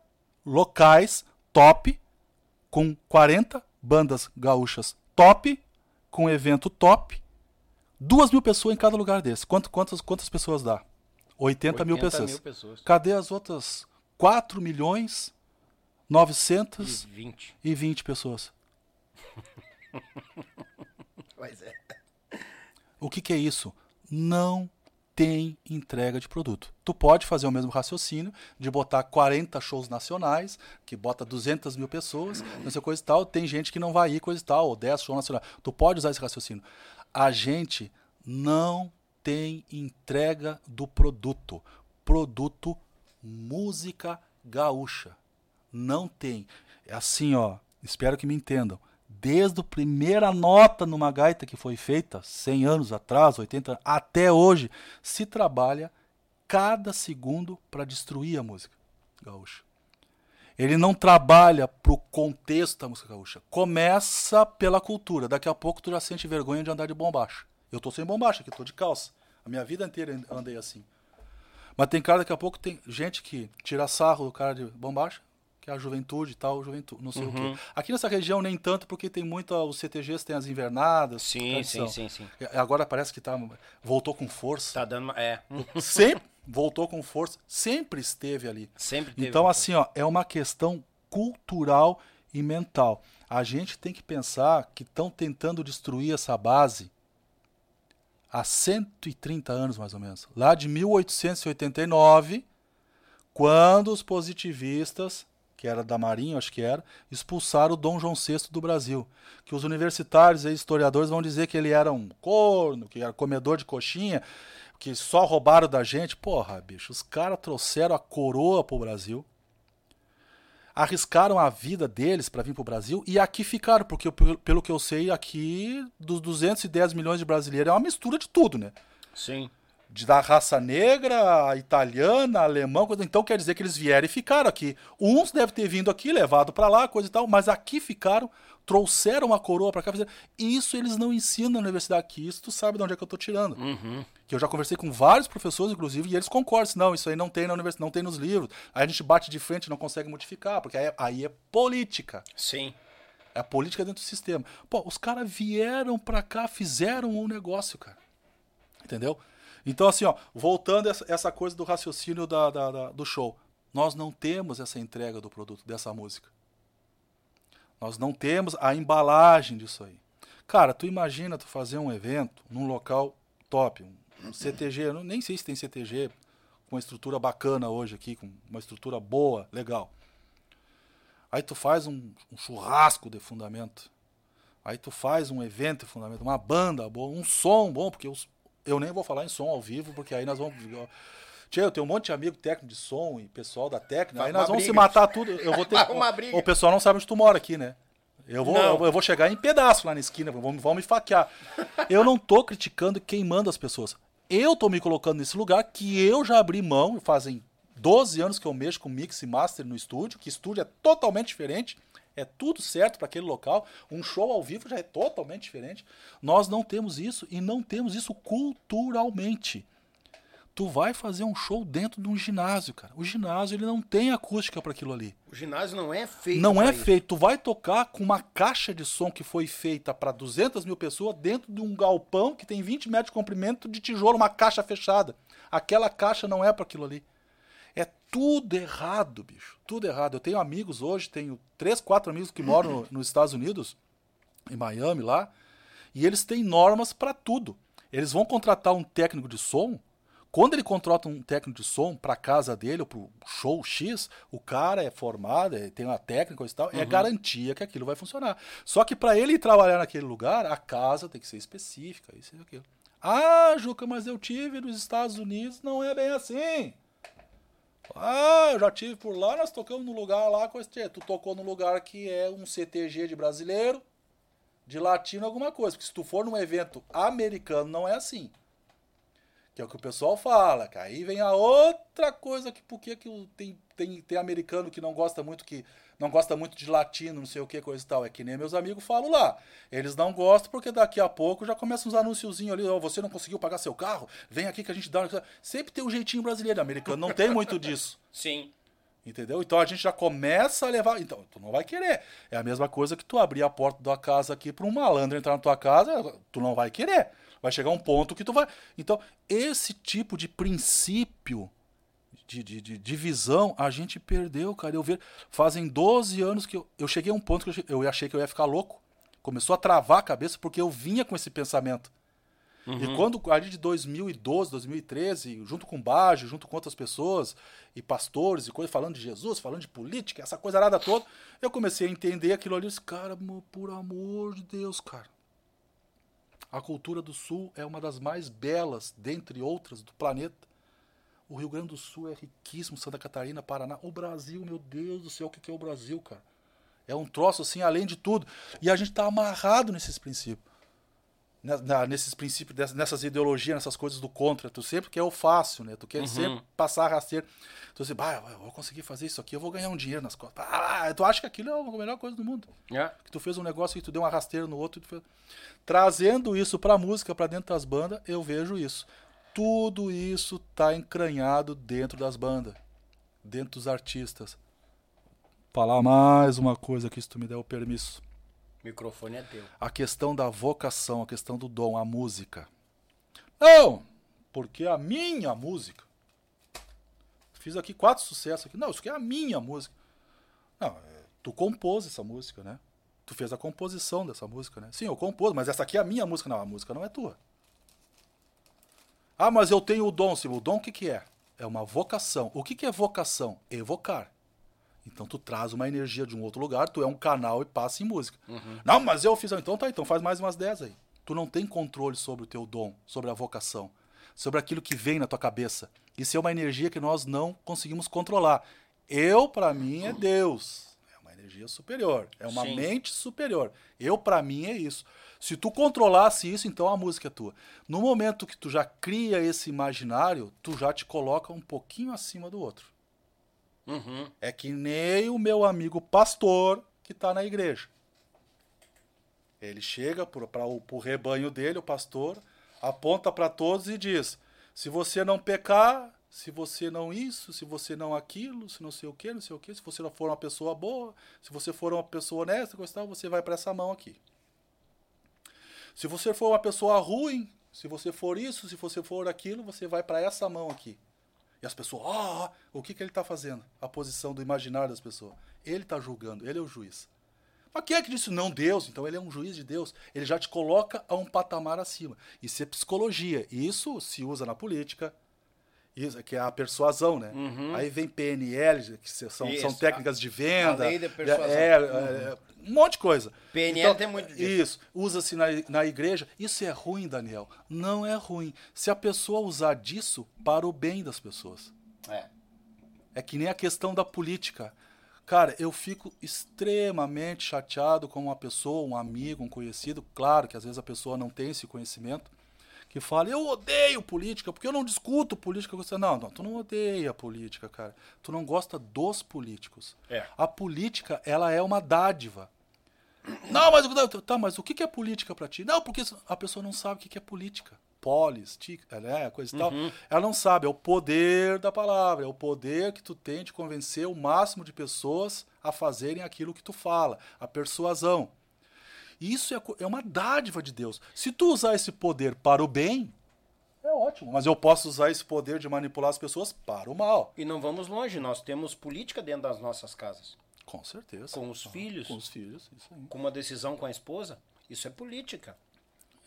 locais top com 40 bandas gaúchas top, com evento top, duas mil pessoas em cada lugar desse. Quanto, quantas, quantas pessoas dá? 80, mil, 80 pessoas. mil pessoas. Cadê as outras 4 milhões 920 20. pessoas? Pois é. O que, que é isso? Não tem entrega de produto. Tu pode fazer o mesmo raciocínio de botar 40 shows nacionais, que bota 200 mil pessoas, não sei coisa e tal. Tem gente que não vai ir, coisa e tal, ou 10 shows nacionais. Tu pode usar esse raciocínio. A gente não tem entrega do produto. Produto música gaúcha. Não tem. É assim, ó. Espero que me entendam. Desde a primeira nota numa gaita que foi feita, 100 anos atrás, 80 anos, até hoje, se trabalha cada segundo para destruir a música gaúcha. Ele não trabalha pro contexto da música gaúcha. Começa pela cultura. Daqui a pouco tu já sente vergonha de andar de bombacha. Eu tô sem bombacha aqui, tô de calça. A minha vida inteira andei assim. Mas tem cara, daqui a pouco tem gente que tira sarro do cara de bombacha, que é a juventude e tal, juventude, não sei o quê. Aqui nessa região nem tanto, porque tem muito, os CTGs tem as invernadas. Sim, tradição. sim, sim, sim. E Agora parece que tá, voltou com força. Tá dando. uma- É. Sempre voltou com força, sempre esteve ali. Sempre teve. Então, assim, ó, é uma questão cultural e mental. A gente tem que pensar que estão tentando destruir essa base há 130 anos, mais ou menos. Lá de 1889, quando os positivistas, que era da Marinha, acho que era, expulsaram o Dom João VI do Brasil. Que os universitários e historiadores vão dizer que ele era um corno, que era comedor de coxinha, que só roubaram da gente. Porra, bicho, os caras trouxeram a coroa pro Brasil arriscaram a vida deles para vir para o Brasil e aqui ficaram, porque pelo que eu sei, aqui dos 210 milhões de brasileiros é uma mistura de tudo, né? Sim. De da raça negra, italiana, alemão, coisa- então quer dizer que eles vieram e ficaram aqui. Uns devem ter vindo aqui, levado para lá, coisa e tal, mas aqui ficaram, trouxeram a coroa para cá. fizeram- Isso eles não ensinam na universidade aqui, isso tu sabe de onde é que eu tô tirando. Que eu já conversei com vários professores, inclusive, e eles concordam. dizem, Não, isso aí não tem na universidade, não tem nos livros. Aí a gente bate de frente e não consegue modificar, porque aí, é- aí é política. Sim. É a política dentro do sistema. Pô, os caras vieram pra cá, fizeram um negócio, cara. Entendeu? Então, assim, ó, voltando essa, essa coisa do raciocínio da, da- da- do show. Nós não temos essa entrega do produto, dessa música. Nós não temos a embalagem disso aí. Cara, tu imagina tu fazer um evento num local top, um, CTG, eu nem sei se tem CTG com uma estrutura bacana hoje aqui, com uma estrutura boa, legal. Aí tu faz um, um churrasco de fundamento. Aí tu faz um evento de fundamento, uma banda boa, um som bom, porque os- eu nem vou falar em som ao vivo, porque aí nós vamos. Tchê, eu tenho um monte de amigo técnico de som e pessoal da técnica, aí nós vamos se briga. matar tudo. Eu vou ter Uma briga. O pessoal não sabe onde tu mora aqui, né? Eu vou, eu vou chegar em pedaço lá na esquina, vão, vão me faquear. Eu não tô criticando e queimando as pessoas. Eu tô me colocando nesse lugar que eu já abri mão, fazem 12 anos que eu mexo com mix e master no estúdio, que estúdio é totalmente diferente, é tudo certo para aquele local. Um show ao vivo já é totalmente diferente. Nós não temos isso e não temos isso culturalmente. Tu vai fazer um show dentro de um ginásio, cara. O ginásio ele não tem acústica para aquilo ali. O ginásio não é feito. Não é isso. feito. Tu vai tocar com uma caixa de som que foi feita para 200 mil pessoas dentro de um galpão que tem 20 metros de comprimento de tijolo, uma caixa fechada. Aquela caixa não é para aquilo ali. É tudo errado, bicho. Tudo errado. Eu tenho amigos hoje, tenho três, quatro amigos que moram no- nos Estados Unidos, em Miami lá, e eles têm normas para tudo. Eles vão contratar um técnico de som. Quando ele contrata um técnico de som para casa dele ou para show X, o cara é formado, é- tem uma técnica e tal, é garantia que aquilo vai funcionar. Só que para ele trabalhar naquele lugar, a casa tem que ser específica, isso e aquilo. Ah, Juca, mas eu tive nos Estados Unidos, não é bem assim. Ah, eu já tive por lá, nós tocamos no lugar lá com esse. Tu tocou no lugar que é um CTG de brasileiro, de latino, alguma coisa. Porque se tu for num evento americano, não é assim. Que é o que o pessoal fala, que aí vem a outra coisa que por que tem, tem, tem americano que não gosta muito que não gosta muito de latino, não sei o que, coisa e tal. É que nem meus amigos falam lá. Eles não gostam porque daqui a pouco já começam uns anunciozinhos ali, ó, você não conseguiu pagar seu carro? Vem aqui que a gente dá. Sempre tem um jeitinho brasileiro, americano não tem muito disso. Sim. Entendeu? Então a gente já começa a levar. Então, tu não vai querer. É a mesma coisa que tu abrir a porta da tua casa aqui para um malandro entrar na tua casa, tu não vai querer. Vai chegar um ponto que tu vai. Então, esse tipo de princípio de, de, de, de visão a gente perdeu, cara. Eu ver. Fazem 12 anos que eu, eu cheguei a um ponto que eu, eu achei que eu ia ficar louco. Começou a travar a cabeça porque eu vinha com esse pensamento. E quando, ali de 2012, 2013, junto com o Baggio, junto com outras pessoas, e pastores, e coisa, falando de Jesus, falando de política, essa coisa arada toda, eu comecei a entender aquilo ali. Eu disse, cara, mo- por amor de Deus, cara. A cultura do Sul é uma das mais belas, dentre outras, do planeta. O Rio Grande do Sul é riquíssimo, Santa Catarina, Paraná. O Brasil, meu Deus do céu, o que é o Brasil, cara? É um troço assim, além de tudo. E a gente tá amarrado nesses princípios nesses princípios, dessas- nessas ideologias, nessas coisas do contra. Tu sempre quer o fácil, né? Tu quer sempre passar a rasteira. Tu diz, bah, eu vou conseguir fazer isso aqui, eu vou ganhar um dinheiro nas costas. Ah, tu acha que aquilo é a melhor coisa do mundo. É. Que tu fez um negócio e tu deu uma rasteira no outro. e tu fez- Trazendo isso pra música, pra dentro das bandas, eu vejo isso. Tudo isso tá encranhado dentro das bandas, dentro dos artistas. Falar mais uma coisa aqui, se tu me der o permisso O microfone é teu. a questão da vocação, a questão do dom, a música. Não, porque a minha música. Fiz aqui quatro sucessos aqui. Não, isso aqui é a minha música. Não, é, tu compôs essa música, né? Tu fez a composição dessa música, né? Sim, eu compôs, mas essa aqui é a minha música. Não, a música não é tua. Ah, mas eu tenho o dom, Silvio. O dom o que, que é? É uma vocação. O que, que é vocação? Evocar. Então tu traz uma energia de um outro lugar, tu é um canal e passa em música. Não, mas eu fiz. Então tá, então faz mais umas 10 aí. Tu não tem controle sobre o teu dom, sobre a vocação, sobre aquilo que vem na tua cabeça. Isso é uma energia que nós não conseguimos controlar. Eu, pra mim, é Deus. É uma energia superior. É uma Sim. mente superior. Eu, pra mim, é isso. Se tu controlasse isso, então a música é tua. No momento que tu já cria esse imaginário, tu já te coloca um pouquinho acima do outro. Uhum. É que nem o meu amigo pastor que está na igreja. Ele chega para o rebanho dele, o pastor, aponta para todos e diz: se você não pecar, se você não isso, se você não aquilo, se não sei o que, não sei o que, se você não for uma pessoa boa, se você for uma pessoa honesta, tal, você vai para essa mão aqui. Se você for uma pessoa ruim, se você for isso, se você for aquilo, você vai para essa mão aqui. E as pessoas, ah, o que, que ele está fazendo? A posição do imaginário das pessoas. Ele está julgando, ele é o juiz. Mas quem é que disse não? Deus. Então ele é um juiz de Deus. Ele já te coloca a um patamar acima. Isso é psicologia. Isso se usa na política, isso, que é a persuasão, né? Aí vem PNL, que são, são Isso, técnicas de venda. a lei da persuasão. É, é, é, um monte de coisa. PNL tem muito disso. Isso. Usa-se na, na igreja. Isso é ruim, Daniel. Não é ruim. Se a pessoa usar disso para o bem das pessoas. É. É que nem a questão da política. Cara, eu fico extremamente chateado com uma pessoa, um amigo, um conhecido, claro que às vezes a pessoa não tem esse conhecimento, que fala, eu odeio política, porque eu não discuto política com você. Não, não, tu não odeia política, cara. Tu não gosta dos políticos. É. A política, ela é uma dádiva. Não, mas, tá, mas o que é política pra ti? Não, porque a pessoa não sabe o que é política. Polis, tic, né, coisa e tal. Ela não sabe, é o poder da palavra, é o poder que tu tem de convencer o máximo de pessoas a fazerem aquilo que tu fala, a persuasão. Isso é, é uma dádiva de Deus. Se tu usar esse poder para o bem, é ótimo. Mas eu posso usar esse poder de manipular as pessoas para o mal. E não vamos longe, nós temos política dentro das nossas casas. Com certeza. Com os filhos. Com os filhos, isso aí. Com uma decisão com a esposa, isso é política.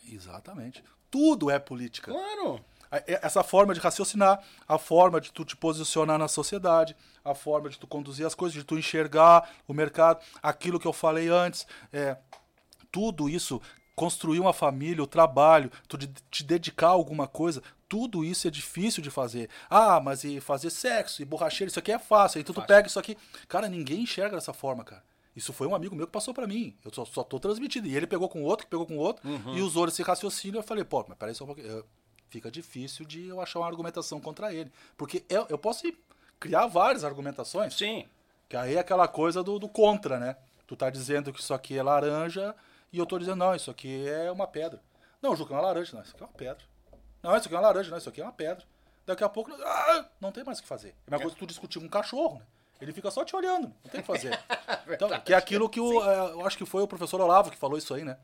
Exatamente. Tudo é política. Claro. Essa forma de raciocinar, a forma de tu te posicionar na sociedade, a forma de tu conduzir as coisas, de tu enxergar o mercado, aquilo que eu falei antes, é, tudo isso, construir uma família, o trabalho, tu de- te dedicar a alguma coisa, tudo isso é difícil de fazer. Ah, mas e fazer sexo e borracheiro, isso aqui é fácil. Então tu pega isso aqui. Cara, ninguém enxerga dessa forma, cara. Isso foi um amigo meu que passou pra mim. Eu só, só tô transmitindo. E ele pegou com outro, que pegou com outro, e usou esse raciocínio. Eu falei, pô, mas peraí só um pouquinho. Fica difícil de eu achar uma argumentação contra ele. Porque eu, eu posso criar várias argumentações. Sim. Que aí é aquela coisa do, do contra, né? Tu tá dizendo que isso aqui é laranja e eu tô dizendo, não, isso aqui é uma pedra. Não, Juca, é uma laranja. Não, isso aqui é uma pedra. Não, isso aqui é uma laranja. Não, isso aqui é uma pedra. Daqui a pouco, ah, não tem mais o que fazer. É a mesma coisa que tu discutir com um cachorro, né? Ele fica só te olhando, não tem o que fazer. então, que é aquilo que o, é, eu acho que foi o professor Olavo que falou isso aí, né?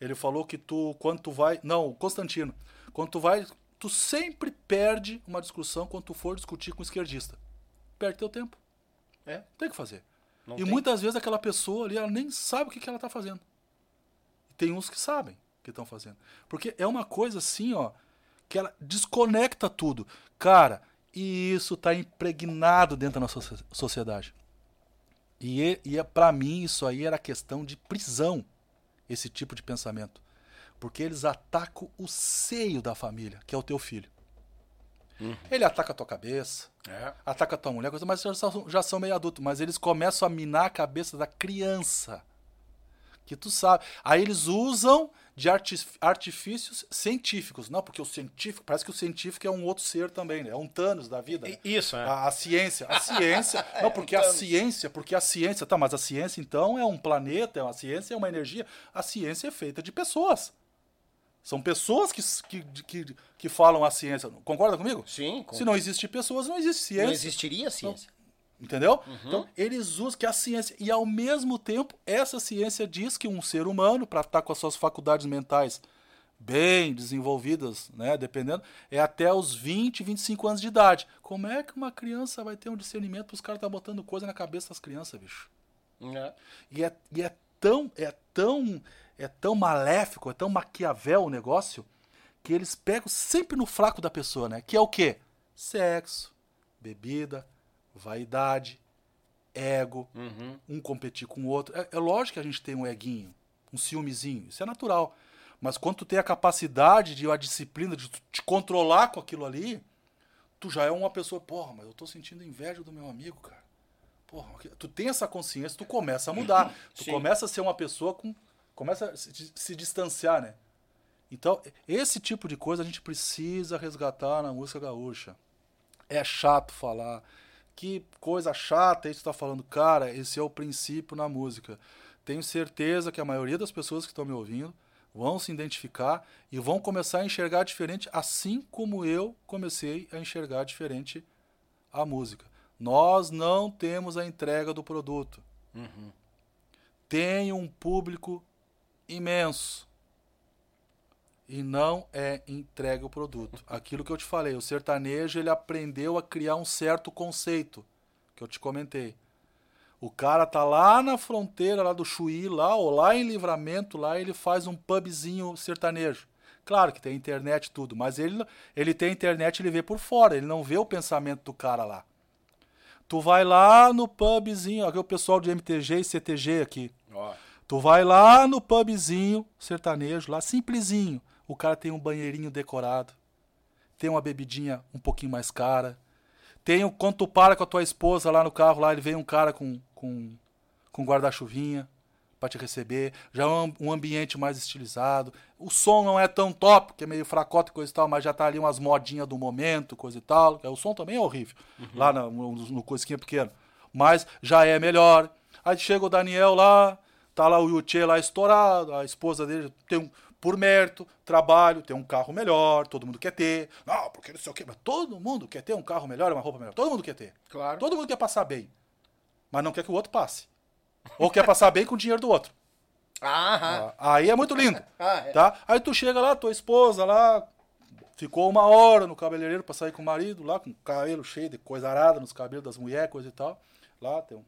Ele falou que tu, quando tu vai. Não, o Constantino. Quando tu vai. Tu sempre perde uma discussão quando tu for discutir com um esquerdista. Perde teu tempo. É. Não tem o que fazer. Não e tem. muitas vezes aquela pessoa ali, ela nem sabe o que, que ela tá fazendo. Tem uns que sabem que estão fazendo. Porque é uma coisa assim, ó, que ela desconecta tudo. Cara, e isso tá impregnado dentro da nossa socie- sociedade. E, é- e é, para mim isso aí era questão de prisão, esse tipo de pensamento. Porque eles atacam o seio da família, que é o teu filho. Ele ataca a tua cabeça, É. ataca a tua mulher, coisa, mas já são, já são meio adultos. Mas eles começam a minar a cabeça da criança. Que tu sabe. Aí eles usam de arti- artifícios científicos. Não, porque o científico, parece que o científico é um outro ser também, né? É um Thanos da vida. né? Isso, é. A, a ciência, a ciência. não, porque a ciência, porque a ciência, tá, mas a ciência então é um planeta, é uma ciência, é uma energia. A ciência é feita de pessoas. São pessoas que, que, que, que falam a ciência. Concorda comigo? Sim, com- Se não existe pessoas, não existe ciência. não existiria ciência. Entendeu? Uhum. Então, eles usam que a ciência. E ao mesmo tempo, essa ciência diz que um ser humano, para estar com as suas faculdades mentais bem desenvolvidas, né, dependendo, é até os 20, 25 anos de idade. Como é que uma criança vai ter um discernimento? Os caras estão botando coisa na cabeça das crianças, bicho. É. E é, e é tão, é tão, é tão maléfico, é tão maquiavel o negócio, que eles pegam sempre no fraco da pessoa, né? Que é o quê? Sexo, bebida, vaidade, ego, um competir com o outro. É, é lógico que a gente tem um eguinho, um ciúmezinho, isso é natural. Mas quando tu tem a capacidade de a disciplina de te controlar com aquilo ali, tu já é uma pessoa, porra, mas eu tô sentindo inveja do meu amigo, cara. Porra, tu tem essa consciência, tu começa a mudar. Tu Sim. começa a ser uma pessoa com. Começa a se, se distanciar, né? Então, esse tipo de coisa a gente precisa resgatar na música gaúcha. É chato falar. Que coisa chata isso que tá falando. Cara, esse é o princípio na música. Tenho certeza que a maioria das pessoas que estão me ouvindo vão se identificar e vão começar a enxergar diferente, assim como eu comecei a enxergar diferente a música. Nós não temos a entrega do produto. Tem um público imenso e não é entregue o produto. Aquilo que eu te falei, o sertanejo ele aprendeu a criar um certo conceito que eu te comentei. O cara tá lá na fronteira lá do Chuí, lá ou lá em Livramento, lá ele faz um pubzinho sertanejo. Claro que tem internet e tudo, mas ele ele tem internet, ele vê por fora, ele não vê o pensamento do cara lá. Tu vai lá no pubzinho, aqui é o pessoal de MTG e CTG aqui. Ó. Tu vai lá no pubzinho sertanejo, lá simplesinho. O cara tem um banheirinho decorado. Tem uma bebidinha um pouquinho mais cara. Tem, um- quando tu para com a tua esposa lá no carro, lá ele vem um cara com, com, com guarda-chuvinha pra te receber. Já é um, um ambiente mais estilizado. O som não é tão top, que é meio fracote e coisa e tal, mas já tá ali umas modinhas do momento, coisa e tal. O som também é horrível, lá na- no, no Coisquinha Pequeno. Mas já é melhor. Aí chega o Daniel lá, tá lá o Yuchê lá estourado, a esposa dele tem um, por mérito, trabalho, tem um carro melhor, todo mundo quer ter. Não, porque não sei o quê, mas todo mundo quer ter um carro melhor, uma roupa melhor. Todo mundo quer ter. Claro. Todo mundo quer passar bem. Mas não quer que o outro passe. Ou quer passar bem com o dinheiro do outro. Ah, Aí é muito lindo. Ah, é. Tá? Aí tu chega lá, tua esposa lá, ficou uma hora no cabeleireiro pra sair com o marido, lá com o cabelo cheio de coisa arada nos cabelos das mulheres, coisa e tal. Lá tem um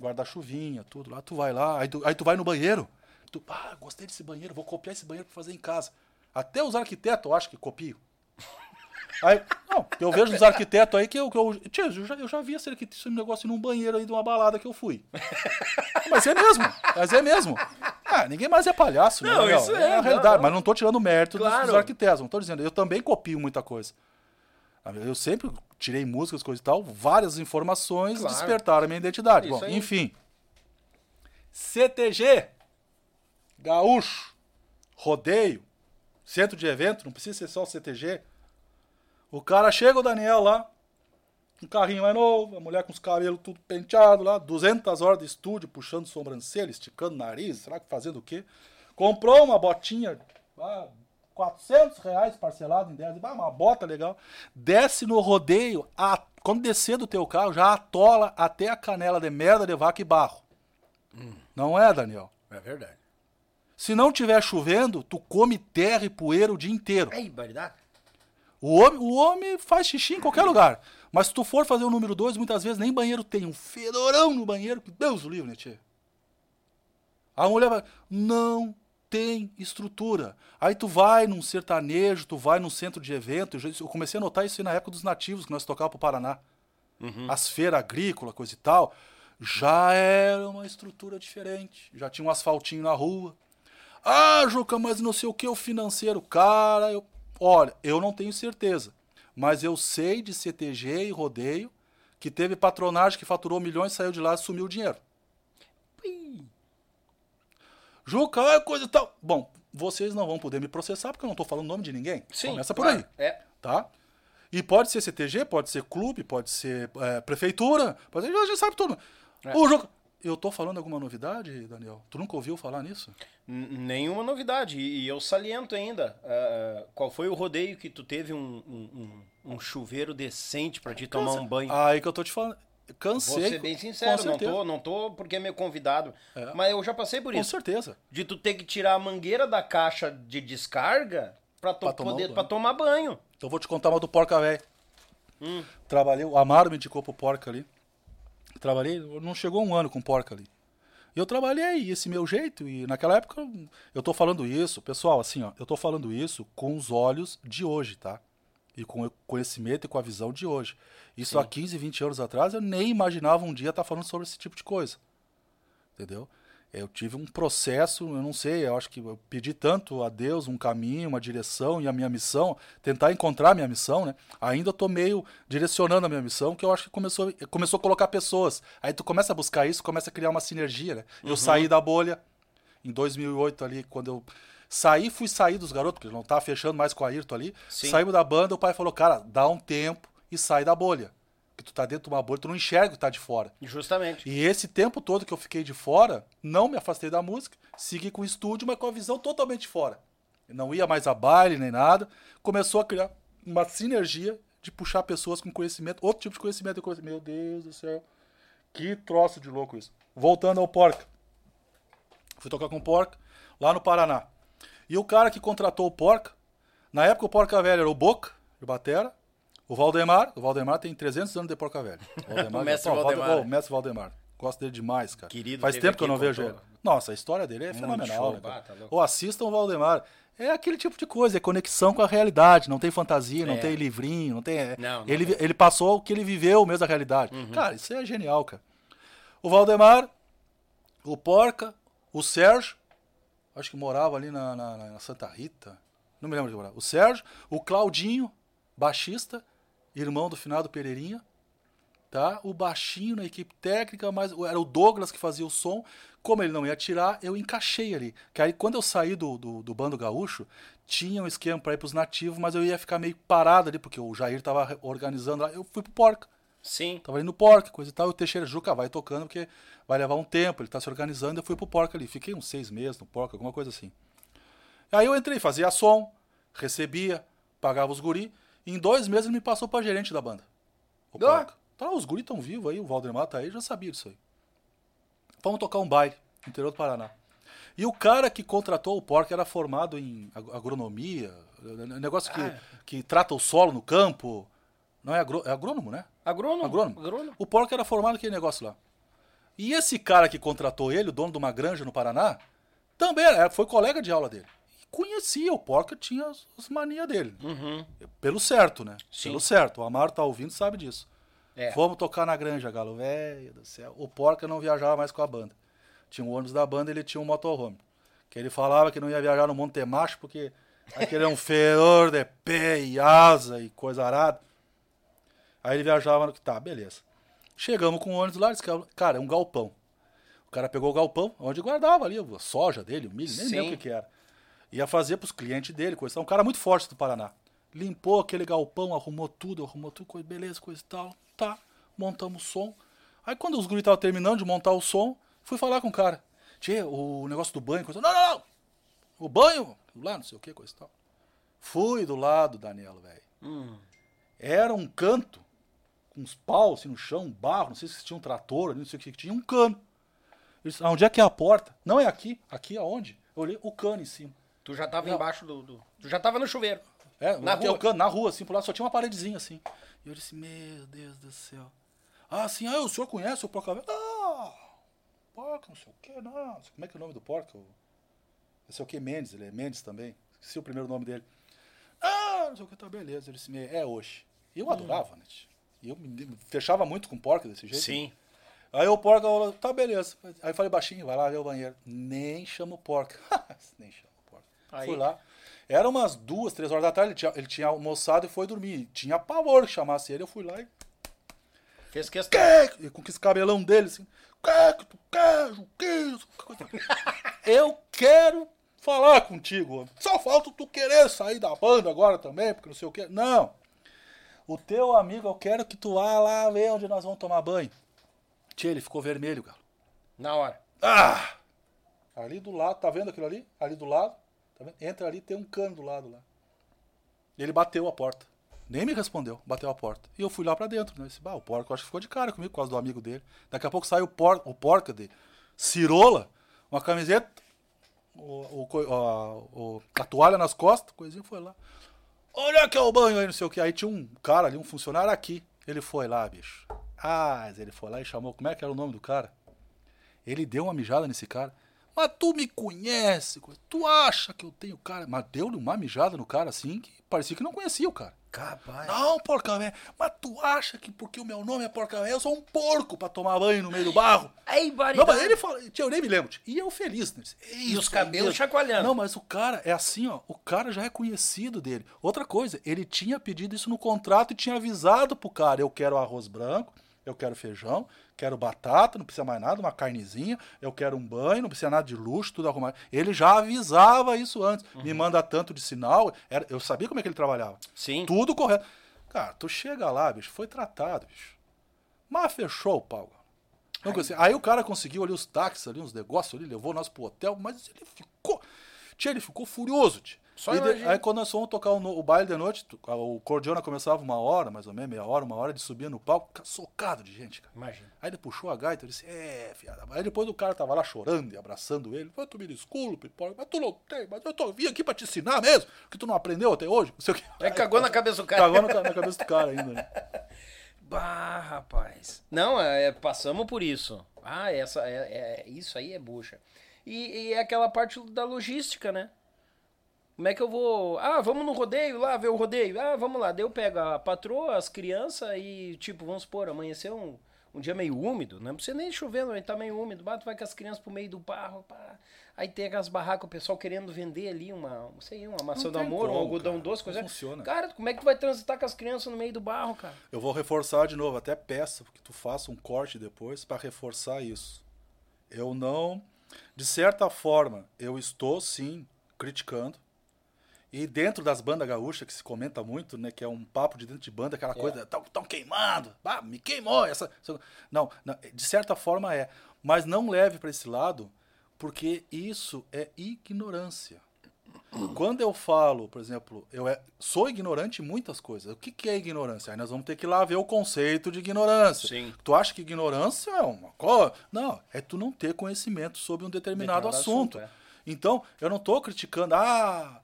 guarda-chuvinha, tudo lá. Tu vai lá, aí tu, aí tu vai no banheiro. Tu, ah, gostei desse banheiro, vou copiar esse banheiro pra fazer em casa. Até os arquitetos, eu acho que copiam. Aí, não, eu vejo os arquitetos aí que eu. Que eu, tio, eu, já, eu já vi esse, esse negócio num banheiro aí de uma balada que eu fui. Mas é mesmo, mas é mesmo. Ah, ninguém mais é palhaço, né? Não, Daniel? isso é, a não, realidade. não. Mas não tô tirando mérito dos- dos, Claro. arquitetos, não tô dizendo. Eu também copio muita coisa. Eu sempre tirei músicas, coisa e tal, várias informações Claro. despertaram a minha identidade. Isso Bom, aí. enfim. CTG, gaúcho, rodeio, centro de evento, não precisa ser só o CTG. O cara chega, o Daniel lá, um carrinho mais novo, a mulher com os cabelos tudo penteado lá, 200 horas de estúdio, puxando sobrancelha, esticando o nariz, será que fazendo o quê? Comprou uma botinha, ah, 400 reais parcelado em 10, ah, uma bota legal. Desce no rodeio, a- Quando descer do teu carro, já atola até a canela de merda de vaca e barro. Não é, Daniel? É verdade. Se não tiver chovendo, tu come terra e poeira o dia inteiro. Ei. O homem, o homem faz xixi em qualquer lugar. Mas se tu for fazer o número 2, muitas vezes nem banheiro tem. Um fedorão no banheiro. que Deus o livre, né, tia? A mulher vai. Não tem estrutura. Aí tu vai num sertanejo, tu vai num centro de evento. Eu comecei a notar isso aí na época dos nativos, que nós tocávamos pro Paraná. As feiras agrícolas, coisa e tal. Já era uma estrutura diferente. Já tinha um asfaltinho na rua. Ah, Juca, mas não sei o que, o financeiro. Cara, eu. Olha, eu não tenho certeza. Mas eu sei de CTG e rodeio que teve patronagem que faturou milhões, saiu de lá e sumiu o dinheiro. Juca, é coisa e tal. Bom, vocês não vão poder me processar porque eu não tô falando o nome de ninguém. Começa por claro. aí É. tá? E pode ser CTG, pode ser clube, pode ser é, prefeitura, pode ser, a gente sabe tudo. É. O jogo. Eu tô falando alguma novidade, Daniel? Tu nunca ouviu falar nisso? Nenhuma novidade. E eu saliento ainda. ah, ah, qual foi o rodeio que tu teve um, um, um- chuveiro decente pra te tomar um banho? Aí que eu tô te falando. Cansei. Vou ser bem com sincero, não tô, não tô porque é meu convidado. É. Mas eu já passei por Com isso. certeza. De tu ter que tirar a mangueira da caixa de descarga pra, tu Pra tomar poder banho. pra tomar banho. Então eu vou te contar uma do Porca Velho. Hum. Trabalhei, o Amaro me indicou pro Porca ali. Trabalhei, não chegou um ano com Porca ali. E eu trabalhei esse meu jeito, e naquela época eu- eu tô falando isso, pessoal, assim, ó, eu tô falando isso com os olhos de hoje, tá? E com o conhecimento e com a visão de hoje. Isso há 15, 20 anos atrás eu nem imaginava um dia estar falando sobre esse tipo de coisa. Entendeu? Eu tive um processo, eu não sei, eu acho que eu pedi tanto a Deus um caminho, uma direção e a minha missão, tentar encontrar a minha missão, né? Ainda eu tô meio direcionando a minha missão, que eu acho que começou, começou a colocar pessoas. Aí tu começa a buscar isso, começa a criar uma sinergia, né? Eu saí da bolha em 2008 ali, quando eu saí, fui sair dos garotos, porque não tava fechando mais com a Ayrton ali. Sim. Saímos da banda, o pai falou, cara, dá um tempo e sai da bolha. Que tu tá dentro de uma bolha, tu não enxerga o que tá de fora. Justamente. E esse tempo todo que eu fiquei de fora, não me afastei da música, segui com o estúdio, mas com a visão totalmente fora. Eu não ia mais a baile nem nada. Começou a criar uma sinergia de puxar pessoas com conhecimento, outro tipo de conhecimento. Comecei, Meu Deus do céu, que troço de louco isso. Voltando ao Porca. Fui tocar com o Porca lá no Paraná. E o cara que contratou o Porca, na época o Porca Velho era o Boca, de Batera, o Valdemar, o Valdemar tem 300 anos de Porca Velho. O, Valdemar, O mestre Pô, Valde- Valdemar. Ô, o mestre Valdemar. Gosto dele demais, cara. Querido, Faz tempo que eu não vejo ele. Nossa, a história dele é fenomenal. show, né, tá. Ou assistam o Valdemar. É aquele tipo de coisa, é conexão com a realidade. Não tem fantasia, não É. tem livrinho, não tem. é- Não, não ele. Uhum. ele passou o que ele viveu mesmo a realidade. Cara, isso é genial, cara. O Valdemar, o Porca, o Sérgio, acho que morava ali na, na- na Santa Rita. Não me lembro de morava. O Sérgio, o Claudinho, baixista, irmão do finado Pereirinha tá? O baixinho na equipe técnica, mas era o Douglas que fazia o som. Como ele não ia tirar, eu encaixei ali. Que aí quando eu saí do, do, do bando gaúcho, tinha um esquema para ir pros nativos, mas eu ia ficar meio parado ali, porque o Jair tava organizando lá. Eu fui pro Porca. Sim. Tava ali no Porca, coisa e tal. E o Teixeira Juca vai tocando, porque vai levar um tempo, ele tá se organizando. Eu fui pro Porca ali. Fiquei uns seis meses no Porca, alguma coisa assim. Aí eu entrei, fazia som, recebia, pagava os guri. Em dois meses ele me passou pra gerente da banda. O Ah. Tá, os guri tão vivos aí, o Valdemar tá aí, já sabia disso aí. Vamos tocar um baile no interior do Paraná. E o cara que contratou o Porca era formado em ag- agronomia, eh, negócio que, que trata o solo no campo. Não é, agro, é agrônomo, né? Agrônomo. Agrônomo. Agrônomo. O Porca era formado naquele negócio lá. E esse cara que contratou ele, o dono de uma granja no Paraná, também era, foi colega de aula dele. Conhecia o Porca, tinha as, as manias dele. Pelo certo, né? Uhum. Sim. Pelo certo. O Amaro tá ouvindo sabe disso. É. Vamos tocar na granja, galo. Velho do céu. O Porca não viajava mais com a banda. Tinha um ônibus da banda ele tinha um motorhome. Que ele falava que não ia viajar no Monte Macho porque aquele é um fedor de pé e asa e coisa arada. Aí ele viajava no que tá, beleza. Chegamos com o ônibus lá, disse que, cara, é um galpão. O cara pegou o galpão, onde guardava ali a soja dele, o milho, nem Sim. lembro o que, que era. Ia fazer pros clientes dele, coisa tal. Um cara muito forte do Paraná. Limpou aquele galpão, arrumou tudo, arrumou tudo, coisa, beleza, coisa e tal. Tá, montamos o som. Aí quando os guris estavam terminando de montar o som, fui falar com o cara. Tchê, o negócio do banho, coisa. Não, não, não! O banho, lá, não sei o que, coisa e tal. Fui do lado, Danielo, velho. Era um canto uns paus assim no chão, um barro, não sei se tinha um trator, não sei o que, tinha um cano. Eu disse, ah, onde é que é a porta? Não é aqui. Aqui aonde? Eu olhei o cano em cima. Tu já tava Não. embaixo do, do- Tu já tava no chuveiro. É, Na rua. cano, na rua, assim, por lá só tinha uma paredezinha assim. E eu disse, meu Deus do céu. Ah, assim, ah, o senhor conhece o porco velho? Ah, porco, não sei o que, não. Como é que é o nome do porco? Não sei o que, Mendes, ele é Mendes também. Esqueci o primeiro nome dele. Ah, não sei o que, tá beleza. Ele disse, é hoje. E eu adorava, né? E eu me fechava muito com porco desse jeito. Sim. Aí o porco falou, tá beleza. Aí eu falei baixinho, vai lá ver o banheiro. Nem chama o porco. Nem chama. Aí- Fui lá. Era umas duas, três horas da tarde, ele tinha, ele tinha almoçado e foi dormir. Tinha pavor que chamasse ele, eu fui lá e. Fez questão. "Que?" E com esse cabelão dele, assim. "Que que tu quer, Juquinho?" Eu quero falar contigo. Só falta tu querer sair da banda agora também, porque não sei o quê. Não. O teu amigo, eu quero que tu vá lá ver onde nós vamos tomar banho. Tia, ele ficou vermelho, galo. Na hora. Ah! Ali do lado, tá vendo aquilo ali? Ali do lado, tá vendo? Entra ali, tem um cano do lado lá. Ele bateu a porta. Nem me respondeu, bateu a porta. E eu fui lá pra dentro, né? Eu o porco acho que ficou de cara comigo por causa do amigo dele. Daqui a pouco sai o, por, o porca de cirola, uma camiseta, o, o, a, a toalha nas costas, coisinha foi lá. Olha que é o banho aí, não sei o que. Aí tinha um cara ali, um funcionário aqui. Ele foi lá, bicho. Ah, ele foi lá e chamou. Como é que era o nome do cara? Ele deu uma mijada nesse cara. Mas tu me conhece, tu acha que eu tenho cara. Mas deu-lhe uma mijada no cara assim que parecia que não conhecia o cara. Capaz. Não, porca véia. Mas tu acha que porque o meu nome é porca véia, eu sou um porco pra tomar banho no meio do barro? Aí, Não, mas ele fala, tia, eu nem me lembro. tia. E eu feliz, né? E os cabelos chacoalhando. Não, mas o cara é assim, ó. O cara já é conhecido dele. Outra coisa, ele tinha pedido isso no contrato e tinha avisado pro cara: eu quero arroz branco, eu quero feijão, quero batata, não precisa mais nada, uma carnezinha, eu quero um banho, não precisa nada de luxo, tudo arrumado. Ele já avisava isso antes. Uhum. Me manda tanto de sinal. Era, eu sabia como é que ele trabalhava. Sim. Tudo correto. Cara, tu chega lá, bicho, foi tratado, bicho. Mas fechou o pau. Não Aí o cara conseguiu ali os táxis ali, uns negócios ali, levou nós pro hotel, mas ele ficou. Tia, ele ficou furioso, tia. Só E imagina. aí quando nós fomos tocar o, o baile de noite, o cordiona começava uma hora, mais ou menos, meia hora, uma hora, ele subia no palco, ca- socado de gente, cara. Imagina. Aí ele puxou a gaita, eu disse, é, fiada. Aí depois o cara tava lá chorando e abraçando ele. Tu me desculpe, mas tu não tem, mas eu tô, vim aqui pra te ensinar mesmo, que tu não aprendeu até hoje, não sei o que. Aí cagou na cabeça do cara. Cagou na, na cabeça do cara ainda, né? Bah, rapaz. Não, é, passamos por isso. Ah, essa, é, é- isso aí é bucha. E, e é aquela parte da logística, né? Como é que eu vou. Ah, vamos no rodeio lá, ver o rodeio. Ah, vamos lá. Daí eu pego a patroa, as crianças e, tipo, vamos supor, amanheceu um, um dia meio úmido. Não precisa nem chover, mas tá meio úmido. Bato, vai com as crianças pro meio do barro. Pá. Aí tem aquelas barracas, o pessoal querendo vender ali uma, não sei, uma maçã Não do amor, um como, algodão cara. doce, Não coisa. funciona. Cara, como é que tu vai transitar com as crianças no meio do barro, cara? Eu vou reforçar de novo, até peço que tu faça um corte depois para reforçar isso. Eu não, de certa forma, eu estou sim criticando. E dentro das bandas gaúchas, que se comenta muito, né, que é um papo de dentro de banda, aquela coisa, tão, tão queimando, ah, me queimou essa, essa- Não, não, de certa forma é, mas não leve para esse lado, porque isso é ignorância. Quando eu falo, por exemplo, eu é- sou ignorante em muitas coisas. O que, que é ignorância? Aí nós vamos ter que ir lá ver o conceito de ignorância. Sim. Tu acha que ignorância é uma coisa? Não, é tu não ter conhecimento sobre um determinado, Determinado assunto. assunto, é. Então, eu não estou criticando, ah,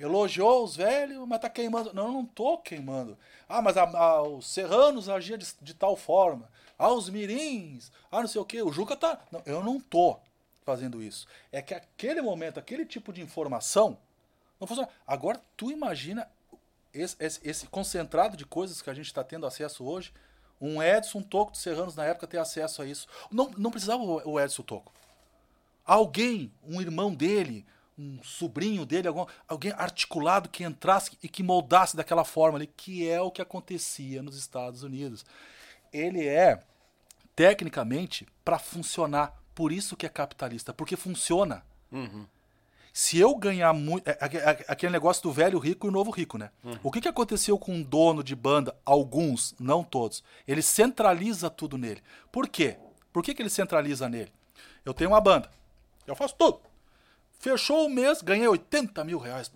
elogiou os velhos, mas tá queimando. Não, eu não tô queimando. Ah, mas a- a- os serranos agiam de, de tal forma. Ah, os mirins, ah, não sei o quê. O Juca tá. Não, eu não tô fazendo isso. É que aquele momento, aquele tipo de informação não funciona. Agora, tu imagina esse, esse- esse concentrado de coisas que a gente está tendo acesso hoje. Um Edson Toco dos Serranos na época ter acesso a isso. Não, não precisava o Edson Toco alguém, um irmão dele, um sobrinho dele, algum, alguém articulado que entrasse e que moldasse daquela forma ali, que é o que acontecia nos Estados Unidos. Ele é tecnicamente para funcionar, por isso que é capitalista, porque funciona. Se eu ganhar muito. é- é- é- Aquele negócio do velho rico e o novo rico, né? O que, que aconteceu com um dono de banda? Alguns, não todos. Ele centraliza tudo nele. Por quê? Por que, que ele centraliza nele? Eu tenho uma banda. Eu faço tudo. Fechou o mês, ganhei 80 mil reais.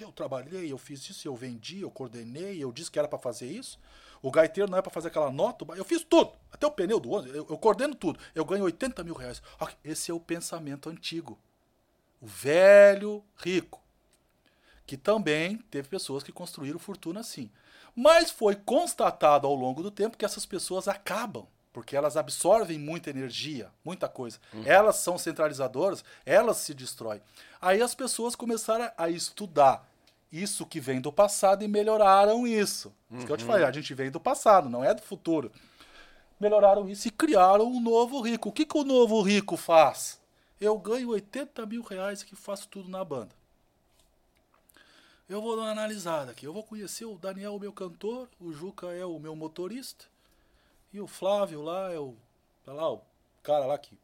Eu trabalhei, eu fiz isso, eu vendi, eu coordenei, eu disse que era para fazer isso. O gaiteiro não é pra fazer aquela nota. Eu fiz tudo. Até o pneu do ônibus. Eu, eu coordeno tudo. Eu ganho 80 mil reais. Esse é o pensamento antigo. O velho rico. Que também teve pessoas que construíram fortuna assim. Mas foi constatado ao longo do tempo que essas pessoas acabam. Porque elas absorvem muita energia, muita coisa. Elas são centralizadoras, elas se destroem. Aí as pessoas começaram a estudar isso que vem do passado e melhoraram isso. Isso que eu te falei, a gente vem do passado, não é do futuro. Melhoraram isso e criaram um novo rico. O que, que o novo rico faz? Eu ganho 80 mil reais que faço tudo na banda. Eu vou dar uma analisada aqui. Eu vou conhecer o Daniel, o meu cantor, o Juca é o meu motorista, e o Flávio lá é o. Tá lá, o cara lá que.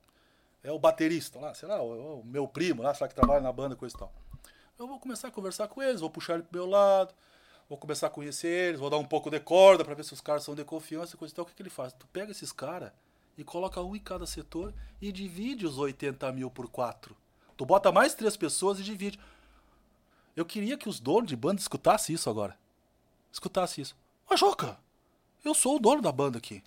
É o baterista lá, sei lá, o, o meu primo lá, sei lá, que trabalha na banda, coisa e tal. Eu vou começar a conversar com eles, vou puxar ele pro meu lado, vou começar a conhecer eles, vou dar um pouco de corda pra ver se os caras são de confiança, coisa e tal. O que, que ele faz? Tu pega esses caras e coloca um em cada setor e divide os 80 mil por quatro. Tu bota mais três pessoas e divide. Eu queria que os donos de banda escutassem isso agora. Escutasse isso. Ô, Joca, eu sou o dono da banda aqui.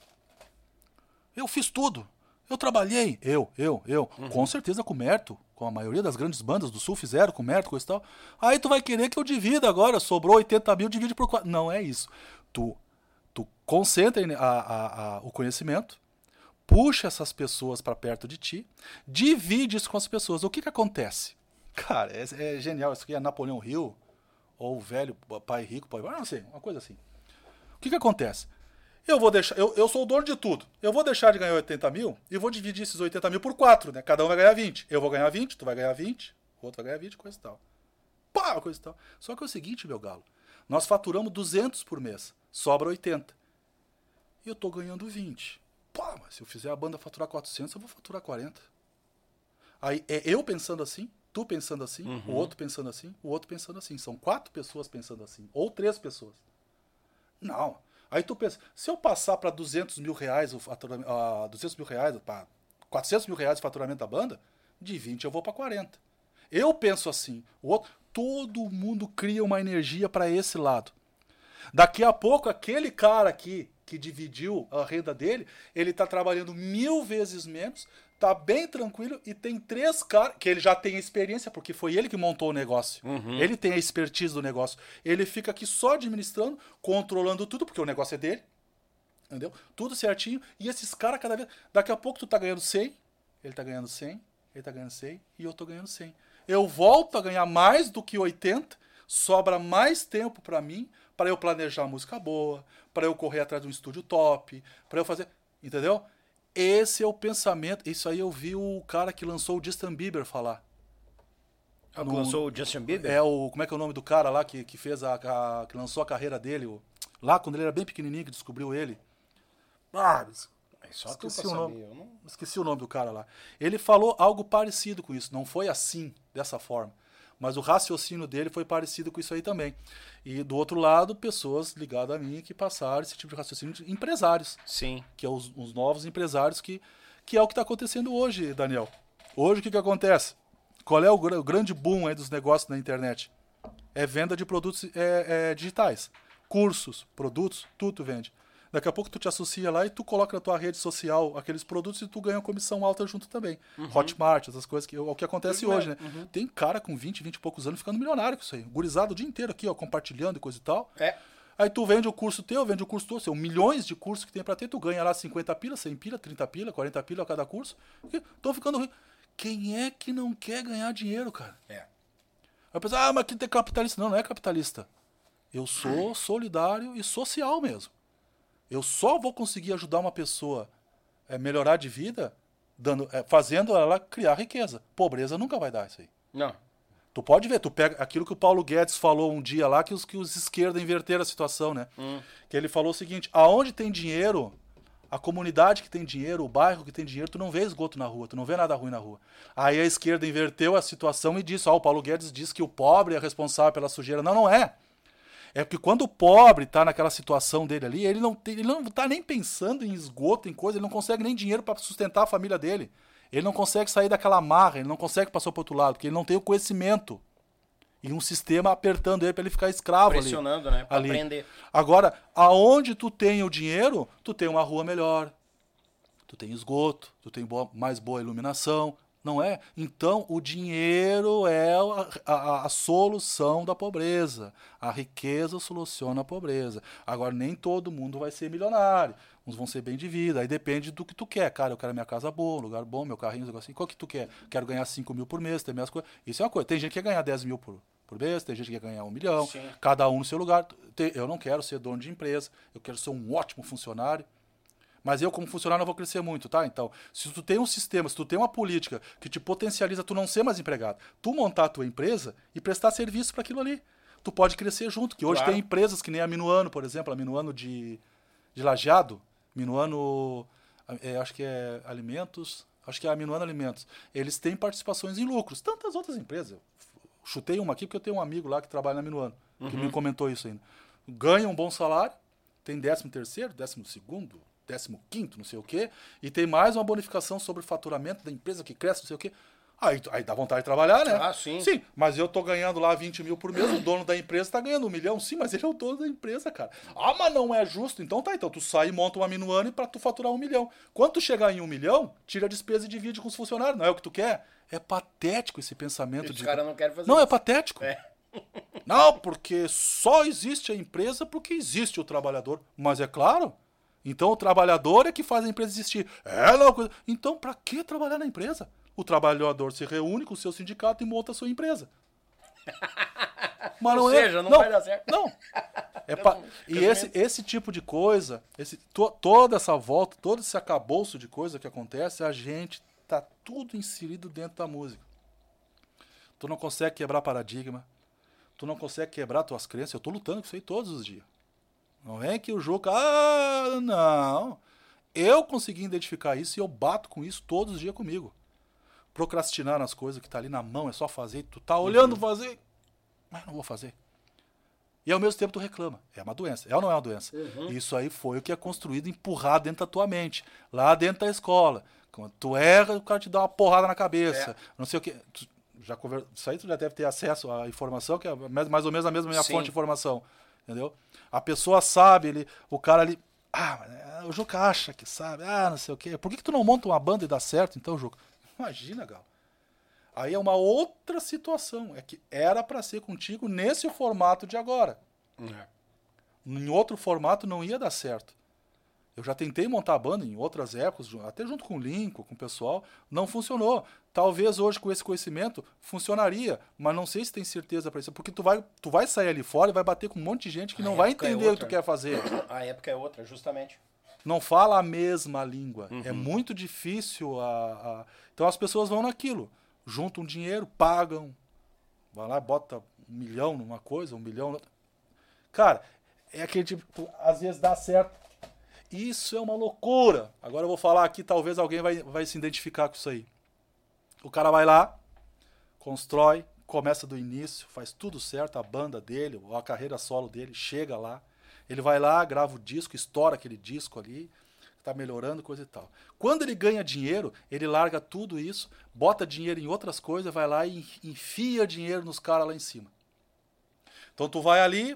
Eu fiz tudo. Eu trabalhei. Eu, eu, eu. Com certeza com o Merto. Com a maioria das grandes bandas do Sul fizeram com o Merto, coisa e tal. Aí tu vai querer que eu divida agora. Sobrou 80 mil, divide por quatro. Não é isso. Tu, tu concentra a- a- a- o conhecimento, puxa essas pessoas para perto de ti, divide isso com as pessoas. O que que acontece? Cara, é, é genial. Isso aqui é Napoleão Hill, ou o velho pai rico, pai. Ah, não sei, uma coisa assim. O que que acontece? Eu vou deixar. Eu, eu sou o dono de tudo. Eu vou deixar de ganhar 80 mil e vou dividir esses 80 mil por 4, né? Cada um vai ganhar 20. Eu vou ganhar 20, tu vai ganhar 20, o outro vai ganhar 20, coisa e tal. Pá, coisa e tal. Só que é o seguinte, meu galo. Nós faturamos 200 por mês. Sobra 80. E eu tô ganhando 20. Pá, mas se eu fizer a banda faturar 400, eu vou faturar 40. Aí é eu pensando assim, tu pensando assim, o outro pensando assim, o outro pensando assim. São quatro pessoas pensando assim. Ou três pessoas. Não. Aí tu pensa, se eu passar para 200 mil reais, o faturamento, ah, 200 mil reais, para 400 mil reais o faturamento da banda, de 20 eu vou para 40. Eu penso assim, o outro, todo mundo cria uma energia para esse lado. Daqui a pouco, aquele cara aqui que dividiu a renda dele, ele tá trabalhando mil vezes menos, tá bem tranquilo e tem três caras que ele já tem experiência, porque foi ele que montou o negócio. Ele tem a expertise do negócio. Ele fica aqui só administrando, controlando tudo, porque o negócio é dele. Entendeu? Tudo certinho. E esses caras cada vez. Daqui a pouco tu tá ganhando 100, ele tá ganhando 100, ele tá ganhando 100 e eu tô ganhando 100. Eu volto a ganhar mais do que 80, sobra mais tempo pra mim, para eu planejar música boa, para eu correr atrás de um estúdio top, para eu fazer. Entendeu? Esse é o pensamento. Isso aí eu vi o cara que lançou o Justin Bieber falar. É No- lançou o Justin Bieber? É o. Como é que é o nome do cara lá que, que fez a, a- que lançou a carreira dele? o- lá quando ele era bem pequenininho que descobriu ele. Ah, É só esqueci o nome. não- Esqueci o nome do cara lá. Ele falou algo parecido com isso. Não foi assim, dessa forma. Mas o raciocínio dele foi parecido com isso aí também. E do outro lado, pessoas ligadas a mim que passaram esse tipo de raciocínio, de empresários Sim. que é os, os novos empresários, que, que é o que está acontecendo hoje, Daniel. Hoje o que, que acontece? Qual é o, o grande boom aí dos negócios na internet? É venda de produtos é, é, digitais. Cursos, produtos, tudo tu vende. Daqui a pouco tu te associa lá e tu coloca na tua rede social aqueles produtos e tu ganha uma comissão alta junto também. Hotmart, essas coisas que é o que acontece hoje, né? Tem cara com 20, 20 e poucos anos ficando milionário com isso aí. Gurizado o dia inteiro aqui, ó, compartilhando e coisa e tal. É. Aí tu vende o curso teu, vende o curso teu, são milhões de cursos que tem pra ter, tu ganha lá 50 pila, 100 pila, 30 pila, 40 pila a cada curso. Tô ficando rico. Quem é que não quer ganhar dinheiro, cara? É. Aí pensa, ah, mas que tem capitalista. Não, não é capitalista. Eu sou solidário e social mesmo. Eu só vou conseguir ajudar uma pessoa a melhorar de vida dando, é, fazendo ela criar riqueza. Pobreza nunca vai dar isso aí. Não. Tu pode ver, tu pega aquilo que o Paulo Guedes falou um dia lá, que os, que os esquerda inverteram a situação, né? Que ele falou o seguinte: aonde tem dinheiro, a comunidade que tem dinheiro, o bairro que tem dinheiro, tu não vê esgoto na rua, tu não vê nada ruim na rua. Aí a esquerda inverteu a situação e disse: ó, o Paulo Guedes diz que o pobre é responsável pela sujeira. Não, não é. É porque quando o pobre tá naquela situação dele ali, ele não, tem, ele não tá nem pensando em esgoto, em coisa, ele não consegue nem dinheiro para sustentar a família dele. Ele não consegue sair daquela marra, ele não consegue passar pro outro lado, porque ele não tem o conhecimento. E um sistema apertando ele para ele ficar escravo ali. Pressionando, né? Pra ali. aprender. Agora, aonde tu tem o dinheiro, tu tem uma rua melhor, tu tem esgoto, tu tem boa- mais boa iluminação, não é? Então, o dinheiro é a, a- a solução da pobreza. A riqueza soluciona a pobreza. Agora, nem todo mundo vai ser milionário. Uns vão ser bem de vida. Aí depende do que tu quer. Cara, eu quero minha casa boa, lugar bom, meu carrinho, negócio assim. Qual que tu quer? Quero ganhar 5 mil por mês, ter minhas coisas. Isso é uma coisa. Tem gente que quer ganhar 10 mil por, por mês, tem gente que quer ganhar um milhão. Sim. Cada um no seu lugar. Eu não quero ser dono de empresa. Eu quero ser um ótimo funcionário. Mas eu, como funcionário, não vou crescer muito, tá? Então, se tu tem um sistema, se tu tem uma política que te potencializa tu não ser mais empregado, tu montar a tua empresa e prestar serviço para aquilo ali. Tu pode crescer junto, que hoje Claro. tem empresas que nem a Minuano, por exemplo, a Minuano de, de Lajeado, Minuano, é, acho que é Alimentos, acho que é a Minuano Alimentos. Eles têm participações em lucros, tantas outras empresas. Eu chutei uma aqui porque eu tenho um amigo lá que trabalha na Minuano, que me comentou isso ainda. Ganha um bom salário, tem 13 terceiro, 12 segundo, 15 quinto, não sei o quê, e tem mais uma bonificação sobre o faturamento da empresa que cresce, não sei o quê. Aí, aí dá vontade de trabalhar, né? Ah, sim. Sim, mas eu tô ganhando lá 20 mil por mês, o dono da empresa tá ganhando um milhão. Sim, mas ele é o dono da empresa, cara. Ah, mas não é justo. Então tá, então tu sai e monta uma minuano pra tu faturar um milhão. Quando tu chegar em um milhão, tira a despesa e divide com os funcionários. Não é o que tu quer? É patético esse pensamento Os de. caras não querem fazer Não, é isso. patético. É. Não, porque só existe a empresa porque existe o trabalhador. Mas é claro. Então o trabalhador é que faz a empresa existir. É, não. coisa- Então pra que trabalhar na empresa? O trabalhador se reúne com o seu sindicato e monta a sua empresa. Mas Ou não é- seja, não vai dar certo. Não. É E esse, esse tipo de coisa, esse, to- toda essa volta, todo esse acabouço de coisa que acontece, a gente tá tudo inserido dentro da música. Tu não consegue quebrar paradigma. Tu não consegue quebrar tuas crenças. Eu tô lutando com isso aí todos os dias. Não é que o Juca. Ah, não. Eu consegui identificar isso e eu bato com isso todos os dias comigo. Procrastinar nas coisas que tá ali na mão, é só fazer. Tu tá olhando fazer, mas não vou fazer. E ao mesmo tempo tu reclama. É uma doença. É ou não é uma doença? Isso aí foi o que é construído, empurrado dentro da tua mente. Lá dentro da escola. Quando tu erra, o cara te dá uma porrada na cabeça. Não sei o que. Já conver... Isso aí tu já deve ter acesso à informação, que é mais mais ou menos a mesma minha Sim. fonte de informação. Entendeu? A pessoa sabe, ele, o cara ali. Ah, é, o Juca acha que sabe. Ah, não sei o quê. Por que, que tu não monta uma banda e dá certo, então, Juca? Imagina, Gal. Aí é uma outra situação. É que era para ser contigo nesse formato de agora. É. Em outro formato não ia dar certo. Eu já tentei montar a banda em outras épocas, até junto com o Lincoln, com o pessoal, não funcionou. Talvez hoje com esse conhecimento funcionaria, mas não sei se tem certeza para isso, porque tu vai, tu vai sair ali fora e vai bater com um monte de gente que A não vai é entender o que tu quer fazer. A época é outra, justamente. Não fala a mesma língua. É Uhum. muito difícil a, a- Então as pessoas vão naquilo, juntam dinheiro, pagam, vai lá, bota um milhão numa coisa, um milhão. Cara, é aquele tipo, às vezes dá certo. Isso é uma loucura. Agora eu vou falar aqui, talvez alguém vai, vai se identificar com isso aí. O cara vai lá, constrói, começa do início, faz tudo certo, a banda dele, a carreira solo dele, chega lá. Ele vai lá, grava o disco, estoura aquele disco ali, tá melhorando, coisa e tal. Quando ele ganha dinheiro, ele larga tudo isso, bota dinheiro em outras coisas, vai lá e enfia dinheiro nos caras lá em cima. Então tu vai ali,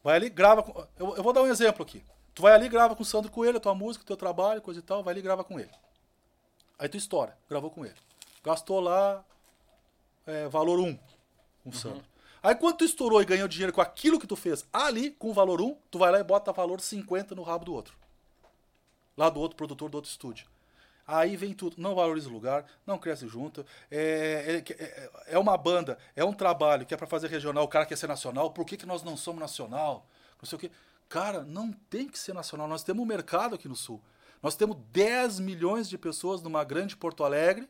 vai ali, grava. Eu, eu vou dar um exemplo aqui. Tu vai ali, grava com o Sandro Coelho, a tua música, teu trabalho, coisa e tal, vai ali e grava com ele. Aí tu estoura, gravou com ele. Gastou lá é, valor 1 com o Sandro. Aí quando tu estourou e ganhou dinheiro com aquilo que tu fez ali, com o valor 1, tu vai lá e bota valor 50 no rabo do outro. Lá do outro produtor do outro estúdio. Aí vem tudo, não valoriza o lugar, não cresce junto. É, é- é- é uma banda, é um trabalho que é para fazer regional, o cara quer ser nacional, por que, que nós não somos nacional? Não sei o quê. Cara, não tem que ser nacional. Nós temos um mercado aqui no Sul. Nós temos 10 milhões de pessoas numa grande Porto Alegre,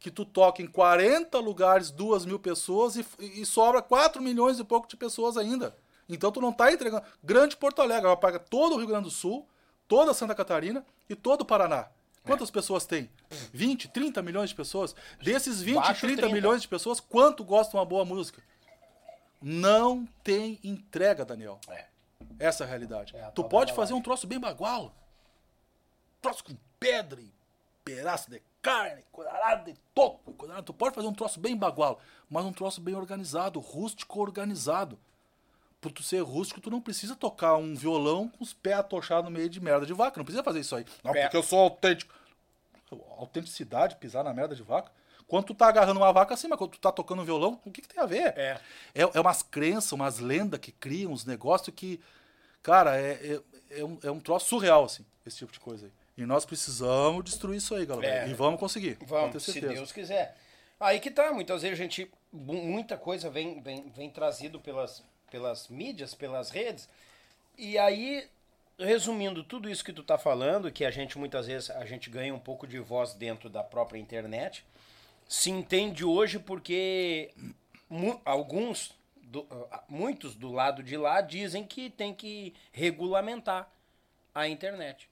que tu toca em 40 lugares, 2 mil pessoas e, e sobra 4 milhões e pouco de pessoas ainda. Então tu não tá entregando. Grande Porto Alegre, ela paga todo o Rio Grande do Sul, toda Santa Catarina e todo o Paraná. Quantas pessoas tem? 20, 30 milhões de pessoas? Desses 20, Baixo 30, 30. milhões de pessoas, quanto gostam de uma boa música? Não tem entrega, Daniel. É. Essa é a realidade. É a tu pode fazer um troço bem bagual. Troço com pedra e pedaço de carne, cuidado de toco. Tu pode fazer um troço bem bagual, mas um troço bem organizado, rústico organizado. Por tu ser rústico, tu não precisa tocar um violão com os pés atochados no meio de merda de vaca. Não precisa fazer isso aí. Não, É. porque eu sou autêntico. Autenticidade, pisar na merda de vaca. Quando tu tá agarrando uma vaca assim, mas quando tu tá tocando um violão, o que, que tem a ver? É. É, é umas crenças, umas lendas que criam, uns negócios que. Cara, é, é, é, um, é um troço surreal, assim, esse tipo de coisa aí. E nós precisamos destruir isso aí, galera. É. E vamos conseguir. Vamos, se. Deus quiser. Aí que tá, muitas vezes a gente. mu- Muita coisa vem, vem, vem trazido pelas, pelas mídias, pelas redes. E aí, resumindo tudo isso que tu tá falando, que a gente muitas vezes a gente ganha um pouco de voz dentro da própria internet, se entende hoje porque alguns, do- ah, muitos do lado de lá dizem que tem que regulamentar a internet.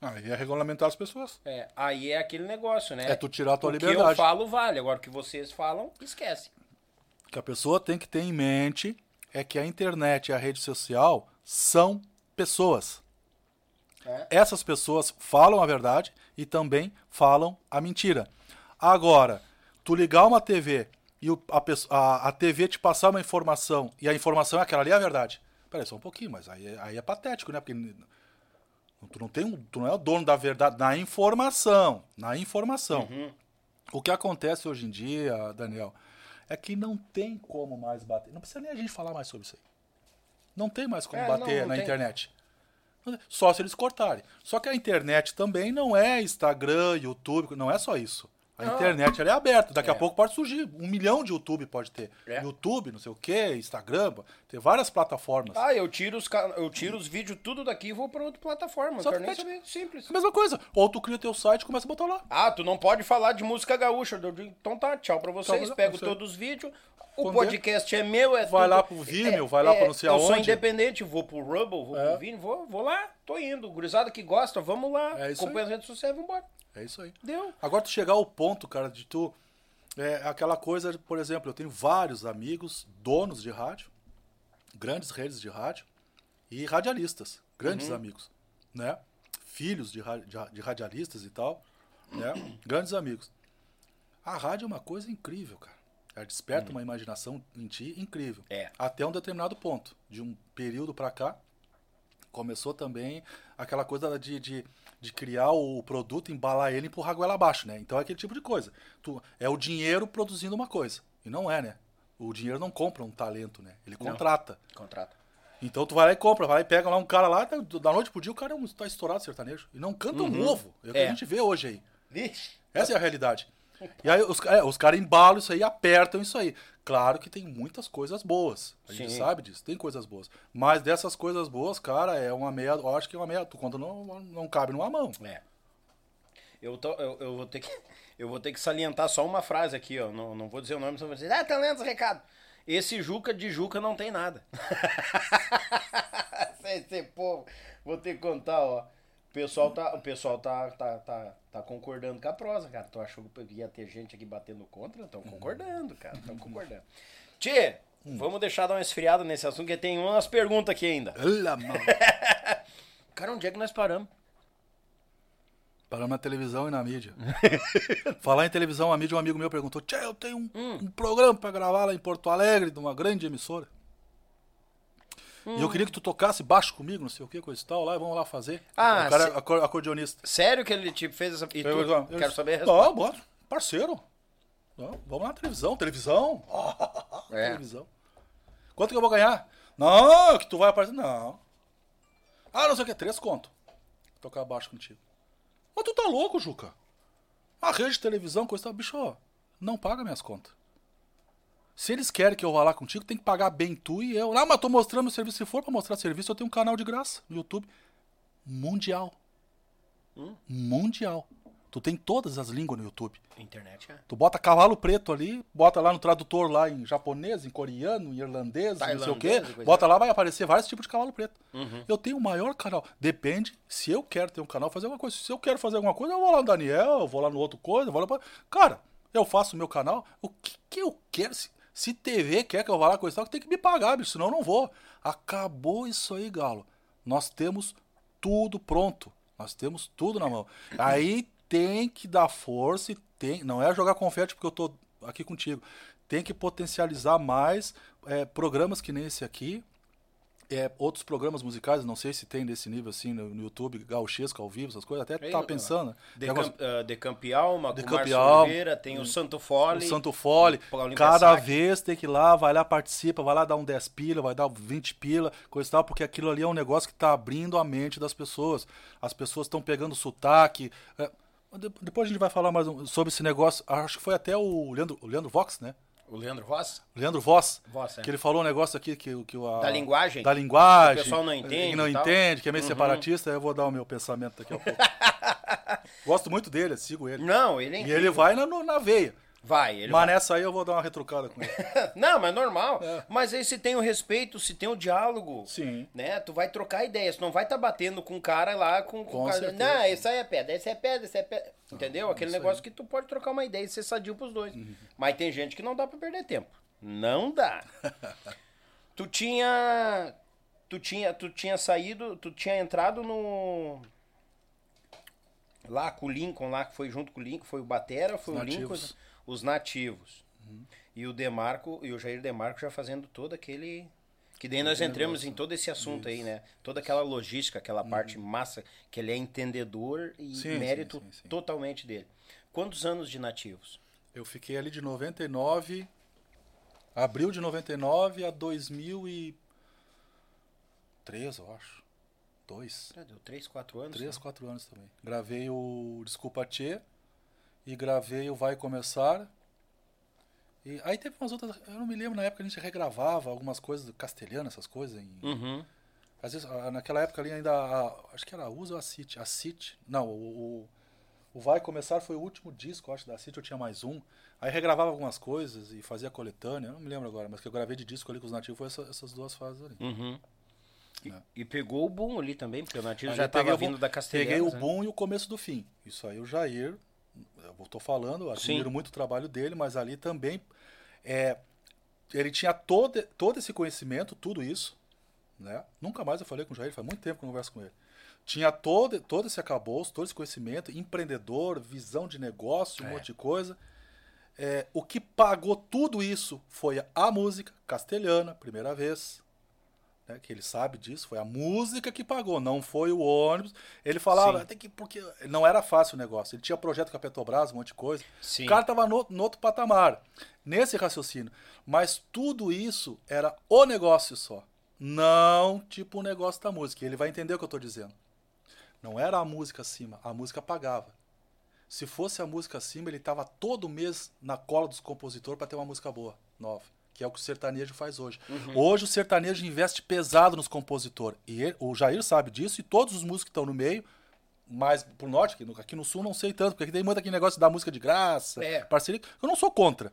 Aí é regulamentar as pessoas. É, aí é aquele negócio, né? É tu tirar a tua o que liberdade. eu falo vale, agora o que vocês falam, esquece. O que a pessoa tem que ter em mente é que a internet e a rede social são pessoas. É. Essas pessoas falam a verdade e também falam a mentira. Agora, tu ligar uma TV e o- a, a- a TV te passar uma informação e a informação é aquela ali é a verdade. Peraí, só um pouquinho, mas aí, é- aí é patético, né? Porque tu não, tem tu não é o dono da verdade na informação. Na informação. O que acontece hoje em dia, Daniel, é que não tem como mais bater. Não precisa nem a gente falar mais sobre isso aí. Não tem mais como É, bater não, não na tem. internet. Só se eles cortarem. Só que a internet também não é Instagram, YouTube, não é só isso. A internet ela é aberta. Daqui a pouco pode surgir. Um milhão de YouTube pode ter. É. YouTube, não sei o quê, Instagram, tem várias plataformas. Ah, eu tiro os, eu tiro os vídeos tudo daqui e vou pra outra plataforma. Só quero nem saber. Simples. A mesma coisa. Ou tu cria teu site e começa a botar lá. Ah, tu não pode falar de música gaúcha. Então tá, tchau pra vocês. Tchau, Pego todos os vídeos. O Quando podcast é meu, é Vai tudo- lá pro Vimeo, vai lá pra não sei Eu sou aonde. independente, vou pro Rubble, vou É. pro Vimeo, vou, vou lá, tô indo. Gurizada que gosta, vamos lá. É isso Acompanha as redes sociais, vambora. É isso aí. Deu. Agora tu chegar ao ponto, cara, de tu. É aquela coisa, por exemplo, eu tenho vários amigos, donos de rádio, grandes redes de rádio e radialistas, grandes amigos, né? Filhos de, de, de radialistas e tal, né? Grandes amigos. A rádio é uma coisa incrível, cara. Ela desperta uma imaginação em ti incrível. É. Até um determinado ponto. De um período pra cá, começou também aquela coisa de, de, de criar o produto, embalar ele e empurrar a goela abaixo, né? Então é aquele tipo de coisa. Tu, é o dinheiro produzindo uma coisa. E não é, né? O dinheiro não compra um talento, né? Ele contrata. Contrato. Então tu vai lá e compra, vai lá e pega lá um cara lá, tá- da noite pro dia o cara é um, tá estourado sertanejo. E não canta um ovo. É o que É. a gente vê hoje aí. Vixe. Essa é a realidade. E aí os, é, os caras embalam isso aí, apertam isso aí. Claro que tem muitas coisas boas. A gente Sim. sabe disso, tem coisas boas. Mas dessas coisas boas, cara, é uma meia. Eu acho que é uma meia. Tu quando não, não cabe numa mão. É. Eu, tô, eu, eu vou ter que, eu vou ter que salientar só uma frase aqui, ó. Não, não vou dizer o nome, só vou dizer, ah, tá lendo esse recado. Esse Juca de Juca não tem nada. esse povo, vou ter que contar, ó. O pessoal tá, o pessoal tá, tá, tá, tá concordando com a prosa, cara. Tu achou que ia ter gente aqui batendo contra? Estão concordando, cara. Estão concordando. Tchê, vamos deixar dar uma esfriada nesse assunto, que tem umas perguntas aqui ainda. Olha, mano. Cara, onde é que nós paramos? Paramos na televisão e na mídia. Falar em televisão, a mídia, um amigo meu perguntou: Tchê, eu tenho um, Hum. um programa pra gravar lá em Porto Alegre, de uma grande emissora. E Hum. eu queria que tu tocasse baixo comigo, não sei o que, coisa e tal, lá, e vamos lá fazer. Ah, o cara se- é acor- acordeonista. Sério que ele te fez essa. E tu, Eu- eu- eu- quero saber a resposta. Não, bora. Parceiro. Não, vamos lá na televisão. Televisão. É. Televisão. Quanto que eu vou ganhar? Não, que tu vai aparecer. Não. Ah, não sei o que. Três conto. Tocar baixo contigo. Mas tu tá louco, Juca. A rede de televisão, coisa e tal. Bicho, não paga minhas contas. Se eles querem que eu vá lá contigo, tem que pagar bem tu e eu. Ah, mas tô mostrando meu serviço. Se for pra mostrar serviço, eu tenho um canal de graça no YouTube. Mundial. Mundial. Tu tem todas as línguas no YouTube. Internet, é. Tu bota cavalo preto ali, bota lá no tradutor lá em japonês, em coreano, em irlandês, não sei o quê. Uhum. Bota lá, vai aparecer vários tipos de cavalo preto. Eu tenho o maior canal. Depende, se eu quero ter um canal, fazer alguma coisa. Se eu quero fazer alguma coisa, eu vou lá no Daniel, eu vou lá no outro coisa, eu vou lá pra... Cara, eu faço o meu canal, o que, que eu quero? Se, se TV quer que eu vá lá coisa e tal, tem que me pagar, bicho, senão eu não vou. Acabou isso aí, Galo. Nós temos tudo pronto. Nós temos tudo na mão. Aí tem que dar força e tem. Não é jogar confete porque eu tô aqui contigo. Tem que potencializar mais é, programas que nem esse aqui. É, outros programas musicais, não sei se tem desse nível assim no, no YouTube, gauchesco ao vivo, essas coisas, até Ei, tava pensando. né? De, Negócio- Camp, ah, de Campialma, De Campialma, Oliveira, tem o Santo Fole. O Santo Fole, cada vez tem que ir lá, vai lá, participa, vai lá dar um 10 pila, vai dar 20 pila, coisa e tal, porque aquilo ali é um negócio que tá abrindo a mente das pessoas. As pessoas estão pegando sotaque. é, de- depois a gente vai falar mais um- sobre esse negócio. Acho que foi até o Leandro, o Leandro Vox, né? O Leandro Voss. Leandro Voss, Voss, é. que ele falou um negócio aqui que, que o- a- Da linguagem? Da linguagem. Que o pessoal não entende Que não entende, que é meio Uhum. separatista. Eu vou dar o meu pensamento daqui a pouco. Gosto muito dele, sigo ele. Não, ele é E incrível. ele vai na, na veia. Vai, ele Mas nessa aí eu vou dar uma retrucada com ele. Não, mas normal. É. Mas aí se tem o respeito, se tem o diálogo. Sim. Né? Tu vai trocar ideias. Tu não vai estar batendo com o cara lá com, com, Com o cara. certeza. Não, isso aí é pedra, esse é pedra, esse é pedra. Entendeu? Aquele isso negócio que tu pode trocar uma ideia e ser sadio pros dois. Uhum. Mas tem gente que não dá pra perder tempo. Não dá. tu tinha. Tu tinha, tu tinha saído, tu tinha entrado no. Lá com o Lincoln, lá que foi junto com o Lincoln, foi o Batera, foi Os o Lincoln, nativos. os nativos. E o Demarco, e o Jair Demarco já fazendo todo aquele. Que daí nós entramos em todo esse assunto aí, né? Toda aquela logística, aquela parte massa, que ele é entendedor e Uhum. Sim, mérito sim, sim. totalmente dele. Quantos anos de nativos? Eu fiquei ali de 99, abril de 99 a 2003, eu acho. Dois. Ah, Deu 3, 4 anos? Três, né? quatro anos também. Gravei o Desculpa Tchê e gravei o Vai Começar. E aí teve umas outras. Eu não me lembro, na época a gente regravava algumas coisas do castelhano, essas coisas. Em, Uhum. Às vezes, ah, naquela época ali ainda. a- acho que era a USA ou a City. A City. Não, o, o, o Vai Começar foi o último disco, acho, da City. Eu tinha mais um. Aí regravava algumas coisas e fazia coletânea. Eu não me lembro agora, mas que eu gravei de disco ali com os nativos foi essa- essas duas fases ali. Uhum. E, É. e pegou o boom ali também, porque o nativo Aí já estava o vindo da Castelhanos. Peguei o né? boom e o começo do fim. Isso aí o Jair, eu tô falando, admiro Sim. muito o trabalho dele, mas ali também é, ele tinha todo, todo esse conhecimento, tudo isso, né? Nunca mais eu falei com o Jair, faz muito tempo que eu converso com ele. Tinha todo, todo esse acabouço, todo esse conhecimento, empreendedor, visão de negócio, um É. monte de coisa. É, o que pagou tudo isso foi a música castelhana, primeira vez. Né, que ele sabe disso, foi a música que pagou, não foi o ônibus. Ele falava, Sim. tem que porque não era fácil o negócio. Ele tinha projeto com a Petrobras, um monte de coisa. Sim. O cara tava no, no outro patamar, nesse raciocínio. Mas tudo isso era o negócio só. Não tipo o negócio da música. Ele vai entender o que eu tô dizendo. Não era a música acima, a música pagava. Se fosse a música acima, ele tava todo mês na cola dos compositores para ter uma música boa, nova. Que é o que o sertanejo faz hoje. Hoje o sertanejo investe pesado nos compositores. E ele- o Jair sabe disso, e todos os músicos que estão no meio, mais pro norte, aqui no, aqui no sul não sei tanto, porque aqui tem muito aquele negócio da música de graça, É. parceria. Eu não sou contra.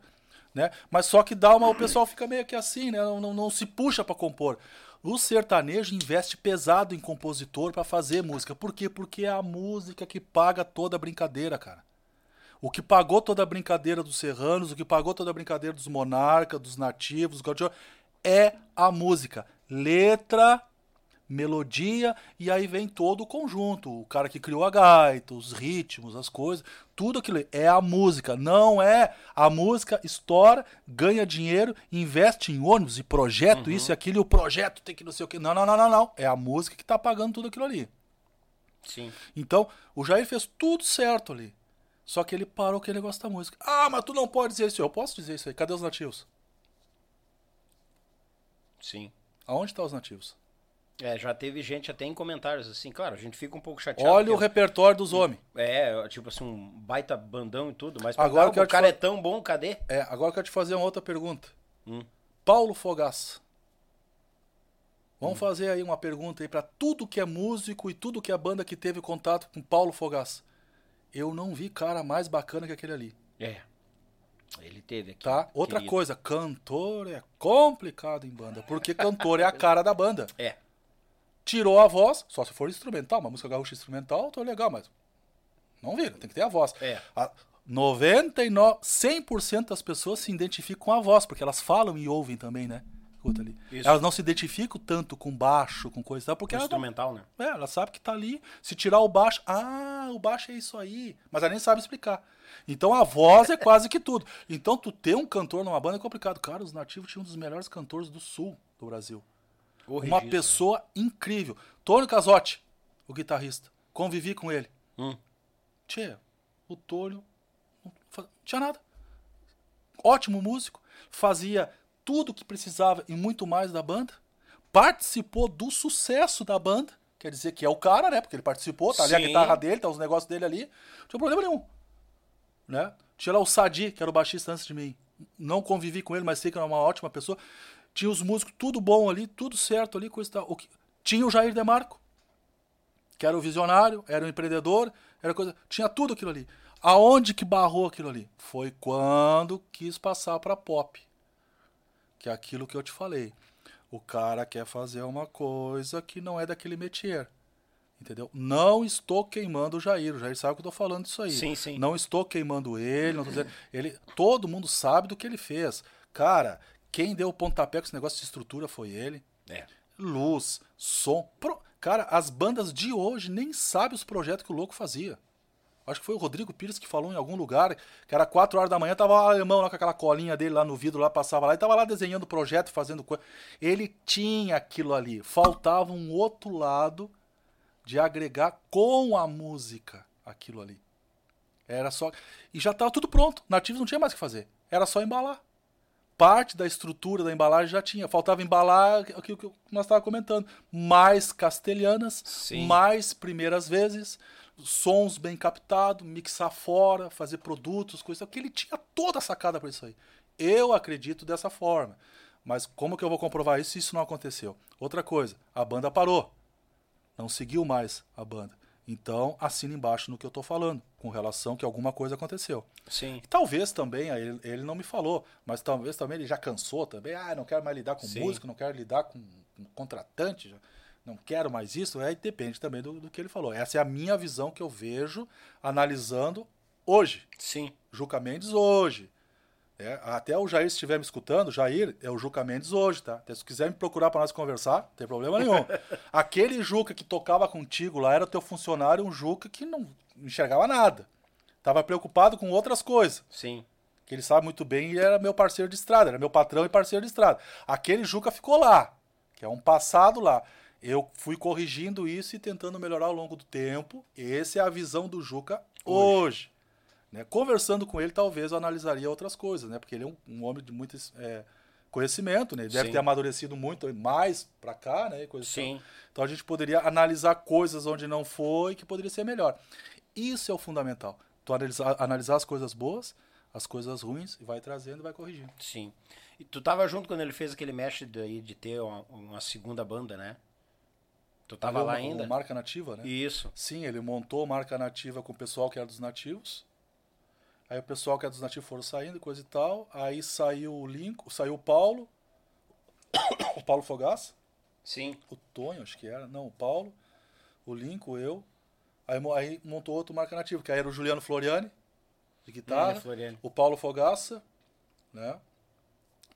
Né? Mas só que dá uma. O pessoal fica meio que assim, né? Não, não, não se puxa para compor. O sertanejo investe pesado em compositor para fazer música. Por quê? Porque é a música que paga toda a brincadeira, cara. O que pagou toda a brincadeira dos serranos, o que pagou toda a brincadeira dos monarcas, dos nativos, dos gaúchos, é a música. Letra, melodia, e aí vem todo o conjunto. O cara que criou a gaita, os ritmos, as coisas, tudo aquilo é a música. Não é a música estoura, ganha dinheiro, investe em ônibus e projeto isso e aquilo, e o projeto tem que não sei o quê. Não, não, não, não, não. É a música que tá pagando tudo aquilo ali. Sim. Então, o Jair fez tudo certo ali. Só que ele parou que ele gosta da música. Ah, mas tu não pode dizer isso. Eu posso dizer isso aí. Cadê os nativos? Sim. Aonde estão os nativos? É, já teve gente até em comentários assim, claro, a gente fica um pouco chateado. Olha o repertório dos homens. É, tipo assim, um baita bandão e tudo, mas Agora quero o cara fa- é tão bom, cadê? É, agora eu quero te fazer uma outra pergunta. Hum. Paulo Fogaça. Vamos fazer aí uma pergunta aí pra tudo que é músico e tudo que é banda que teve contato com Paulo Fogaça. Eu não vi cara mais bacana que aquele ali, É. Ele teve aqui. tá? Outra querido. coisa, cantor é complicado em banda, porque cantor é a cara da banda. É. Tirou a voz, só se for instrumental, uma música gaúcha instrumental, tô legal, mas não vira, tem que ter a voz. É. A 99, 100% das pessoas se identificam com a voz, porque elas falam e ouvem também, né? Escuta ali. Isso. Elas não se identificam tanto com baixo, com coisa e tal, porque elas não, instrumental, né? é, ela sabe que tá ali. Se tirar o baixo, ah, o baixo é isso aí. Mas ela nem sabe explicar. Então a voz é quase que tudo. Então tu ter um cantor numa banda é complicado. Cara, os nativos tinham um dos melhores cantores do sul do Brasil. O Uma registro, pessoa incrível. Tônio Casotti, o guitarrista. Convivi com ele. Hum. Tchê, o Tônio não tinha nada. Ótimo músico. Fazia tudo que precisava e muito mais da banda. Participou do sucesso da banda. Quer dizer que é o cara, né? Porque ele participou, tá ali a guitarra dele, tá os negócios dele ali. Não tinha problema nenhum. Né? Tinha lá o Sadi, que era o baixista antes de mim. Não convivi com ele, mas sei que era uma ótima pessoa. Tinha os músicos, tudo bom ali, tudo certo ali, coisa tal. O que... Tinha o Jair Demarco, que era o visionário, era o empreendedor, era coisa. Tinha tudo aquilo ali. Aonde que barrou aquilo ali? Foi quando quis passar para pop. Que é aquilo que eu te falei. O cara quer fazer uma coisa que não é daquele métier. Entendeu? Não estou queimando o Jair. O Jair sabe que eu tô falando disso aí. Sim, sim. Não estou queimando ele, não dizendo. Ele, todo mundo sabe do que ele fez. Cara, quem deu o pontapé com esse negócio de estrutura foi ele. É. Luz, som. Pro- Cara, as bandas de hoje nem sabem os projetos que o louco fazia. Acho que foi o Rodrigo Pires que falou em algum lugar, que era 4 horas da manhã, tava o alemão lá com aquela colinha dele lá no vidro, lá passava lá, e tava lá desenhando o projeto, fazendo coisa. Ele tinha aquilo ali. Faltava um outro lado de agregar com a música aquilo ali. Era só. E já estava tudo pronto. Nativos não tinha mais o que fazer. Era só embalar. Parte da estrutura da embalagem já tinha. Faltava embalar aquilo que nós estávamos comentando. Mais castelhanas, Sim. mais primeiras vezes, sons bem captados, mixar fora, fazer produtos, coisa que ele tinha toda a sacada para isso aí. Eu acredito dessa forma. Mas como que eu vou comprovar isso se isso não aconteceu? Outra coisa, a banda parou não seguiu mais a banda. Então, assina embaixo no que eu tô falando, com relação que alguma coisa aconteceu. Sim. E talvez também, ele, ele não me falou, mas talvez também ele já cansou também. Ah, não quero mais lidar com Sim. músico, não quero lidar com, com contratante, já, não quero mais isso. Aí depende também do, do que ele falou. Essa é a minha visão que eu vejo analisando hoje. Sim. Juca Mendes hoje. É, até o Jair, se estiver me escutando, Jair é o Juca Mendes hoje, tá? Até se quiser me procurar para nós conversar, não tem problema nenhum. Aquele Juca que tocava contigo lá era teu funcionário, um Juca que não enxergava nada. Tava preocupado com outras coisas. Sim. Que ele sabe muito bem e era meu parceiro de estrada, era meu patrão e parceiro de estrada. Aquele Juca ficou lá, que é um passado lá. Eu fui corrigindo isso e tentando melhorar ao longo do tempo. Essa é a visão do Juca hoje. né? Conversando com ele, talvez eu analisaria outras coisas, né? Porque ele é um, um homem de muito é, conhecimento, né? Ele deve Sim. ter amadurecido muito mais pra cá, né? Coisa Sim. tal. Então a gente poderia analisar coisas onde não foi que poderia ser melhor. Isso é o fundamental. Tu analisar, analisar as coisas boas, as coisas ruins, e vai trazendo e vai corrigindo. Sim. E tu tava junto quando ele fez aquele mesh daí de ter uma, uma segunda banda, né? Tu tava Valeu lá uma- ainda? marca nativa, né? Isso. Sim, ele montou marca nativa com o pessoal que era dos nativos. Aí o pessoal que era dos nativos foram saindo, coisa e tal. Aí saiu o Lincoln, saiu o Paulo, o Paulo Fogaça, Sim. o Tonho, acho que era. Não, o Paulo, o Lincoln, eu. Aí, aí montou outro marca nativa, que aí era o Juliano Floriani, de guitarra. Hum, Floriani. O Paulo Fogaça, né?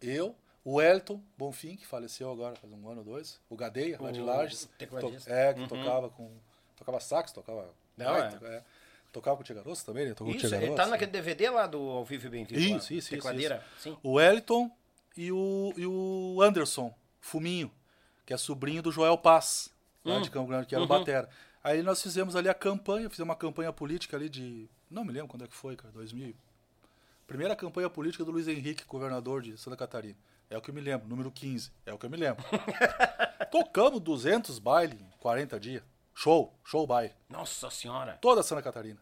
Eu. O Elton Bonfim, que faleceu agora faz um ano ou dois. O Gadeia, lá de O Lages. To- é, que Uhum. tocava com. Tocava sax, tocava. Não, gaita, é. é. Tocava com o Tia Garoto também, né? Tocou com o Isso, ele tá naquele DVD lá do Ao Vivo e Bem Vivo. lá. Isso, isso, isso. O Wellington e o, e o Anderson, Fuminho, que é sobrinho do Joel Paz, lá Hum. de Campo Grande, que era Uhum. o Batera. Aí nós fizemos ali a campanha, fizemos uma campanha política ali de. Não me lembro quando é que foi, cara, 2000. Primeira campanha política do Luiz Henrique, governador de Santa Catarina. É o que eu me lembro, número 15. É o que eu me lembro. Tocamos 200 bailes em 40 dias. Show, show baile. Nossa senhora. Toda Santa Catarina.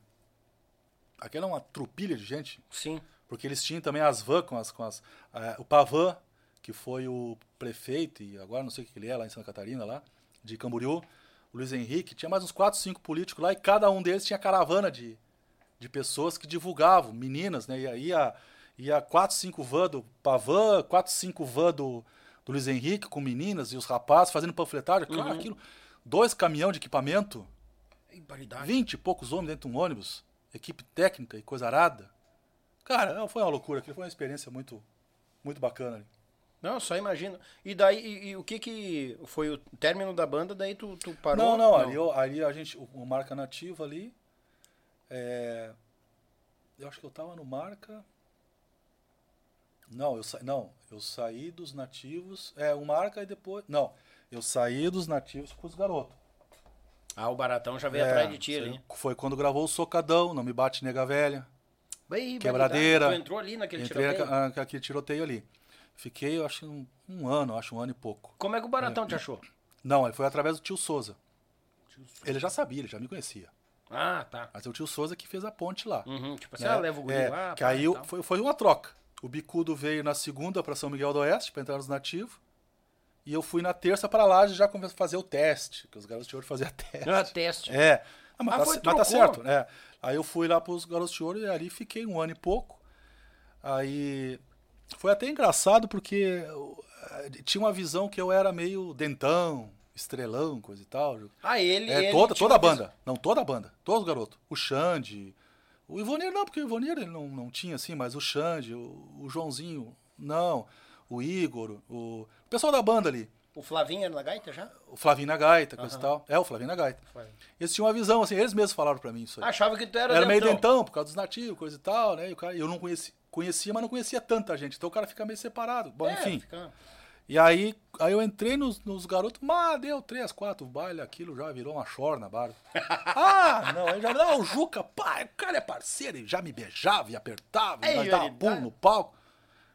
Aquela é uma trupilha de gente. Sim. Porque eles tinham também as van com as. Com as eh, o Pavan, que foi o prefeito, e agora não sei o que ele é lá em Santa Catarina, lá, de Camboriú. O Luiz Henrique, tinha mais uns 4, 5 políticos lá, e cada um deles tinha caravana de, de pessoas que divulgavam, meninas, né? E aí ia, ia 4, 5 van do Pavan, 4, 5 van do, do Luiz Henrique, com meninas e os rapazes fazendo panfletagem. Claro, aquilo. Dois caminhão de equipamento. 20 e poucos homens dentro de um ônibus, equipe técnica e coisa arada. Cara, foi uma loucura, aquilo foi uma experiência muito, muito bacana ali. Não, só imagino. E daí, e, e o que que foi o término da banda, daí tu, tu parou? Não, não, ali, eu- ali a gente, o, o Marca Nativa ali, é, eu acho que eu tava no Marca, não, eu, sa, não, eu saí dos nativos, é, o Marca e depois, não, eu saí dos nativos com os garotos. Ah, o Baratão já veio É, atrás de ti ali. Foi quando gravou o Socadão, Não Me Bate Nega Velha, Bem, Quebradeira. Tu entrou ali naquele entrei tiroteio? naquele ah, aquele tiroteio ali. Fiquei, eu acho, um, um ano, acho um ano e pouco. Como é que o Baratão te achou? Não, ele foi através do tio Souza. Ele já sabia, ele já me conhecia. Ah, tá. Mas é o tio Souza que fez a ponte lá. Uhum, tipo assim, né? ah, leva o guri É, lá. que aí foi, foi uma troca. O Bicudo veio na segunda para São Miguel do Oeste, para entrar nos nativos. E eu fui na terça para lá já começar a fazer o teste, que os garotos de ouro faziam teste. Ah, teste. É. Ah, mas, Ah, tá, foi, mas tá certo, né? Aí eu fui lá pros garotos de ouro e ali fiquei um ano e pouco. Aí foi até engraçado porque eh, tinha uma visão que eu era meio dentão, estrelão, coisa e tal. Ah, ele. É, ele toda, toda a banda. Não, toda a banda. Todos os garotos. O Xande. O Ivonir não, porque o Ivonir ele não, não tinha assim, mas o Xande, o, o Joãozinho, não. O Igor, o, o pessoal da banda ali. O Flavinho era na gaita já? O Flavinho na gaita, coisa e tal. É, o Flavinho na gaita. Eles tinham uma visão, assim, eles mesmos falaram pra mim isso aí. Achava que tu era, Era meio dentão. dentão, por causa dos nativos, coisa e tal, né? E o cara, eu não conhecia, conhecia, mas não conhecia tanta gente. Então o cara fica meio separado. Bom, É, enfim. fica- E aí, aí eu entrei nos, nos garotos, mas deu três, quatro baile, aquilo já virou uma chor na barba. ah, não, aí já não, o Juca, pá, o cara é parceiro, ele já me beijava e apertava, Ei, e dava pulo no palco.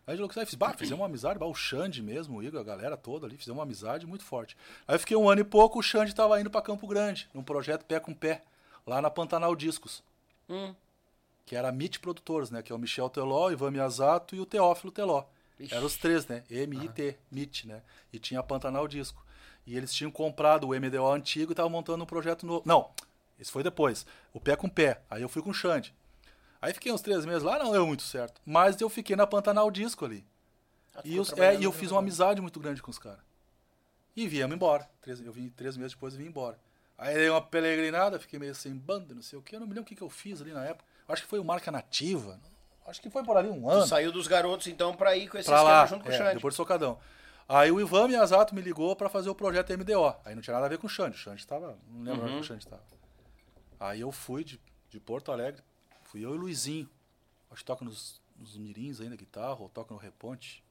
Aí eu fiz, bah, fizemos uma amizade, bah, o Xande mesmo, o Igor, a galera toda ali, fizemos uma amizade muito forte. Aí eu fiquei um ano e pouco, o Xande tava indo pra Campo Grande, num projeto Pé com Pé, lá na Pantanal Discos. Hum. Que era a MIT Produtores, né? Que é o Michel Teló, Ivan Miyazato e o Teófilo Teló. Eram os três, né? M-I-T, MIT, né? E tinha a Pantanal Disco. E eles tinham comprado o MDO antigo e estavam montando um projeto novo. Não, esse foi depois. O Pé com Pé. Aí eu fui com o Xande. Aí fiquei uns três meses lá, não deu muito certo. Mas eu fiquei na Pantanal Disco ali. Ah, E, os- é, e eu fiz uma amizade muito grande com os caras. E viemos embora. Três- eu vim três meses depois e vim embora. Aí dei uma peregrinada, fiquei meio sem banda, não sei o que. Eu não me lembro o que, que eu fiz ali na época. Acho que foi o Marca Nativa. Acho que foi por ali um Tu ano. saiu dos garotos, então, pra ir com esse Pra lá, junto com o é, Xande. depois do Socadão. Aí o Ivan Miyazato me ligou pra fazer o projeto MDO. Aí não tinha nada a ver com o Xande. O Xande tava. Não lembro onde o Xande tava. Aí eu fui de, de Porto Alegre. Fui eu e o Luizinho. Acho que toca nos, nos mirins ainda, guitarra, ou toca no reponte.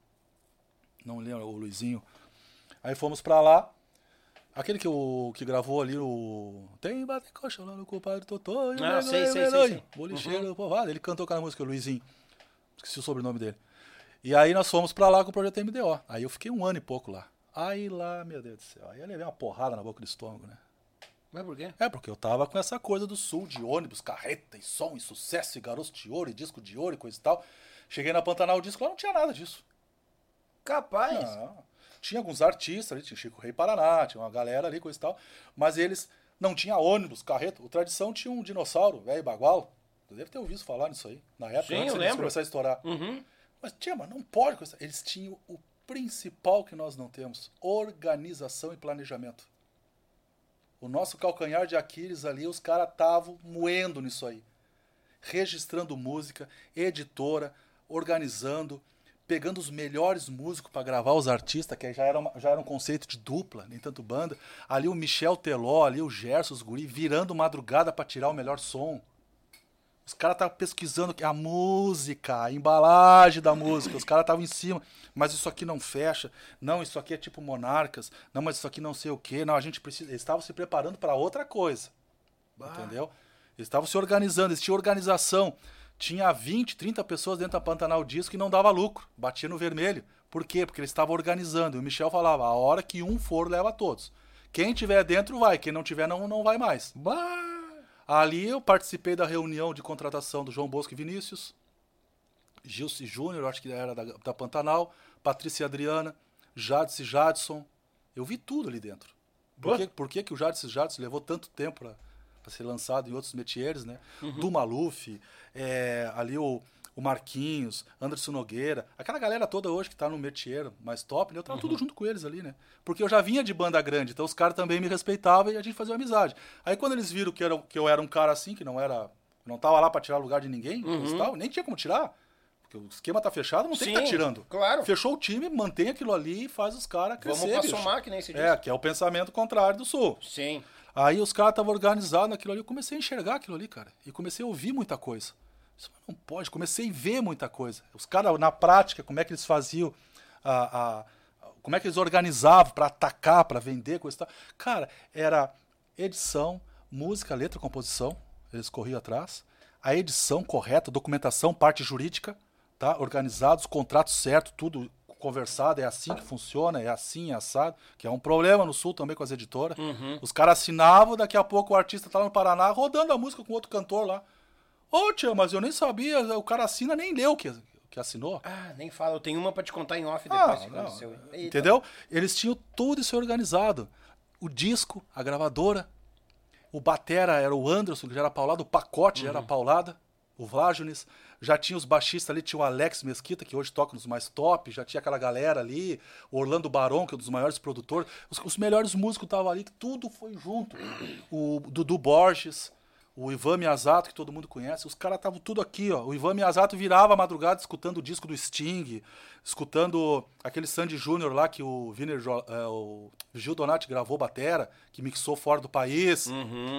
Não lembro, o Luizinho. Aí fomos pra lá. Aquele que, o, que gravou ali o. Tem bate coxa lá no compadre Totó. e o Ah, Negão sei, o sei, sei, sei. Bolicheiro do povoado. Ele cantou aquela música, o Luizinho. Esqueci o sobrenome dele. E aí nós fomos pra lá com o projeto MDO. Aí eu fiquei um ano e pouco lá. Aí lá, meu Deus do céu. Aí eu levei uma porrada na boca do estômago, né? Mas por quê? É, porque eu tava com essa coisa do sul, de ônibus, carreta e som e sucesso e garoto de ouro e disco de ouro e coisa e tal. Cheguei na Pantanal Disco lá não tinha nada disso. Capaz. Não. Tinha alguns artistas ali, tinha Chico Rei Paraná, tinha uma galera ali, coisa e tal. Mas eles não tinha ônibus, carreta. O Tradição tinha um dinossauro, velho bagual. Tu deve ter ouvido falar nisso aí. Na época, Sim, antes eu lembro. começar a estourar. Uhum. Mas tinha, mas não pode. Eles tinham o principal que nós não temos: organização e planejamento. O nosso calcanhar de Aquiles ali, os caras estavam moendo nisso aí. Registrando música, editora, organizando, pegando os melhores músicos para gravar os artistas, que já era, uma- já era um conceito de dupla, nem tanto banda. Ali o Michel Teló, ali o Gerson, os guri, virando madrugada para tirar o melhor som. Os caras estavam pesquisando a música, a embalagem da música. Os caras estavam em cima. Mas isso aqui não fecha. Não, isso aqui é tipo monarcas. Não, mas isso aqui não sei o quê. Não, a gente precisa. Eles estavam se preparando para outra coisa. Entendeu? Eles estavam se organizando. Eles tinham organização. Tinha 20, 30 pessoas dentro da Pantanal Disco e não dava lucro. Batia no vermelho. Por quê? Porque eles estavam organizando. E o Michel falava: a hora que um for, leva todos. Quem tiver dentro vai. Quem não tiver, não, não vai mais. Ali eu participei da reunião de contratação do João Bosco e Vinícius, Gilce Júnior, acho que era da, da Pantanal, Patrícia Adriana, Jadson e Jadson. Eu vi tudo ali dentro. Por que, por que, que o Jadson e Jadson levou tanto tempo para ser lançado em outros métiers, né? Do Maluf, é, ali o, o Marquinhos, Anderson Nogueira, aquela galera toda hoje que tá no métier mais top, né? Eu tava tudo junto com eles ali, né? Porque eu já vinha de banda grande, então os caras também me respeitavam e a gente fazia amizade. Aí quando eles viram que, era, que eu era um cara assim, que não era. Não tava lá para tirar lugar de ninguém, e tal, nem tinha como tirar. Porque o esquema tá fechado, não tem que Sim, estar tirando. claro. Fechou o time, mantém aquilo ali e faz os caras Vamos crescer. pra bicho. somar, que nem se diz. É, que é o pensamento contrário do Sul. Sim. Aí os caras estavam organizados naquilo ali, eu comecei a enxergar aquilo ali, cara. E comecei a ouvir muita coisa. Isso não pode, comecei a ver muita coisa. Os caras, na prática, como é que eles faziam, a, a- como é que eles organizavam para atacar, para vender, coisa e tal. Cara, era edição, música, letra, composição, eles corriam atrás. A edição correta, documentação, parte jurídica, tá? Organizados, contratos certos, tudo conversado, é assim que funciona, é assim, é assado, que é um problema no Sul também com as editoras. Os caras assinavam, daqui a pouco o artista tá lá no Paraná rodando a música com outro cantor lá. Ô, tia, mas eu nem sabia, o cara assina nem leu o que, que assinou. Ah, nem fala. Eu tenho uma pra te contar em off Ah, depois que não. aconteceu. Eita. Entendeu? Eles tinham tudo isso organizado. O disco, a gravadora, o batera era o Anderson, que já era paulado, o pacote já era paulada, o Vlágiones. Já tinha os baixistas ali, tinha o Alex Mesquita, que hoje toca nos mais top, já tinha aquela galera ali, o Orlando Barão, que é um dos maiores produtores. Os, os melhores músicos estavam ali, tudo foi junto. O Dudu Borges, o Ivan Miyazato, que todo mundo conhece, os caras estavam tudo aqui, ó. O Ivan Miyazato virava a madrugada escutando o disco do Sting, escutando aquele Sandy Júnior lá que o, Viner, é, o Gil Donati gravou batera, que mixou fora do país,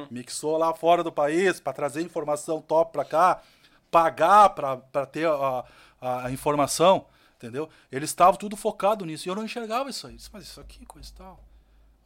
mixou lá fora do país para trazer informação top pra cá, pagar pra pra ter a, a, a informação, entendeu? Eles estavam tudo focado nisso e eu não enxergava isso aí. Mas isso aqui, coisa e tal.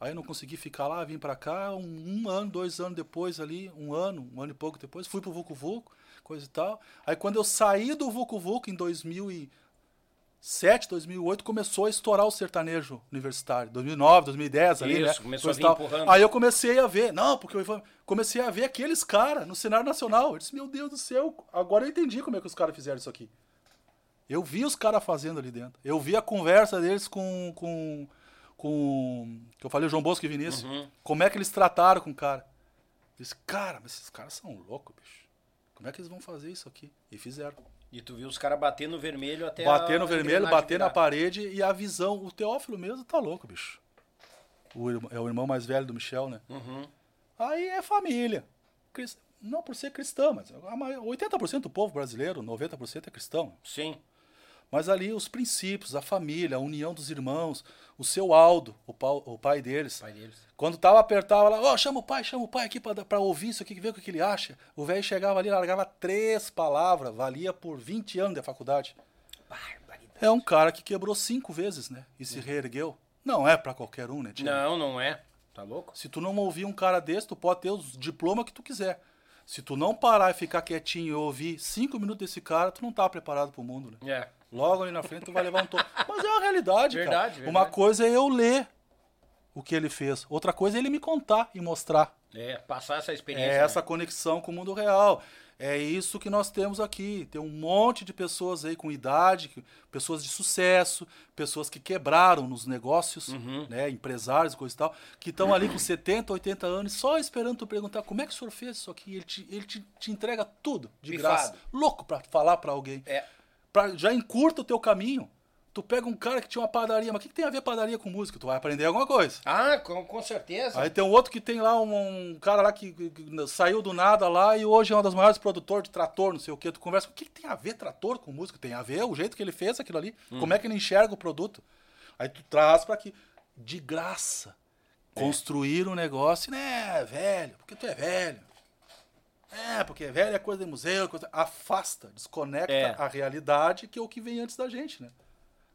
Aí eu não consegui ficar lá, vim pra cá, um, um ano, dois anos depois ali, um ano, um ano e pouco depois, fui pro Vucu Vucu, coisa e tal. Aí quando eu saí do Vucu Vucu em 2007, 2008, começou a estourar o sertanejo universitário. 2009, 2010 ali, Isso, né? começou a Coisa vir e tal. empurrando. Aí eu comecei a ver, não, porque eu comecei a ver aqueles caras no cenário nacional. Eu disse, meu Deus do céu, agora eu entendi como é que os caras fizeram isso aqui. Eu vi os caras fazendo ali dentro. Eu vi a conversa deles com. com, com que eu falei, o João Bosco e Vinícius. Uhum. Como é que eles trataram com o cara. Eu disse, cara, mas esses caras são loucos, bicho. Como é que eles vão fazer isso aqui? E fizeram. E tu viu os caras bater no vermelho até bater no vermelho, bater na parede e a visão. O Teófilo mesmo tá louco, bicho. O, é o irmão mais velho do Michel, né? Uhum. Aí é família. Não por ser cristão, mas a mai- 80% do povo brasileiro, 90% é cristão. Sim. Mas ali os princípios, a família, a união dos irmãos, o seu Aldo, o, pau- o pai deles. Pai deles. Quando tava apertava lá, ó, chama o pai, chama o pai aqui pra ouvir isso aqui, ver o que, ele acha. O velho chegava ali, largava três palavras, valia por 20 anos de faculdade. É um cara que quebrou cinco vezes, né? E se reergueu. Não é pra qualquer um, né, tio? Não, não é. Tá louco? Se tu não ouvir um cara desse, tu pode ter os diplomas que tu quiser. Se tu não parar e ficar quietinho e ouvir cinco minutos desse cara, tu não tá preparado pro mundo, né? É. Logo ali na frente tu vai levar um topo. Mas é uma realidade, Verdade, cara. verdade. Uma coisa é eu ler o que ele fez. Outra coisa é ele me contar e mostrar. É, passar essa É experiência. essa né? conexão com o mundo real. É isso que nós temos aqui. Tem um monte de pessoas aí com idade, pessoas de sucesso, pessoas que quebraram nos negócios, Uhum. né, empresários e coisa e tal, que estão ali com 70, 80 anos, só esperando tu perguntar como é que o senhor fez isso aqui. Ele te, ele te, te entrega tudo de Pifado. graça. Louco pra falar pra alguém. É. Pra- já encurta o teu caminho. Tu pega um cara que tinha uma padaria, mas o que, que tem a ver padaria com música? Tu vai aprender alguma coisa. Ah, com, com certeza. Aí tem um outro que tem lá um, um cara lá que, que- que saiu do nada lá e hoje é uma das maiores produtores de trator, não sei o que. Tu conversa, o que, tem a ver trator com música? Tem a ver o jeito que ele fez aquilo ali. Como é que ele enxerga o produto? Aí tu traz pra aqui, de graça, construir um negócio, né, velho, porque tu é velho. É, porque velho é coisa de museu, coisa... afasta, desconecta É. a realidade que é o que vem antes da gente, né?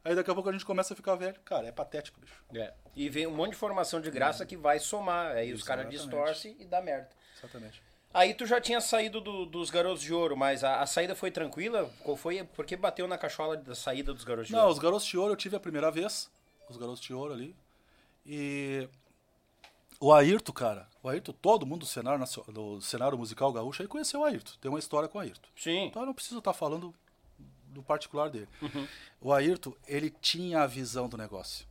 Aí daqui a pouco a gente começa a ficar velho. Cara, é patético, bicho. É. E vem um monte de informação de graça que vai somar. Aí os caras distorcem e dá merda. Exatamente. Aí tu já tinha saído do- dos Garotos de Ouro, mas a, a saída foi tranquila? Qual foi? Por que bateu na cachola da saída dos Garotos de Não, Ouro? os Garotos de Ouro eu tive a primeira vez. Os Garotos de Ouro ali. E o Ayrton, cara. O Ayrton, todo mundo do cenário, do cenário musical gaúcho aí conheceu o Ayrton. Tem uma história com o Ayrton. Sim. Então eu não preciso estar falando do particular dele. Uhum. O Ayrton, ele tinha a visão do negócio.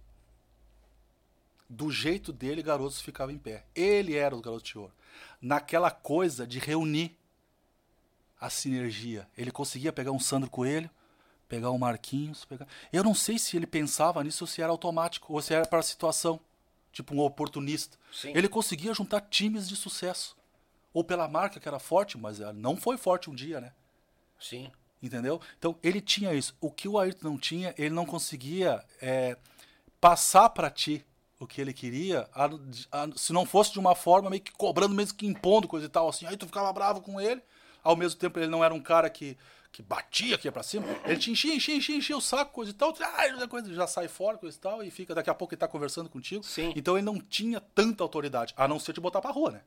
Do jeito dele, Garotos ficava em pé. Ele era o Garoto de Ouro. Naquela coisa de reunir a sinergia. Ele conseguia pegar um Sandro Coelho, pegar um Marquinhos, pegar... Eu não sei se ele pensava nisso ou se era automático, ou se era para a situação. Tipo um oportunista. Sim. Ele conseguia juntar times de sucesso. Ou pela marca que era forte, mas ela não foi forte um dia, né? Sim. Entendeu? Então ele tinha isso. O que o Ayrton não tinha, ele não conseguia é, passar para ti o que ele queria, a- a- se não fosse de uma forma meio que cobrando, mesmo que impondo coisa e tal, assim, aí tu ficava bravo com ele. Ao mesmo tempo, ele não era um cara que, que batia aqui pra cima. Ele te enchia, enchia, enchia, enchia o saco, coisa e tal. Ah, coisa, já sai fora, coisa e tal, e fica, daqui a pouco ele tá conversando contigo. Sim. Então ele não tinha tanta autoridade, a não ser te botar pra rua, né?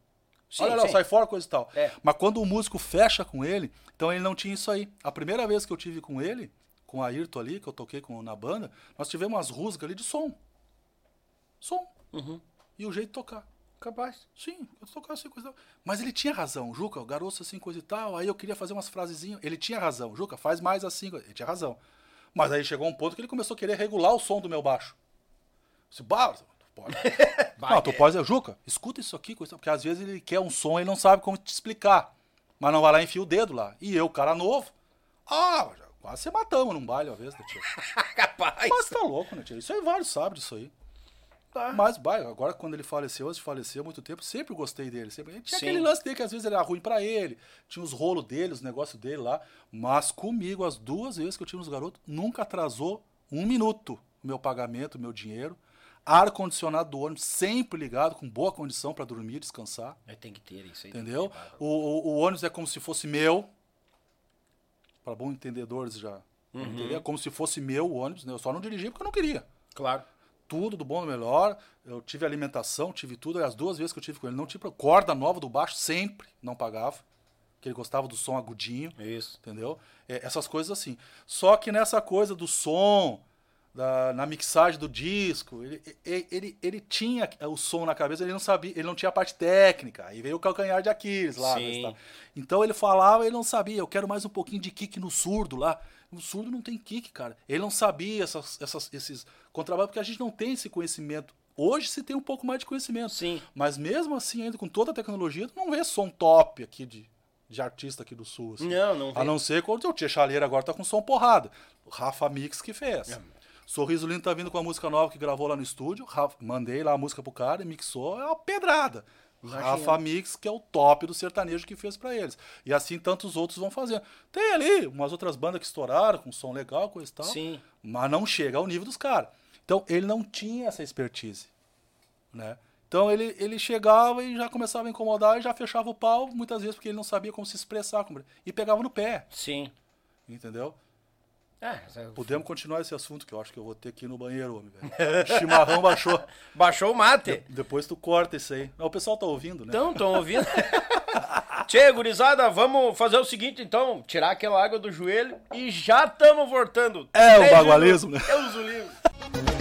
Sim, Olha lá, sai fora, coisa e tal. É. Mas quando o músico fecha com ele, então ele não tinha isso aí. A primeira vez que eu tive com ele, com o Ayrton ali, que eu toquei com, na banda, nós tivemos umas rusgas ali de som. Som. E o jeito de tocar. Capaz. Sim, eu tocava assim, coisa e tal. Mas ele tinha razão, Juca, o garoto assim, coisa e tal. Aí eu queria fazer umas frasezinhas. Ele tinha razão, Juca, faz mais assim. Ele tinha razão. Mas aí chegou um ponto que ele começou a querer regular o som do meu baixo. Bah, tu pode. não, tu pode dizer, Juca, escuta isso aqui, coisa. Porque às vezes ele quer um som e ele não sabe como te explicar. Mas não vai lá e enfia o dedo lá. E eu, cara novo, ah, quase se matamos num baile uma vez, né, tio? Capaz. Mas tá louco, né, tio? Isso aí vários sabem disso aí. Tá. Mas, agora quando ele faleceu, antes de falecer há muito tempo, sempre gostei dele. Sempre... Tinha Sim. aquele lance dele que às vezes era ruim pra ele, tinha os rolos dele, os negócios dele lá. Mas comigo, as duas vezes que eu tive nos garotos, nunca atrasou um minuto o meu pagamento, o meu dinheiro. Ar-condicionado do ônibus sempre ligado, com boa condição pra dormir, descansar. É, Tem que ter isso aí. Entendeu? O, o, o ônibus é como se fosse meu. Para bons entendedores já. Uhum. entendeu? É como se fosse meu o ônibus, né? Eu só não dirigi porque eu não queria Claro. Tudo do bom do melhor. Eu tive alimentação, tive tudo. As duas vezes que eu tive com ele, não tive corda nova do baixo, sempre não pagava. Porque ele gostava do som agudinho, Isso. entendeu? É, essas coisas assim. Só que nessa coisa do som, da, na mixagem do disco, ele, ele, ele, ele tinha o som na cabeça, ele não sabia, ele não tinha a parte técnica. Aí veio o calcanhar de Aquiles lá. Né? Então ele falava, ele não sabia, eu quero mais um pouquinho de kick no surdo lá. O surdo não tem kick, cara. Ele não sabia essas, essas, esses contrabaixos, porque a gente não tem esse conhecimento. Hoje se tem um pouco mais de conhecimento. Sim. Mas mesmo assim, ainda com toda a tecnologia, tu não vê som top aqui de, de artista aqui do sul. assim. Não, não A vê. não ser quando o Tia Chaleira agora tá com som porrada. O Rafa Mix que fez. É. Sorriso Lindo tá vindo com a música nova que gravou lá no estúdio. Rafa- mandei lá a música pro cara e mixou. É uma pedrada. Rafa Mix, que é o top do sertanejo que fez pra eles. E assim tantos outros vão fazendo. Tem ali umas outras bandas que estouraram com som legal, coisa e tal. Sim. Mas não chega ao nível dos caras. Então ele não tinha essa expertise. Né? Então ele, ele chegava e já começava a incomodar e já fechava o pau, muitas vezes porque ele não sabia como se expressar. como- E pegava no pé, Sim. entendeu? É, Podemos continuar esse assunto, que eu acho que eu vou ter que ir no banheiro, homem, velho. Chimarrão baixou. baixou o mate. Depois tu corta isso aí. Não, o pessoal tá ouvindo, né? Então, estão ouvindo? Tchê, gurizada, vamos fazer o seguinte, então. Tirar aquela água do joelho e já estamos voltando. É, o bagualismo, né? Deus o livre.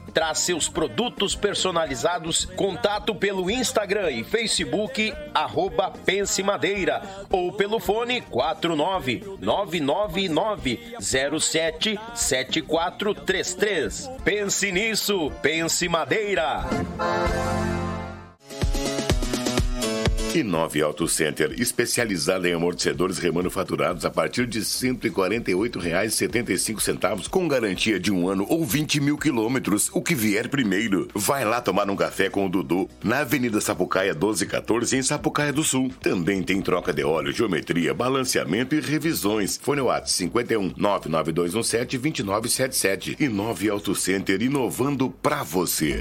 traz seus produtos personalizados. Contato pelo Instagram e Facebook, arroba Pense Madeira, ou pelo fone 49999077433. Pense nisso, Pense Madeira. E 9 Auto Center, especializada em amortecedores remanufaturados a partir de R$ 148,75, com garantia de um ano ou 20 mil quilômetros, o que vier primeiro. Vai lá tomar um café com o Dudu, na Avenida Sapucaia 1214, em Sapucaia do Sul. Também tem troca de óleo, geometria, balanceamento e revisões. Fone WhatsApp 51 99217 2977 e 9 Auto Center, inovando pra você.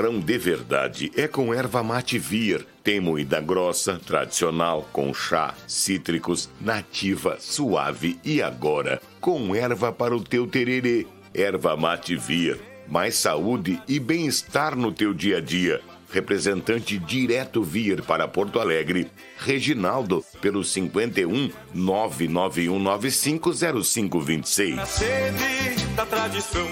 Chimarrão de verdade é com erva mate vir. Tem moída grossa, tradicional, com chá, cítricos, nativa, suave e agora com erva para o teu tererê. Erva mate vir. Mais saúde e bem-estar no teu dia a dia. Representante direto vir para Porto Alegre, Reginaldo, pelo 51 991950526. Na sede da tradição.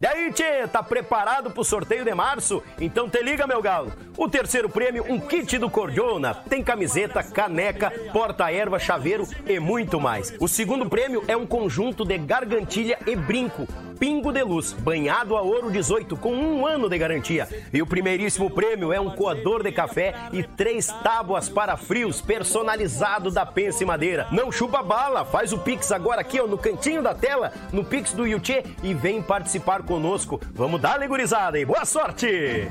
E aí, Tchê, tá preparado pro sorteio de março? Então te liga, meu galo. O terceiro prêmio, um kit do Cordiona. Tem camiseta, caneca, porta-erva, chaveiro e muito mais. O segundo prêmio é um conjunto de gargantilha e brinco. Pingo de Luz, banhado a ouro 18, com um ano de garantia. E o primeiríssimo prêmio é um coador de café e três tábuas para frios personalizado da Pense Madeira. Não chupa bala, faz o Pix agora aqui ó, no cantinho da tela, no Pix do Yuchê e vem participar conosco. Vamos dar, gurizada, e boa sorte!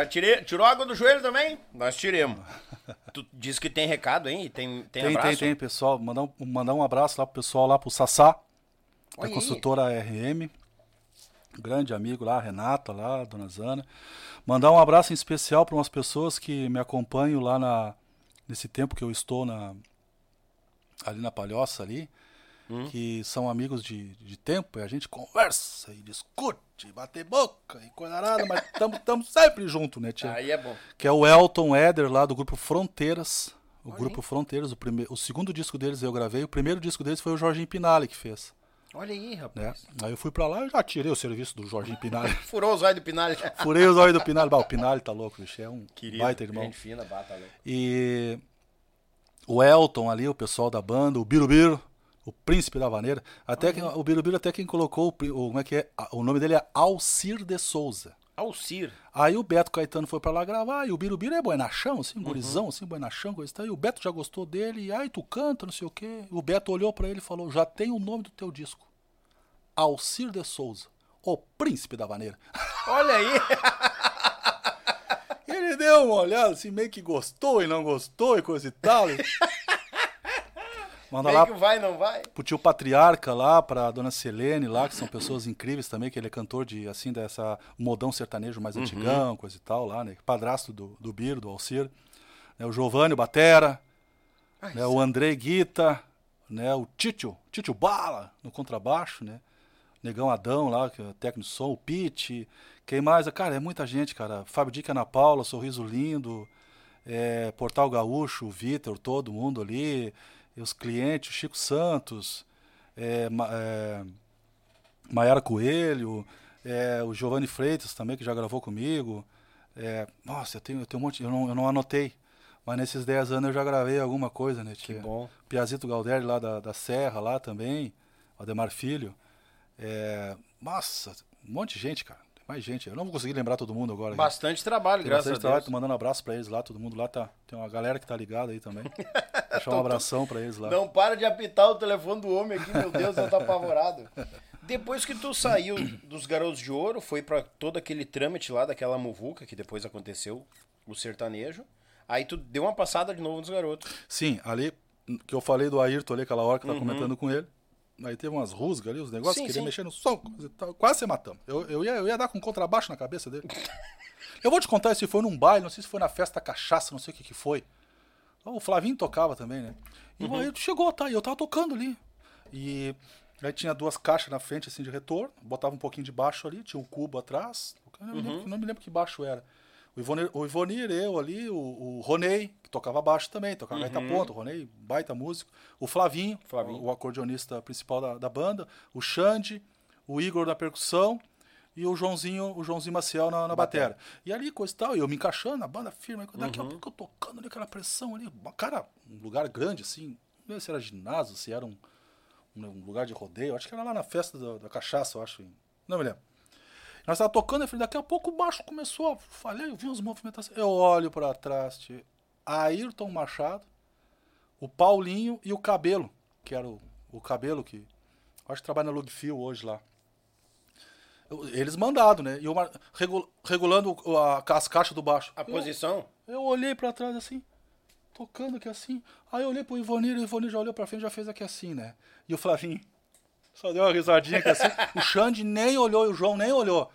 Já tirei. Tirou água do joelho também? Nós tiremos. Tu disse que tem recado, hein? Tem, tem, Tem, abraço? tem, tem, pessoal. Mandar um, mandar um abraço lá pro pessoal lá pro Sassá, da aí. construtora RM. Grande amigo lá, Renata lá, dona Zana. Mandar um abraço em especial para umas pessoas que me acompanham lá na, nesse tempo que eu estou na, ali na Palhoça ali. Hum. Que são amigos de, de tempo, e a gente conversa e discute, e bate boca e coisa nada, mas estamos sempre junto, né, tia? Aí é bom. que é o Elton Eder lá do grupo Fronteiras. O grupo Fronteiras, o, prime... o segundo disco deles eu gravei, o primeiro disco deles foi o Jorginho Pinali que fez, Olha aí, né? rapaz. Aí eu fui pra lá e já tirei o serviço do Jorginho Pinali. Furou os olhos do Pinalho. Furei os olhos do Pinali. Bah, o Pinali tá louco, bicho, é um Querido, baita irmão. gente fina, bata louco. E o Elton ali, o pessoal da banda, o Birubiru, o príncipe da vaneira. Até que, o Birubiru até quem colocou, o, como é que é? O nome dele é Alcir de Souza. Alcir. Aí o Beto Caetano foi pra lá gravar, e o Birubiru é buenachão, Uhum. assim, um gurizão, assim, buenachão, coisa e tal. E o Beto já gostou dele, e aí tu canta, não sei o quê. O Beto olhou pra ele e falou, já tem o nome do teu disco. Alcir de Souza, o príncipe da vaneira. Olha aí. Ele deu uma olhada, assim, meio que gostou e não gostou e coisa e tal. Manda Meio lá que vai, não vai? pro tio Patriarca lá, pra dona Selene lá, que são pessoas incríveis também, que ele é cantor de, assim, dessa modão sertanejo mais antigão, coisa e tal lá, né? Padrasto do, do Biro, do Alcir. Né? O Giovanni Batera, né? o André Guita, né? o Títio, Títio Bala, no contrabaixo, né? Negão Adão lá, que é técnico de som, o Pete, quem mais? Cara, é muita gente, cara. Fábio Dica Ana Paula, Sorriso Lindo, é, Portal Gaúcho, o Vitor, todo mundo ali, os clientes, o Chico Santos, é, é, Maiara Coelho, é, o Giovanni Freitas também, que já gravou comigo. É, nossa, eu tenho, eu tenho um monte, eu não, eu não anotei, mas nesses 10 anos eu já gravei alguma coisa, né? Que bom. Piazito Galdelli lá da, da Serra, lá também, Ademar Filho. É, nossa, um monte de gente, cara. Mais gente. Eu não vou conseguir lembrar todo mundo agora. Bastante trabalho, Tem graças bastante a trabalho, Deus. tô mandando abraço pra eles lá, todo mundo lá tá. Tem uma galera que tá ligada aí também. Deixar um abração pra eles lá. Não para de apitar o telefone do homem aqui, meu Deus, eu tô apavorado. Depois que tu saiu dos Garotos de Ouro, foi pra todo aquele trâmite lá daquela muvuca que depois aconteceu, o sertanejo. Aí tu deu uma passada de novo nos garotos. Sim, ali que eu falei do Ayrton ali, aquela hora que eu tava comentando com ele. Aí teve umas rusgas ali, os negócios, Sim, queria sim. mexer no som, quase se matamos. Eu, eu, ia, eu ia dar com contrabaixo na cabeça dele. eu vou te contar se foi num baile, não sei se foi na festa cachaça, não sei o que que foi. O Flavinho tocava também, né? E o Ayrton chegou, tá? E eu tava tocando ali. E aí tinha duas caixas na frente, assim, de retorno. Botava um pouquinho de baixo ali, tinha um cubo atrás. Eu não, me lembro, não me lembro que baixo era. O Ivonir, o Ivonir eu ali, o, o Ronei, que tocava baixo também, tocava gaita ponta, o Ronei, baita músico. O Flavinho, Flavinho. O, acordeonista principal da, da banda. O Xande, o Igor na percussão e o Joãozinho, o Joãozinho Maciel na, na batera. E ali, coisa e tal, eu me encaixando na banda firme. Daqui a pouco eu tocando ali, aquela pressão ali. Cara, um lugar grande, assim. Não sei se era ginásio, se era um, um lugar de rodeio. Acho que era lá na festa da, da cachaça, eu acho. Não me lembro. Nós tava tocando, eu falei, daqui a pouco o baixo começou a falhar, eu vi uns movimentações. Eu olho para trás, tio, Ayrton Machado, o Paulinho e o Cabelo, que era o, o Cabelo que acho que trabalha na Lugfil hoje lá. Eu- eles mandados, né? E eu mar- regu- regulando a- as caixas do baixo. A Eu- posição? eu olhei pra trás assim, tocando aqui assim. Aí eu olhei pro Ivonir, o Ivonir já olhou pra frente já fez aqui assim, né? E o Flavinho só deu uma risadinha aqui assim. o Xande nem olhou e o João nem olhou.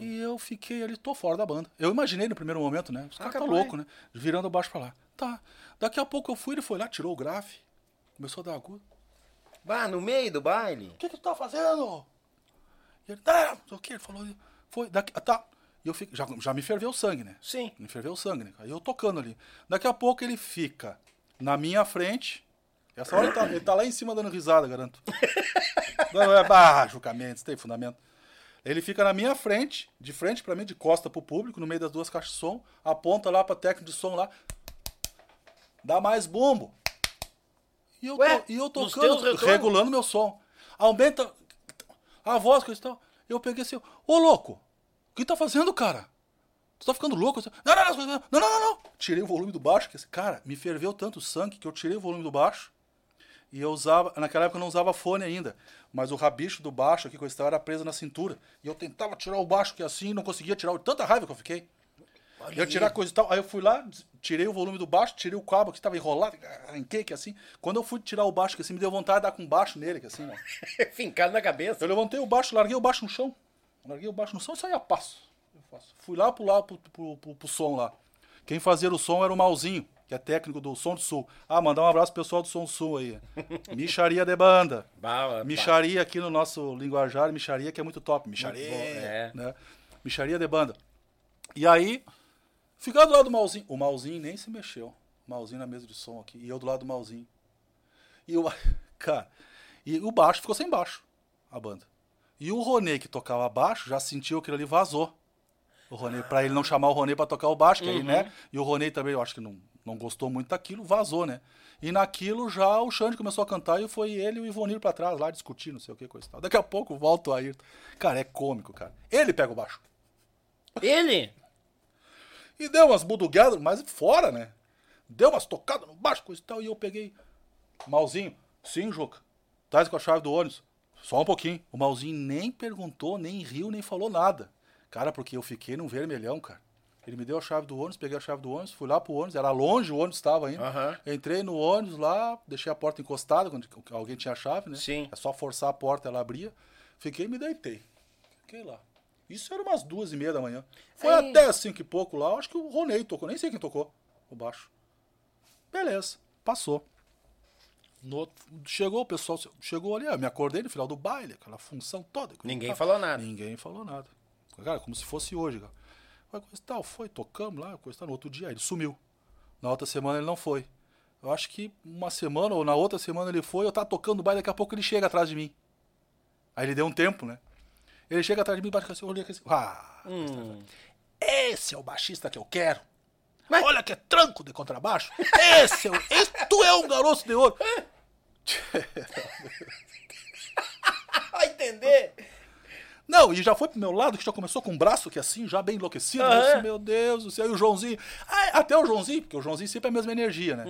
E eu fiquei ali, tô fora da banda. Eu imaginei no primeiro momento, né? Os caras tá louco, né? Virando baixo pra lá. Tá. Daqui a pouco eu fui, ele foi lá, tirou o grave, começou a dar agudo. Bah, no meio do baile. O que, que tu tá fazendo? E ele, tá, sei o que, ele falou, foi, daqui, ah, tá. E eu fico, já, já me ferveu o sangue, né? Sim. Me ferveu o sangue, né? Aí eu tocando ali. Daqui a pouco ele fica na minha frente. Essa hora ele tá, ele tá lá em cima dando risada, garanto. É, bah, Juca Mendes, tem fundamento. Ele fica na minha frente, de frente pra mim, de costa pro público, no meio das duas caixas de som, aponta lá pra técnico de som lá, dá mais bumbo. E eu, Ué, to- e eu tocando, regulando meu som. Aumenta a voz, coisa e tal. Eu peguei assim, ô louco, o que tá fazendo, cara? Tu tá ficando louco? Não, não, não, não, não, não, não, não. Tirei o volume do baixo, que esse cara me ferveu tanto o sangue que eu tirei o volume do baixo. E eu usava, naquela época eu não usava fone ainda, mas o rabicho do baixo aqui, coisa e tal, era preso na cintura. E eu tentava tirar o baixo que assim, não conseguia tirar, tanta raiva que eu fiquei. E eu tirar coisa e tal, aí eu fui lá, tirei o volume do baixo, tirei o cabo que estava enrolado, arranquei que assim. Quando eu fui tirar o baixo, que assim, me deu vontade de dar com baixo nele, que assim, ó. Fincado na cabeça. Eu levantei o baixo, larguei o baixo no chão. Larguei o baixo no chão e saí a passo. Eu faço. Fui lá pro, lá pro, pro, pro- pro som lá. Quem fazia o som era o Malzinho, que é técnico do Som do Sul. Ah, mandar um abraço pro pessoal do Som do Sul aí. Micharia de banda. Bah, Micharia aqui no nosso linguajar, micharia que é muito top. Micharia, bom, é. né? Micharia de banda. E aí, ficar do lado do Malzinho. O Malzinho nem se mexeu. O Malzinho na mesa de som aqui. E eu do lado do Malzinho. E o. Cara, e o baixo ficou sem baixo, a banda. E o Ronê, que tocava baixo, já sentiu aquilo ali vazou. O Ronê, pra ele não chamar o Ronê pra tocar o baixo, que aí, né? E o Ronê também, eu acho que não, não gostou muito daquilo, vazou, né? E naquilo já o Xande começou a cantar e foi ele e o Ivonir pra trás lá discutir, não sei o que, coisa e tal. Daqui a pouco volta o Ayrton. Cara, é cômico, cara. Ele pega o baixo. Ele? E deu umas budugadas, mas fora, né? Deu umas tocadas no baixo, coisa e tal. E eu peguei. Malzinho, sim, Juca. Traz com a chave do ônibus. Só um pouquinho. O Malzinho nem perguntou, nem riu, nem falou nada. Cara, porque eu fiquei num vermelhão, cara. Ele me deu a chave do ônibus, peguei a chave do ônibus, fui lá pro ônibus, era longe o ônibus estava ainda. Aham. Entrei no ônibus lá, deixei a porta encostada, quando alguém tinha a chave, né? Sim. É só forçar a porta, ela abria. Fiquei e me deitei. Fiquei lá. Isso era umas duas e meia da manhã. Foi Aí- até cinco e pouco lá, acho que o Ronei tocou, nem sei quem tocou, o baixo. Beleza, passou. No outro- chegou o pessoal, chegou ali, eu me acordei no final do baile, aquela função toda. Ninguém falou nada. Ninguém falou nada. Cara, como se fosse hoje, cara. Foi coisa e tal, foi, tocamos lá, coisa e tal. No outro dia ele sumiu. Na outra semana ele não foi. Eu acho que uma semana ou na outra semana ele foi, eu tava tocando o baile, daqui a pouco ele chega atrás de mim. Aí ele deu um tempo, né? Ele chega atrás de mim, bate assim, eu olhei assim, ah, esse é o baixista que eu quero. Olha que é tranco de contrabaixo. Esse é o, esse, tu é um garoto de ouro. Vai entender? Não, e já foi pro meu lado, que já começou com o braço que assim, já bem enlouquecido. Aham. eu disse, meu Deus do céu. E o Joãozinho. ah, até o Joãozinho, porque o Joãozinho sempre é a mesma energia, né?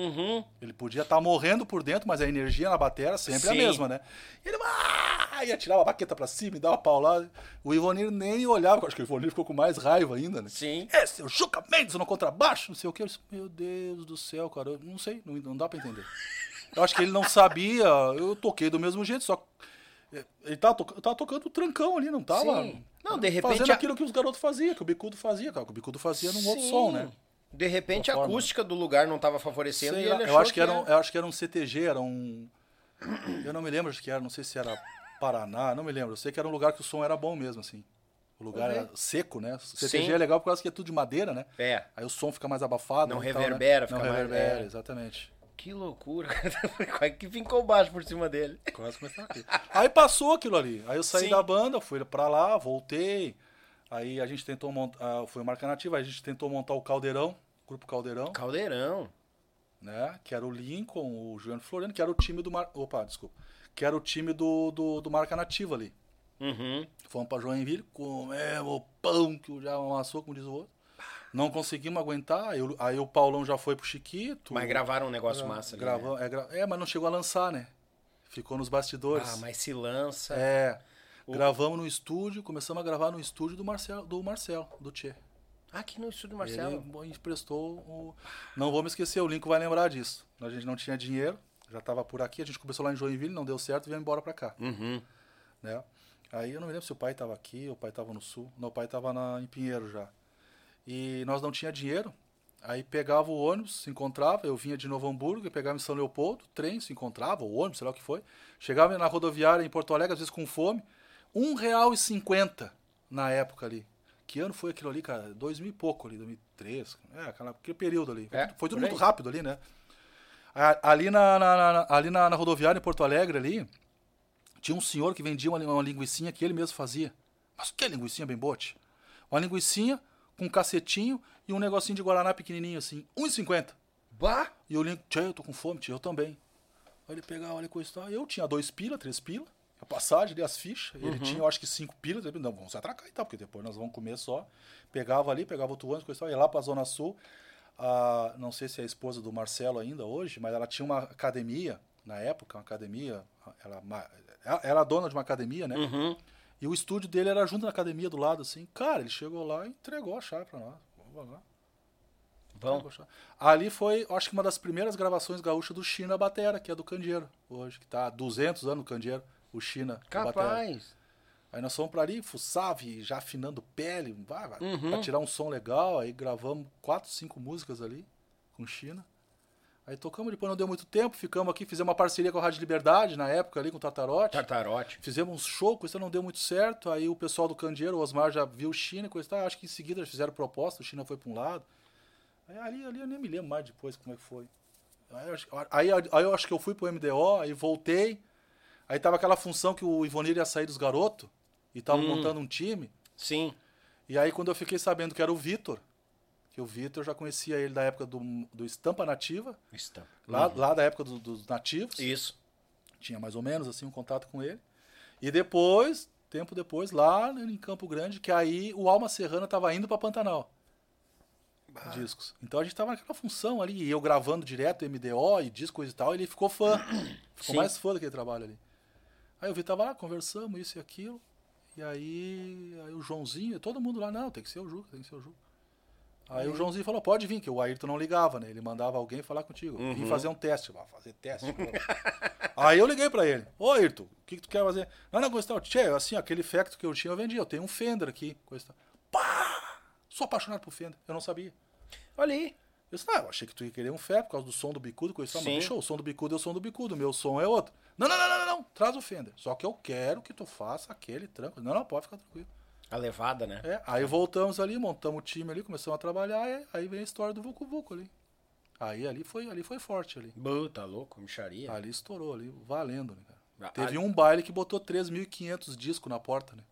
Ele podia estar morrendo por dentro, mas a energia na bateria sempre é Sim. a mesma, né? E ele ah, ia tirar a baqueta pra cima e dar uma paulada. O Ivonir nem olhava, acho que o Ivonir ficou com mais raiva ainda, né? Sim. Esse é o Juca Mendes no contrabaixo, não sei o que. Eu disse, meu Deus do céu, cara, eu não sei, não, não dá pra entender. Eu acho que ele não sabia, eu toquei do mesmo jeito, só. Ele tava, toca- tava tocando o trancão ali, não tava. Sim. Não, de repente Fazendo aquilo que os garotos faziam, que o bicudo fazia, cara. Que o bicudo fazia num outro Sim. som, né? De repente a acústica do lugar não tava favorecendo Sei e ele eu acho que era, um, é. eu acho que era um CTG, era um. Eu não me lembro acho que era, não sei se era Paraná, não me lembro. Eu sei que era um lugar que o som era bom mesmo, assim. O lugar Uhum. era seco, né? O CTG Sim. é legal por causa que é tudo de madeira, né? É. Aí o som fica mais abafado. Não e tal, reverbera, né? fica Não mais- reverbera, é. exatamente. Que loucura. Quase que fincou baixo por cima dele. Quase começar aqui. Aí passou aquilo ali. Aí eu saí Sim. da banda, fui pra lá, voltei. Aí a gente tentou montar. Foi marca nativa, a gente tentou montar o Caldeirão, Grupo Caldeirão, Caldeirão. né? Que era o Lincoln, o Juliano Floriano, que era o time do Mar... Opa, desculpa. Que era o time do, do, do Marca Nativa ali. Uhum. Fomos pra Joinville, comemos o pão que o já amassou, como diz o outro. Não conseguimos aguentar. Aí, o- aí o Paulão já foi pro Chiquito. Mas gravaram um negócio massa ali. né? Gravou, é, gra- é, mas não chegou a lançar, né? Ficou nos bastidores. Ah, mas se lança. É. Gravamos no estúdio, começamos a gravar no estúdio do Marcelo, do Marcelo, do Tchê. Aqui no estúdio Marcelo. Ele emprestou o. Não vou me esquecer, o Lincoln vai lembrar disso. A gente não tinha dinheiro, já estava por aqui, a gente começou lá em Joinville, não deu certo, viemos embora para cá. Uhum. Né? Aí eu não me lembro se o pai estava aqui, o pai estava no sul. Não, o pai estava em Pinheiro já. E nós não tinha dinheiro. Aí pegava o ônibus, se encontrava, eu vinha de Novo Hamburgo, e pegava em São Leopoldo, trem, se encontrava, o ônibus, sei lá o que foi. Chegava na rodoviária em Porto Alegre, às vezes com fome, R$ 1,50 na época ali. Que ano foi aquilo ali, cara? Dois mil e pouco ali, 2003. É, aquela, aquele período ali. É, foi tudo muito rápido ali, né? Ali na, na- na- ali na, na rodoviária em Porto Alegre ali, tinha um senhor que vendia uma, uma linguicinha que ele mesmo fazia. Mas que linguicinha bem bote? Uma linguicinha com um cacetinho e um negocinho de Guaraná pequenininho assim, R$1,50. Bah! E eu lembro, tia, eu tô com fome, tia, eu também. Aí ele pegava, olha coisa e tal. Eu tinha dois pila, três pila, a passagem ali, as fichas. Ele tinha, eu acho que cinco pilas. Ele, não, vamos se atracar e tal, porque depois nós vamos comer só. Pegava ali, pegava outro ônibus, coisa e tal, ia lá pra Zona Sul. Ah, não sei se é a esposa do Marcelo ainda hoje, mas ela tinha uma academia, na época, uma academia. Ela, era dona de uma academia, né? Uhum. E o estúdio dele era junto na academia do lado, assim. Cara, ele chegou lá e entregou a chave pra nós. Vamos lá. Chave. Ali foi, acho que uma das primeiras gravações gaúchas do China Batera, que é do Candeeiro, hoje, que tá há 200 anos no Candeeiro, o China do Batera. Capaz. Aí nós fomos pra ali, fuçave, já afinando pele, vai, vai, Uhum. pra tirar um som legal. Aí gravamos quatro, cinco músicas ali com China. Aí tocamos, depois não deu muito tempo, ficamos aqui, fizemos uma parceria com a Rádio Liberdade na época ali, com o Tartarote. Tartarote. Fizemos um show, coisa não deu muito certo. Aí o pessoal do Candeeiro, o Osmar, já viu o China, coisa tal. Acho que em seguida eles fizeram proposta, o China foi para um lado. Aí ali, ali eu nem me lembro mais depois como é que foi. Aí, aí, aí eu acho que eu fui pro MDO, aí voltei. Aí tava aquela função que o Ivonir ia sair dos garotos e tava montando um time. Sim. E aí quando eu fiquei sabendo que era o Vitor, que o Vitor já conhecia ele da época do, do Estampa Nativa, Estampa. lá, lá da época do- dos nativos Isso. tinha mais ou menos assim um contato com ele. E depois, tempo depois, lá em Campo Grande, que aí o Alma Serrana tava indo para Pantanal. Discos. Então a gente tava naquela função ali, e eu gravando direto MDO e discos e tal, ele ficou fã. Ficou Sim. mais fã daquele trabalho ali. Aí eu vi, tava lá, conversamos, isso e aquilo. E aí, aí o Joãozinho, todo mundo lá, não, tem que ser o Juca, tem que ser o Juca. Aí o Joãozinho falou, pode vir, que o Ayrton não ligava, né? Ele mandava alguém falar contigo. Vim fazer um teste. Ah, fazer teste. pô. Aí eu liguei pra ele. Ô, Ayrton, o que, que tu quer fazer? Não, não, tal. Tchê, assim, aquele Facto que eu tinha, eu vendi. Eu tenho um Fender aqui, coisa. Pá! Sou apaixonado por Fender. Eu não sabia. Olha aí. Eu disse, ah, eu achei que tu ia querer um Fender por causa do som do bicudo, coisa e tal. Mas, Sim. bicho, o som do bicudo é o som do bicudo. O meu som é outro. Não, não, não, não, não, não. Traz o Fender. Só que eu quero que tu faça aquele tranco. Não, não, pode ficar tranquilo. A levada, né? É, aí voltamos ali, montamos o time ali, começamos a trabalhar, e aí vem a história do Vucu Vucu ali. Aí ali foi, ali foi forte ali. Bô, tá louco, micharia. Ali estourou ali, valendo, né, cara? Ah, Teve um baile que botou 3.500 discos na porta, né?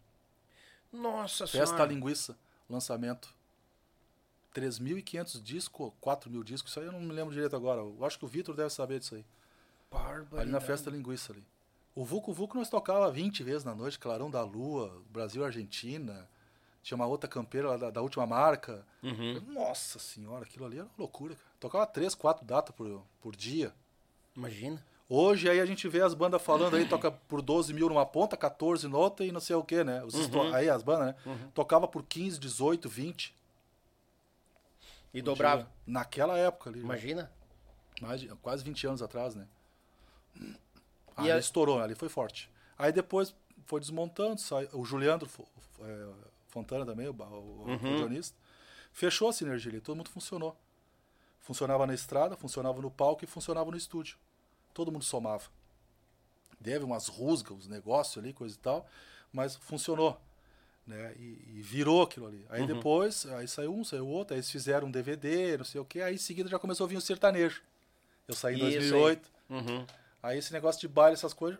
Nossa Festa senhora. Linguiça, lançamento. 3.500 discos, 4.000 discos, isso aí eu não me lembro direito agora. Eu acho que o Vitor deve saber disso aí. Ali na Festa Linguiça ali. O Vucu Vucu nós tocava 20 vezes na noite, Clarão da Lua, Brasil Argentina. Tinha uma outra campeira lá da, da última marca. Nossa senhora, aquilo ali era uma loucura, cara. Tocava 3, 4 datas por, por dia. Imagina. Hoje aí a gente vê as bandas falando aí, toca por 12 mil numa ponta, 14 na outra e não sei o que, né? Esto- Aí as bandas, né? Tocava por 15, 18, 20. E por dobrava. dia. Naquela época ali. Imagina. Mais de- quase 20 anos atrás, né? E Ali a- estourou, ali foi forte. Aí depois foi desmontando, sai- o Juliandro é, Fontana também, o, o Uhum. fechou a sinergia ali, todo mundo funcionou. Funcionava na estrada, funcionava no palco e funcionava no estúdio. Todo mundo somava. Deve umas rusgas, uns negócios ali, coisa e tal, mas funcionou. Né? E, e virou aquilo ali. Uhum. Aí depois, aí saiu um, saiu outro, aí eles fizeram um DVD, não sei o quê, aí em seguida já começou a vir o sertanejo. Eu saí em Isso aí. 2008. Uhum. Aí esse negócio de baile, essas coisas,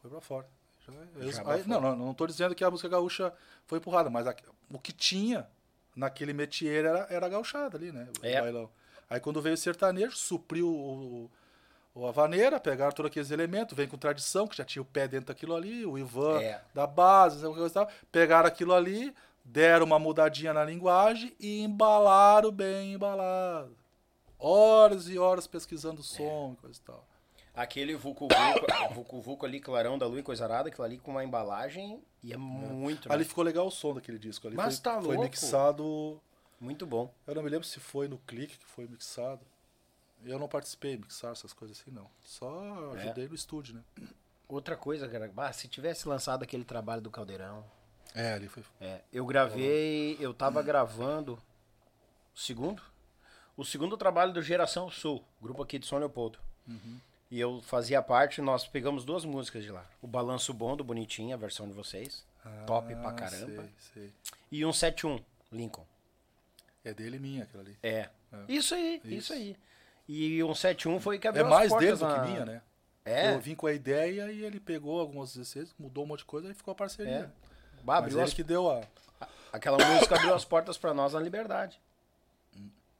foi pra fora. Já- eu- Já aí- pra não, não, não tô dizendo que a música gaúcha foi empurrada, mas a- o que tinha naquele métier era, era a gauchada ali, né? O É. bailão. Aí quando veio o sertanejo, supriu o, o, a vaneira, pegaram todos aqueles elementos, vem com tradição, que já tinha o pé dentro daquilo ali, o Ivan É. da base, sabe coisa e tal. pegaram aquilo ali, deram uma mudadinha na linguagem e embalaram bem embalado. Horas e horas pesquisando som e coisa e tal. Aquele Vucu Vucu, Vucu Vucu ali, Clarão da Lua e Coisa Arada, aquilo ali com uma embalagem e é muito, né? Ali ficou legal o som daquele disco. Ali Mas foi, tá foi louco. mixado. Muito bom. Eu não me lembro se foi no clique que foi mixado. Eu não participei de mixar essas coisas assim, não. Só É. ajudei no estúdio, né? Outra coisa, cara, bah, se tivesse lançado aquele trabalho do Caldeirão. É, ali foi. É, eu gravei, eu tava gravando o segundo? O segundo trabalho do Geração Sul, grupo aqui de São Leopoldo. E eu fazia parte, nós pegamos duas músicas de lá. O Balanço Bom do Bonitinho, a versão de vocês. top pra Ah, caramba. Sei, sei. E um 71, Lincoln. É dele e minha aquilo ali. É. Isso aí, isso. Isso. aí. E um 71 foi que É abriu as mais dele do na- que minha, né? É. Eu vim com a ideia e ele pegou algumas 16, mudou um monte de coisa e ficou a parceria. É. Bah, Mas ele as que deu a. Aquela música abriu as portas pra nós na Liberdade.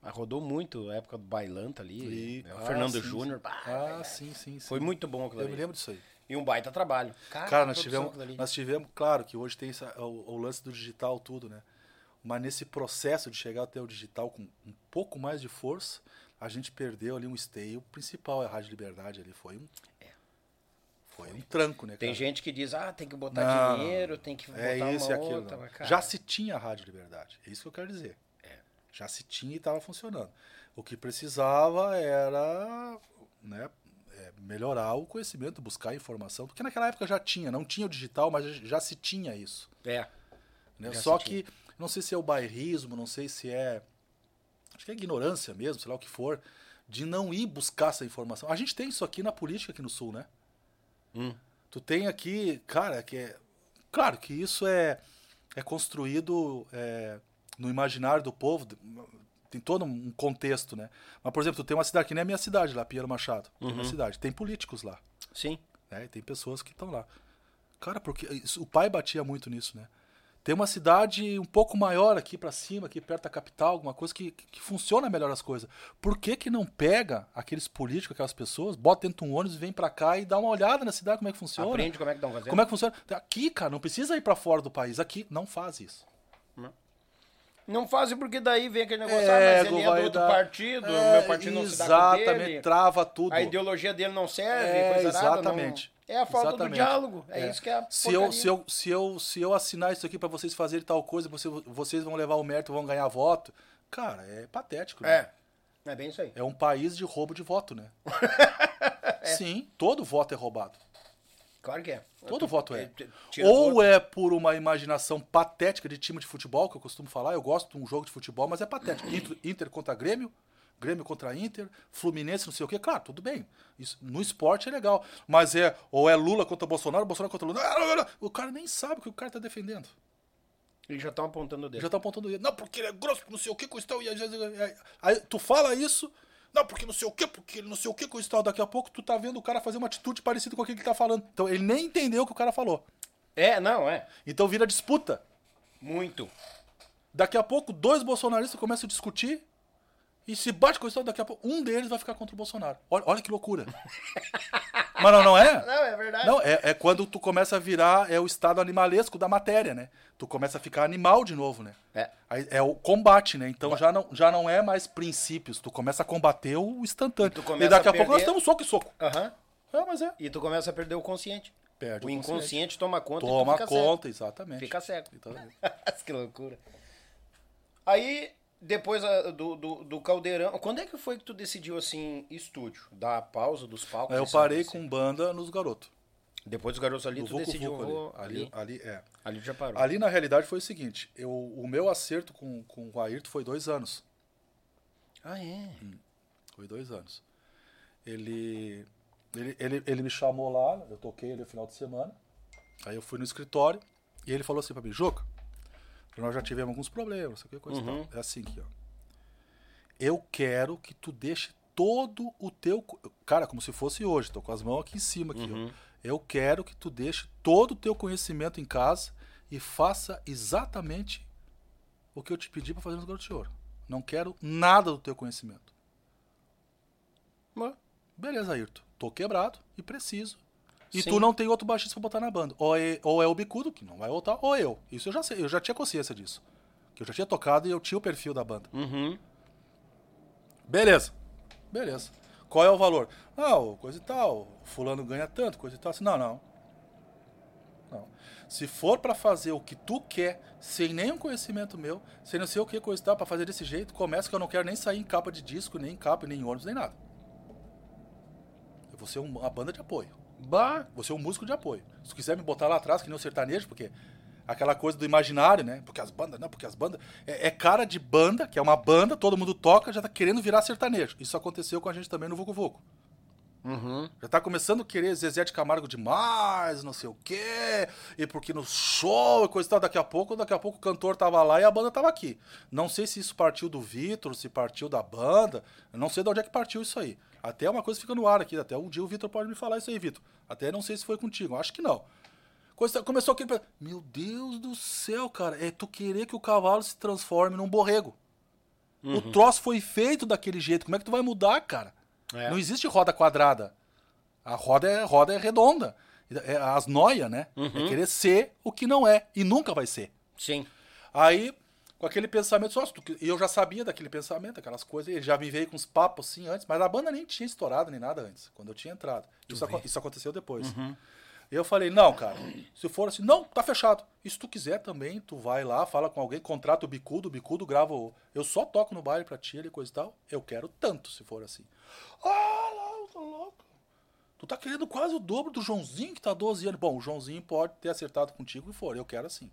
Mas rodou muito, a época do Bailanta ali. E- né, o ah, Fernando Júnior. Ah, sim, sim, sim. Foi muito bom aquilo Eu ali. me lembro disso aí. E um baita trabalho. Cara, Cara, nós tivemos, nós tivemos, claro que hoje tem essa- o, o lance do digital tudo, né? Mas nesse processo de chegar até o digital com um pouco mais de força, a gente perdeu ali um esteio principal, é a Rádio Liberdade ali. Foi um. Foi um tranco, né? É. Tem cara? gente que diz, ah, tem que botar Não, dinheiro, tem que botar É isso e aquilo. outra. cara, Já se tinha a Rádio Liberdade. É isso que eu quero dizer. Já se tinha e estava funcionando. O que precisava era né, é, melhorar o conhecimento, buscar informação. Porque naquela época já tinha, não tinha o digital, mas já, se tinha isso. É. né? Só que, não sei se é o bairrismo, não sei se é. Acho que é ignorância mesmo, sei lá o que for, de não ir buscar essa informação. A gente tem isso aqui na política aqui no Sul, né? Hum. Tu tem aqui, cara, que é. Claro que isso é, é construído é, no imaginário do povo, tem todo um contexto, né? Mas, por exemplo, tu tem uma cidade que nem a minha cidade lá, Pinheiro Machado. Tem Uhum. uma cidade, tem políticos lá. Sim. né? E tem pessoas que estão lá. Cara, porque isso- o pai batia muito nisso, né? Tem uma cidade um pouco maior aqui pra cima, aqui perto da capital, alguma coisa que, que funciona melhor as coisas. Por que que não pega aqueles políticos, aquelas pessoas, bota dentro de um ônibus, vem pra cá e dá uma olhada na cidade como é que funciona? Aprende como é que estão fazendo. Como é que funciona? Aqui, cara, não precisa ir pra fora do país. Aqui, não faz isso. Não fazem porque daí vem aquele negócio, ah, Ego, mas ele é do outro dar- partido, É, meu partido não se dá com Exatamente, dele. trava tudo. A ideologia dele não serve, É, coisa nada, exatamente. não- É a falta Exatamente. do diálogo. É, É. isso que é a se eu, se, eu, se, eu, se eu assinar isso aqui pra vocês fazerem tal coisa, você, vocês vão levar o mérito, vão ganhar voto. Cara, é patético. né? É. É bem isso aí. É um país de roubo de voto, né? Sim, todo voto é roubado. Claro que é. Todo voto é. tira Ou todo- é por uma imaginação patética de time de futebol, que eu costumo falar. Eu gosto de um jogo de futebol, mas é patético. Inter, Inter contra Grêmio, Grêmio contra Inter, Fluminense, não sei o quê. Claro, tudo bem. Isso, no esporte é legal. Mas é, ou é Lula contra Bolsonaro, Bolsonaro contra Lula. Ah. O cara nem sabe o que o cara tá defendendo. Eles já estão apontando o dedo. Já tá apontando o dedo. Não, porque ele é grosso, não sei o que com o tal. Aí tu fala isso. Não, porque não sei o que, porque ele não sei o que com o tal. Daqui a pouco tu tá vendo o cara fazer uma atitude parecida com aquilo que ele tá falando. Então ele nem entendeu o que o cara falou. É, não, é. Então vira disputa. Muito. Daqui a pouco, dois bolsonaristas começam a discutir e se bate com o Estado. Daqui a pouco, um deles vai ficar contra o Bolsonaro. Olha, olha que loucura. Mas não, não é? Não, é verdade. Não, é, é quando tu começa a virar é o estado animalesco da matéria, né? Tu começa a ficar animal de novo, né? É. Aí é o combate, né? Então já não, já não é mais princípios. Tu começa a combater o instantâneo. tu E, começa daqui a a pouco nós estamos soco e soco. Aham. É, mas é. E tu começa a perder o consciente. Perde o o inconsciente consciente. toma conta e Toma tu fica conta, exatamente. cego. Fica cego. Então, que loucura. Aí, depois ah, do, do, do Caldeirão, quando é que foi que tu decidiu, assim, estúdio? Dar a pausa dos palcos? eu parei com banda nos garotos. Depois dos garotos ali, Do tu Vucu decidiu, Vucu vou ali. ali, Ali, é. ali já parou. Ali, na realidade, foi o seguinte. Eu, o meu acerto com, com o Ayrton foi dois anos. Ah, é? Foi dois anos. Ele, ele, ele, ele me chamou lá, eu toquei ele no final de semana. Aí eu fui no escritório e ele falou assim pra mim, Juca, Nós já tivemos alguns problemas, isso aqui, coisa Uhum. tal. É assim aqui, ó. Eu quero que tu deixe todo o teu. Cara, como se fosse hoje, tô com as mãos aqui em cima aqui, Uhum. ó. Eu quero que tu deixe todo o teu conhecimento em casa e faça exatamente o que eu te pedi pra fazer no Garoto de Ouro. Não quero nada do teu conhecimento. Mas, Beleza, Ayrton. Tô quebrado e preciso. E Sim. tu não tem outro baixista pra botar na banda. Ou é, ou é o Bicudo, que não vai voltar, ou eu. Isso eu já sei, eu já tinha consciência disso. Que eu já tinha tocado e eu tinha o perfil da banda. Uhum. Beleza. Beleza. Qual é o valor? Ah, coisa e tal. Fulano ganha tanto, coisa e tal. Assim, não, não. Não. Se for pra fazer o que tu quer, sem nenhum conhecimento meu, sem não sei o que coisa e tal, pra fazer desse jeito, começa que eu não quero nem sair em capa de disco, nem em capa, nem em ônibus, nem nada. Eu vou ser um- uma banda de apoio. Bah. Vou ser um músico de apoio. Se quiser me botar lá atrás, que nem o sertanejo, porque aquela coisa do imaginário, né? Porque as bandas, não, porque as bandas. É, é cara de banda, que é uma banda, todo mundo toca, já tá querendo virar sertanejo. Isso aconteceu com a gente também no Vucu Vucu. Uhum. Já tá começando a querer Zezé de Camargo demais, não sei o quê, e porque no show e coisa e tal, daqui a pouco, daqui a pouco o cantor tava lá e a banda tava aqui. Não sei se isso partiu do Vitor, se partiu da banda, eu não sei de onde é que partiu isso aí. Até uma coisa fica no ar aqui, até um dia o Vitor pode me falar isso aí, Vitor. Até não sei se foi contigo, acho que não. Coisa, começou aquele. Meu Deus do céu, cara, é tu querer que o cavalo se transforme num borrego. O troço foi feito daquele jeito, como é que tu vai mudar, cara? É. Não existe roda quadrada. A roda é, roda é redonda. É as noias, né? É querer ser o que não é. E nunca vai ser. Sim. Aí, com aquele pensamento, só, eu já sabia daquele pensamento, aquelas coisas, ele já me veio com uns papos assim antes, mas a banda nem tinha estourado nem nada antes, quando eu tinha entrado. Isso, aco- isso aconteceu depois. E eu falei, não, cara, se for assim, não, tá fechado. E se tu quiser também, tu vai lá, fala com alguém, contrata o bicudo, o bicudo grava o... Eu só toco no baile pra ti e coisa e tal. Eu quero tanto, se for assim. Ah, não, tô louco. Tu tá querendo quase o dobro do Joãozinho, que tá 12 anos. Bom, o Joãozinho pode ter acertado contigo e for, eu quero assim.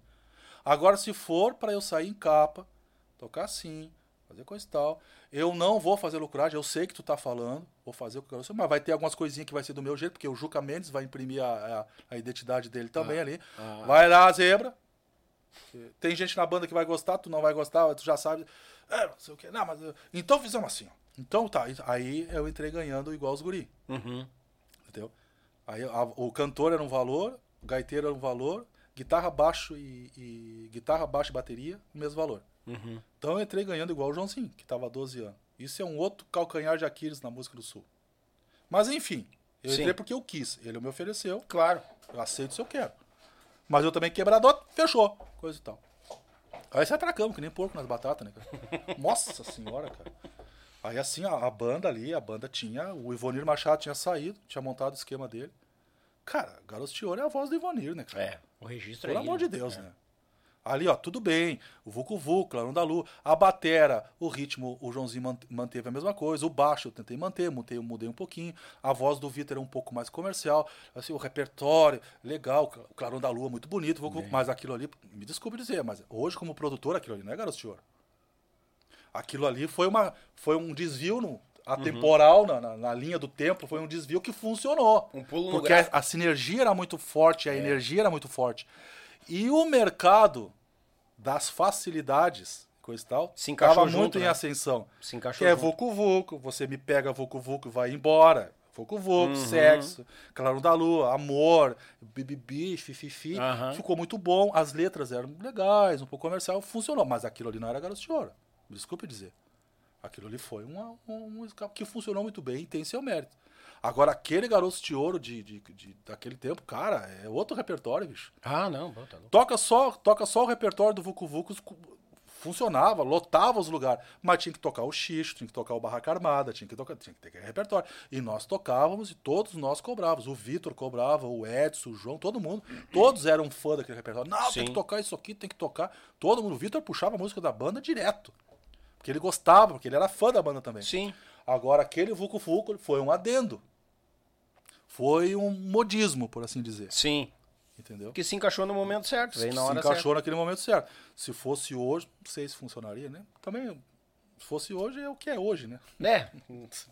Agora, se for pra eu sair em capa, tocar assim, fazer coisa e tal, eu não vou fazer lucragem, eu sei que tu tá falando, vou fazer o que eu quero, mas vai ter algumas coisinhas que vai ser do meu jeito, porque o Juca Mendes vai imprimir a, a, a identidade dele também ali. Vai lá, a zebra. Tem gente na banda que vai gostar, tu não vai gostar, tu já sabe. É, não sei o quê. Não, mas. eu- Então fizemos assim, ó. Então tá. Aí eu entrei ganhando igual os guri. Uhum. Entendeu? Aí a- o cantor era um valor, o gaiteiro era um valor, guitarra, baixo e, e- guitarra, baixo e bateria, o mesmo valor. Uhum. Então eu entrei ganhando igual o Joãozinho, que tava há 12 anos. Isso é um outro calcanhar de Aquiles na música do Sul. Mas enfim, eu Sim. entrei porque eu quis. Ele me ofereceu, Claro. eu aceito se eu quero. Mas eu também quebrador, fechou, coisa e tal. Aí se atracamos, que nem porco nas batatas, né, cara? Nossa senhora, cara. Aí assim, a, a banda ali, a banda tinha, o Ivonir Machado tinha saído, tinha montado o esquema dele. Cara, Garoto de Ouro é a voz do Ivonir, né, cara? É. O registro Pelo é amor de Deus, né? Ali, ó, tudo bem. O Vucu Vucu, Clarão da Lu. A batera, o ritmo, o Joãozinho man- manteve a mesma coisa. O baixo eu tentei manter, mudei, mudei um pouquinho. A voz do Vitor era um pouco mais comercial. Assim, o repertório, legal. O Clarão da Lua, muito bonito. Vucu Vucu, mas aquilo ali, me desculpe dizer, mas hoje, como produtor, aquilo ali não é Garoto Ouro. Aquilo ali foi, uma, foi um desvio no, atemporal na, na, na linha do tempo, foi um desvio que funcionou. Um pulo porque a, a sinergia era muito forte, a energia era muito forte. E o mercado das facilidades, coisa e tal, Se encaixou junto, muito em né? ascensão. Se encaixou Que é. Vucu Vucu, você me pega Vucu Vucu e vai embora. Vucu Vucu, Uhum. sexo, Claro da Lua, amor, bibibi, fififi. Aham. Ficou muito bom, as letras eram legais, um pouco comercial, funcionou. Mas aquilo ali não era Garoto de Ouro. Me desculpe dizer. Aquilo ali foi um, um escape que funcionou muito bem e tem seu mérito. Agora, aquele Garoto de Ouro de, de, de- daquele tempo, cara, é outro repertório, bicho. Ah, não. bom, tá louco. Toca só, toca só o repertório do Vucu Vucu, cu- funcionava, lotava os lugares, mas tinha que tocar o Xixo, tinha que tocar o Barraca Armada, tinha que tocar, tinha que ter aquele repertório. E nós tocávamos e todos nós cobrávamos. O Vitor cobrava, o Edson, o João, todo mundo, todos eram fã daquele repertório. Não, tem Sim. que tocar isso aqui, tem que tocar. Todo mundo, o Vitor puxava a música da banda direto. Porque ele gostava, porque ele era fã da banda também. Sim. Agora, aquele Vucu Vucu foi um adendo. Foi um modismo, por assim dizer. Sim. Entendeu? Que se encaixou no momento certo. Veio na se hora encaixou naquele momento certo. Se fosse hoje, não sei se funcionaria, né? Também, se fosse hoje, é o que é hoje, né? certa. É.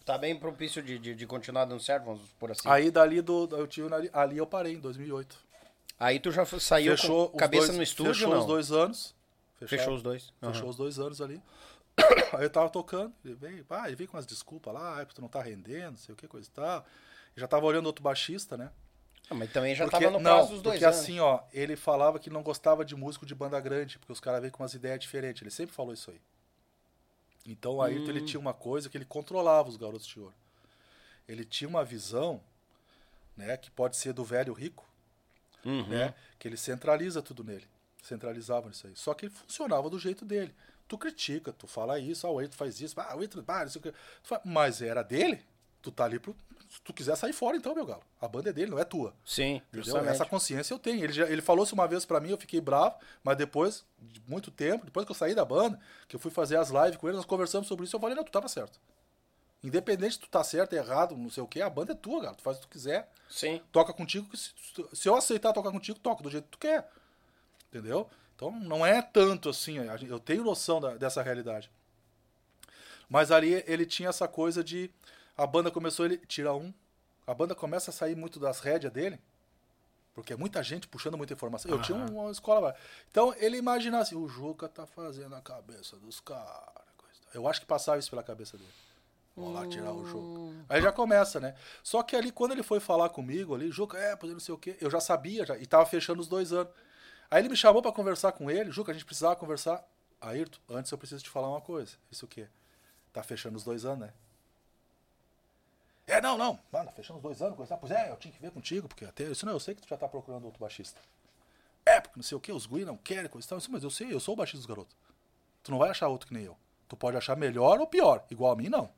Tá bem propício de, de, de continuar dando certo, vamos por assim. Aí dali do, eu tive ali, eu parei em 2008. Aí tu já saiu Fechou com cabeça dois, no estúdio, fechou não? os dois anos. Fecharam. Fechou os dois. Fechou Aham. os dois anos ali. Aí eu tava tocando, ele veio, ah, ele veio com umas desculpas lá, ah, porque tu não tá rendendo, não sei o que, coisa e tal. Já tava olhando outro baixista, né? Ah, mas também já Porque- tava no não, prazo dos dois porque anos. assim, ó, ele falava que não gostava de músico de banda grande, porque os caras veem com umas ideias diferentes. Ele sempre falou isso aí. Então o Ayrton Hum. ele tinha uma coisa que ele controlava os garotos de ouro. Ele tinha uma visão, né, que pode ser do velho rico, Uhum. né, que ele centraliza tudo nele. Centralizava isso aí. Só que ele funcionava do jeito dele. Tu critica, tu fala isso, ah, o Ayrton faz isso, ah, o Ayrton, ah, não sei o que. Tu fala, Mas era dele, tu tá ali pro. Se tu quiser sair fora, então, meu galo. A banda é dele, não é tua. Sim. Essa consciência eu tenho. Ele, já, ele falou isso uma vez pra mim, eu fiquei bravo, mas depois de muito tempo, depois que eu saí da banda, que eu fui fazer as lives com ele, nós conversamos sobre isso, eu falei, não, tu tava certo. Independente se tu tá certo, errado, não sei o que, a banda é tua, cara. Tu faz o que tu quiser. Sim. Toca contigo. Se, se eu aceitar tocar contigo, toca do jeito que tu quer. Entendeu? Então não é tanto assim. Eu tenho noção da- dessa realidade. Mas ali ele tinha essa coisa de. A banda começou, ele tira um. A banda começa a sair muito das rédeas dele. Porque é muita gente puxando muita informação. Eu tinha uma escola. lá. Então ele imaginava assim: o Juca tá fazendo a cabeça dos caras. Eu acho que passava isso pela cabeça dele. Vou lá tirar o Juca. Aí já começa, né? Só que ali, quando ele foi falar comigo ali, Juca, é, poder não sei o quê, eu já sabia, já, e tava fechando os dois anos. Aí ele me chamou pra conversar com ele, Juca, a gente precisava conversar. Ayrton, antes eu preciso te falar uma coisa. Isso o quê? Tá fechando os dois anos, né? É, não, não. Mano, fechando os dois anos, coisa. Pois é, eu tinha que ver contigo, porque até. Isso não, eu sei que tu já tá procurando outro baixista. É, porque não sei o quê, os guri não querem, coisa e tal. Isso, mas eu sei, eu sou o baixista dos garotos. Tu não vai achar outro que nem eu. Tu pode achar melhor ou pior. Igual a mim, não.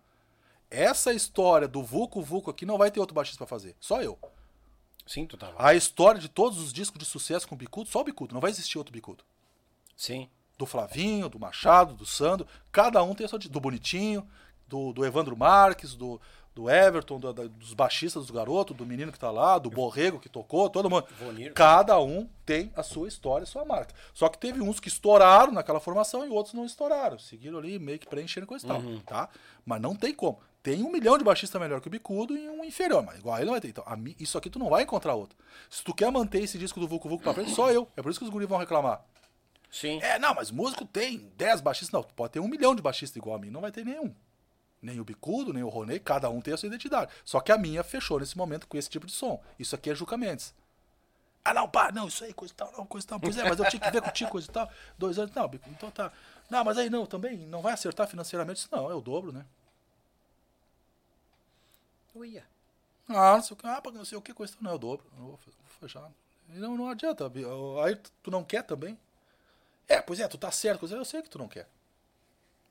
Essa história do Vuco Vuco aqui não vai ter outro baixista pra fazer. Só eu. Sim, tu tava. A história de todos os discos de sucesso com o Bicudo, só o Bicudo. Não vai existir outro Bicudo. Sim. Do Flavinho, do Machado, do Sandro. Cada um tem a sua. Do Bonitinho, do, do Evandro Marques, do, do Everton, do- dos baixistas do garoto, do menino que tá lá, do Borrego que tocou, todo mundo. Vonir. Cada um tem a sua história, a sua marca. Só que teve uns que estouraram naquela formação e outros não estouraram. Seguiram ali meio que preenchendo coisa e tal, tá? Mas não tem como. Tem um milhão de baixistas melhor que o Bicudo e um inferior, mas igual ele não vai ter. Então, isso aqui tu não vai encontrar outro. Se tu quer manter esse disco do Vucu Vucu pra frente, só eu. É por isso que os guris vão reclamar. Sim. É, não, mas músico tem 10 baixistas. Não, tu pode ter um milhão de baixistas igual a mim, não vai ter nenhum. Nem o Bicudo, nem o Ronei, cada um tem a sua identidade. Só que a minha fechou nesse momento com esse tipo de som. Isso aqui é Juca Mendes. Ah, não, pá, não, isso aí, coisa e tal, não, coisa e tal. Pois é, mas eu tinha que ver contigo, coisa e tal. Dois anos, não, Bicudo, então tá. Não, mas aí não, também não vai acertar financeiramente. Isso Não, é o dobro, né? Uia. Ah, não sei o que, ah, não sei o que, coisa e tal. Não, é o dobro. Não vou vou fechar. Não, não adianta. Aí tu- tu não quer também? É, pois é, tu tá certo, coisa, eu sei que tu não quer.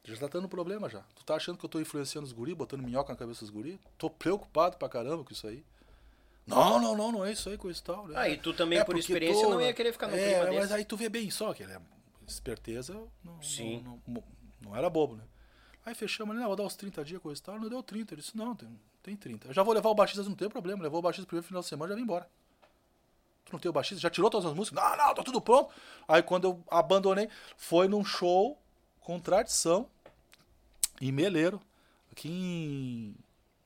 Já tá dando problema já. Tu tá achando que eu tô influenciando os guri, botando minhoca na cabeça dos guri? Tô preocupado pra caramba com isso aí. Não, não, não, não é isso aí, coisa e tal. né? Ah, e tu também, por porque experiência, tô, não ia querer ficar no é, clima mas desse. aí tu vê bem só que ele é esperteza, não, Sim. não, não, não era bobo, né? Aí fechamos ali, não, vou dar uns 30 dias, coisa e tal. Não deu 30. Ele disse, não, tem, tem 30. Eu já vou levar o baixista, não tem problema. Levou o baixista primeiro final de semana já vim embora. Tu não tem o baixista? Já tirou todas as músicas? Não, não, tá tudo pronto. Aí quando eu abandonei, foi num show com tradição em Meleiro, aqui em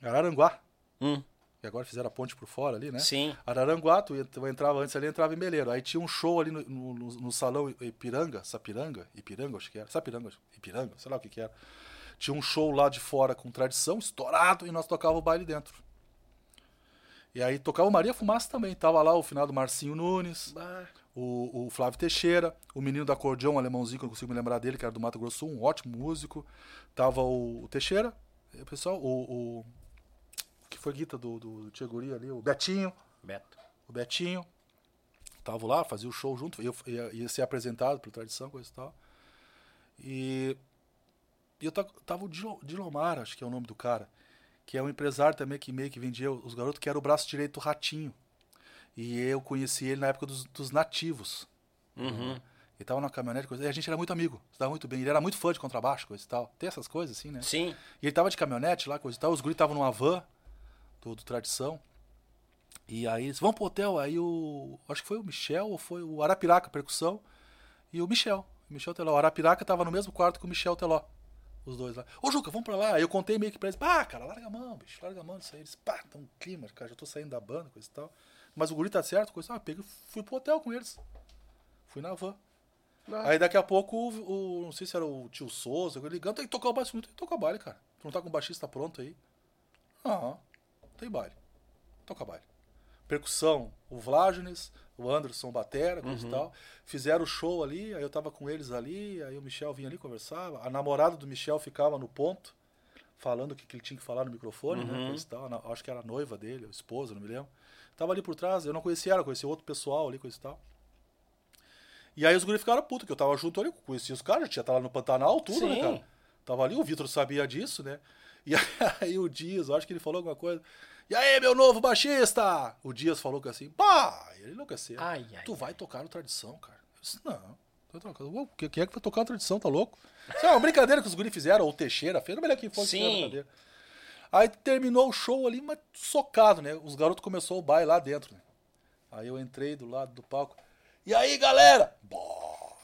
Araranguá. Hum. E agora fizeram a ponte por fora ali, né? Sim. Araranguá, tu, entrava antes ali, entrava em Meleiro. Aí tinha um show ali no, no, no- salão Ipiranga, Sapiranga, Ipiranga, acho que era. Sapiranga, Ipiranga, sei lá o que que era. Tinha um show lá de fora com tradição, estourado, e nós tocava o baile dentro. E aí tocava o Maria Fumaça também. Tava lá o final do Marcinho Nunes, o, o Flávio Teixeira, o menino da acordeão, um alemãozinho, que eu consigo me lembrar dele, que era do Mato Grosso um ótimo músico. Tava o, Teixeira, o pessoal, o, o que foi guita do, do Tia Guri ali, o Betinho, Beto. o Betinho. Tava lá, fazia o show junto, eu ia, ia ser apresentado pela tradição, coisa e tal. E, e eu ta- tava o Dilo- Dilomar, acho que é o nome do cara, que é um empresário também que meio que vendia os garotos, que era o braço direito do Ratinho. E eu conheci ele na época dos, dos nativos. Uhum. Ele tava na caminhonete, coisa, e a gente era muito amigo, se dava muito bem. Ele era muito fã de contrabaixo, coisa e tal. Tem essas coisas assim, né? Sim. E ele tava de caminhonete lá, coisa e tal. Os guris estavam numa van do, do Tradição. E aí eles vão pro hotel. Aí o. Acho que foi o Michel ou foi o Arapiraca, percussão. E o Michel. O Michel Teló. O Arapiraca tava no mesmo quarto que o Michel Teló. Os dois lá. Ô, Juca, vamos pra lá. Aí eu contei meio que pra eles. Pá, cara, larga a mão, bicho. Larga a mão disso aí. Eles, pá, tá um clima, cara. Já tô saindo da banda, coisa e tal. Mas o guri tá certo, coisa. Ah, peguei, fui pro hotel com eles. Fui na van. Aí daqui a pouco, o, o- não sei se era o tio Souza, ele ligando, tem que tocar o baile. Falei, Tem que tocar baile, cara. Tu não tá com o baixista pronto aí? Ah, tem baile. Toca baile. Percussão, o Vlágenes, o Anderson Batera, coisa e tal. Fizeram o show ali, aí eu tava com eles ali, aí o Michel vinha ali conversar. A namorada do Michel ficava no ponto, falando o que, que ele tinha que falar no microfone, né? Coisa e tal. Acho que era a noiva dele, a esposa, não me lembro. Tava ali por trás, eu não conhecia ela, conhecia outro pessoal ali, coisa e tal. E aí os guris ficaram putos, que eu tava junto ali, conhecia os caras, já tinha tava lá no Pantanal, tudo, né, Sim. cara? Tava ali, o Vitor sabia disso, né? E aí o Dias, eu acho que ele falou alguma coisa. E aí, meu novo baixista? O Dias falou que assim, pá, ele enlouqueceu. Ai, ai, tu vai tocar no tradição, cara. Eu disse, não. que- Quem é que vai tocar no tradição, tá louco? Isso é uma brincadeira que os guris fizeram, ou o Teixeira fez, não melhor quem foi que a Sim. brincadeira. Aí terminou o show ali, mas socado, né? Os garotos começou o baile lá dentro, né? Aí eu entrei do lado do palco. E aí, galera?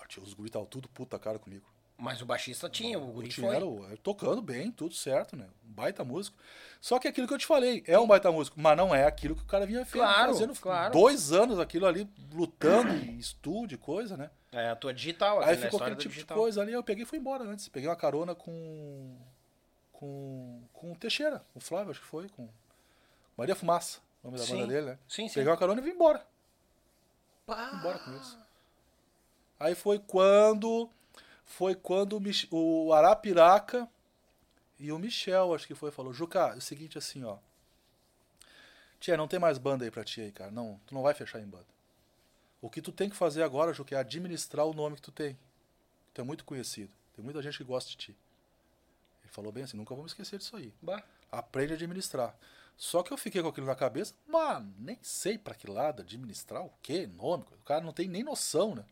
Tio, os estavam tudo puta cara comigo. Mas o baixista tinha, o guri Tinha, foi. tocando bem, tudo certo, né? Um baita músico. Só que aquilo que eu te falei, é um baita músico, mas não é aquilo que o cara vinha Claro, fazendo claro. dois anos aquilo ali, lutando em estúdio, coisa, né? É a tua digital, Aí aqui na ficou aquele tipo de digital. coisa ali, eu peguei e fui embora antes. Peguei uma carona com. Com. com o Teixeira, o Flávio, acho que foi, com. Maria Fumaça, o nome da Sim. banda dele, né? Sim, sim. Peguei uma carona e vim embora. Vim embora com eles. Aí foi quando. Foi quando o, o Arapiraca e o Michel, acho que foi, falou: Juca, é o seguinte assim, ó. Tia, não tem mais banda aí pra ti aí, cara. Não, tu não vai fechar em banda. O que tu tem que fazer agora, Juca, é administrar o nome que tu tem. Tu é muito conhecido. Tem muita gente que gosta de ti. Falou bem assim, nunca vou me esquecer disso aí. Bah. Aprende a administrar. Só que eu fiquei com aquilo na cabeça, mano, nem sei pra que lado administrar o quê, nome. O cara não tem nem noção, né?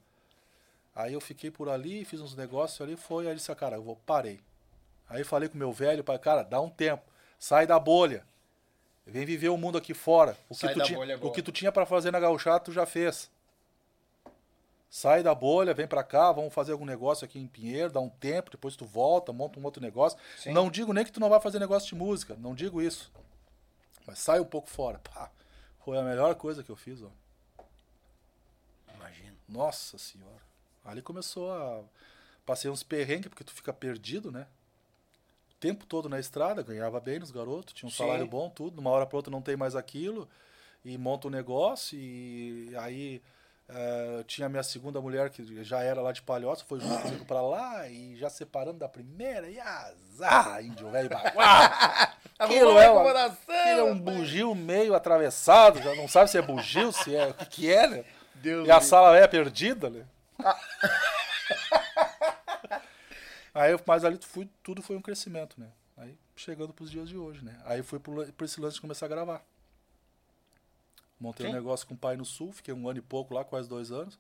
Aí eu fiquei por ali, fiz uns negócios ali, foi, aí disse, "Ah, cara, eu vou, parei. Aí falei com meu velho, cara, dá um tempo, sai da bolha. Vem viver o mundo aqui fora. O que, tu, tinha, o que tu tinha pra fazer na gauchada, tu já fez. Sai da bolha, vem pra cá, vamos fazer algum negócio aqui em Pinheiro, dá um tempo, depois tu volta, monta um outro negócio. Sim. Não digo nem que tu não vai fazer negócio de música, não digo isso. Mas sai um pouco fora. Pá, foi a melhor coisa que eu fiz, ó. Imagina. Nossa senhora. Ali começou a. Passei uns perrengues, porque tu fica perdido, né? O tempo todo na estrada, ganhava bem nos garotos, tinha um Sim. salário bom, tudo. Numa hora pra outra não tem mais aquilo. E monta um negócio. E aí eh, tinha a minha segunda mulher, que já era lá de Palhoça, foi junto comigo pra lá, e já separando da primeira. E azar, índio velho baguá. Aquilo é, uma, aquilo é um bugio meio atravessado, já não sabe se é bugio, se é o que, que é, né? Deus e a sala é perdida, né? Aí, mas ali fui, tudo foi um crescimento, né? Aí chegando pros dias de hoje, né? Aí fui pro, pro esse lance de começar a gravar. Montei um Sim. negócio com o pai no sul, fiquei um ano e pouco lá, quase dois anos.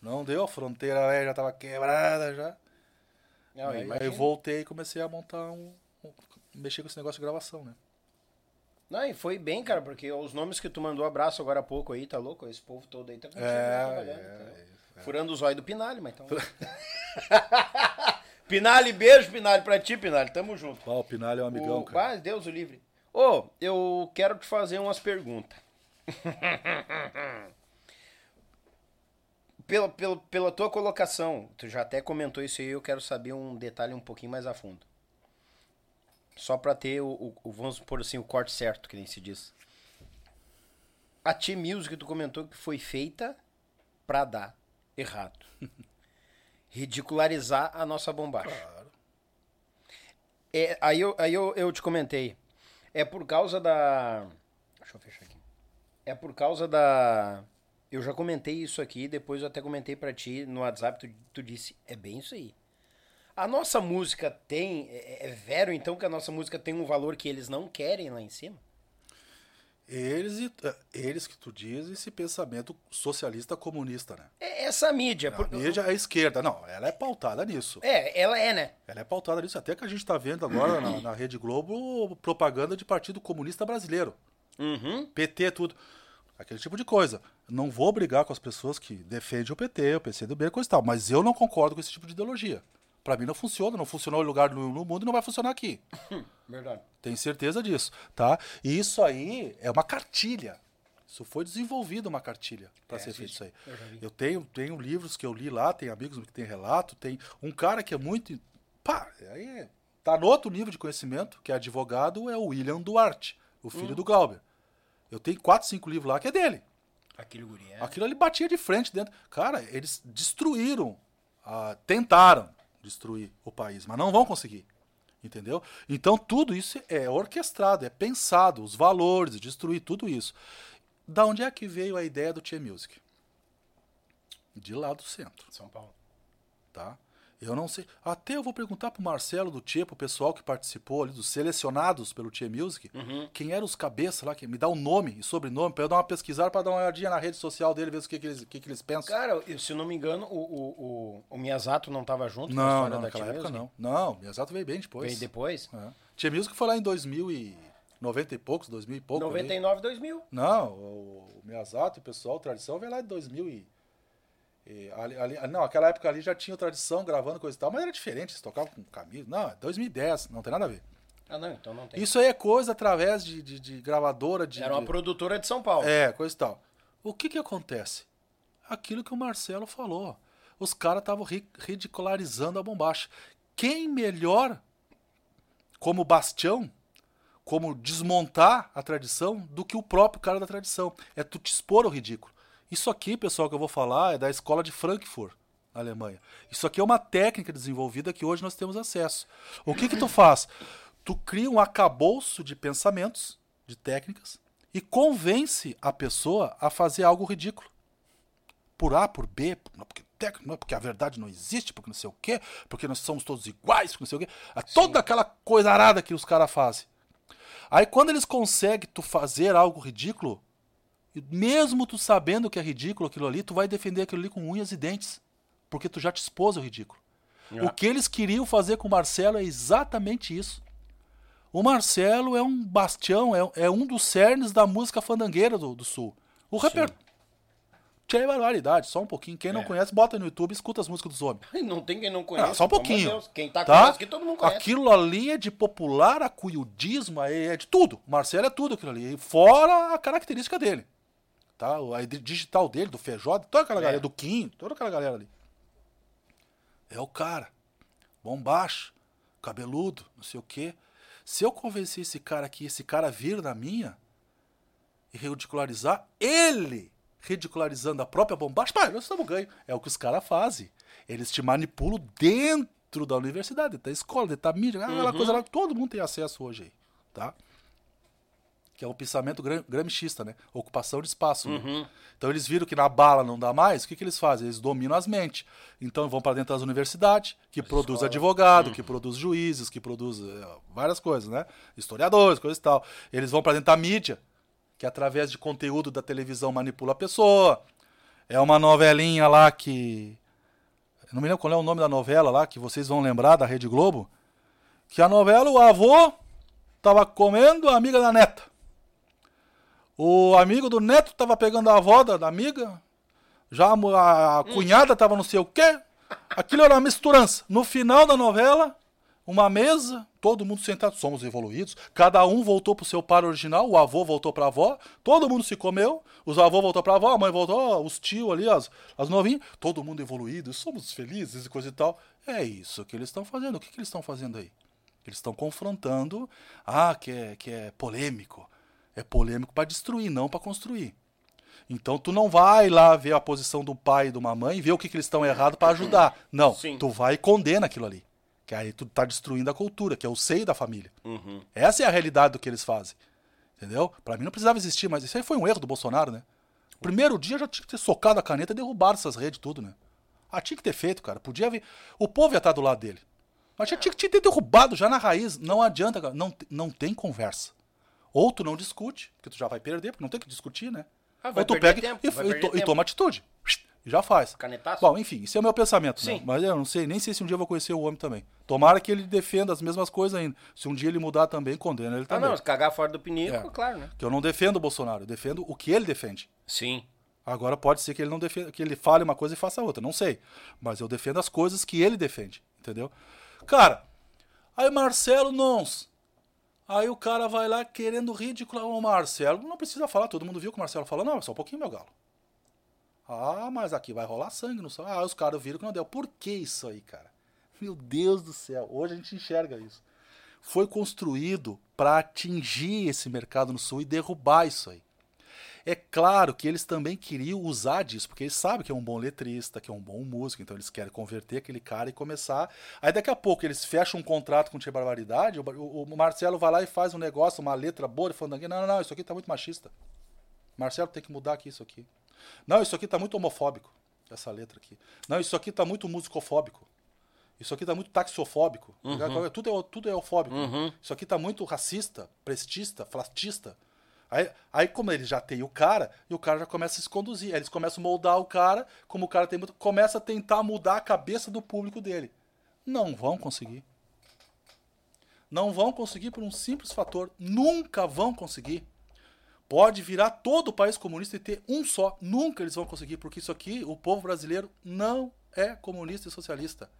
Não deu, a fronteira velho, já tava quebrada já. Não, aí, eu voltei e comecei a montar um, um- mexer com esse negócio de gravação, né? Não, e foi bem, cara, porque os nomes que tu mandou abraço agora há pouco aí, tá louco? Esse povo todo aí tá contigo É, trabalhando. é, entendeu? Furando os olhos do Pinali, mas então. Pinali, beijo, Pinali, pra ti, Pinali. Tamo junto. Ó, o Pinalho é um amigão, o... cara. Ah, Deus o livre. Ô, eu quero te fazer umas perguntas. pela, pela, pela tua colocação, tu já até comentou isso aí, eu quero saber um detalhe um pouquinho mais a fundo. Só pra ter o, o- o- vamos pôr assim, o corte certo, que nem se diz. A T-Music tu comentou que foi feita pra dar errado. Ridicularizar a nossa bombacha. Claro. É, aí eu, aí eu, eu te comentei. É por causa da. Deixa eu fechar aqui. É por causa da. Eu já comentei isso aqui, depois eu até comentei pra ti no WhatsApp, tu, tu disse, é bem isso aí. A nossa música tem. É, é vero então que a nossa música tem um valor que eles não querem lá em cima? Eles, eh, eles que tu diz, esse pensamento socialista comunista, né? É essa mídia. A mídia é a esquerda. Não, ela é pautada nisso. É, ela é, né? Ela é pautada nisso. Até que a gente está vendo agora na, na Rede Globo propaganda de Partido Comunista Brasileiro. Uhum. PT, tudo. Aquele tipo de coisa. Não vou brigar com as pessoas que defendem o PT, o PCdoB, coisa e tal. Mas eu não concordo com esse tipo de ideologia. Pra mim não funciona, não funcionou em lugar no, no mundo e não vai funcionar aqui. Verdade. Tenho certeza disso, tá? E isso aí é uma cartilha. Isso foi desenvolvido uma cartilha para É, ser feito isso aí. eu. Eu tenho, tenho livros que eu li lá, tem amigos que tem relato, tem um cara que é muito. Pá, aí tá no outro nível de conhecimento, que é advogado, é o William Duarte, o filho do Glauber. Eu tenho quatro, cinco livros lá que é dele. Aquele guri é. Aquilo ali batia de frente dentro. Cara, eles destruíram, ah, tentaram destruir o país, mas não vão conseguir. Entendeu? Então tudo isso é orquestrado, é pensado, os valores, destruir tudo isso. Da onde é que veio a ideia do Tia Music? De lá do centro, São Paulo. tá? Eu não sei. Até eu vou perguntar pro Marcelo do Tia, pro pessoal que participou ali, dos selecionados pelo Tia Music, quem eram os cabeças lá, que me dá o nome e sobrenome, pra eu dar uma pesquisada, pra dar uma olhadinha na rede social dele, ver o que, que, eles, o que, que eles pensam. Cara, eu- se eu não me engano, o, o, o, o Miyazato não tava junto na Não, história não, da naquela época Music? não. Não, Miyazato veio bem depois. Veio depois? É. Tia Music foi lá em 2090 e poucos, 2000 e pouco. ali. 99, 2000. Não, o, o Miyazato e o pessoal, Tradição, veio lá em 2000 e... e ali, ali- não, aquela época ali já tinha Tradição gravando coisa e tal, mas era diferente, eles tocavam com camisa. Não, é 2010, não tem nada a ver. Ah, não, então não tem. Isso aí é coisa através de, de, de gravadora, de... Era uma de- produtora de São Paulo. É, coisa e tal. O que que acontece? Aquilo que o Marcelo falou. Os caras estavam ri- ridicularizando a bombacha. Quem melhor como bastião, como desmontar a tradição, do que o próprio cara da tradição? É tu te expor ao ridículo. Isso aqui, pessoal, que eu vou falar é da escola de Frankfurt, na Alemanha. Isso aqui é uma técnica desenvolvida que hoje nós temos acesso. O que que tu faz? Tu cria um acabouço de pensamentos, de técnicas, e convence a pessoa a fazer algo ridículo. Por A, por B, porque técnico, não, porque a verdade não existe, porque não sei o quê, porque nós somos todos iguais, porque não sei o quê. É Toda aquela coisa arada que os caras fazem. Aí quando eles conseguem tu fazer algo ridículo, e mesmo tu sabendo que é ridículo aquilo ali, tu vai defender aquilo ali com unhas e dentes. Porque tu já te expôs ao ridículo. O que eles queriam fazer com o Marcelo é exatamente isso. O Marcelo é um bastião, é, é um dos cernes da música fandangueira do, do Sul. O repertório. Tinha barbaridade, só um pouquinho. Quem não É. conhece, bota no YouTube e escuta as músicas dos homens. Não tem quem não conhece. Ah, só um pouquinho. Deus. Quem tá, tá? conhece que todo mundo conhece. Aquilo ali é de popular acuiudismo, é é de tudo. O Marcelo é tudo aquilo ali. Fora a característica dele. Tá? A digital dele, do Feijó, toda aquela É. galera, do Kim, toda aquela galera ali. É o cara. Bombacho, cabeludo, não sei o quê. Se eu convencer esse cara aqui, esse cara vir na minha e ridicularizar, ele ridicularizando a própria bombacha, pá, nós estamos ganho. É o que os caras fazem. Eles te manipulam dentro da universidade, da escola, da mídia, aquela coisa lá que todo mundo tem acesso hoje aí, tá? Que é o pensamento gram- gramscista, né? Ocupação de espaço. né? Então eles viram que na bala não dá mais, o que, que eles fazem? Eles dominam as mentes. Então vão para dentro das universidades, que produz advogado, que produz juízes, que produz eh, várias coisas, né? Historiadores, coisas e tal. Eles vão para dentro da mídia, que através de conteúdo da televisão manipula a pessoa. É uma novelinha lá que. Não me lembro qual é o nome da novela lá, que vocês vão lembrar da Rede Globo. Que a novela, o avô tava comendo a amiga da neta. O amigo do neto tava pegando a avó da, da amiga. Já a, a- a cunhada tava não sei o quê. Aquilo era uma misturança. No final da novela, uma mesa, todo mundo sentado, somos evoluídos. Cada um voltou pro seu par original, o avô voltou pra avó, todo mundo se comeu, os avós voltou pra avó, a mãe voltou, os tios ali, as, as novinhas, todo mundo evoluído, somos felizes e coisa e tal. É isso que eles estão fazendo. O que, que eles estão fazendo aí? Eles estão confrontando, ah, que é, que é polêmico. É polêmico para destruir, não para construir. Então tu não vai lá ver a posição do pai e de uma mãe, ver o que, que eles estão errado para ajudar. Não, Sim. tu vai e condena aquilo ali. Que aí tu tá destruindo a cultura, que é o seio da família. Uhum. Essa é a realidade do que eles fazem. Entendeu? Para mim não precisava existir, mas isso aí foi um erro do Bolsonaro, né? Primeiro dia já tinha que ter socado a caneta e derrubado essas redes tudo, né? Ah, tinha que ter feito, cara. Podia haver. O povo ia estar do lado dele. Mas tinha, tinha que ter derrubado já na raiz. Não adianta, cara. Não, não tem conversa. Ou tu não discute, porque tu já vai perder, porque não tem que discutir, né? Ah, vai Ou tu pega tempo, e, e to- e toma atitude. E já faz. Canetaço? Bom, enfim, esse é o meu pensamento, né? Sim. Mas eu não sei, nem sei se um dia eu vou conhecer o homem também. Tomara que ele defenda as mesmas coisas ainda. Se um dia ele mudar também, condena ele Ah, também. não, se cagar fora do pinico, É. claro, né? Que eu não defendo o Bolsonaro, eu defendo o que ele defende. Sim. Agora pode ser que ele não defenda, que ele fale uma coisa e faça outra, não sei. Mas eu defendo as coisas que ele defende, entendeu? Cara, aí Marcelo Nons. Aí o cara vai lá querendo ridículo o Marcelo. Não precisa falar, todo mundo viu que o Marcelo falou. Não, só um pouquinho, meu galo. Ah, mas aqui vai rolar sangue no céu. Ah, os caras viram que não deu. Por que isso aí, cara? Meu Deus do céu. Hoje a gente enxerga isso. Foi construído para atingir esse mercado no sul e derrubar isso aí. É claro que eles também queriam usar disso, porque eles sabem que é um bom letrista, que é um bom músico, então eles querem converter aquele cara e começar. Aí daqui a pouco eles fecham um contrato com o Tia Barbaridade, o, o, Marcelo vai lá e faz um negócio, uma letra boa, ele falando, não, não, não, isso aqui tá muito machista. Marcelo tem que mudar aqui isso aqui. Não, isso aqui tá muito homofóbico, essa letra aqui. Não, isso aqui tá muito musicofóbico. Isso aqui tá muito taxofóbico. Uhum. Tudo, é, tudo é eufóbico. Uhum. Isso aqui tá muito racista, prestista, flatista. Aí, aí, como ele já tem o cara, e o cara já começa a se conduzir. Aí eles começam a moldar o cara, como o cara tem muito. Começa a tentar mudar a cabeça do público dele. Não vão conseguir. Não vão conseguir por um simples fator. Nunca vão conseguir. Pode virar todo o país comunista e ter um só. Nunca eles vão conseguir, porque isso aqui, o povo brasileiro não é comunista e socialista.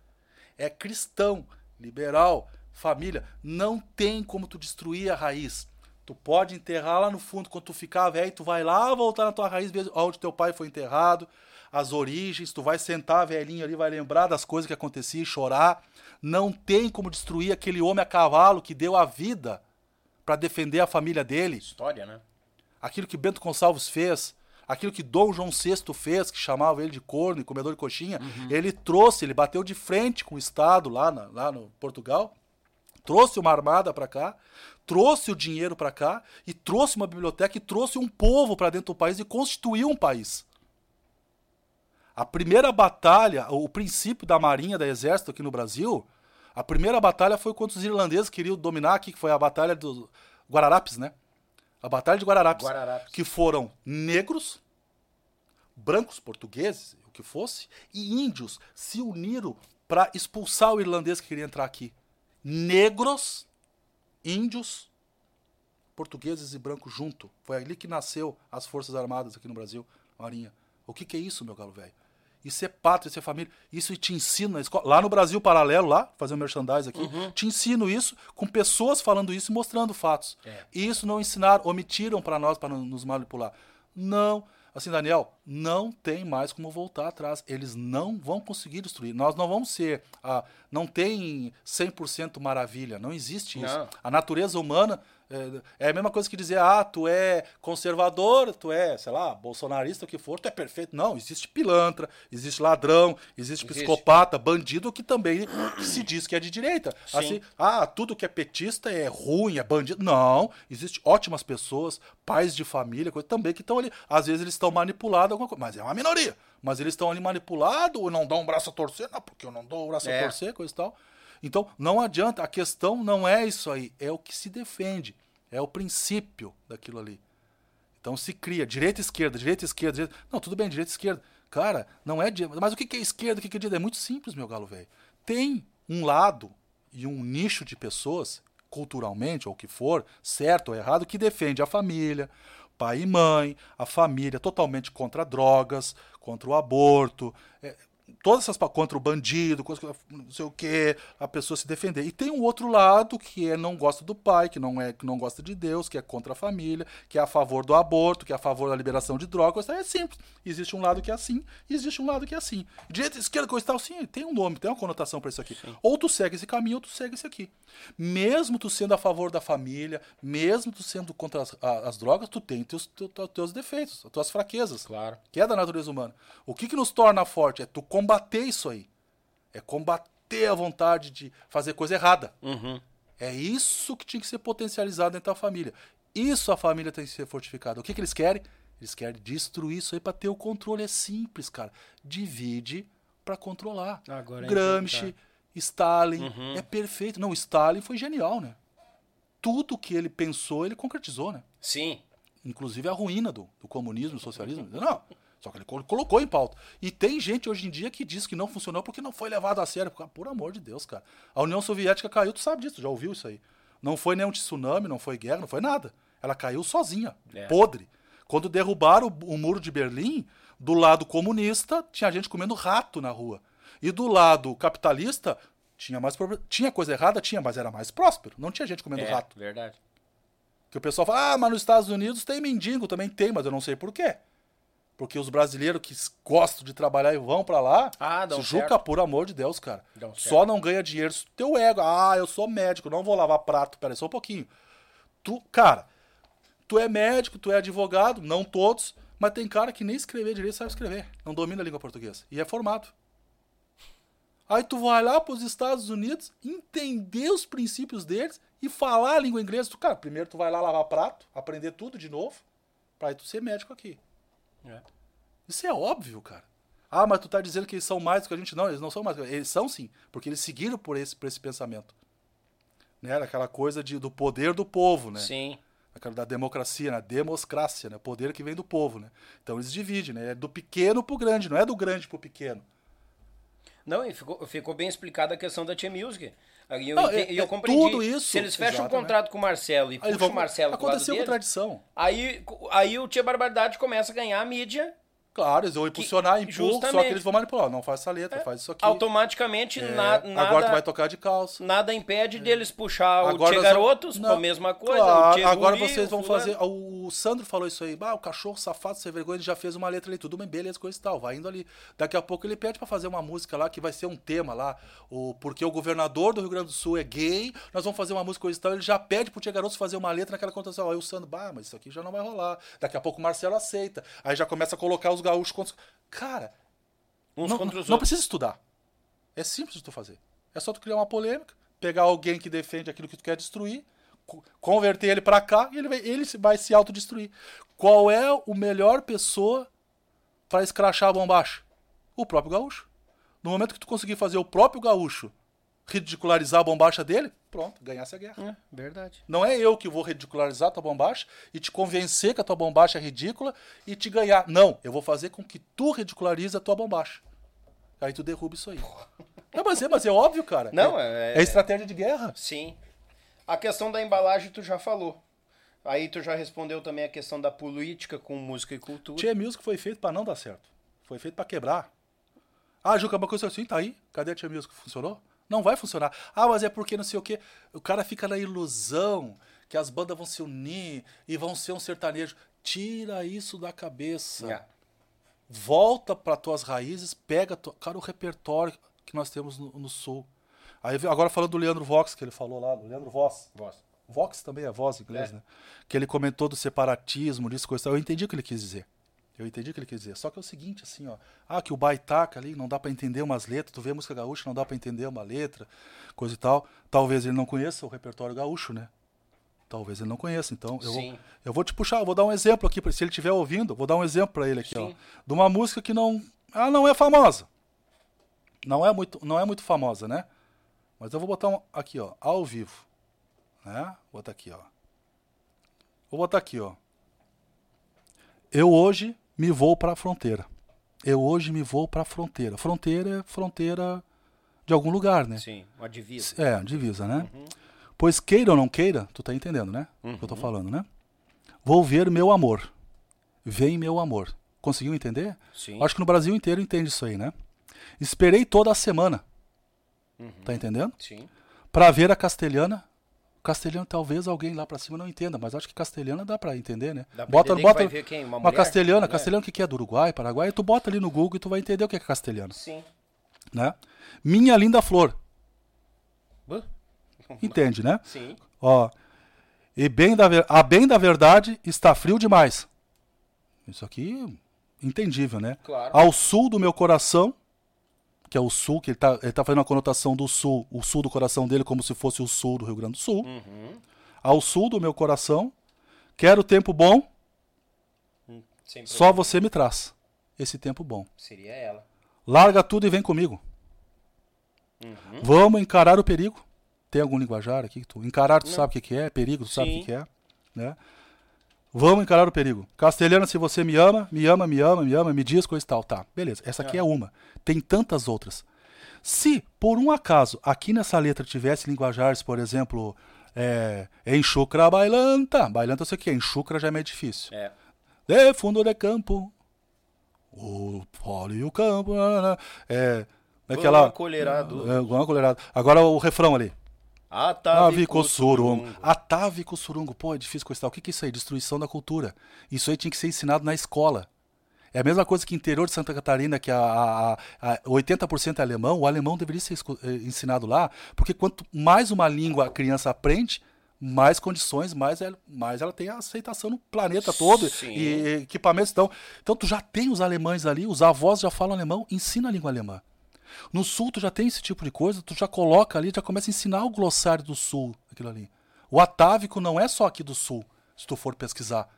É cristão, liberal, família. Não tem como tu destruir a raiz. Tu pode enterrar lá no fundo, quando tu ficar velho, tu vai lá voltar na tua raiz, onde teu pai foi enterrado, as origens, tu vai sentar velhinho ali, vai lembrar das coisas que aconteciam e chorar. Não tem como destruir aquele homem a cavalo que deu a vida para defender a família dele. História, né? Aquilo que Bento Gonçalves fez, aquilo que Dom João VI fez, que chamava ele de corno e comedor de coxinha, uhum. ele trouxe, ele bateu de frente com o Estado lá, na, lá no Portugal, trouxe uma armada para cá, trouxe o dinheiro para cá e trouxe uma biblioteca e trouxe um povo para dentro do país e constituiu um país. A primeira batalha, o princípio da marinha, da exército aqui no Brasil, a primeira batalha foi quando os irlandeses queriam dominar aqui, que foi a batalha dos Guararapes, né? A batalha de Guararapes, Guararapes. que foram negros, brancos, portugueses, o que fosse, e índios se uniram para expulsar o irlandês que queria entrar aqui. Negros índios, portugueses e brancos junto. Foi ali que nasceu as Forças Armadas aqui no Brasil, Marinha. O que, que é isso, meu galo velho? Isso é pátria, isso é família. Isso te ensina na escola. Lá no Brasil Paralelo, lá, fazer um merchandising aqui, uhum. te ensino isso com pessoas falando isso e mostrando fatos. É. E isso não ensinaram, omitiram para nós, para nos manipular. Não. Assim, Daniel, não tem mais como voltar atrás. Eles não vão conseguir destruir. Nós não vamos ser. Ah, não tem 100% maravilha. Não existe isso. Não. A natureza humana é, é a mesma coisa que dizer, ah, tu é conservador, tu é, sei lá, bolsonarista, o que for, tu é perfeito. Não, existe pilantra, existe ladrão, existe, existe. psicopata, bandido que também se diz que é de direita. Sim. Assim, ah, tudo que é petista é ruim, é bandido. Não, existe ótimas pessoas, pais de família, coisa também que estão ali. Às vezes eles estão manipulados, alguma coisa, mas é uma minoria. Mas eles estão ali manipulados, ou não dão um braço a torcer, não, porque eu não dou o braço é. a torcer, coisa e tal. Então, não adianta, a questão não é isso aí, é o que se defende, é o princípio daquilo ali. Então se cria direita esquerda, direita esquerda, direita... não, tudo bem, direita esquerda. Cara, não é mas o que é esquerda, o que é direita? É muito simples, meu galo velho. Tem um lado e um nicho de pessoas, culturalmente ou o que for, certo ou errado, que defende a família, pai e mãe, a família totalmente contra drogas, contra o aborto, é, todas essas contra o bandido, não sei o que, a pessoa se defender. E tem um outro lado que é não gosta do pai, que não é que não gosta de Deus, que é contra a família, que é a favor do aborto, que é a favor da liberação de drogas. É simples. Existe um lado que é assim, existe um lado que é assim. Direita, esquerda, coisa e tal, sim, tem um nome, tem uma conotação para isso aqui. Sim. Ou tu segue esse caminho, ou tu segue esse aqui. Mesmo tu sendo a favor da família, mesmo tu sendo contra as, as drogas, tu tem teus, teus, teus defeitos, tuas fraquezas. Claro. Que é da natureza humana. O que, que nos torna forte é tu combater isso aí. É combater a vontade de fazer coisa errada. Uhum. É isso que tinha que ser potencializado dentro da família. Isso a família tem que ser fortificada. O que, que eles querem? Eles querem destruir isso aí para ter o controle. É simples, cara. Divide para controlar. Agora é Gramsci, Stalin, uhum. é perfeito. Não, Stalin foi genial, né? Tudo que ele pensou, ele concretizou, né? Sim. Inclusive a ruína do, do comunismo, do socialismo. Não, só que ele colocou em pauta. E tem gente hoje em dia que diz que não funcionou porque não foi levado a sério. Por amor de Deus, cara. A União Soviética caiu, tu sabe disso, já ouviu isso aí. Não foi nenhum tsunami, não foi guerra, não foi nada. Ela caiu sozinha, é. podre. Quando derrubaram o, o muro de Berlim, do lado comunista tinha gente comendo rato na rua. E do lado capitalista Tinha mais. Tinha coisa errada? Tinha, mas era mais próspero. Não tinha gente comendo É, rato. verdade. Que o pessoal fala, ah, mas nos Estados Unidos tem mendigo, também tem, mas eu não sei por quê. Porque os brasileiros que gostam de trabalhar e vão pra lá, Ah, Juca, certo. por amor de Deus, cara. Dão Só não ganha dinheiro se teu ego. Ah, eu sou médico, não vou lavar prato. Pera aí, só um pouquinho. Tu, cara, tu é médico, tu é advogado, não todos, mas tem cara que nem escrever direito sabe escrever. Não domina a língua portuguesa. E é formado. Aí tu vai lá pros Estados Unidos, entender os princípios deles e falar a língua inglesa. Tu, cara, primeiro tu vai lá lavar prato, aprender tudo de novo, pra aí tu ser médico aqui. É. Isso é óbvio, cara. Ah, mas tu tá dizendo que eles são mais do que a gente. Não, eles não são mais. do que- Eles são sim, porque eles seguiram por esse, por esse pensamento. Né? Aquela coisa de, do poder do povo, né? Sim. Aquela da democracia, né? Democracia, né? Poder que vem do povo, né? Então eles dividem, né? É do pequeno pro grande, não é do grande pro pequeno. Não, e ficou, ficou bem explicada a questão da Tia Music. E eu, Não, é- eu é compreendi. tudo isso, Se eles fecham um exatamente. contrato com o Marcelo e Aí puxam o Marcelo Aconteceu com tradição. aí, aí o Tia Barbaridade começa a ganhar a mídia Claro, eles vão impulsionar, impulso, só que eles vão manipular. Não faz essa letra, faz isso aqui. automaticamente É, na- nada, Agora tu vai tocar de calça. nada impede deles puxar o Agora Tia nós vamos- Garotos com a mesma coisa. claro, o agora Guri, vocês o vão fazer. O Sandro falou isso aí. Ah, o cachorro safado, sem vergonha, ele já fez uma letra ali, tudo bem, beleza, coisa e tal. Vai indo ali. Daqui a pouco ele pede pra fazer uma música lá que vai ser um tema lá. O, porque o governador do Rio Grande do Sul é gay, nós vamos fazer uma música coisa e tal. Ele já pede pro Tia Garotos fazer uma letra naquela contação. Aí o Sandro, bah, mas isso aqui já não vai rolar. Daqui a pouco o Marcelo aceita. Aí já começa a colocar os gaúchos contra. Cara, Uns não, contra os não outros. precisa estudar. É simples de tu fazer. É só tu criar uma polêmica, pegar alguém que defende aquilo que tu quer destruir, co- converter ele pra cá e ele vai, ele se- vai se autodestruir. Qual é o melhor pessoa pra escrachar a bombacha? O próprio gaúcho. No momento que tu conseguir fazer o próprio gaúcho ridicularizar a bombacha dele, pronto, ganhasse a guerra. É, verdade. Não é eu que vou ridicularizar a tua bombacha e te convencer que a tua bombacha é ridícula e te ganhar. Não, eu vou fazer com que tu ridicularize a tua bombacha. Aí tu derruba isso aí. Não, mas é, mas é óbvio, cara. Não, é, é- é estratégia de guerra. Sim. A questão da embalagem tu já falou. Aí tu já respondeu também a questão da política com música e cultura. Tia Music foi feito pra não dar certo. Foi feito pra quebrar. Ah, Juca, uma coisa assim, tá aí? Cadê a Tia Music? Funcionou? Não vai funcionar. Ah, mas é porque não sei o quê. O cara fica na ilusão que as bandas vão se unir e vão ser um sertanejo. Tira isso da cabeça. É. volta para tuas raízes, pega, tu- cara, o repertório que nós temos no, no sul. Aí agora falando do Leandro Vox, que ele falou lá, do Leandro Voss. Voz. Vox também é voz em inglês, É. né? Que ele comentou do separatismo, disso, coisa. Eu entendi o que ele quis dizer. Eu entendi o que ele quis dizer. Só que é o seguinte, assim, ó. Ah, que o baitaca ali não dá pra entender umas letras. Tu vê música gaúcha, não dá pra entender uma letra, coisa e tal. Talvez ele não conheça o repertório gaúcho, né? Talvez ele não conheça. Então, eu, vou, eu vou te puxar, eu vou dar um exemplo aqui. Se ele estiver ouvindo, vou dar um exemplo pra ele aqui, ó. Sim. De uma música que não. Ela não é famosa. Não é muito, não é muito famosa, né? Mas eu vou botar um, aqui, ó, ao vivo. Né? Vou botar aqui, ó. Vou botar aqui, ó. Eu hoje me vou para a fronteira. Eu hoje me vou para a fronteira. Fronteira é fronteira de algum lugar, né? Sim, uma divisa. É, divisa, né? Pois queira ou não queira, tu tá entendendo, né? O que eu tô falando, né? Vou ver meu amor. Vem meu amor. Conseguiu entender? Sim. Acho que no Brasil inteiro entende isso aí, né? Esperei toda a semana. Tá entendendo? Sim. Pra ver a castelhana. Castelhana, talvez alguém lá pra cima não entenda, mas acho que castelhana dá pra entender, né? Dá pra bota, entender bota ver quem? Uma uma castelhana, Mulher? castelhana o que que é do Uruguai, Paraguai, tu bota ali no Google e tu vai entender o que é castelhana, Sim. né? Minha linda flor, entende, né? Sim. Ó, e bem da, a bem da verdade está frio demais. Isso aqui, entendível, né? Claro. Ao sul do meu coração, que é o sul, que ele tá, ele tá fazendo a conotação do sul, o sul do coração dele como se fosse o sul do Rio Grande do Sul. Uhum. Ao sul do meu coração, quero tempo bom, Sem só problema. você me traz esse tempo bom. Seria ela. Larga tudo e vem comigo. Uhum. Vamos encarar o perigo. Tem algum linguajar aqui que tu encarar, tu sabe o que que é, perigo, tu sabe o Sim. que que é, né? Vamos encarar o perigo. Castelhana, se você me ama, me ama, me ama, me ama, me diz coisa e tal, tá? Beleza. Essa aqui é uma. Tem tantas outras. Se por um acaso aqui nessa letra tivesse linguajares, por exemplo, é, enxucra bailanta, bailanta eu sei o que é, enxucra já é meio difícil. É. De fundo de campo, o polo e o campo, nanana, é, Aquela. colherado. É, uma colherada. Agora o refrão ali. Atavico surungo. Atavico surungo. Pô, é difícil coisar. O que, que é isso aí? Destruição da cultura. Isso aí tinha que ser ensinado na escola. É a mesma coisa que interior de Santa Catarina, que a, a, a 80% é alemão, o alemão deveria ser eh, ensinado lá, porque quanto mais uma língua a criança aprende, mais condições, mais ela, mais ela tem a aceitação no planeta todo Sim. e equipamentos. Então, então, tu já tem os alemães ali, os avós já falam alemão, ensina a língua alemã. No sul, tu já tem esse tipo de coisa, tu já coloca ali, já começa a ensinar o glossário do sul, aquilo ali. O atávico não é só aqui do sul, se tu for pesquisar.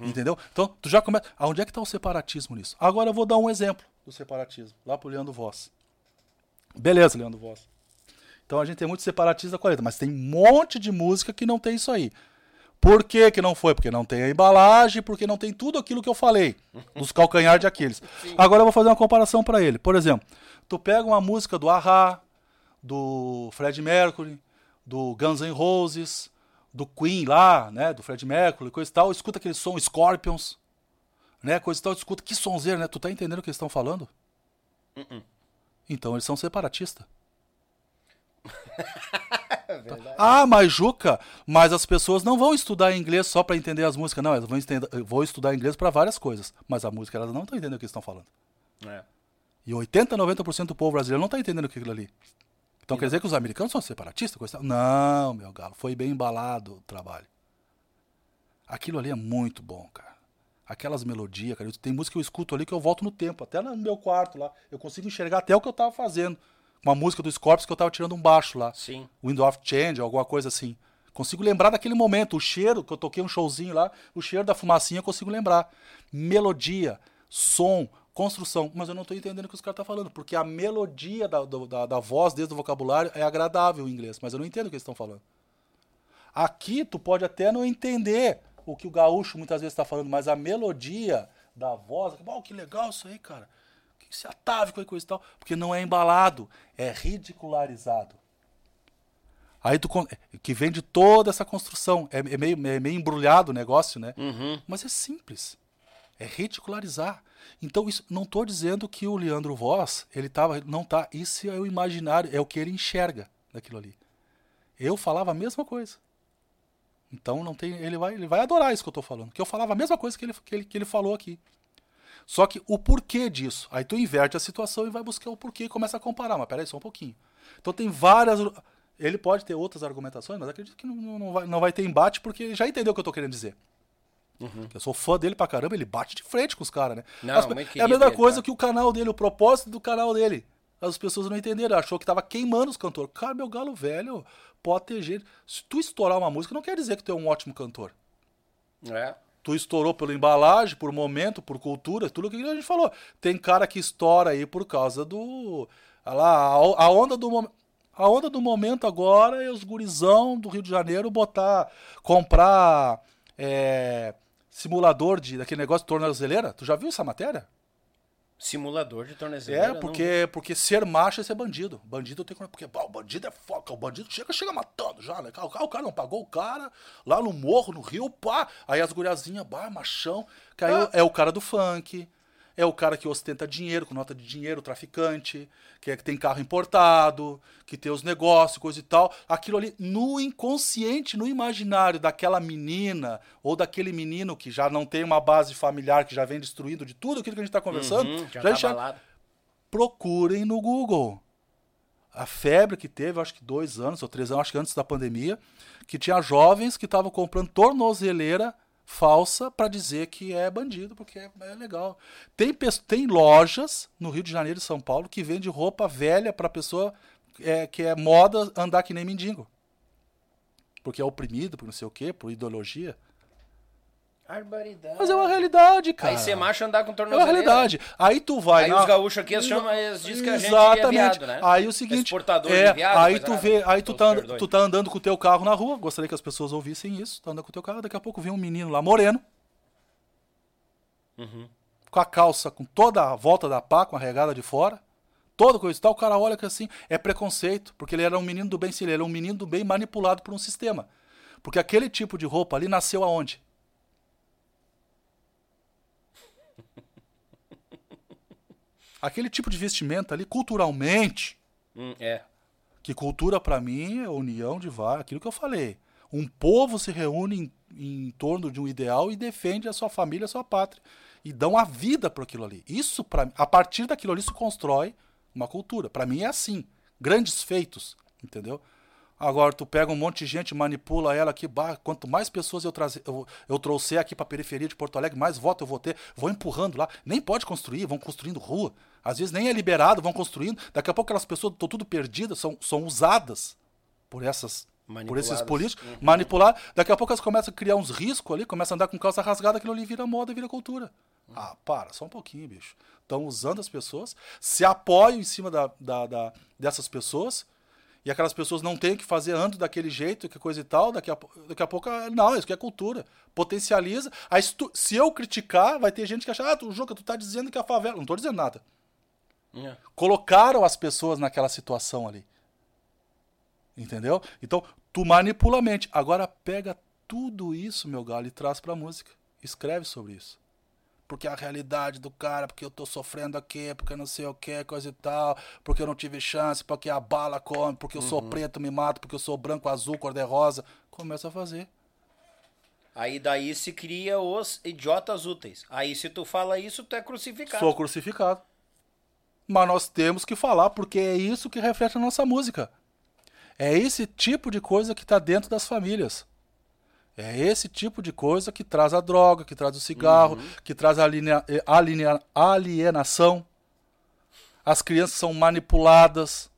Entendeu? Então, tu já começa. Aonde é que está o separatismo nisso? Agora eu vou dar um exemplo do separatismo, lá pro Leandro Voss. Beleza, Leandro Voss. Então a gente tem muito separatista com a letra, mas tem um monte de música que não tem isso aí. Por que, que não foi? Porque não tem a embalagem, porque não tem tudo aquilo que eu falei, dos calcanhar de Aquiles. Agora eu vou fazer uma comparação para ele. Por exemplo, tu pega uma música do Ahá, do Fred Mercury, do Guns N' Roses, do Queen lá, né, do Fred Mercury, coisa e tal, escuta aquele som Scorpions, né, coisa e tal, escuta que sonzeiro, né? Tu tá entendendo o que eles estão falando? Então eles são separatistas. Ah, mas Juca, mas as pessoas não vão estudar inglês só para entender as músicas, não, elas vão, estender- vão estudar inglês para várias coisas, mas a música elas não estão entendendo o que eles estão falando. É. E 80, 90% do povo brasileiro não está entendendo aquilo ali. Então quer dizer que os americanos são separatistas? Coisa e? Não, meu galo, foi bem embalado o trabalho. Aquilo ali é muito bom, cara. Aquelas melodias, cara. Tem música que eu escuto ali que eu volto no tempo, até no meu quarto lá. Eu consigo enxergar até o que eu tava fazendo. Uma música do Scorpions que eu tava tirando um baixo lá. Sim. Wind of Change, alguma coisa assim. Consigo lembrar daquele momento, o cheiro, que eu toquei um showzinho lá, o cheiro da fumacinha eu consigo lembrar. Melodia, som, construção. Mas eu não tô entendendo o que os caras estão falando, porque a melodia da, da, da voz, desde o vocabulário, é agradável em inglês, mas eu não entendo o que eles estão falando. Aqui tu pode até não entender o que o gaúcho muitas vezes está falando, mas a melodia da voz, oh, que legal isso aí, cara. Que esse atávico aí, coisa e tal. Porque não é embalado, é ridicularizado. Aí tu que vem de toda essa construção. É, é meio, é meio embrulhado o negócio, né? Mas é simples. É ridicularizar. Então, isso, não estou dizendo que o Leandro Voss, ele tava. Não tá. Isso é o imaginário, é o que ele enxerga daquilo ali. Eu falava a mesma coisa. Então não tem. Ele vai, ele vai adorar isso que eu tô falando. Que eu falava a mesma coisa que ele, que ele, que ele falou aqui. Só que o porquê disso. Aí tu inverte a situação e vai buscar o porquê e começa a comparar. Mas peraí, só um pouquinho. Então tem várias. Ele pode ter outras argumentações, mas acredito que não, não, vai, não vai ter embate, porque ele já entendeu o que eu tô querendo dizer. Eu sou fã dele pra caramba, ele bate de frente com os caras, né? Não, As- é a mesma coisa que o canal dele, o propósito do canal dele. As pessoas não entenderam, achou que tava queimando os cantores. Cara, meu galo velho, pode ter gente. Se tu estourar uma música, não quer dizer que tu é um ótimo cantor. É. Tu estourou pela embalagem, por momento, por cultura, tudo aquilo que a gente falou. Tem cara que estoura aí por causa do. Olha lá, a, a onda do momento. A onda do momento agora é os gurizão do Rio de Janeiro botar. comprar é, simulador de daquele negócio de tornozeleira. Tu já viu essa matéria? Simulador de tornezeleira. É, não- porque, porque ser macho é ser bandido. Bandido tem que. Porque o bandido é foca, o bandido chega, chega matando já, né? O cara, o cara não pagou o cara lá no morro, no rio, pá. Aí as guriazinhas, bah, machão. Que aí é o cara do funk. É o cara que ostenta dinheiro, com nota de dinheiro, traficante, que, é, que tem carro importado, que tem os negócios, coisa e tal. Aquilo ali, no inconsciente, no imaginário daquela menina ou daquele menino que já não tem uma base familiar, que já vem destruído de tudo aquilo que a gente está conversando, Uhum, já já tá procurem no Google. A febre que teve, acho que dois anos ou três anos, acho que antes da pandemia, que tinha jovens que estavam comprando tornozeleira falsa para dizer que é bandido, porque é, é legal. Tem, tem lojas no Rio de Janeiro e São Paulo que vende roupa velha para pessoa é, que é moda andar que nem mendigo. Porque é oprimido, por não sei o quê, por ideologia. Barbaridade. Mas é uma realidade, cara. Aí ser macho andar com É uma tornozeleira. realidade. Aí tu vai. Aí na- os gaúchos aqui chamam, eles dizem que a gente é Exatamente. viado, né? Aí o seguinte, Exportador é, de viado, aí tu nada. vê, aí tu tá, tu tá andando com o teu carro na rua, gostaria que as pessoas ouvissem isso, tá andando com o teu carro, daqui a pouco vem um menino lá moreno, Uhum. com a calça com toda a volta da pá, com a regada de fora, toda coisa e tal, o cara olha que assim, é preconceito, porque ele era um menino do bem, sim, ele era um menino do bem manipulado por um sistema. Porque aquele tipo de roupa ali nasceu aonde? Aquele tipo de vestimenta ali, culturalmente, Hum, é. que cultura pra mim é união de vários, aquilo que eu falei. Um povo se reúne em, em torno de um ideal e defende a sua família, a sua pátria. E dão a vida para aquilo ali. Isso, pra, a partir daquilo ali, se constrói uma cultura. Pra mim é assim. Grandes feitos, entendeu? Agora, tu pega um monte de gente, manipula ela aqui, bah, quanto mais pessoas eu, trazer, eu, eu trouxer aqui pra periferia de Porto Alegre, mais voto eu vou ter. Vou empurrando lá. Nem pode construir, vão construindo rua. Às vezes nem é liberado, vão construindo. Daqui a pouco aquelas pessoas estão tudo perdidas, são, são usadas por essas por esses políticos, manipular. Daqui a pouco elas começam a criar uns riscos ali, começam a andar com calça rasgada, aquilo ali vira moda, vira cultura. Ah, para, só um pouquinho, bicho. Estão usando as pessoas, se apoiam em cima da, da- da- dessas pessoas, e aquelas pessoas não têm que fazer ando daquele jeito, que coisa e tal, daqui a, daqui a pouco, ah, não, isso que é cultura. Potencializa. Aí, se, tu- se eu criticar, vai ter gente que acha, ah, tu, Juca, tu tá dizendo que a favela. Não tô dizendo nada. É. Colocaram as pessoas naquela situação ali. Entendeu? Então, tu manipula a mente. Agora pega tudo isso, meu galo, e traz pra música. Escreve sobre isso. Porque a realidade do cara, porque eu tô sofrendo aqui, porque não sei o que, coisa e tal, porque eu não tive chance, porque a bala come, porque eu sou preto, me mato, porque eu sou branco, azul, cor-de-rosa. Começa a fazer. Aí daí se cria os idiotas úteis. Aí se tu fala isso, tu é crucificado. Sou crucificado. Mas nós temos que falar, porque é isso que reflete a nossa música. É esse tipo de coisa que está dentro das famílias. É esse tipo de coisa que traz a droga, que traz o cigarro, que traz a eh, alinea- alienação. As crianças são manipuladas.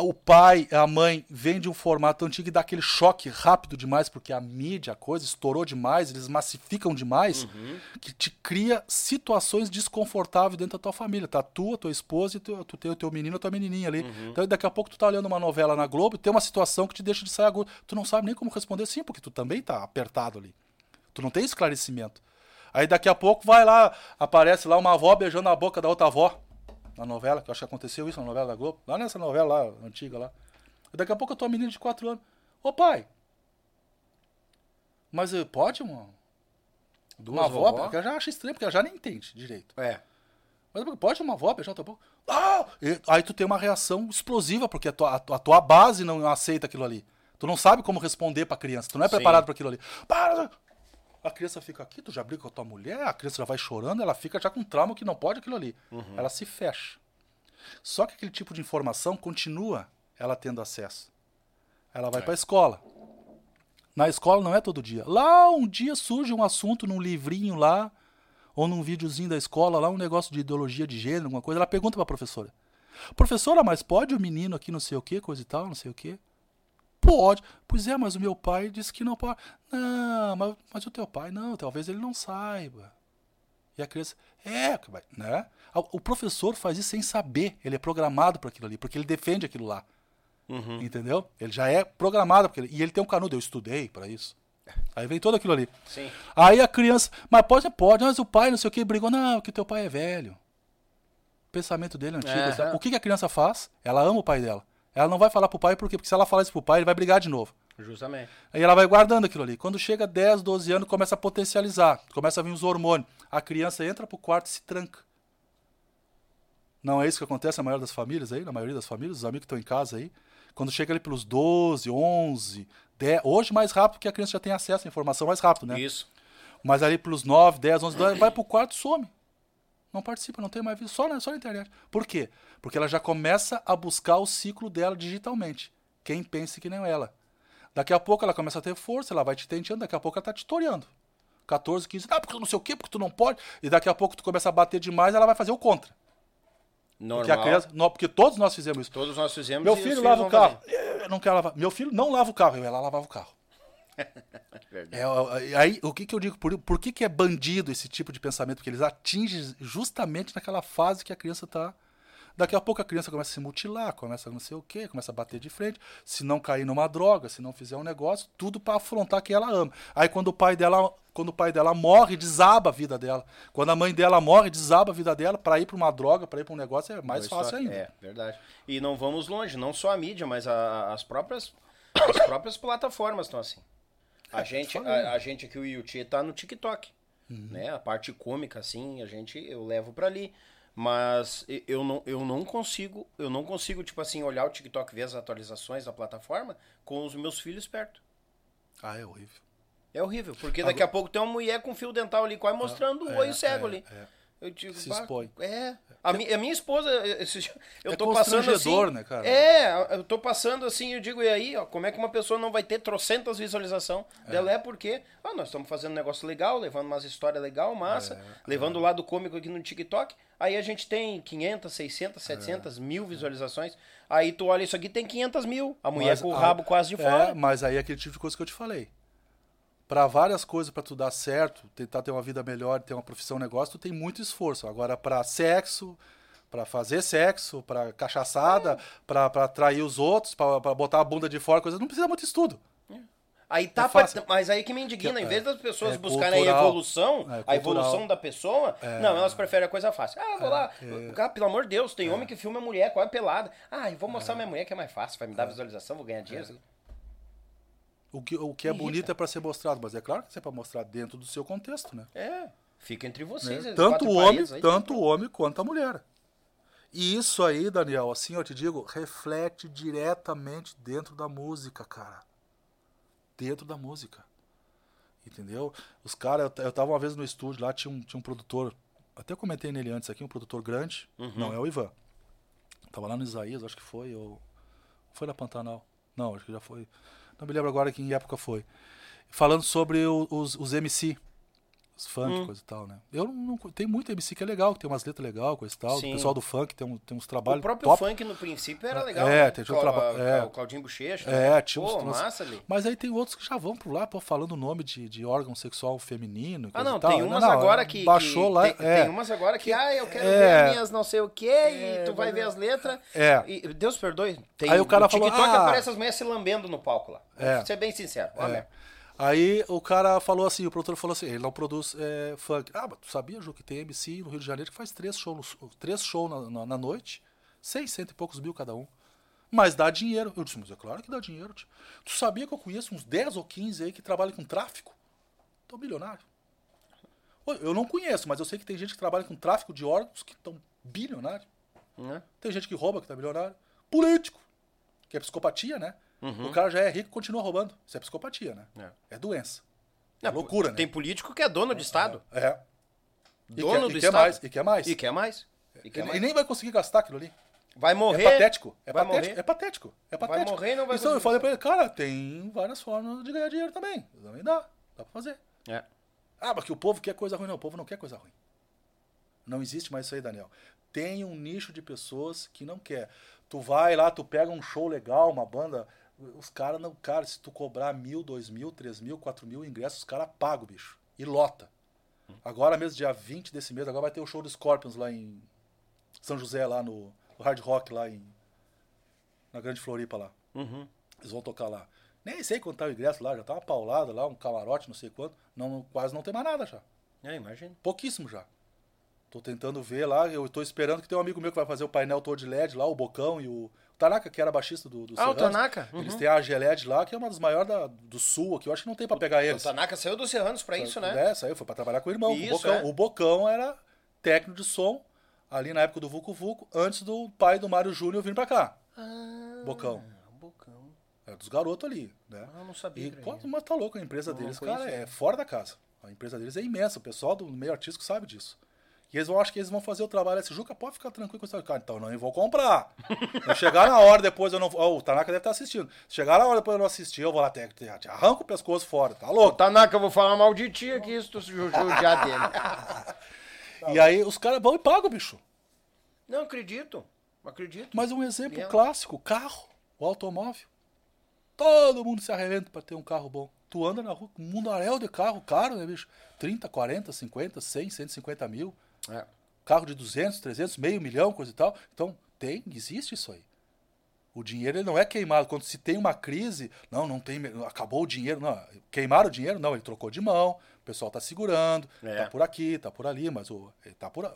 O pai, a mãe, vem de um formato antigo e dá aquele choque rápido demais, porque a mídia, a coisa estourou demais, eles massificam demais, que te cria situações desconfortáveis dentro da tua família. Tá tu, a tua esposa e tu, tu tem o teu menino, a tua menininha ali. Então daqui a pouco tu tá olhando uma novela na Globo e tem uma situação que te deixa de sair agudo. Tu não sabe nem como responder sim, porque tu também tá apertado ali. Tu não tem esclarecimento. Aí daqui a pouco vai lá, aparece lá uma avó beijando a boca da outra avó. Na novela, que eu acho que aconteceu isso na novela da Globo. Lá nessa novela lá, antiga lá. Daqui a pouco a tua menina de 4 anos. Ô pai, mas eh, pode, mano? Duas Uma avó, porque ela já acha estranho, porque ela já nem entende direito. É. Mas pode uma avó beijar tua boca? Ah! E aí tu tem uma reação explosiva, porque a tua, a tua- a tua base não aceita aquilo ali. Tu não sabe como responder pra criança, tu não é Sim. preparado para aquilo ali. Para! A criança fica aqui, tu já briga com a tua mulher, a criança já vai chorando, ela fica já com trauma que não pode aquilo ali. Ela se fecha. Só que aquele tipo de informação continua ela tendo acesso. Ela vai pra escola. Na escola não é todo dia. Lá um dia surge um assunto num livrinho lá, ou num videozinho da escola, lá um negócio de ideologia de gênero, alguma coisa. Ela pergunta pra professora: Professora, mas pode o menino aqui não sei o que, coisa e tal, não sei o que? Pode. Pois é, mas o meu pai disse que não pode. Não, mas, mas o teu pai, não, talvez ele não saiba. E a criança, é, né? O professor faz isso sem saber, ele é programado para aquilo ali, porque ele defende aquilo lá. Entendeu? Ele já é programado, porque ele- e ele tem um canudo, eu estudei para isso. Aí vem todo aquilo ali. Sim. Aí a criança, mas pode, pode, mas o pai não sei o que brigou, não, que teu pai é velho. O pensamento dele é antigo. É. O que, que a criança faz? Ela ama o pai dela. Ela não vai falar pro pai, por quê? Porque se ela falar isso pro pai, ele vai brigar de novo. Justamente. Aí ela vai guardando aquilo ali. Quando chega 10, 12 anos, começa a potencializar. Começa a vir os hormônios. A criança entra pro quarto e se tranca. Não é isso que acontece na maioria das famílias aí? Na maioria das famílias, os amigos que estão em casa aí. Quando chega ali pelos 12, 11, 10... Hoje mais rápido, porque a criança já tem acesso à informação mais rápido, né? Isso. Mas ali pelos 9, 10, 11, 12, vai pro quarto e some. Não participa, não tem mais vida, só na, só na internet. Por quê? Porque ela já começa a buscar o ciclo dela digitalmente. Quem pensa que nem ela. Daqui a pouco ela começa a ter força, ela vai te tenteando, daqui a pouco ela tá te toreando. 14, 15, ah, porque não sei o quê, porque tu não pode. E daqui a pouco tu começa a bater demais, ela vai fazer o contra. Normal. Porque a criança, não, porque todos nós fizemos isso. Todos nós fizemos Meu filho lava o carro. fazer. Eu não quero lavar. Meu filho não lava o carro. Eu, ela lavava o carro. É, aí, o que, que eu digo? Por, por que, que é bandido esse tipo de pensamento? Porque eles atingem justamente naquela fase que a criança tá. Daqui a pouco a criança começa a se mutilar, começa a não sei o quê, começa a bater de frente. Se não cair numa droga, se não fizer um negócio, tudo para afrontar quem ela ama. Aí quando o pai dela, quando o pai dela morre, desaba a vida dela. Quando a mãe dela morre, desaba a vida dela para ir para uma droga, para ir para um negócio é mais fácil ainda. É, verdade. E não vamos longe, não só a mídia, mas a- as próprias as próprias plataformas estão assim. A gente, a, a gente aqui, o Yuti, tá no TikTok. Uhum. Né? A parte cômica, assim, a gente, eu levo pra ali. Mas eu não, eu não consigo, eu não consigo, tipo assim, olhar o TikTok, ver as atualizações da plataforma com os meus filhos perto. Ah, é horrível. É horrível, porque daqui a pouco tem uma mulher com fio dental ali, quase mostrando o é, olho cego é, ali. é. Eu digo, Se "Bah, expõe. É. A, mi- a minha esposa, esse dia- eu É tô passando assim. né, cara? É, eu tô passando assim, eu digo, e aí, ó, como é que uma pessoa não vai ter trocentas visualização dela? É porque, ah, nós estamos fazendo um negócio legal, levando umas histórias legal, massa, É, levando o lado cômico aqui no TikTok. Aí a gente tem 500, 600, É. 700 mil visualizações. Aí tu olha isso aqui, tem 500 mil. A mulher Mas com o a- rabo quase de É, fora. mas aí é aquele tipo de coisa que eu te falei. Pra várias coisas, pra tu dar certo, tentar ter uma vida melhor, ter uma profissão, um negócio, tu tem muito esforço. Agora, pra sexo, pra fazer sexo, pra cachaçada, pra, pra atrair os outros, pra, pra botar a bunda de fora, coisa, não precisa muito estudo. Aí tá, É fácil. mas aí que me indigna, Que- em vez é, das pessoas é buscarem a cultural. evolução, É a evolução da pessoa, não, elas preferem a coisa fácil. Ah, vou lá, cara, pelo amor de Deus, tem homem que filma mulher, quase pelada. Ah, eu vou mostrar minha mulher que é mais fácil, vai me dar visualização, vou ganhar dinheiro. O que, o que é bonito é pra ser mostrado, mas é claro que isso é pra mostrar dentro do seu contexto, né? É, fica entre né? vocês. esses Tanto o homem, aí. tanto o homem quanto a mulher. E isso aí, Daniel, assim eu te digo, reflete diretamente dentro da música, cara. Dentro da música. Entendeu? Os caras, eu, eu tava uma vez no estúdio lá, tinha um, tinha um produtor, até comentei nele antes aqui, um produtor grande. Uhum. Não, é o Ivan. Tava lá no Isaías, acho que foi, ou. Foi na Pantanal. Não, acho que já foi. Não me lembro agora que em época foi. Falando sobre o- os, os MC. Os funk, Hum. coisa e tal, né? Eu não, não- Tem muito MC que é legal, que tem umas letras legais, coisa e tal. Sim. O pessoal do funk tem, um- tem uns O trabalhos próprio top. funk no princípio era legal. É, né? tem um Clau- traba- a- é. O Claudinho Bochecha. É, né? tinha Pô, uns- massa ali. Mas aí tem outros que já vão por lá, pô, falando o nome de, de órgão sexual feminino. Ah, não, tem umas Não, agora é, que. Baixou que- lá. Tem, é. tem umas agora que, ah, eu quero É. ver as minhas não sei o quê, e tu vai ver as letras. É. E, Deus perdoe. Tem, Aí o cara falou, TikTok ah. aparece as mulheres se lambendo no palco lá. É. Vou ser bem sincero. É. Aí o cara falou assim, o produtor falou assim, ele não produz é, funk. Ah, mas tu sabia, Ju, que tem MC no Rio de Janeiro que faz três shows, três shows na, na, na noite, 600 e poucos mil cada um. Mas dá dinheiro. Eu disse, mas é claro que dá dinheiro. tio. Tu sabia que eu conheço uns 10 ou 15 aí que trabalham com tráfico? Tô milionário. Ô, Eu não conheço, mas eu sei que tem gente que trabalha com tráfico de órgãos que estão bilionário. Né? Tem gente que rouba, que tá milionário. Político, que é psicopatia, né? O cara já é rico e continua roubando. Isso é psicopatia, né? É, doença. É Não, loucura, Tem né? político que é dono de Estado. É. E Dono quer, do e Estado. mais, e quer mais. E quer mais. E quer mais. ele nem vai conseguir gastar aquilo ali. Vai morrer. É patético. É vai patético. morrer. É patético. É patético. morrer e não vai Então eu falei pra ele, cara, tem várias formas de ganhar dinheiro também. Também dá. Dá pra fazer. É. Ah, mas que o povo quer coisa ruim. Não, o povo não quer coisa ruim. Não existe mais isso aí, Daniel. Tem um nicho de pessoas que não quer. Tu vai lá, tu pega um show legal, uma banda. Os caras não. Cara, se tu cobrar mil, dois mil, três mil, quatro mil ingressos, os caras pagam, bicho. E lota. Agora mesmo, dia 20 desse mês, agora vai ter o show do Scorpions lá em São José, lá no, no Hard Rock, lá em. Na Grande Floripa lá. Uhum. Eles vão tocar lá. Nem sei quanto tá o ingresso lá, já tá uma paulada lá, um camarote, não sei quanto. Não, quase não tem mais nada já. É, imagina. Pouquíssimo já. Tô tentando ver lá, eu tô esperando que tem um amigo meu que vai fazer o painel todo de LED lá, o Bocão e o, o Tanaka, que era baixista do, do Ah, o. Tanaka. Eles Uhum. têm a GLED lá, que é uma das maiores da- do sul aqui, eu acho que não tem pra pegar O eles. Tanaka saiu dos Serranos pra isso, né? É, saiu, foi pra trabalhar com o irmão. Isso, o, Bocão, é. o Bocão era técnico de som ali na época do Vucu Vucu, antes do pai do Mário Júnior vir pra cá. Ah, Bocão. Bocão. É dos garotos ali, né? Ah, não sabia. E, era pô, isso. mas tá louco, a empresa Não, deles, cara, conheço, é fora da casa. A empresa deles é imensa, o pessoal do meio artístico sabe disso. E eles vão, acho que eles vão fazer o trabalho assim, Juca, pode ficar tranquilo com isso. Cara, então não, eu vou comprar. Se chegar na hora depois, eu não vou. Ó, o Tanaka deve estar assistindo. Se chegar na hora depois eu não assistir, eu vou lá, te, te, te arranco o pescoço fora, tá louco? Tanaka, eu vou falar mal de ti aqui, se tu judiar dele. E aí os caras vão e pagam, bicho. Não, acredito. Acredito. Mas um exemplo Mesmo. clássico, carro, o automóvel. Todo mundo se arrebenta pra ter um carro bom. Tu anda na rua, um mundaréu de carro caro, né, bicho? 30, 40, 50, 100, 150 mil. É. Carro de 200, 300, meio milhão, coisa e tal. Então, tem, existe isso aí. O dinheiro ele não é queimado. Quando se tem uma crise, não, não tem, acabou o dinheiro. Não, queimaram o dinheiro? Não, ele trocou de mão, o pessoal tá segurando, É. tá por aqui, tá por ali, mas o, ele tá por,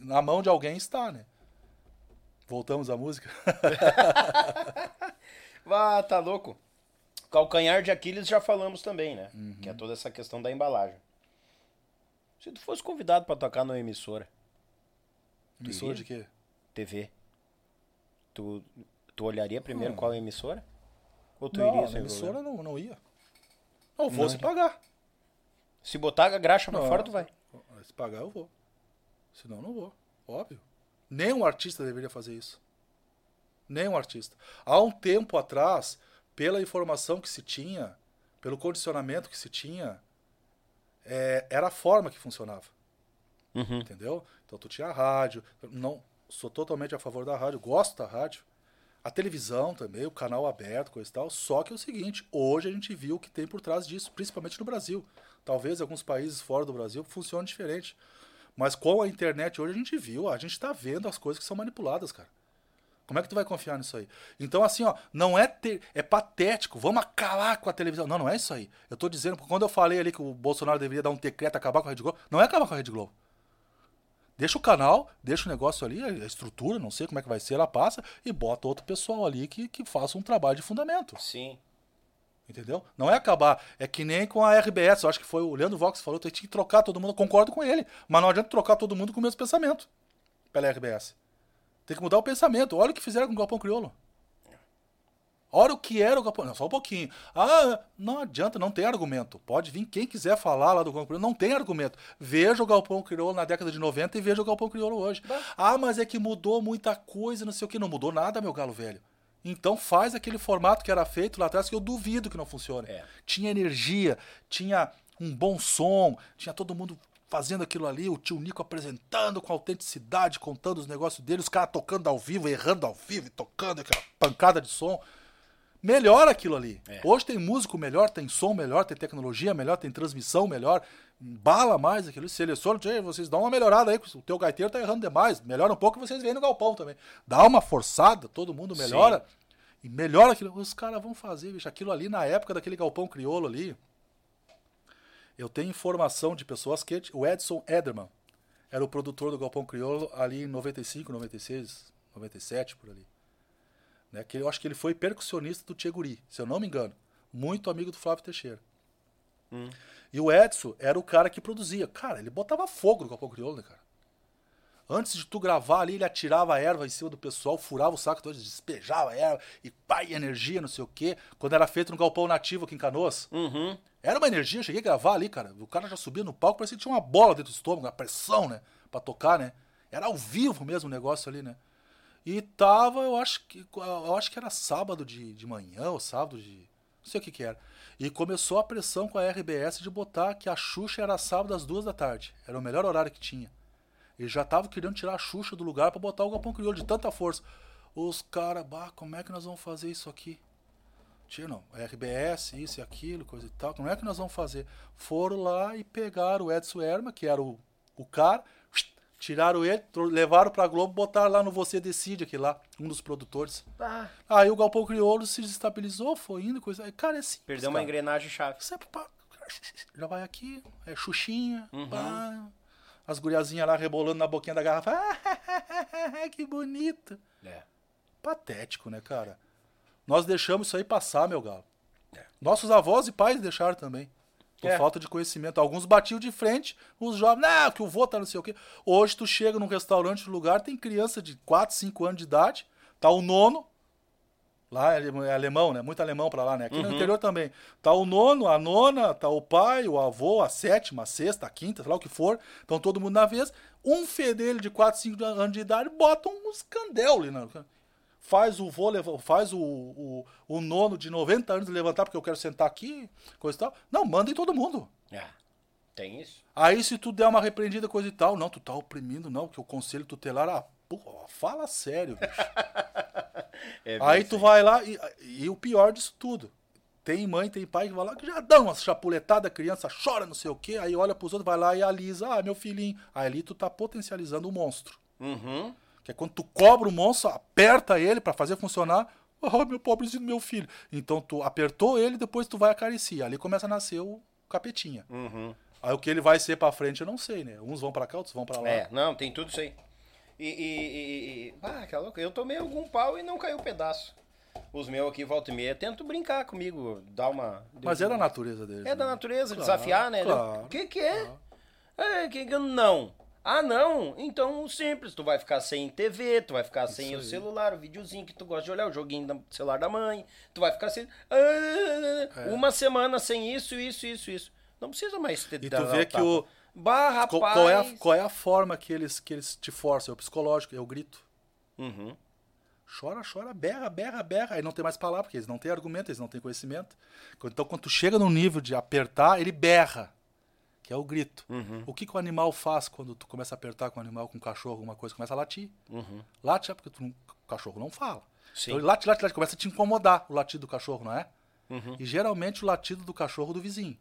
na mão de alguém está, né? Voltamos à música. Ah, tá louco. Calcanhar de Aquiles já falamos também, né? Uhum. Que é toda essa questão da embalagem. Se tu fosse convidado pra tocar numa emissora, Emissora de quê? TV. Tu, tu olharia primeiro qual emissora? Ou tu Não, iria sem emissora problema? não, não ia. Não, vou se pagar. Se botar a graxa pra Não. fora, tu vai. Se pagar, eu vou. Senão, não vou. Óbvio. Nenhum artista deveria fazer isso. Nenhum artista. Há um tempo atrás, pela informação que se tinha, pelo condicionamento que se tinha, é, era a forma que funcionava. Uhum. Entendeu? Então tu tinha a rádio. Não sou totalmente a favor da rádio, gosto da rádio. A televisão também, o canal aberto, coisa e tal. Só que é o seguinte, hoje a gente viu o que tem por trás disso, principalmente no Brasil. Talvez alguns países fora do Brasil funcione diferente. Mas com a internet hoje a gente viu, a gente está vendo as coisas que são manipuladas, cara. Como é que tu vai confiar nisso aí? Então, assim, ó, não é ter, é patético, vamos acabar com a televisão. Não, não é isso aí. Eu tô dizendo, quando eu falei ali que o Bolsonaro deveria dar um decreto acabar com a Rede Globo, não é acabar com a Rede Globo. Deixa o canal, deixa o negócio ali, a estrutura, não sei como é que vai ser, ela passa e bota outro pessoal ali que, que faça um trabalho de fundamento. Sim. Entendeu? Não é acabar. É que nem com a RBS. Eu acho que foi o Leandro Vox que falou, tem que trocar todo mundo. Eu concordo com ele. Mas não adianta trocar todo mundo com o mesmo pensamento pela RBS. Tem que mudar o pensamento. Olha o que fizeram com o Galpão Crioulo. Olha o que era o Galpão. Não, só um pouquinho. Ah, não adianta, não tem argumento. Pode vir quem quiser falar lá do Galpão Crioulo, não tem argumento. Veja o Galpão Crioulo na década de 90 e veja o Galpão Crioulo hoje. Ah, mas é que mudou muita coisa, não sei o que. Não mudou nada, meu galo velho. Então faz aquele formato que era feito lá atrás, que eu duvido que não funcione. É. Tinha energia, tinha um bom som, tinha todo mundo fazendo aquilo ali, o tio Nico apresentando com autenticidade, contando os negócios dele, os caras tocando ao vivo, errando ao vivo e tocando aquela pancada de som. Melhora aquilo ali. Hoje tem músico melhor, tem som melhor, tem tecnologia melhor, tem transmissão melhor, embala mais aquilo, seleciona, "Tchê, vocês dão uma melhorada aí, o teu gaiteiro tá errando demais, melhora um pouco e vocês vêm no galpão também. Dá uma forçada, todo mundo melhora, e melhora aquilo. Os caras vão fazer, bicho, aquilo ali na época daquele galpão crioulo ali. Eu tenho informação de pessoas que o Edson Ederman era o produtor do Galpão Crioulo ali em 95, 96, 97, por ali. Né? Que eu acho que ele foi percussionista do Tcheguri, se eu não me engano. Muito amigo do Flávio Teixeira. E o Edson era o cara que produzia. Cara, ele botava fogo no Galpão Crioulo, né, cara? Antes de tu gravar ali, ele atirava a erva em cima do pessoal, furava o saco todo, despejava a erva e pai, energia, não sei o quê. Quando era feito no galpão nativo aqui em Canoas. Uhum. Era uma energia, eu cheguei a gravar ali, cara. O cara já subia no palco, parecia que tinha uma bola dentro do estômago, uma pressão, né? Pra tocar, né? Era ao vivo mesmo o negócio ali, né? E tava, eu acho que. Eu acho que era sábado de, de manhã, ou sábado de. Não sei o que que era. E começou a pressão com a RBS de botar que a Xuxa era sábado às duas da tarde. Era o melhor horário que tinha. Eles já estavam querendo tirar a Xuxa do lugar pra botar o Galpão Crioulo de tanta força. Os caras, bah, como é que nós vamos fazer isso aqui? Tinha não, RBS, isso e aquilo, coisa e tal. Como é que nós vamos fazer? Foram lá e pegaram o Edson Erma, que era o, o cara, tiraram ele, levaram pra Globo, botaram lá no Você Decide, aqui lá, um dos produtores. Aí o Galpão Crioulo se desestabilizou, foi indo, coisa. Cara, é simples, Perdeu uma cara. engrenagem chave. Sempre pá, já vai aqui, é Xuxinha, Uhum. pá, as guriazinhas lá rebolando na boquinha da garrafa. que bonito. É. Patético, né, cara? Nós deixamos isso aí passar, meu galo. Nossos avós e pais deixaram também. Por É. falta de conhecimento. Alguns batiam de frente, os jovens, não, que o vô tá não sei o quê. Hoje tu chega num restaurante, num lugar, tem criança de 4, 5 anos de idade, tá o nono, Lá é ale- é alemão, né? Muito alemão pra lá, né? Aqui Uhum. no interior também. Tá o nono, a nona, tá o pai, o avô, a sétima, a sexta, a quinta, sei lá o que for. Então todo mundo na vez. Um fedelho de 4, 5 anos de idade bota um escandel ali, né? Faz o vô, leva- faz o, o, o nono de 90 anos levantar porque eu quero sentar aqui, coisa e tal. Não, manda em todo mundo. É. Tem isso? Aí se tu der uma repreendida, coisa e tal, não, tu tá oprimindo, não, porque o conselho tutelar, ah, porra, fala sério, bicho. É Aí tu assim. vai lá e, e o pior disso tudo. Tem mãe, tem pai que vai lá que já dá uma chapuletada, a criança chora, não sei o quê, aí olha pros outros, vai lá e alisa, ah, meu filhinho. Aí ali tu tá potencializando o monstro. Uhum. Que é quando tu cobra o monstro, aperta ele pra fazer funcionar. Oh, meu pobrezinho meu filho. Então tu apertou ele, depois tu vai acariciar. Ali começa a nascer o capetinha. Uhum. Aí o que ele vai ser pra frente eu não sei, né? Uns vão pra cá, outros vão pra lá. É, não, tem tudo isso aí. E. e, e, e ah, que louco. Eu tomei algum pau e não caiu um pedaço. Os meus aqui, volta e meia, tentam brincar comigo, dar uma. Mas é da natureza deles. É da né? natureza, Claro, desafiar, né? claro, O que, que é? É, que que não? Ah, não? Então, simples. Tu vai ficar sem TV, tu vai ficar sem o aí. celular, o videozinho que tu gosta de olhar, o joguinho do celular da mãe. Tu vai ficar sem. Ah, Uma semana sem isso, isso, isso, isso. Não precisa mais ter E tu vê que o. Bah, rapaz. Qual, qual é a, qual é a forma que eles, que eles te forçam? É o psicológico, é o grito. Uhum. Chora, chora, berra, berra, berra. Aí não tem mais palavra, porque eles não têm argumento, eles não têm conhecimento. Então, quando tu chega no nível de apertar, ele berra, que é o grito. Uhum. O que, que o animal faz quando tu começa a apertar com o animal, com o cachorro, alguma coisa? Começa a latir. Uhum. Late é porque tu não- o cachorro não fala. Sim. Então ele late, late, late, começa a te incomodar o latido do cachorro, não é? Uhum. E geralmente o latido do cachorro do vizinho.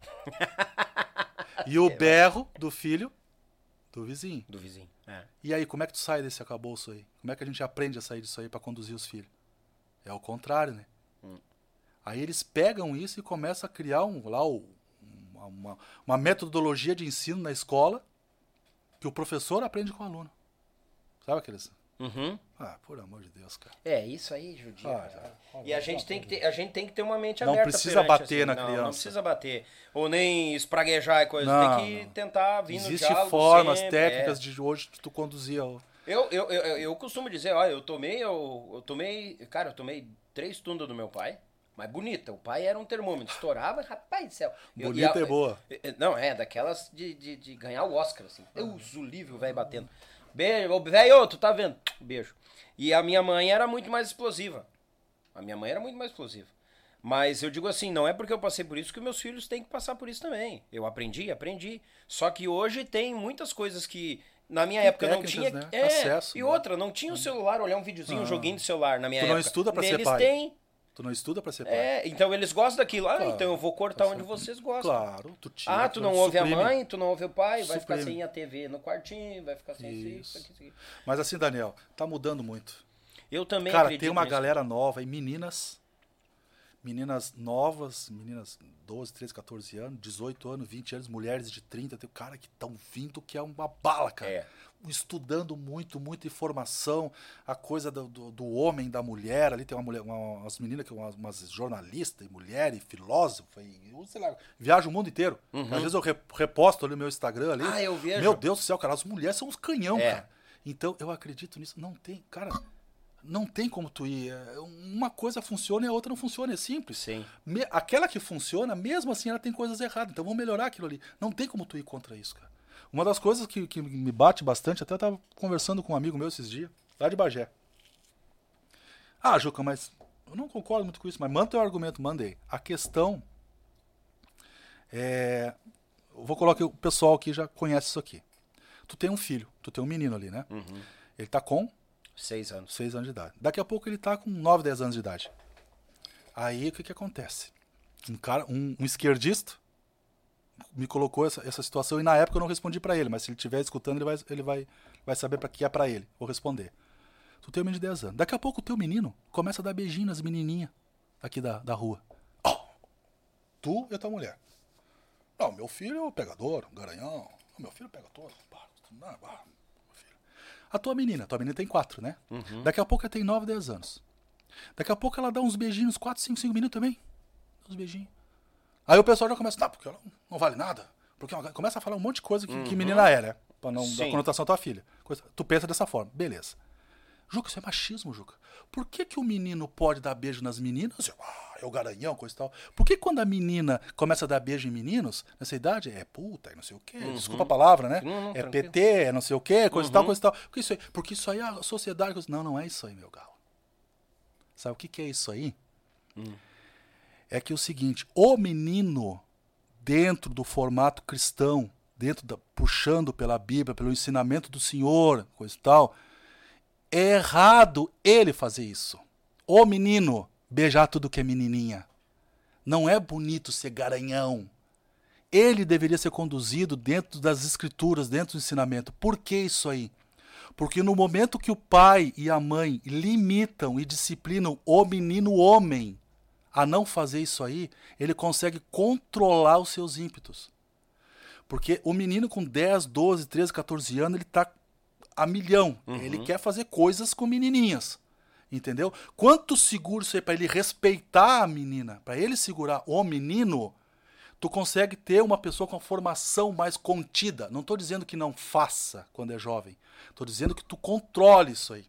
e o berro do filho do vizinho. Do vizinho. É. E aí, como é que tu sai desse acabouço aí? Como é que a gente aprende a sair disso aí pra conduzir os filhos? É o contrário, né? Aí eles pegam isso e começam a criar um, lá o- uma, uma- metodologia de ensino na escola que o professor aprende com o aluno. Sabe aqueles? Uhum. Ah, por amor de Deus, cara. É, isso aí, judia. Ah. E a gente, tem que ter, a gente tem que ter uma mente Não aberta. precisa perante, bater na não, criança. Não precisa bater. Ou nem espraguejar e coisa. Não, tem que não. tentar vir no Existem diálogo formas, sempre, técnicas é. de hoje que tu conduzia. eu, eu, eu- eu costumo dizer, ó, eu tomei, eu, eu tomei, cara, eu tomei três tundas do meu pai, mas bonita. O pai era um termômetro, estourava, rapaz do céu. Eu- Bonita e e boa. é, Não, é, daquelas de, de, de ganhar o Oscar, assim. Deus, o livro, velho, batendo. Beijo, velho, tu tá vendo? Beijo. E a minha mãe era muito mais explosiva. A minha mãe era muito mais explosiva. Mas eu digo assim, não é porque eu passei por isso que meus filhos têm que passar por isso também. Eu aprendi, aprendi. Só que hoje tem muitas coisas que na minha Tem época não técnicas, tinha. né? É, Acesso, e né? outra, não tinha o celular, olhar um videozinho, um joguinho de celular na minha Tu não época. estuda pra ser pai. têm. Tu não estuda pra ser pai. É, então eles gostam daquilo. Ah, Claro, então eu vou cortar tá onde vocês gostam. Claro, tu tira. Ah, tu não ouve a suprime. mãe, tu não ouve o pai, vai ficar Suprime. sem a TV no quartinho, vai ficar sem isso, Isso. aqui. Mas assim, Daniel, tá mudando muito. Eu também Cara, tem uma nisso. galera nova e meninas. Meninas novas, meninas 12, 13, 14 anos, 18 anos, 20 anos, mulheres de 30, tem cara que estão vindo que é uma bala, cara. É. Estudando muito, muita informação, a coisa do, do, do homem, da mulher, ali tem uma mulher, uma, umas meninas que umas, umas jornalistas, e mulher, e filósofa, e eu sei lá, viaja o mundo inteiro. Às vezes eu re- reposto ali no meu Instagram ali. Uhum. Ah, eu vejo. Meu Deus do céu, cara, as mulheres são uns canhão, É. cara. Então, eu acredito nisso. Não tem, cara, não tem como tu ir. é, Uma coisa funciona e a outra não funciona, é simples. Sim. Me- aquela que funciona, mesmo assim, ela tem coisas erradas. Então vamos melhorar aquilo ali. Não tem como tu ir contra isso, cara. Uma das coisas que, que me bate bastante, até eu tava conversando com um amigo meu esses dias, lá de Bagé. Ah, Juca, mas eu não concordo muito com isso, mas manda teu argumento, mandei. A questão é. Eu vou colocar o pessoal que já conhece isso aqui. Tu tem um filho, tu tem um menino ali, né? Ele tá com Seis anos. 6 anos de idade. Daqui a pouco ele tá com 9, 10 anos de idade. Aí o que que acontece? Um cara, um, um esquerdista me colocou essa, essa situação e na época eu não respondi pra ele, mas se ele estiver escutando ele vai, ele vai, vai saber para que é pra ele. Vou responder. Tu tem um menino de 10 anos. Daqui a pouco o teu menino começa a dar beijinho nas menininhas aqui da, da rua. Ó, tu e a tua mulher. Não, meu filho é o pegador, um garanhão. Meu filho pega todo. Não. A tua menina, tua menina tem 4, né? Daqui a pouco ela tem 9, 10 anos. Daqui a pouco ela dá uns beijinhos, 4, 5, 5 minutos também. Uns beijinhos. Aí o pessoal já começa, tá, porque ela não vale nada. Porque ela começa a falar um monte de coisa que, que menina é, né? Pra não dar Sim. conotação à tua filha. Coisa- tu pensa dessa forma, beleza. Juca, isso é machismo, Juca. Por que, que o menino pode dar beijo nas meninas? Eu, Ah, é o garanhão, coisa e tal. Por que quando a menina começa a dar beijo em meninos, nessa idade, é puta, é não sei o quê, desculpa a palavra, né? Não, não, é tranquilo. PT, é não sei o quê, coisa e tal, coisa e tal. Porque isso aí, porque isso aí é a sociedade. Não, não é isso aí, meu galo. Sabe o que, que é isso aí? É que é o seguinte, o menino, dentro do formato cristão, dentro da, puxando pela Bíblia, pelo ensinamento do Senhor, coisa e tal, é errado ele fazer isso. O menino beijar tudo que é menininha. Não é bonito ser garanhão. Ele deveria ser conduzido dentro das escrituras, dentro do ensinamento. Por que isso aí? Porque no momento que o pai e a mãe limitam e disciplinam o menino homem a não fazer isso aí, ele consegue controlar os seus ímpetos. Porque o menino com 10, 12, 13, 14 anos, ele tá a milhão. Ele quer fazer coisas com menininhas. Entendeu? Quanto seguro isso aí para ele respeitar a menina, para ele segurar o menino, tu consegue ter uma pessoa com a formação mais contida. Não estou dizendo que não faça quando é jovem. Estou dizendo que tu controle isso aí.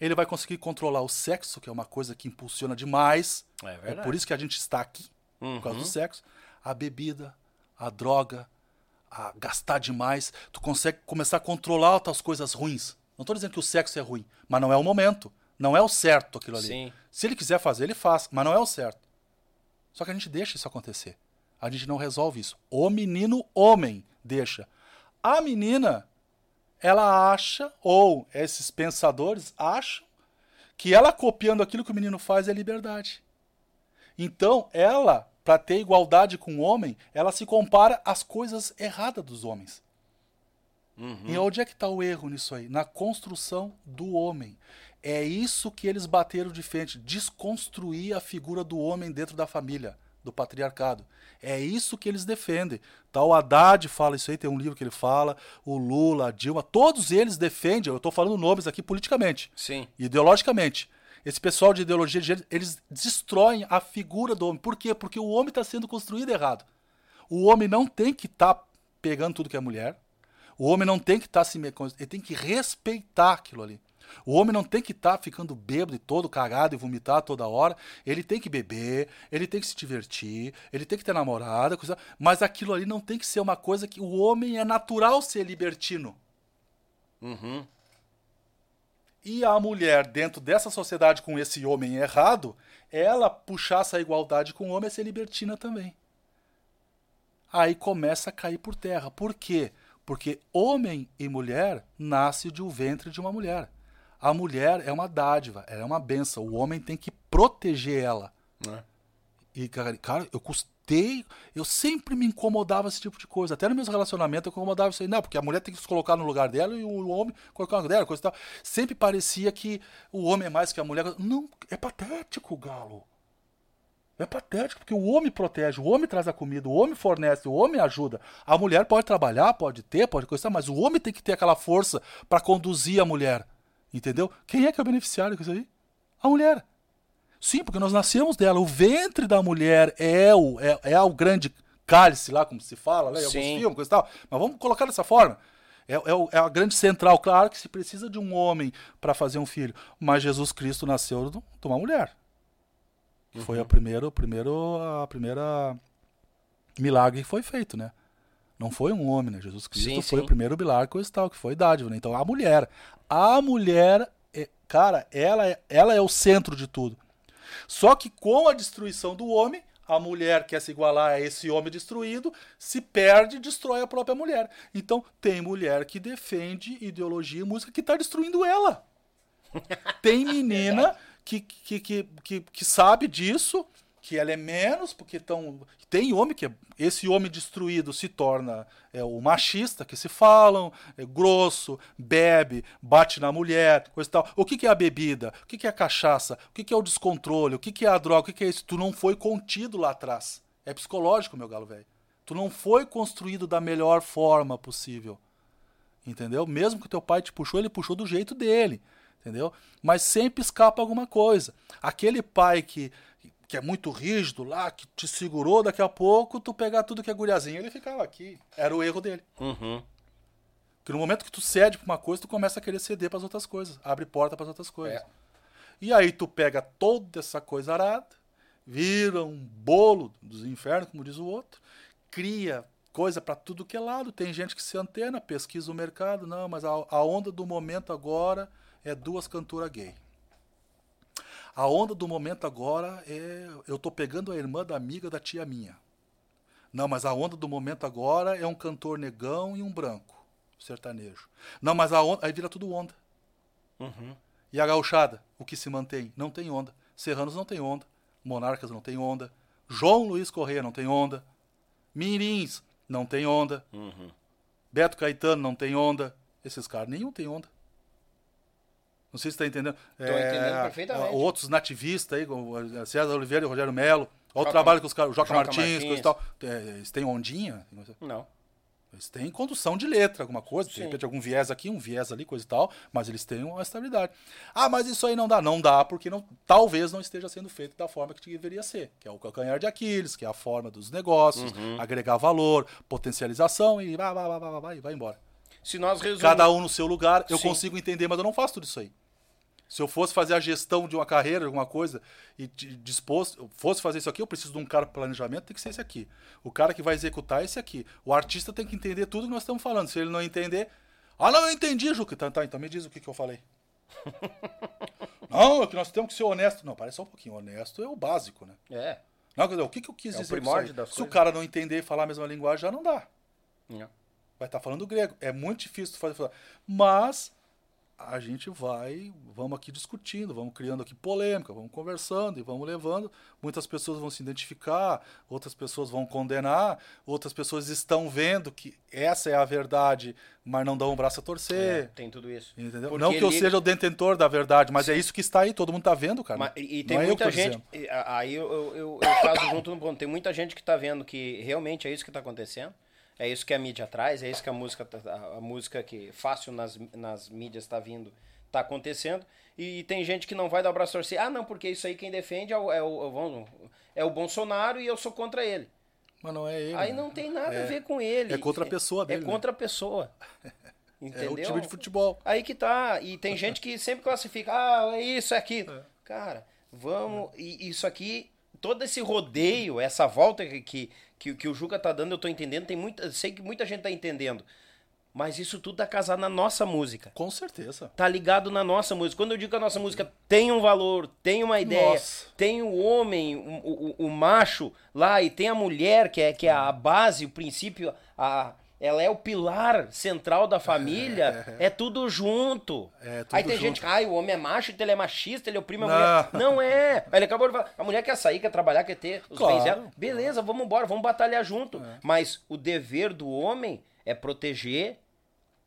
Ele vai conseguir controlar o sexo, que é uma coisa que impulsiona demais. É É por isso que a gente está aqui, por causa do sexo. A bebida, a droga, a gastar demais. Tu consegue começar a controlar outras coisas ruins. Não estou dizendo que o sexo é ruim, mas não é o momento. Não é o certo aquilo ali. Sim. Se ele quiser fazer, ele faz, mas não é o certo. Só que a gente deixa isso acontecer. A gente não resolve isso. O menino homem deixa. A menina, ela acha, ou esses pensadores acham, que ela copiando aquilo que o menino faz é liberdade. Então, ela, para ter igualdade com o homem, ela se compara às coisas erradas dos homens. E onde é que está o erro nisso aí? Na construção do homem. É isso que eles bateram de frente, desconstruir a figura do homem dentro da família, do patriarcado. É isso que eles defendem. Tá, o Haddad fala isso aí, tem um livro que ele fala, o Lula, a Dilma, todos eles defendem, eu estou falando nomes aqui politicamente, Sim. ideologicamente. Esse pessoal de ideologia de gênero, eles destroem a figura do homem. Por quê? Porque o homem está sendo construído errado. O homem não tem que estar pegando tudo que é mulher. O homem não tem que estar se me- ele tem que respeitar aquilo ali. O homem não tem que estar ficando bêbado e todo cagado e vomitar toda hora. Ele tem que beber, ele tem que se divertir, ele tem que ter namorada, coisa... mas aquilo ali não tem que ser uma coisa que o homem é natural ser libertino. E a mulher, dentro dessa sociedade com esse homem errado, ela puxar essa igualdade com o homem é ser libertina também. Aí começa a cair por terra. Por quê? Porque homem e mulher nasce de um ventre de uma mulher. A mulher é uma dádiva, ela é uma benção. O homem tem que proteger ela. Né? E, cara, cara, eu custei. Eu sempre me incomodava esse tipo de coisa. Até nos meus relacionamentos eu incomodava isso aí. Não, porque a mulher tem que se colocar no lugar dela e o homem colocar no lugar dela, coisa e tal. Sempre parecia que o homem é mais que a mulher. Não, é patético, Galo. É patético, porque o homem protege, o homem traz a comida, o homem fornece, o homem ajuda. A mulher pode trabalhar, pode ter, pode coisa, mas o homem tem que ter aquela força para conduzir a mulher. Entendeu? Quem é que é o beneficiário com isso aí? A mulher. Sim, porque nós nascemos dela. O ventre da mulher é o, é, é o grande cálice lá, como se fala, né? em alguns filmes, coisa e tal. Mas vamos colocar dessa forma. É, é, é a grande central. Claro que se precisa de um homem para fazer um filho. Mas Jesus Cristo nasceu de uma mulher. Que Foi a primeira, o primeiro, a primeira milagre que foi feito, né? Não foi um homem, né? Jesus Cristo Sim, foi sim. o primeiro milagre coisa e tal, que foi dádiva, né? Então a mulher, a mulher, é- cara, ela é, ela é o centro de tudo. Só que com a destruição do homem, a mulher quer se igualar a esse homem destruído, se perde e destrói a própria mulher. Então tem mulher que defende ideologia e música que está destruindo ela. Tem menina que, que, que, que, que sabe disso, que ela é menos, porque tão, tem homem que é, esse homem destruído se torna é, o machista que se falam, é grosso, bebe, bate na mulher, coisa e tal. O que, que é a bebida? O que, que é a cachaça? O que, que é o descontrole? O que, que é a droga? O que, que é isso? Tu não foi contido lá atrás. É psicológico, meu galo velho. Tu não foi construído da melhor forma possível. Entendeu? Mesmo que teu pai te puxou, ele puxou do jeito dele. Entendeu? Mas sempre escapa alguma coisa. Aquele pai que, que é muito rígido lá, que te segurou, daqui a pouco tu pegar tudo que é guriazinho, ele ficava aqui. Era o erro dele. Uhum. Porque no momento que tu cede pra uma coisa, tu começa a querer ceder pras outras coisas. Abre porta pras outras coisas. É. E aí tu pega toda essa coisa arada, vira um bolo dos infernos, como diz o outro, cria coisa pra tudo que é lado. Tem gente que se antena, pesquisa o mercado. Não, mas a, a onda do momento agora é duas cantoras gay. A onda do momento agora é eu tô pegando a irmã da amiga da tia minha. Não, mas a onda do momento agora é um cantor negão e um branco, sertanejo. Não, mas a onda. Aí vira tudo onda. E a gauchada, o que se mantém? Não tem onda. Serranos não tem onda. Monarcas não tem onda. João Luiz Correia não tem onda. Mirins não tem onda. Beto Caetano não tem onda. Esses caras nenhum tem onda. Não sei se está entendendo. Tô entendendo perfeitamente. Outros nativistas aí, como César Oliveira e Rogério Melo. Olha o trabalho que os caras. Joca Joca Martins, Martins. coisa e tal. É, eles têm ondinha? Não. Eles têm condução de letra, alguma coisa, de repente algum viés aqui, um viés ali, coisa e tal, mas eles têm uma estabilidade. Ah, mas isso aí não dá. Não dá, porque não, talvez não esteja sendo feito da forma que deveria ser, que é o calcanhar de Aquiles, que é a forma dos negócios, Uhum. agregar valor, potencialização e vai, vai, vai, vai, vai, vai embora. Se nós resumir... Cada um no seu lugar, eu Sim. consigo entender, mas eu não faço tudo isso aí. Se eu fosse fazer a gestão de uma carreira, alguma coisa, e disposto, fosse fazer isso aqui, eu preciso de um cara para planejamento, tem que ser esse aqui. O cara que vai executar é esse aqui. O artista tem que entender tudo que nós estamos falando. Se ele não entender, ah, não, eu entendi, Juca. Tá, tá, então me diz o que, que eu falei. não, é que nós temos que ser honesto. Não, parece só um pouquinho. Honesto é o básico, né? É. Não, dizer, o que, que eu quis É o dizer com primórdio Se o coisas. cara não entender e falar a mesma linguagem, já não dá Não. Vai estar falando grego. É muito difícil tu fazer. Mas a gente vai, vamos aqui discutindo, vamos criando aqui polêmica, vamos conversando e vamos levando. Muitas pessoas vão se identificar, outras pessoas vão condenar, outras pessoas estão vendo que essa é a verdade, mas não dão um braço a É, torcer. tem tudo isso. Entendeu? Porque não que eu ele- seja o detentor da verdade, mas é isso que está aí, todo mundo está vendo, cara. Mas- e e Não tem é eu muita tô gente. dizendo. Aí eu, eu, eu, eu caso junto no ponto. Tem muita gente que tá vendo que realmente é isso que tá acontecendo. É isso que a mídia traz, é isso que a música, tá- a, a música que fácil nas, nas mídias tá vindo, tá acontecendo. E tem gente que não vai dar o braço a torcer. Ah, não, porque isso aí quem defende é o, é o, é o- é o Bolsonaro e eu sou contra ele. Mas não é ele. Aí né? não tem nada a É- ver com ele. é contra a pessoa dele, É né? contra a pessoa. É Entendeu? o time de futebol. Aí que tá. E tem gente que sempre classifica, ah, é isso, é aquilo. Cara, vamos. E isso aqui, todo esse rodeio, essa volta que, que, que, o Juca tá dando, eu tô entendendo. Tem muita, sei que muita gente tá entendendo. Mas isso tudo tá casado na nossa música. Com certeza. Tá ligado na nossa música. Quando eu digo que a nossa música tem um valor, tem uma ideia, Nossa. tem o homem, o, o, o macho lá, e tem a mulher, que é, que é a base, o princípio, a, ela é o pilar central da família, é, tudo junto. É, tudo Aí tem junto. gente que, ai, o homem é macho, então ele é machista, ele oprime a Não. mulher. Não é. Aí ele acabou de falar, a mulher quer sair, quer trabalhar, quer ter os Claro, bens dela. Beleza, vamos embora, vamos batalhar junto. Mas o dever do homem é proteger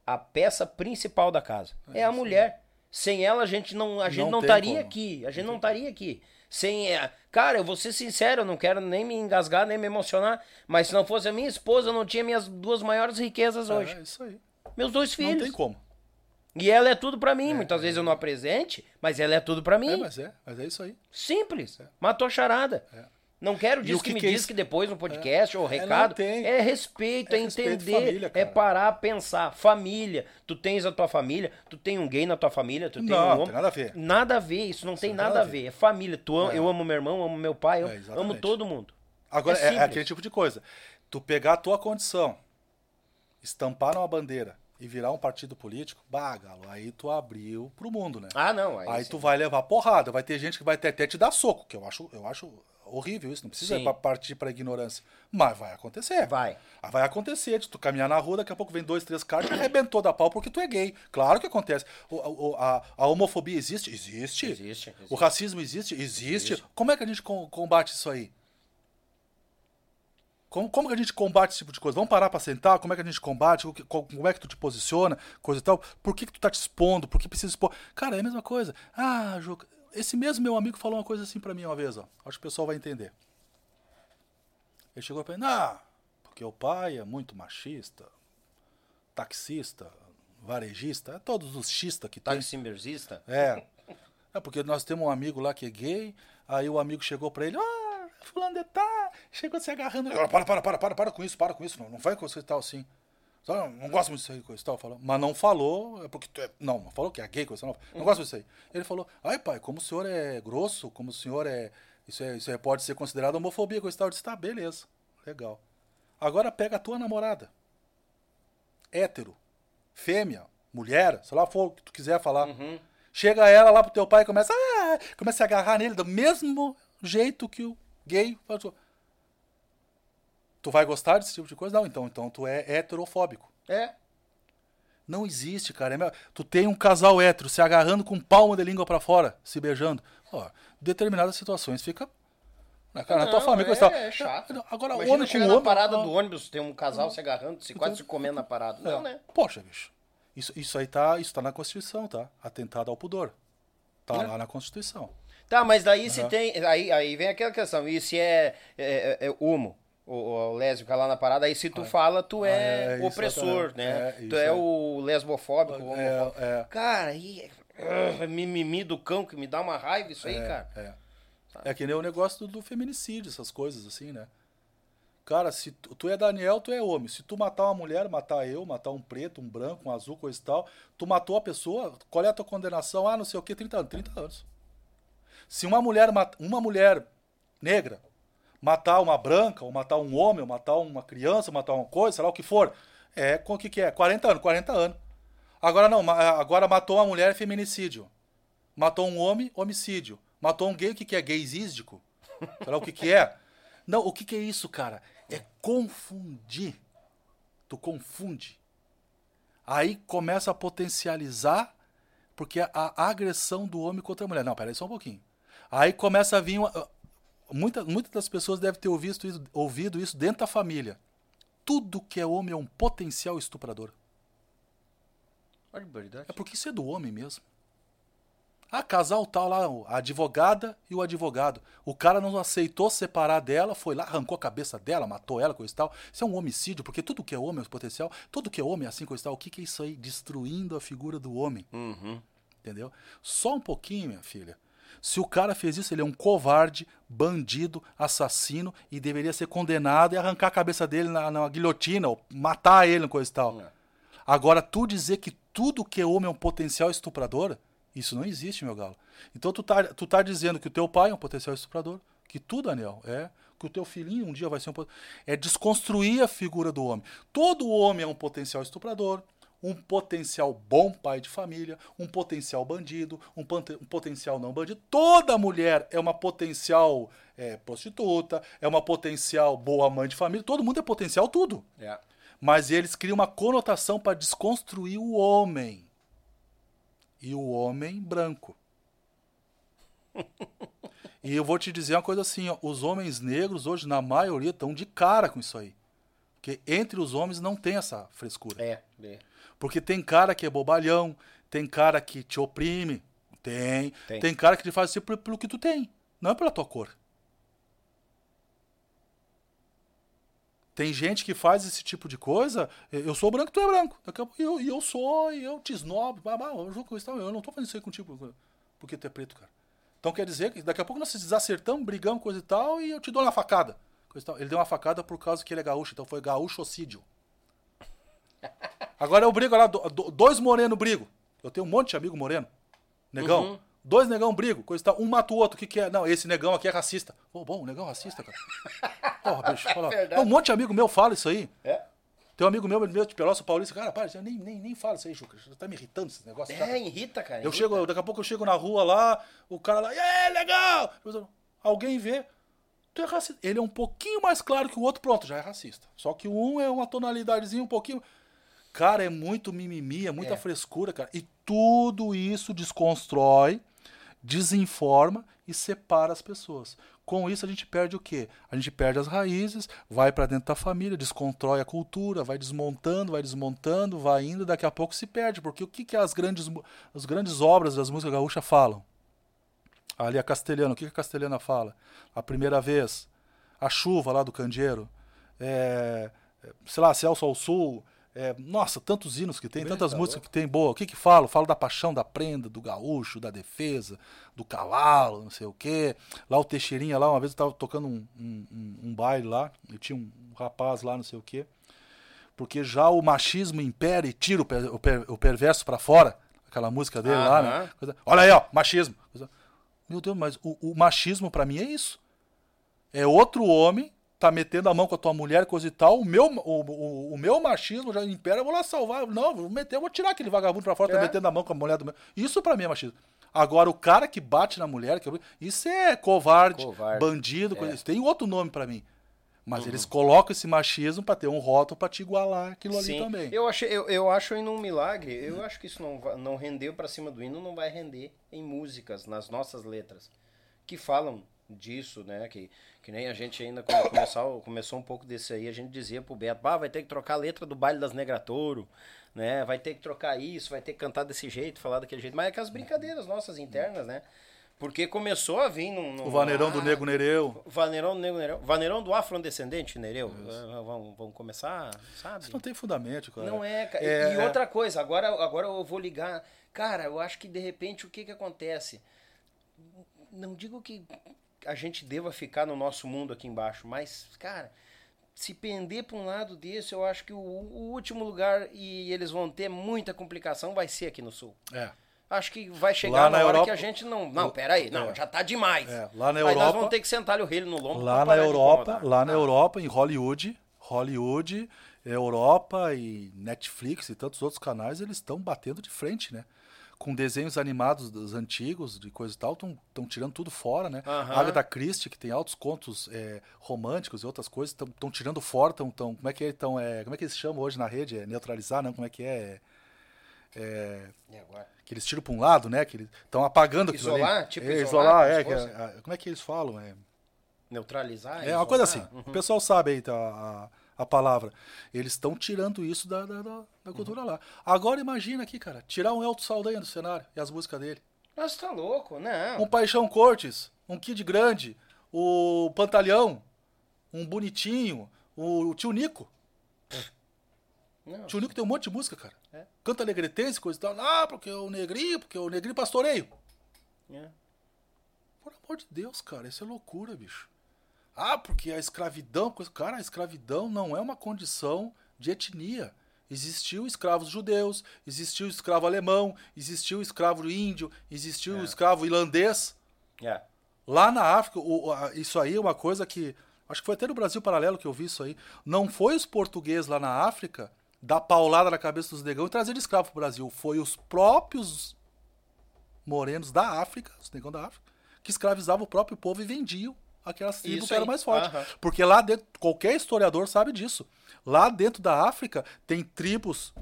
a peça principal da casa. É, a mulher. Sem ela a gente não a gente Não estaria aqui. A gente não estaria aqui. Sem é, cara, eu vou ser sincero, eu não quero nem me engasgar, nem me emocionar, mas se não fosse a minha esposa, eu não tinha minhas duas maiores riquezas hoje. É isso aí. Meus dois Não filhos. tem como. E ela é tudo pra mim. Muitas vezes eu não apresente, mas ela é tudo pra mim. É, mas é, mas é isso aí. Simples. Matou a charada. Não quero E dizer o que, que me que é diz isso? que depois no podcast ou É, não recado. tem. É respeito, é, É respeito, entender, família, é parar, pensar. Família. Tu tens a tua família, tu tem um gay na tua família, tu tem Não, um não homem. tem nada a ver. Nada a ver, isso não tem tem nada, nada a ver. É família. Tu, am- Eu amo meu irmão, amo meu pai, eu É, amo todo mundo. Agora, É é, é aquele tipo de coisa. Tu pegar a tua condição, estampar numa bandeira e virar um partido político, bah, galo, aí tu abriu pro mundo, né? Ah, não. Aí, aí tu vai levar porrada, vai ter gente que vai até, até te dar soco, que eu acho, eu acho horrível isso, não precisa Sim. pa- partir pra ignorância. Mas vai acontecer. Vai. Ah, Vai acontecer, de tu caminhar na rua, daqui a pouco vem dois, três caras e arrebentou da pau porque tu é gay. Claro que acontece. O- o- a, a homofobia existe? Existe. Existe, existe. O racismo existe? Existe. Como é que a gente com- combate isso aí? Como, como que a gente combate esse tipo de coisa? Vamos parar pra sentar? Como é que a gente combate? Como é que tu te posiciona? Coisa e tal. Por que, que tu tá te expondo? Por que precisa expor? Cara, é a mesma coisa. Ah, Juca, esse mesmo meu amigo falou uma coisa assim pra mim uma vez, ó. Acho que o pessoal vai entender. Ele chegou pra mim, ah, porque o pai é muito machista, taxista, varejista, é todos os xista que tem. Taximerzista? É. É porque nós temos um amigo lá que é gay, aí o amigo chegou pra ele, ah, fulano de tá, chegou se agarrando. Para, para, para, para, para com isso, para com isso, não, não vai com isso e tal assim. Só, não gosto muito disso aí, coisa e tal. Falou. Mas não falou, é porque tu é, não, não falou que é gay, coisa tal. Não gosto disso aí. Ele falou, ai pai, como o senhor é grosso, como o senhor é, isso, é, isso é, pode ser considerado homofobia, coisa e tal. Eu disse, tá, beleza, legal. Agora pega a tua namorada, hétero, fêmea, mulher, sei lá for o que tu quiser falar. Chega ela lá pro teu pai e começa, ah, começa a agarrar nele do mesmo jeito que o gay faz. Tu vai gostar desse tipo de coisa? Não, então, então tu é heterofóbico. É. Não existe, cara. É Tu tem um casal hétero se agarrando com palma de língua pra fora, se beijando. Ó, determinadas situações fica. Na, cara, na tua Não, família, é, tal. é chato. Agora, Imagina homem com chegar homem. na parada ah, do ônibus, tem um casal se agarrando, se quase se comendo na parada. Não, é. né? Poxa, bicho. Isso, isso aí tá, isso tá na Constituição, tá? Atentado ao pudor. Tá É. lá na Constituição. Tá, mas daí se tem. Aí, aí vem aquela questão. E se é, é, é, é homo? O, o lésbica lá na parada, aí se tu fala, tu é, Ah, é, opressor, né? É, tu é, é. o lesbofóbico, o É, homofóbico. é. Cara, aí é mimimi do cão que me dá uma raiva isso aí, cara. É. É que nem o negócio do, do feminicídio, essas coisas assim, né? Cara, se tu, tu é Daniel, tu é homem. Se tu matar uma mulher, matar eu, matar um preto, um branco, um azul, coisa e tal, tu matou a pessoa, qual é a tua condenação? Ah, não sei o que, 30 anos. 30 anos. Se uma mulher, uma mulher negra matar uma branca, ou matar um homem, ou matar uma criança, ou matar uma coisa, sei lá o que for, é, com o que que é? 40 anos, 40 anos. Agora não, agora matou uma mulher, é feminicídio. Matou um homem, homicídio. Matou um gay, o que, que é? Gaysístico. Sei lá o que, que é. Não, o que, que é isso, cara? É confundir. Tu confunde. Aí começa a potencializar, porque a, a agressão do homem contra a mulher. Não, peraí só um pouquinho. Aí começa a vir. Uma, muita, muitas das pessoas devem ter ouvido isso, ouvido isso dentro da família. Tudo que é homem é um potencial estuprador. É porque isso é do homem mesmo. Ah, casal tal lá, a advogada e o advogado. O cara não aceitou separar dela, foi lá, arrancou a cabeça dela, matou ela, coisa e tal. Isso é um homicídio, porque tudo que é homem é potencial, tudo que é homem é assim, coisa e tal. O que, que é isso aí? Destruindo a figura do homem. Entendeu? Só um pouquinho, minha filha. Se o cara fez isso, ele é um covarde, bandido, assassino e deveria ser condenado e arrancar a cabeça dele na, na guilhotina ou matar ele, coisa e tal. Agora, tu dizer que tudo que é homem é um potencial estuprador, isso não existe, meu galo. Então tu tá, tu tá dizendo que o teu pai é um potencial estuprador, que tu, Daniel, é, que o teu filhinho um dia vai ser um é desconstruir a figura do homem. Todo homem é um potencial estuprador, um potencial bom pai de família, um potencial bandido, um, um potencial não bandido. Toda mulher é uma potencial é, prostituta, é uma potencial boa mãe de família. Todo mundo é potencial tudo. É. Mas eles criam uma conotação para desconstruir o homem. E o homem branco. e eu vou te dizer uma coisa assim, ó, os homens negros hoje, na maioria, estão de cara com isso aí. Porque entre os homens não tem essa frescura. É, é. Porque tem cara que é bobalhão, tem cara que te oprime, tem. Tem. Tem, cara que te faz assim pelo, pelo que tu tem, não é pela tua cor. Tem gente que faz esse tipo de coisa, eu sou branco, tu é branco. Pouco eu, e eu sou, e eu te esnobo, babá, eu não tô fazendo isso aí contigo, porque tu é preto, cara. Então quer dizer que daqui a pouco nós se desacertamos, brigamos, coisa e tal, e eu te dou uma facada. E. Ele deu uma facada por causa que ele é gaúcho, então foi gaúchocídio. Agora eu brigo lá, do- do- dois morenos brigo. Eu tenho um monte de amigo moreno. Negão. Uhum. Dois negão brigo, coisa tal. Um mata o outro. O que, que é? Não, esse negão aqui é racista. Pô, bom, negão é racista, cara. Porra, bicho, fala. Verdade. Um monte de amigo meu fala isso aí. É? Tem um amigo meu, meu de Pelosa, Paulista. Cara, para, nem, nem, nem fala isso aí, Juca. Já tá me irritando esse negócio. É, irrita, cara. Eu irrita. chego, daqui a pouco eu chego na rua lá, o cara lá, aí, legal! Alguém vê, tu é racista. Ele é um pouquinho mais claro que o outro, pronto, já é racista. Só que um é uma tonalidadezinha um pouquinho. Cara, é muito mimimi, é muita É. frescura, cara. E tudo isso desconstrói, desinforma e separa as pessoas. Com isso a gente perde o quê? A gente perde as raízes, vai pra dentro da família, desconstrói a cultura, vai desmontando, vai desmontando, vai indo, daqui a pouco se perde, porque o que que as grandes as grandes obras das músicas gaúchas falam? Ali a Castelhana, o que que a Castelhana fala? A primeira vez, a chuva lá do Candeeiro, é, é, sei lá, Celso ao Sul, é, nossa, tantos hinos que tem, tantas tá músicas que tem boa. O que que falo? Falo da paixão da prenda, do gaúcho, da defesa, do cavalo, não sei o quê. Lá o Teixeirinha, lá uma vez eu tava tocando um, um, um- baile lá, e tinha um rapaz lá, não sei o quê. Porque já o machismo impera e tira o, per- o per- o perverso pra fora, aquela música dele lá, né? Coisa- Olha aí, ó, machismo. Coisa- Meu Deus, mas o, o machismo pra mim é isso. É outro homem tá metendo a mão com a tua mulher, coisa e tal. O meu, o, o, o meu machismo já impera, eu vou lá salvar. Não, vou meter, eu vou tirar aquele vagabundo pra fora, É. tá metendo a mão com a mulher do meu. Isso pra mim é machismo. Agora, o cara que bate na mulher, que... isso é covarde, Covarde. bandido, coisa... É. isso tem outro nome pra mim. Mas Uhum. eles colocam esse machismo pra ter um rótulo pra te igualar aquilo ali Sim. também. Eu, achei, eu, eu acho ainda um milagre. Eu acho que isso não, não rendeu pra cima do hino, não vai render em músicas, nas nossas letras, que falam disso, né? Que, que nem a gente ainda, quando começou, começou um pouco desse aí, a gente dizia pro Beto, bah, vai ter que trocar a letra do baile das Negratouro, né? Vai ter que trocar isso, vai ter que cantar desse jeito, falar daquele jeito. Mas é que as brincadeiras nossas internas, né? Porque começou a vir num. num O vaneirão do ah, Nego Nereu. Vaneirão do Nego Nereu. Vaneirão do afrodescendente Nereu. Ah, Vamos, vamos começar, sabe? Isso não tem fundamento, cara. Não é, cara. É, e é. outra coisa, agora, agora eu vou ligar. Cara, eu acho que de repente o que que acontece? Não digo que a gente deva ficar no nosso mundo aqui embaixo, mas, cara, se pender para um lado desse, eu acho que o, o último lugar e eles vão ter muita complicação vai ser aqui no sul. É. Acho que vai chegar Lá na, na hora Europa- que a gente não. Não, peraí, não, É. já tá demais. É, lá na Aí nós Europa- vamos ter que sentar o relho no lombo. Lá na Europa, lá na Ah, Europa, em Hollywood, Hollywood, Europa e Netflix e tantos outros canais, eles estão batendo de frente, né? Com desenhos animados dos antigos, de coisa e tal, estão tirando tudo fora, né? A Agatha Christie, que tem altos contos é, românticos e outras coisas, estão tirando fora, estão, tão, como é que é, tão, é, como é que eles chamam hoje na rede? É neutralizar, não? Como é que é? É, E agora? que eles tiram para um lado, né? Que eles estão apagando aquilo Isolar? ali. Tipo é, isolar, isolar, é, como se que- a- como é que eles falam? É, Neutralizar? é uma coisa assim. Uhum. O pessoal sabe aí tá, a, a palavra. Eles estão tirando isso da, da, da- da cultura Uhum. lá. Agora imagina aqui, cara, tirar um Elton Saldanha do cenário e as músicas dele. Mas tá louco, não. Um Paixão Cortes, um Kid Grande, o Pantalhão, um Bonitinho, o, o Tio Nico. Não. Tio Nico tem um monte de música, cara. É. Canta alegretense, coisa e tal. Ah, porque o negrinho, porque o negrinho pastoreio. É. Por amor de Deus, cara, isso é loucura, bicho. Ah, porque a escravidão. Cara, a escravidão não é uma condição de etnia. Existiu escravos judeus, existiu escravo alemão, existiu escravo índio, existiu escravo irlandês. É. Lá na África, o- a- isso aí é uma coisa que. Acho que foi até no Brasil Paralelo que eu vi isso aí. Não foi os portugueses lá na África dar paulada na cabeça dos negão e trazer escravo pro Brasil. Foi os próprios morenos da África, os negão da África, que escravizavam o próprio povo e vendiam aquelas tribos que eram mais fortes. Porque lá dentro, qualquer historiador sabe disso. Lá dentro da África tem tribos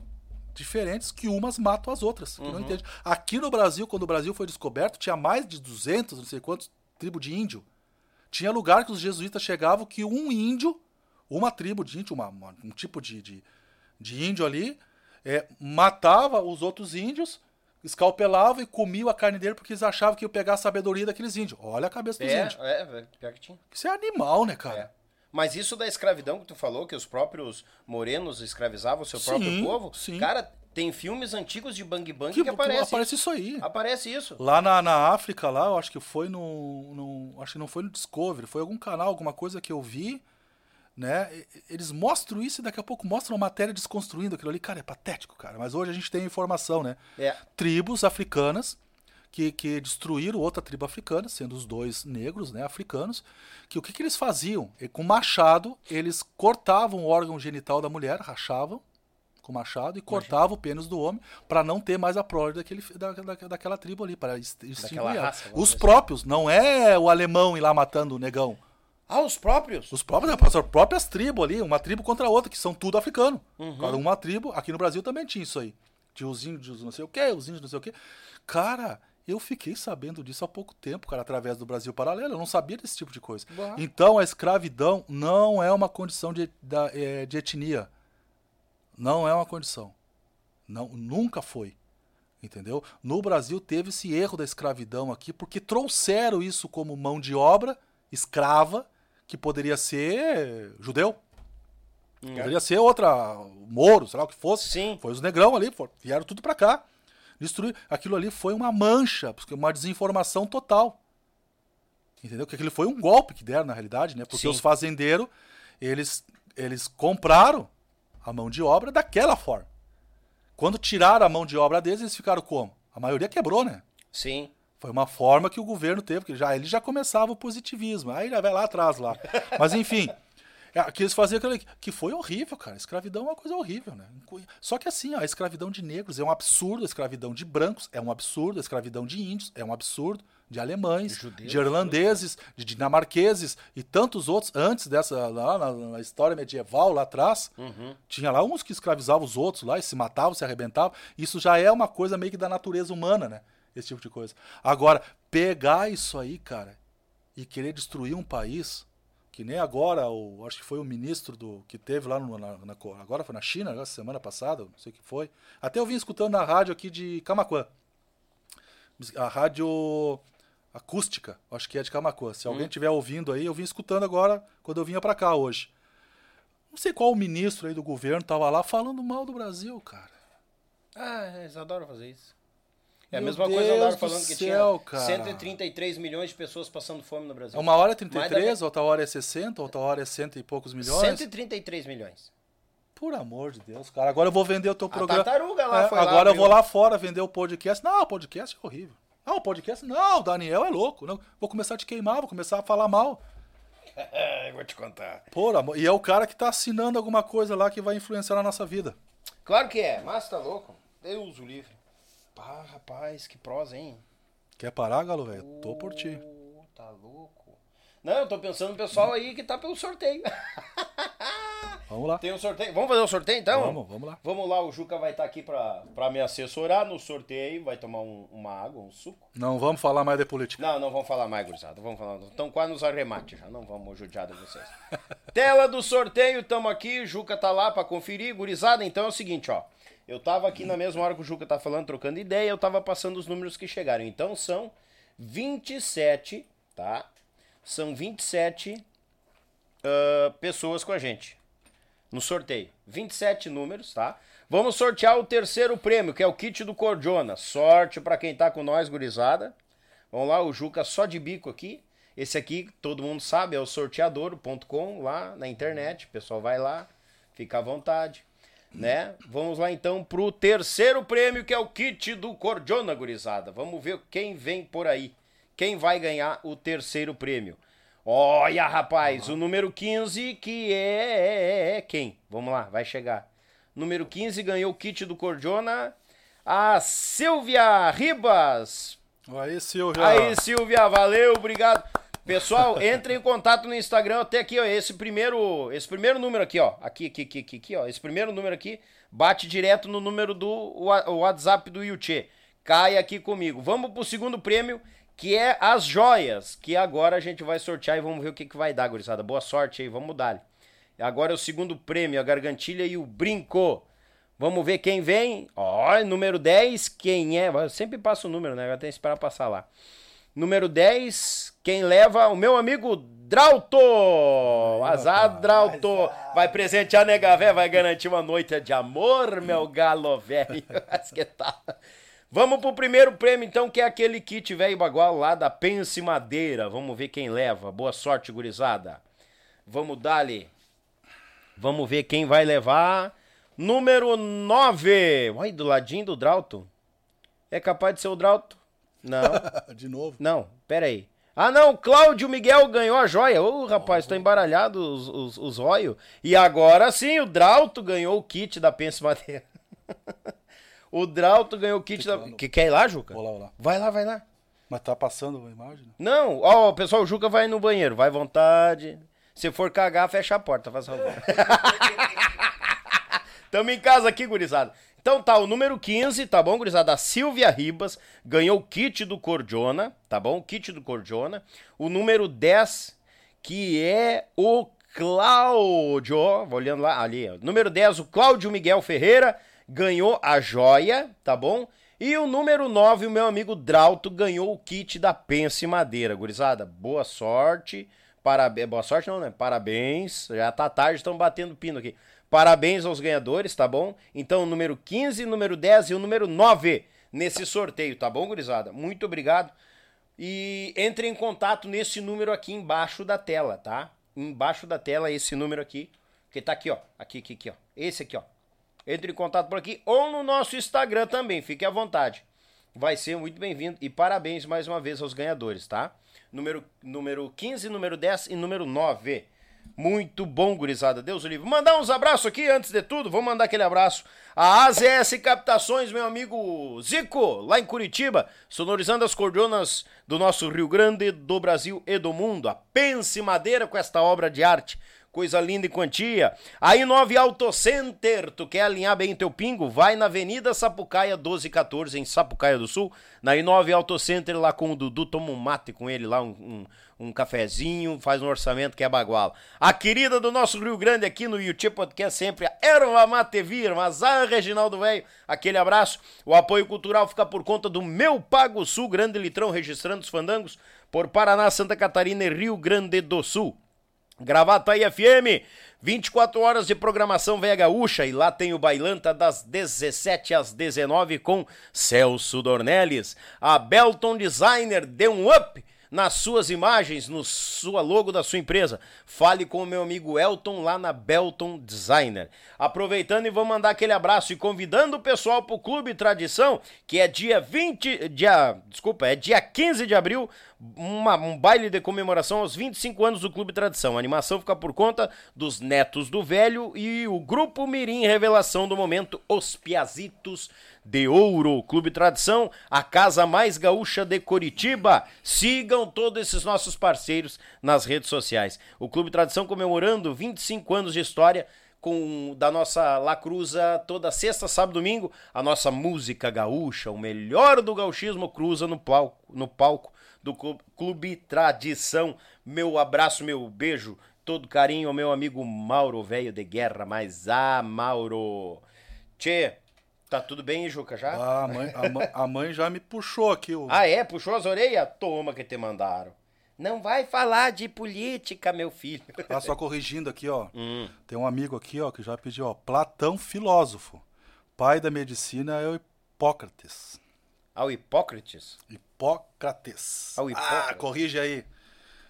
diferentes que umas matam as outras. Que não Uhum. entende. Aqui no Brasil, quando o Brasil foi descoberto, tinha mais de 200, não sei quantos, tribos de índio. Tinha lugar que os jesuítas chegavam que um índio, uma tribo de índio, uma- uma- um tipo de, de, de índio ali, é, matava os outros índios, escalpelava e comia a carne dele porque eles achavam que ia pegar a sabedoria daqueles índios. Olha a cabeça dos É, índios. é, velho, pior que tinha. Isso é animal, né, cara? É. Mas isso da escravidão que tu falou, que os próprios morenos escravizavam o seu próprio Sim, povo, sim. cara, tem filmes antigos de Bang Bang Que, que, aparece, aparece isso. isso aí. Aparece isso. Lá na, na África, lá, eu acho que foi no, no- Acho que não foi no Discovery, foi algum canal, alguma coisa que eu vi, né? Eles mostram isso e daqui a pouco mostram a matéria desconstruindo aquilo ali. Cara, é patético, cara. Mas hoje a gente tem informação, né? É. Tribos africanas que, que destruíram outra tribo africana, sendo os dois negros, né, africanos, que o que, que eles faziam? E com machado, eles cortavam o órgão genital da mulher, rachavam com machado e cortavam o pênis do homem para não ter mais a prole daquele, da, da- daquela tribo ali, para extinguir Os dizer próprios, não é o alemão ir lá matando o negão. Ah, os próprios? Os próprios, as próprias tribos ali, uma tribo contra a outra, que são tudo africano. Cada uma tribo, aqui no Brasil também tinha isso aí. Tinha os índios não sei o quê, os índios não sei o quê. Cara, eu fiquei sabendo disso há pouco tempo, cara, através do Brasil Paralelo. Eu não sabia desse tipo de coisa. Então, a escravidão não é uma condição de, da- é, de etnia. Não é uma condição. Não, nunca foi. Entendeu? No Brasil teve esse erro da escravidão aqui, porque trouxeram isso como mão de obra escrava, que poderia ser judeu. Poderia ser outra, moro, sei lá o que fosse. Sim. Foi os negrão ali, for- vieram tudo pra cá. Destruir. Aquilo ali foi uma mancha, porque uma desinformação total. Entendeu? Que aquilo foi um golpe que deram, na realidade, né? Porque Sim. os fazendeiros, eles, eles compraram a mão de obra daquela forma. Quando tiraram a mão de obra deles, eles ficaram como? A maioria quebrou, né? Sim. Foi uma forma que o governo teve, porque já, ele já começava o positivismo. Aí já vai lá atrás lá. Mas enfim, é, que eles faziam aquilo que foi horrível, cara. Escravidão é uma coisa horrível, né? Só que assim, ó, a escravidão de negros é um absurdo, a escravidão de brancos é um absurdo, a escravidão de índios é um absurdo, de alemães, de irlandeses, de dinamarqueses e tantos outros antes dessa, lá na, na história medieval lá atrás. Tinha lá uns que escravizavam os outros lá e se matavam, se arrebentavam. Isso já é uma coisa meio que da natureza humana, né? Esse tipo de coisa. Agora, pegar isso aí, cara, e querer destruir um país, que nem agora, o, acho que foi o ministro do que teve lá no, na, na- agora foi na China, agora, semana passada, não sei o que foi. Até eu vim escutando na rádio aqui de Camaquã. A rádio acústica, acho que é de Camacuã. Se Hum. alguém estiver ouvindo aí, eu vim escutando agora quando eu vinha pra cá hoje. Não sei qual ministro aí do governo tava lá falando mal do Brasil, cara. Ah, eles adoram fazer isso. É a Meu mesma coisa Deus andaram do falando que céu, tinha cara. 133 milhões de pessoas passando fome no Brasil. Uma hora é Mais da 33, outra hora é 60, outra hora é cento e poucos milhões. 133 milhões. Por amor de Deus, cara. Agora eu vou vender o teu programa. tartaruga lá É, foi lá, Agora eu viu? vou lá fora vender o podcast. Não, o podcast é horrível. Não, o podcast. Não, o Daniel é louco. Não, vou começar a te queimar, vou começar a falar mal. É, vou te contar. Por amor. E é o cara que tá assinando alguma coisa lá que vai influenciar na nossa vida. Claro que é, mas tá louco. Deus o livre. Pá, rapaz, que prosa, hein? Quer parar, Galo, velho? Tô por ti. Tá louco. Não, eu tô pensando no pessoal aí que tá pelo sorteio. Vamos lá. Tem um sorteio. Vamos fazer o sorteio então? Vamos, vamos lá. Vamos lá, o Juca vai estar aqui pra, pra me assessorar no sorteio. Vai tomar um- uma água, um suco. Não vamos falar mais de política. Não, não vamos falar mais, gurizada. Vamos falar. Estão quase nos arremates já. Não vamos judiar de vocês. Tela do sorteio, tamo aqui. Juca tá lá pra conferir. Gurizada, então é o seguinte, ó. Eu tava aqui na mesma hora que o Juca tá falando, trocando ideia, eu tava passando os números que chegaram. Então são 27, tá? São 27 ah, pessoas com a gente no sorteio. 27 números, tá? Vamos sortear o terceiro prêmio, que é o kit do Cordiona. Sorte pra quem tá com nós, gurizada. Vamos lá, o Juca só de bico aqui. Esse aqui, todo mundo sabe, é o sorteador.com lá na internet. O pessoal vai lá, fica à vontade, né? Vamos lá então pro terceiro prêmio, que é o kit do Cordiona, gurizada. Vamos ver quem vem por aí. Quem vai ganhar o terceiro prêmio. Olha, rapaz, o número 15 que é, é, é quem? Vamos lá, vai chegar. Número 15 ganhou o kit do Cordiona. A Silvia Ribas. Aí, Silvia. Aí, Silvia, valeu, obrigado. Pessoal, entre em contato no Instagram, até aqui, ó, esse primeiro, esse primeiro número aqui, ó, aqui, aqui, aqui, aqui, aqui, ó, esse primeiro número aqui, bate direto no número do WhatsApp do Yuchê. Cai aqui comigo. Vamos pro segundo prêmio, que é as joias, que agora a gente vai sortear e vamos ver o que, que vai dar, gurizada. Boa sorte aí, vamos dar. Agora é o segundo prêmio, a gargantilha e o brinco. Vamos ver quem vem. Ó, número 10, quem é? Eu sempre passo o número, né? Tem que esperar passar lá. Número 10, quem leva? O meu amigo Drauto! Azar, Drauto! Vai presentear a nega véia, vai garantir uma noite de amor, meu galo velho. Que tal? Vamos pro primeiro prêmio, então, que é aquele kit velho bagual lá da Pense Madeira. Vamos ver quem leva. Boa sorte, gurizada. Vamos dar-lhe. Vamos ver quem vai levar. Número 9. Olha, do ladinho do Drauto. É capaz de ser o Drauto? Não. De novo. Não, pera aí. Ah, não, Cláudio Miguel ganhou a joia. Ô, rapaz, tô embaralhado os, os, os róios. E agora sim, o Drauto ganhou o kit da Pense Madeira. o Drauto ganhou o kit da... Que, quer ir lá, Juca? Vou lá, vou lá. Vai lá, vai lá. Mas tá passando a imagem? Não, ó, pessoal, o Juca vai no banheiro, vai à vontade. Se for cagar, fecha a porta, faz favor. Tamo em casa aqui, gurizada. Então tá, o número 15, tá bom, gurizada? A Silvia Ribas ganhou o kit do Cordiona, tá bom? O kit do Cordiona. O número 10, que é o Cláudio, vou olhando lá, ali. Número 10, o Cláudio Miguel Ferreira ganhou a joia, tá bom? E o número 9, o meu amigo Drauto, ganhou o kit da Pense Madeira, gurizada. Boa sorte. Parabéns. Boa sorte não, né? Parabéns. Já tá tarde, estão batendo pino aqui. Parabéns aos ganhadores, tá bom? Então, o número 15, número 10 e o número 9 nesse sorteio, tá bom, gurizada? Muito obrigado. E entre em contato nesse número aqui embaixo da tela, tá? Embaixo da tela, esse número aqui, que tá aqui, ó. Aqui, aqui, aqui, ó. Esse aqui, ó. Entre em contato por aqui ou no nosso Instagram também, fique à vontade. Vai ser muito bem-vindo e parabéns mais uma vez aos ganhadores, tá? Número, número 15, número 10 e número 9. Muito bom, gurizada. Deus o livre. Mandar uns abraços aqui antes de tudo. Vamos mandar aquele abraço. A AZS Captações, meu amigo Zico, lá em Curitiba, sonorizando as cordionas do nosso Rio Grande, do Brasil e do mundo. A Pense Madeira com esta obra de arte. Coisa linda em quantia. Aí 9 Auto Center, tu quer alinhar bem teu pingo? Vai na Avenida Sapucaia 1214, em Sapucaia do Sul. Na I9 Auto Center, lá com o Dudu, toma um mate com ele lá, um, um, cafezinho, faz um orçamento que é baguala. A querida do nosso Rio Grande aqui no YouTube Podcast sempre, a Erva Mate Vir, Mazar Reginaldo Velho, aquele abraço. O apoio cultural fica por conta do Meu Pago Sul, Grande Litrão, registrando os fandangos por Paraná, Santa Catarina e Rio Grande do Sul. Gravataí FM, 24 horas de programação Véia Gaúcha e lá tem o Bailanta das 17 às 19 com Celso Dornelles. A Belton Designer deu um up nas suas imagens, no sua logo da sua empresa. Fale com o meu amigo Elton lá na Belton Designer. Aproveitando e vou mandar aquele abraço e convidando o pessoal para o Clube Tradição, que é dia 20, dia, desculpa, é dia 15 de abril, uma, um baile de comemoração aos 25 anos do Clube Tradição. A animação fica por conta dos netos do velho e o Grupo Mirim Revelação do Momento, Os Piazitos de Ouro. Clube Tradição, a casa mais gaúcha de Curitiba. Sigam todos esses nossos parceiros nas redes sociais. O Clube Tradição comemorando 25 anos de história com da nossa Lacruza toda sexta, sábado, domingo, a nossa música gaúcha, o melhor do gauchismo cruza no palco, no palco do Clube Tradição. Meu abraço, meu beijo, todo carinho ao meu amigo Mauro, velho de guerra, mas ah, Mauro. Tchê, tá tudo bem, Juca, já? Ah, a mãe, a, mãe, a mãe já me puxou aqui. O... Ah, é? Puxou as orelhas? Toma que te mandaram. Não vai falar de política, meu filho. Ah, só corrigindo aqui, ó. Hum. Tem um amigo aqui, ó, que já pediu, ó. Platão, filósofo. Pai da medicina é o Hipócrates. Ao Hipócrates? Hipócrates. Ao Hipócrates. Ah, corrige aí.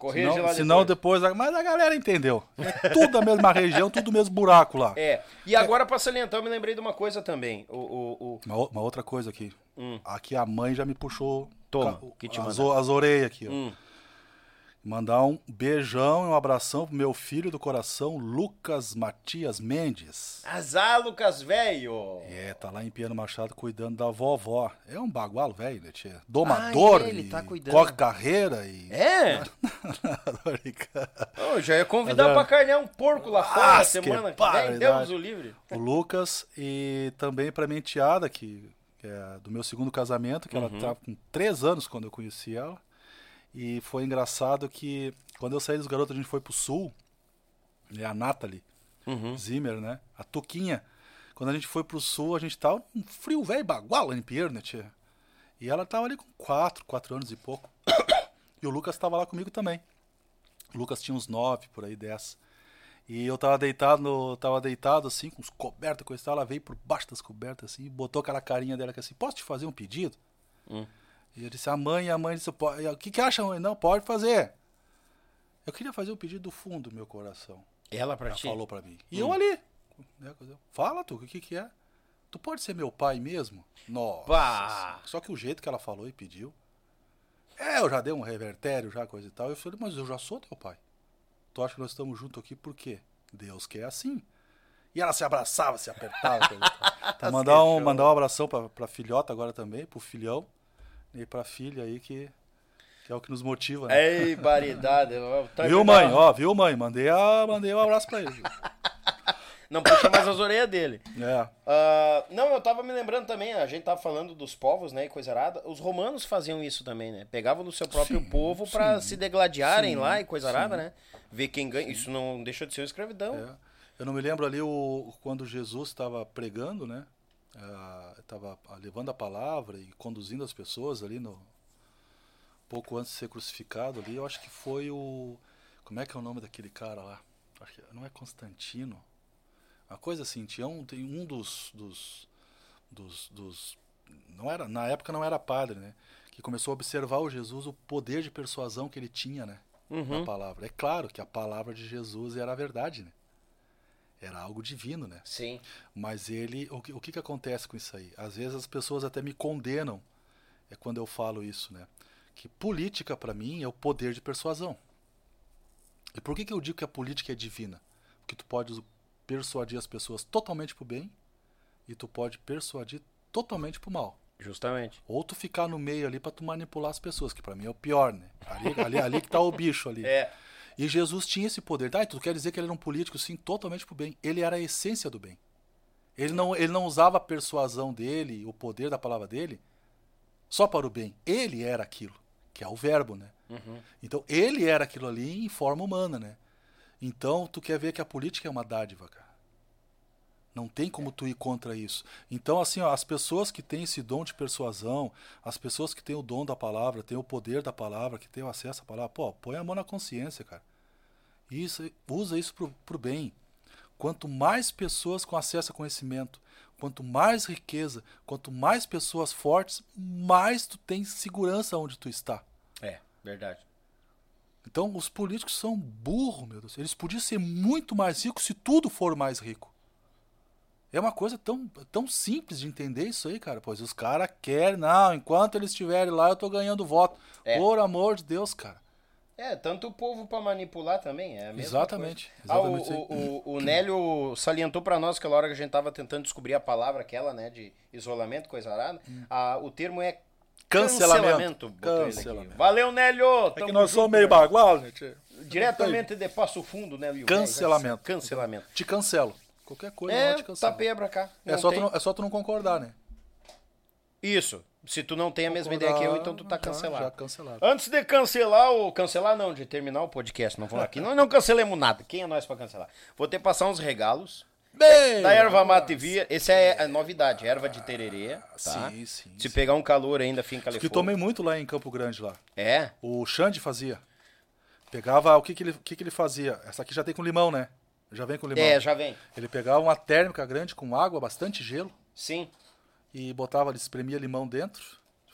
Corrige senão, lá senão depois. depois. Mas a galera entendeu. É tudo a mesma região, tudo o mesmo buraco lá. É. E agora, pra salientar, eu me lembrei de uma coisa também. O, o, o... Uma, uma outra coisa aqui. Aqui a mãe já me puxou Toma, te as, as orelhas aqui. Hum. Mandar um beijão e um abração pro meu filho do coração, Lucas Matias Mendes. Azar, Lucas, velho! É, tá lá em Piano Machado cuidando da vovó. É um bagualo velho, né, tia? Domador, Ah, ele e tá cuidando. corre carreira e... É? Eu já ia convidar Mas é- pra carnear um porco lá fora Ah, semana que vem. Deus o livre. o Lucas e também pra minha enteada, que, que é do meu segundo casamento, que ela Uhum. tava com três anos quando eu conheci ela. E foi engraçado que quando eu saí dos garotos, a gente foi pro sul, né, a Nathalie Uhum. Zimmer, né? A Toquinha. Quando a gente foi pro sul, a gente tava um frio velho baguala em Pierre, né, tia? E ela tava ali com quatro, quatro anos e pouco. E o Lucas tava lá comigo também. O Lucas tinha uns nove, por aí, dez. E eu tava deitado, no, tava deitado assim, com os cobertas, coisa e tal. Ela veio por baixo das cobertas assim, e botou aquela carinha dela que assim, posso te fazer um pedido? E eu disse, a mãe, a mãe disse, "Pode." o que que acha, mãe? Não, pode fazer. Eu queria fazer um pedido do fundo do meu coração. Ela pra Ela ti? falou pra mim. E eu ali. né, Fala, tu, o que que é? Tu pode ser meu pai mesmo? Nossa. Pá. Só que o jeito que ela falou e pediu. É, eu já dei um revertério, já coisa e tal. Eu falei, mas eu já sou teu pai. Tu acha que nós estamos juntos aqui por quê? Deus quer assim. E ela se abraçava, se apertava. Então, mandar, um, mandar um abração pra, pra filhota agora também, pro filhão. E pra filha aí que, que é o que nos motiva, né? Ei, baridade. tá Viu, mãe? Ó, viu, mãe? Mandei, a, mandei um abraço pra ele. Não puxa mais as orelhas dele. É. Ah, não, eu tava me lembrando também, a gente tava falando dos povos, né, e coisa arada. Os romanos faziam isso também, né? Pegavam do seu próprio Sim, povo sim, se degladiarem sim, lá e coisa sim. arada, né? Ver quem ganha. Isso não deixa de ser uma escravidão. É. Eu não me lembro ali o, quando Jesus estava pregando, né? Estava levando a palavra e conduzindo as pessoas ali no pouco antes de ser crucificado ali. Eu acho que foi o como é que é o nome daquele cara lá? Não é Constantino. Uma coisa assim. Tinha um tem um dos dos, dos, dos não era na época não era padre, né? Que começou a observar o Jesus o poder de persuasão que ele tinha, né? Na palavra. É claro que a palavra de Jesus era a verdade, né? Era algo divino, né? Sim. Mas ele, o que, o que que acontece com isso aí? Às vezes as pessoas até me condenam, é quando eu falo isso, né? Que política para mim é o poder de persuasão. E por que que eu digo que a política é divina? Porque tu pode persuadir as pessoas totalmente pro bem e tu pode persuadir totalmente pro mal. Justamente. Ou tu ficar no meio ali para tu manipular as pessoas, que para mim é o pior, né? Ali, ali, ali que tá o bicho ali. É. E Jesus tinha esse poder. E tu quer dizer que ele era um político, sim, totalmente pro bem. Ele era a essência do bem. Ele não, ele não usava a persuasão dele, o poder da palavra dele, só para o bem. Ele era aquilo, que é o verbo, né? Então, ele era aquilo ali em forma humana, né? Então, tu quer ver que a política é uma dádiva, cara. Não tem como tu ir contra isso. Então, assim, ó, as pessoas que têm esse dom de persuasão, as pessoas que têm o dom da palavra, têm o poder da palavra, que têm o acesso à palavra, pô, põe a mão na consciência, cara. Isso, usa isso pro, pro bem. Quanto mais pessoas com acesso a conhecimento, quanto mais riqueza, quanto mais pessoas fortes, mais tu tem segurança onde tu está. É, verdade. Então, os políticos são burros, meu Deus. Eles podiam ser muito mais ricos se tudo for mais rico. É uma coisa tão, tão simples de entender isso aí, cara. Pois os caras querem, não, enquanto eles estiverem lá, eu tô ganhando voto. É. Por amor de Deus, cara. É, tanto o povo pra manipular também, é Exatamente, coisa. Ah, o, exatamente o, o, o Nélio salientou pra nós aquela hora que a gente tava tentando descobrir a palavra aquela, né, de isolamento, coisa arada. Ah, o termo é Cancelamento. aqui. Cancelamento. Valeu, Nélio! É que nós somos meio bagual, gente. Diretamente de Passo Fundo, né, Lio? Cancelamento. Cancelamento. Te cancelo. Qualquer coisa, É, não te cancelo. tapeia pra cá. É Não só, não, é só tu não concordar, né? Isso. Se tu não tem a mesma ideia que eu, então tu tá cancelado. Já cancelado. Antes de cancelar ou cancelar não, de terminar o podcast, não vamos aqui. Nós não cancelemos nada. Quem é nós pra cancelar? Vou ter que passar uns regalos. Bem, Da erva mate via, esse é a novidade, erva de tererê, tá? Sim, sim. Se sim. pegar um calor ainda, finca ali Que tomei muito lá em Campo Grande lá. É? O Xande fazia. Pegava, o que que ele, que que ele fazia? Essa aqui já tem com limão, né? Já vem com limão. É, já vem. Ele pegava uma térmica grande com água, bastante gelo, Sim. e botava, ele espremia limão dentro,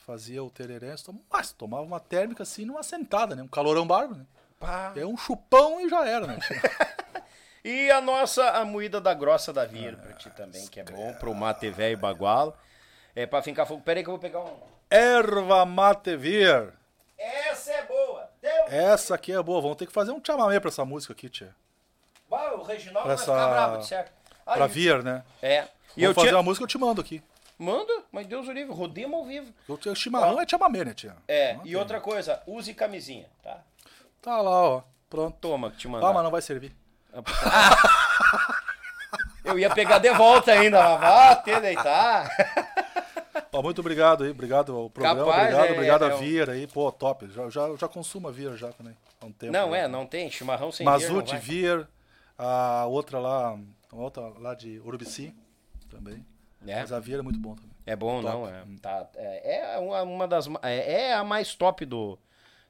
fazia o tereré, mas tomava uma térmica assim numa sentada, né? Um calorão bárbaro, né? Pá. É um chupão e já era, né? E a nossa a moída da grossa da Vira pra ti também, que é bom pro mate velho e bagualo. É pra fincar fogo. Pera aí que eu vou pegar um... Erva mate vir. Essa é boa! Deu! Essa aqui é boa. Vamos ter que fazer um chamamé pra essa música aqui, tia. Bah, o Reginaldo vai ficar essa- bravo, de certo. Aí, Pra vir, né? É. E E eu fazer tinha... uma música, eu te mando aqui. Manda, mas Deus o livre, rodemos ao vivo. O chimarrão é chamamé, né, tia? É, Não e tem. outra coisa, use camisinha, tá? Tá lá, ó. Pronto. Toma, que te mandar. Ah, mas não vai servir. Eu ia pegar de volta ainda, mas vá até deitar. Ó, muito obrigado aí, obrigado ao programa, Capaz, obrigado, é, obrigado é, a Vira aí, pô, top. Já, já, já consumo a Vira já também, há um tempo. Não, é, não tem chimarrão sem Mazute, vai. Vir, a outra lá, a outra lá de Urubici também. É, Mas a Vira é muito bom também. é bom, top. não, é, tá, é, é uma, uma das, é, é a mais top do,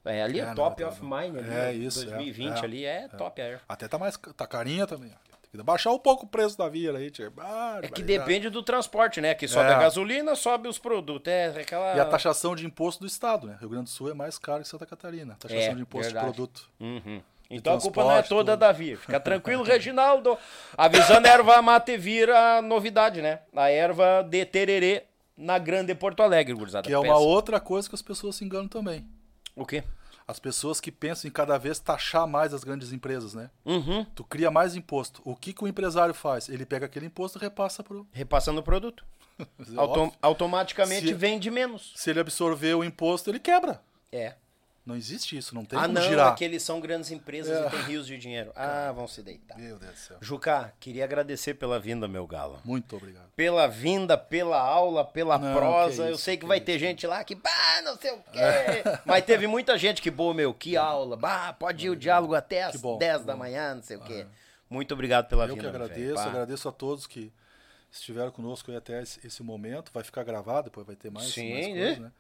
é, ali é, É, não, top tá of bom. mind, ali, É isso, é, 2020 é, ali é, top, é. Até tá mais, tá carinha também. ó. Tem que baixar um pouco o preço da Vira aí, tia. Ah, É que depende do transporte, né, que sobe É. a gasolina, sobe os produtos, é aquela... E a taxação de imposto do estado, né? Rio Grande do Sul é mais caro que Santa Catarina. Taxação É, de imposto verdade. de produto. Uhum. Então a culpa não é toda tudo. da Vir. Fica tranquilo, Reginaldo. Avisando a erva mate Vir a novidade, né? A erva de tererê na Grande Porto Alegre, gurizada. Que é uma Pensa. outra coisa que as pessoas se enganam também. O quê? As pessoas que pensam em cada vez taxar mais as grandes empresas, né? Uhum. Tu cria mais imposto. O que, que o empresário faz? Ele pega aquele imposto e repassa pro. Repassando o produto. Autom- Óbvio. automaticamente Se- vende menos. Se ele absorver o imposto, ele quebra. É. Não existe isso, não tem Ah, como não, girar. é que eles são grandes empresas e tem rios de dinheiro. Ah, vão se deitar. Meu Deus do céu. Juca, queria agradecer pela vinda, meu galo. Muito obrigado. Pela vinda, pela aula, pela Não, prosa. que Eu isso, sei que, que vai isso. ter gente lá que, bah, não sei o quê. Mas teve muita gente que, boa, meu, que aula. Bah, pode ir o diálogo até às Que bom, 10 que da manhã, não sei o quê. Muito obrigado pela Eu vinda. que meu velho. agradeço, agradeço a todos que estiveram conosco aí até esse, esse momento. Vai ficar gravado, depois vai ter mais, Sim, mais coisas, né?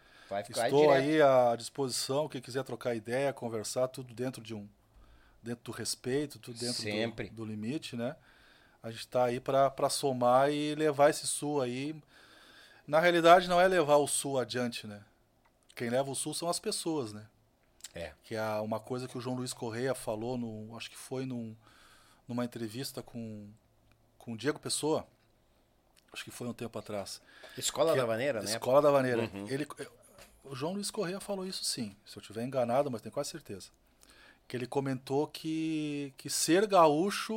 Estou aí à disposição, quem quiser trocar ideia, conversar, tudo dentro de um dentro do respeito, tudo dentro do-. Do, limite, né? A gente está aí para somar e levar esse sul aí. Na realidade, não é levar o sul adiante, né? Quem leva o sul são as pessoas, né? É. Que é uma coisa que o João Luiz Correia falou, no, acho que foi num, numa entrevista com, com o Diego Pessoa, acho que foi um tempo atrás. Escola Que da é- Maneira, né? Escola da Maneira. Uhum. Ele, o João Luiz Correia falou isso sim, se eu estiver enganado, mas tenho quase certeza. Que ele comentou que, que ser gaúcho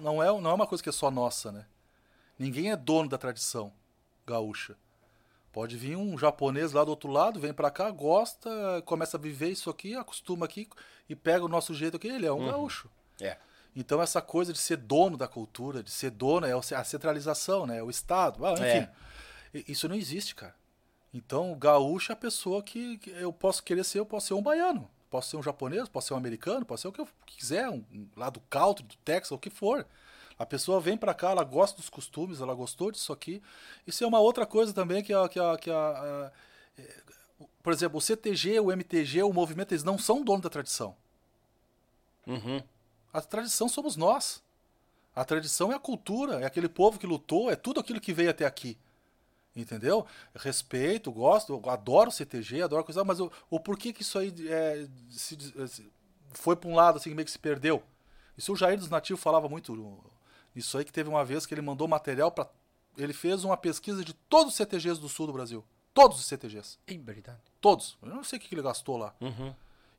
não é, não é uma coisa que é só nossa, né? Ninguém é dono da tradição gaúcha. Pode vir um japonês lá do outro lado, vem pra cá, gosta, começa a viver isso aqui, acostuma aqui e pega o nosso jeito aqui, ele é um gaúcho. É. Então essa coisa de ser dono da cultura, de ser dono, é a centralização, né? O Estado, ah, enfim. I- Isso não existe, cara. Então o gaúcho é a pessoa que, que eu posso querer ser, eu posso ser um baiano, posso ser um japonês, posso ser um americano, posso ser o que eu quiser, um, um- lá do country, do Texas, o que for. A pessoa vem pra cá, ela gosta dos costumes, ela gostou disso aqui. Isso é uma outra coisa também que a, que a, que a- a- é, por exemplo, o CTG, o MTG, o movimento, eles não são dono da tradição. Uhum. A tradição somos nós. A tradição é a cultura, é aquele povo que lutou, é tudo aquilo que veio até aqui. Entendeu? Respeito, gosto, adoro CTG, adoro coisa, mas o, o porquê que isso aí é, se eh, se- foi para um lado assim, meio que se perdeu? Isso o Jair dos Nativos falava muito isso aí, que teve uma vez que ele mandou material para. Ele fez uma pesquisa de todos os CTGs do sul do Brasil. Todos os CTGs. É verdade. Todos. Eu não sei o que ele gastou lá.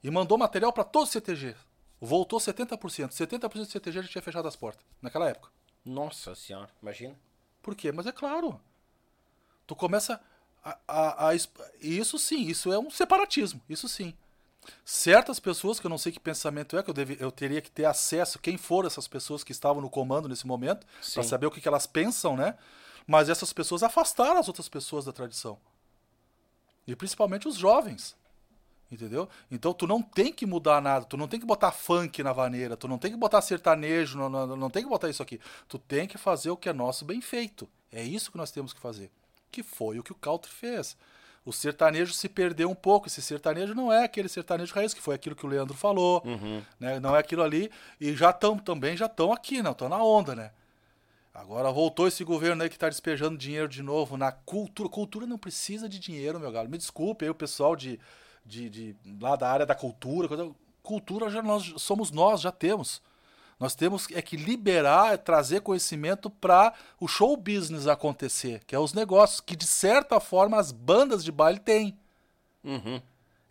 E mandou material para todos os CTGs. Voltou 70%. 70% do CTG já tinha fechado as portas naquela época. Nossa senhora, imagina. Por quê? Mas é claro. Tu começa a. a, a isso sim, isso é um separatismo. Isso sim. Certas pessoas, que eu não sei que pensamento é, que eu, deve, eu teria que ter acesso, quem foram essas pessoas que estavam no comando nesse momento, para saber o que, que elas pensam, né? Mas essas pessoas afastaram as outras pessoas da tradição. E principalmente os jovens. Entendeu? Então tu não tem que mudar nada, tu não tem que botar funk na vaneira, tu não tem que botar sertanejo, não, não, não tem que botar isso aqui. Tu tem que fazer o que é nosso bem feito. É isso que nós temos que fazer. Que foi o que o Country fez. O sertanejo se perdeu um pouco. Esse sertanejo não é aquele sertanejo raiz, que foi aquilo que o Leandro falou. Né? Não é aquilo ali. E já estão também, já estão aqui, não estão na onda, né? Agora voltou esse governo aí que está despejando dinheiro de novo na cultura. Cultura não precisa de dinheiro, meu galo. Me desculpe aí o pessoal de, de, de- lá da área da cultura. coisa- Cultura já nós somos nós, já temos. Nós temos é que liberar, é trazer conhecimento para o show business acontecer, que é os negócios que de certa forma as bandas de baile têm.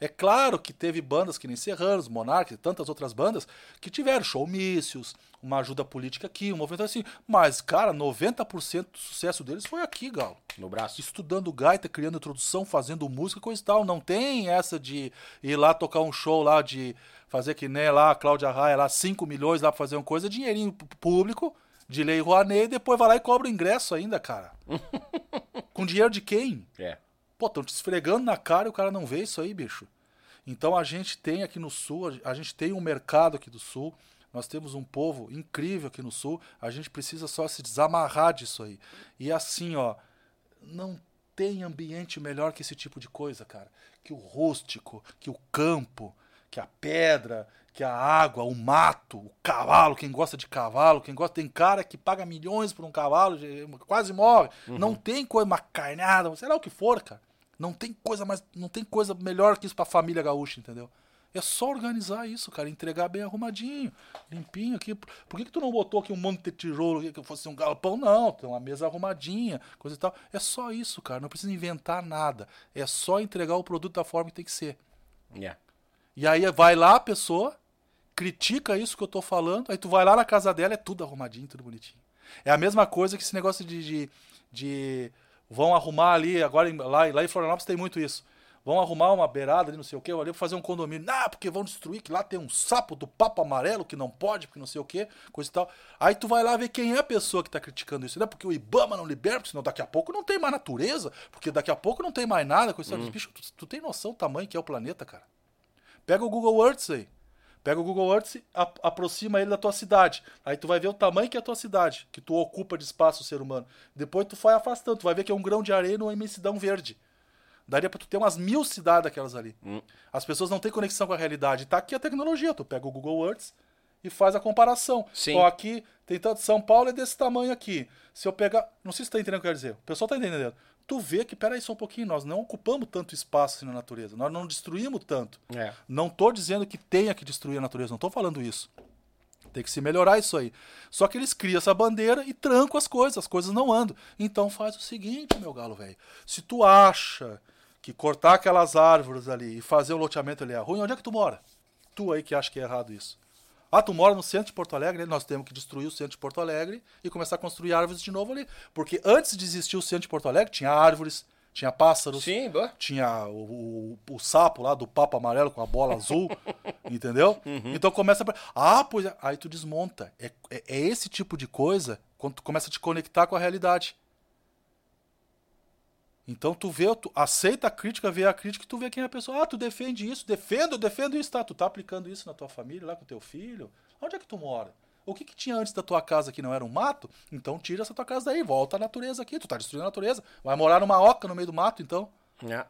É claro que teve bandas que nem Serranos, Monark e tantas outras bandas que tiveram showmícios, uma ajuda política aqui, um movimento assim. Mas, cara, 90% do sucesso deles foi aqui, Galo. No braço. Estudando gaita, criando introdução, fazendo música, coisa e tal. Não tem essa de ir lá tocar um show lá, de fazer que nem lá a Cláudia Raia, lá 5 milhões lá pra fazer uma coisa, dinheirinho público, de lei Rouanet, e depois vai lá e cobra o ingresso ainda, cara. Com dinheiro de quem? É. Pô, estão te esfregando na cara e o cara não vê isso aí, bicho. Então a gente tem aqui no sul, a gente tem um mercado aqui do sul, nós temos um povo incrível aqui no sul, a gente precisa só se desamarrar disso aí. E assim, ó, não tem ambiente melhor que esse tipo de coisa, cara. Que o rústico, que o campo, que a pedra, que a água, o mato, o cavalo, quem gosta de cavalo, quem gosta. Tem cara que paga milhões por um cavalo, quase morre. Não tem coisa, uma carnada, sei lá o que for, cara. Não tem coisa mais. Não tem coisa melhor que isso pra família gaúcha, entendeu? É só organizar isso, cara, entregar bem arrumadinho, limpinho aqui. Por que, que tu não botou aqui um monte de tijolo que fosse um galpão? Não, tem uma mesa arrumadinha, coisa e tal. É só isso, cara. Não precisa inventar nada. É só entregar o produto da forma que tem que ser. É. E aí vai lá a pessoa, critica isso que eu tô falando, aí tu vai lá na casa dela, é tudo arrumadinho, tudo bonitinho. É a mesma coisa que esse negócio de. de, de- vão arrumar ali, agora lá, lá em Florianópolis tem muito isso. Vão arrumar uma beirada ali, não sei o que, ali pra fazer um condomínio. Ah, porque vão destruir, que lá tem um sapo do papo amarelo que não pode, porque não sei o que, coisa e tal. Aí tu vai lá ver quem é a pessoa que tá criticando isso. Não é porque o Ibama não libera, porque senão daqui a pouco não tem mais natureza, porque daqui a pouco não tem mais nada, coisa tal. Bicho, tu, tu tem noção do tamanho que é o planeta, cara? Pega o Google Earth aí. Pega o Google Earth, aproxima ele da tua cidade. Aí tu vai ver o tamanho que é a tua cidade, que tu ocupa de espaço, ser humano. Depois tu vai afastando, tu vai ver que é um grão de areia numa imensidão verde. Daria pra tu ter umas mil cidades daquelas ali. As pessoas não têm conexão com a realidade. Tá aqui a tecnologia. Tu pega o Google Earth e faz a comparação. Sim. Ó, aqui tem tanto. São Paulo é desse tamanho aqui. Se eu pegar. Não sei se tá entendendo o que eu quero dizer. O pessoal tá entendendo. Tu vê que, peraí só um pouquinho, nós não ocupamos tanto espaço assim na natureza. Nós não destruímos tanto. É. Não tô dizendo que tenha que destruir a natureza, não tô falando isso. Tem que se melhorar isso aí. Só que eles criam essa bandeira e trancam as coisas, as coisas não andam. Então faz o seguinte, meu galo velho. Se tu acha que cortar aquelas árvores ali e fazer o loteamento ali é ruim, onde é que tu mora? Tu aí que acha que é errado isso. Ah, tu mora no centro de Porto Alegre? Nós temos que destruir o centro de Porto Alegre e começar a construir árvores de novo ali. Porque antes de existir o centro de Porto Alegre, tinha árvores, tinha pássaros, Sim, tinha o, o, o sapo lá do papo amarelo com a bola azul, entendeu? Então começa a... Ah, pois é. Aí tu desmonta. É, é, é esse tipo de coisa quando tu começa a te conectar com a realidade. Então tu vê, tu aceita a crítica, vê a crítica e tu vê quem é a pessoa. Ah, tu defende isso, defendo, defendo isso, tá? Tu tá aplicando isso na tua família, lá com teu filho. Onde é que tu mora? O que, que tinha antes da tua casa que não era um mato? Então tira essa tua casa daí, volta à natureza aqui. Tu tá destruindo a natureza. Vai morar numa oca no meio do mato, então. É.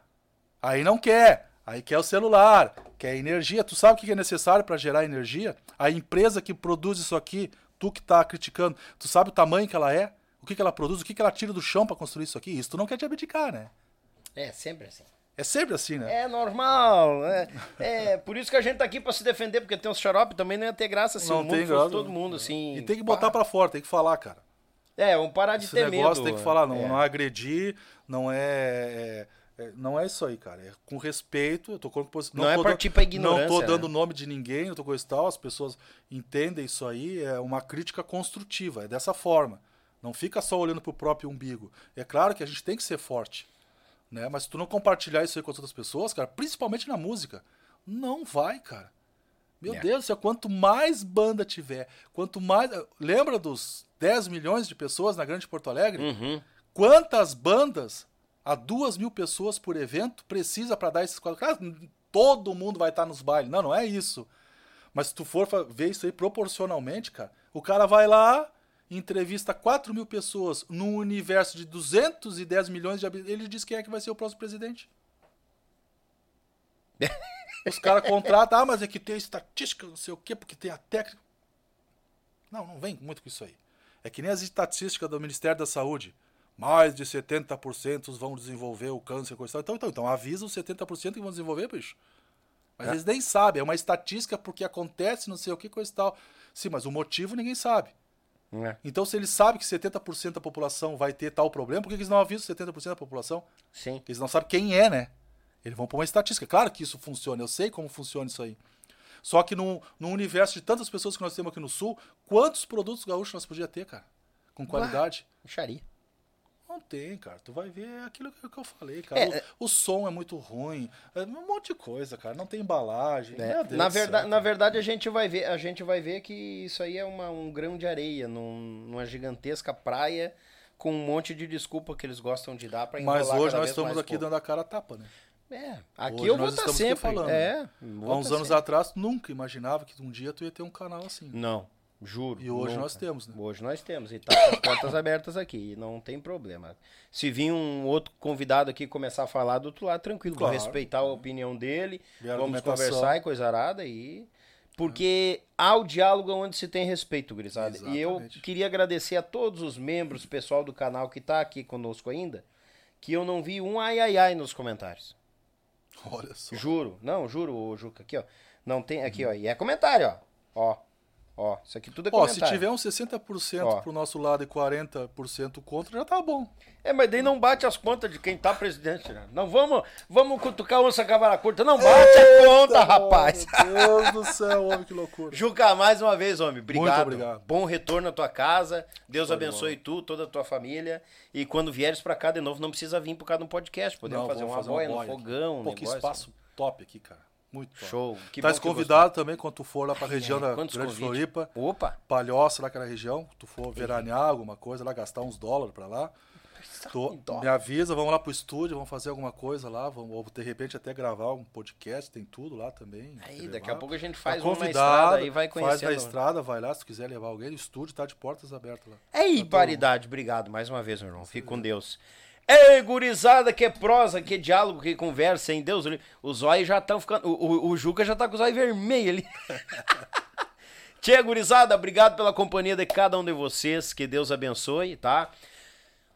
Aí não quer. Aí quer o celular, quer energia. Tu sabe o que é necessário para gerar energia? A empresa que produz isso aqui, tu que tá criticando, tu sabe o tamanho que ela é? O que, que ela produz? O que, que ela tira do chão para construir isso aqui? Isso tu não quer te abdicar, né? É, sempre assim. É sempre assim, né? É normal. É, é por isso que a gente tá aqui pra se defender, porque tem uns xarope também não ia ter graça se Não o mundo tem graça. todo mundo, assim. E tem que botar pra fora, tem que falar, cara. É, vamos parar de Esse ter negócio medo. tem que falar, não, é. não agredir, não é, é- é- Não é isso aí, cara. É com respeito. Eu tô com posi- Não é tô partir dando- pra ignorância, Não tô né? dando nome de ninguém, não tô coisa e tal. As pessoas entendem isso aí. É uma crítica construtiva. É dessa forma. Não fica só olhando pro próprio umbigo. É claro que a gente tem que ser forte. Né? Mas se tu não compartilhar isso aí com as outras pessoas, cara, principalmente na música, não vai, cara. Meu É. Deus do céu, quanto mais banda tiver, quanto mais. Lembra dos 10 milhões de pessoas na Grande Porto Alegre? Uhum. Quantas bandas a duas mil pessoas por evento precisa para dar esses quadros? Cara, todo mundo vai estar nos bailes. Não, não é isso. Mas se tu for ver isso aí proporcionalmente, cara, o cara vai lá, entrevista 4 mil pessoas num universo de 210 milhões de habitantes. Ele diz quem é que vai ser o próximo presidente. Os caras contratam, ah, mas é que tem estatística, não sei o quê, porque tem a técnica. Não, não vem muito com isso aí. É que nem as estatísticas do Ministério da Saúde. Mais de 70% vão desenvolver o câncer, coisa e tal. Então, então, então avisa os 70% que vão desenvolver, bicho. Mas eles nem sabem, é uma estatística porque acontece não sei o que, coisa e tal. Sim, mas o motivo ninguém sabe. É. Então, se eles sabem que 70% da população vai ter tal problema, por que eles não avisam 70% da população? Sim. Porque eles não sabem quem é, né? Eles vão pôr uma estatística. Claro que isso funciona, eu sei como funciona isso aí. Só que num, num universo de tantas pessoas que nós temos aqui no Sul, quantos produtos gaúchos nós podíamos ter, cara? Com qualidade? Micharia. Não tem, cara. Tu vai ver aquilo que que eu falei, cara. É, o, o som é muito ruim. É um monte de coisa, cara. Não tem embalagem. É, Deus na, verdade, na verdade, a gente vai ver, a gente vai ver que isso aí é uma- um grão de areia num- numa gigantesca praia com um monte de desculpa que eles gostam de dar enrolar Mas hoje nós estamos aqui povo. dando a cara a tapa, né? É, aqui Hoje eu vou nós estar sempre. falando, é, né? Há uns tá anos sempre. atrás, nunca imaginava que um dia tu ia ter um canal assim. Não, juro. E hoje nunca. nós temos, né? Hoje nós temos. E tá com as portas abertas aqui. E não tem problema. Se vir um outro convidado aqui começar a falar do outro lado, tranquilo. Claro. Vou respeitar a opinião dele. Vamos conversar e coisa arada. E... Porque há o diálogo onde se tem respeito, gurizada. E eu Exatamente. queria agradecer a todos os membros, pessoal do canal que tá aqui conosco ainda, que eu não vi um ai ai ai nos comentários. Olha só. Juro. Não, juro, ô, Juca. Aqui, ó. Não tem. Aqui, ó. E é comentário, ó. Ó. Ó. Isso aqui tudo é Ó, comentário. se tiver uns 60% Ó. pro nosso lado e 40% contra, já tá bom. É, mas daí não bate as contas de quem tá presidente, né? Não vamos, vamos cutucar onça cavara curta. Não bate a conta, rapaz. Meu Deus do céu, homem, que loucura. Juca, mais uma vez, homem. Obrigado. Muito obrigado. Bom retorno à tua casa. Deus abençoe tu, toda a tua família. E quando vieres pra cá de novo, não precisa vir por causa de um podcast. Podemos Não, fazer uma boia no aqui. fogão, um Pô, que negócio. espaço top aqui, cara. Muito. Show. Que tá bom que convidado também quando tu for lá pra região é, da Grande convites? Floripa. Opa. Palhoça, lá aquela região, tu for veranear alguma coisa lá, gastar uns dólares pra lá. Em dólar. me avisa, vamos lá pro estúdio, vamos fazer alguma coisa lá, vamos, ou de repente até gravar um podcast, tem tudo lá também. Aí, daqui levar. a pouco a gente Tá faz uma na estrada e vai Faz conhecendo. na estrada, vai lá, se quiser levar alguém, o estúdio tá de portas abertas lá. Ei, paridade. Obrigado mais uma vez, meu irmão. Fique com Deus. Ei, gurizada, que prosa, que diálogo, que conversa, hein? Deus, os olhos já estão ficando. O, o, o Juca já tá com os olhos vermelhos ali. Tchê, gurizada, obrigado pela companhia de cada um de vocês. Que Deus abençoe, tá?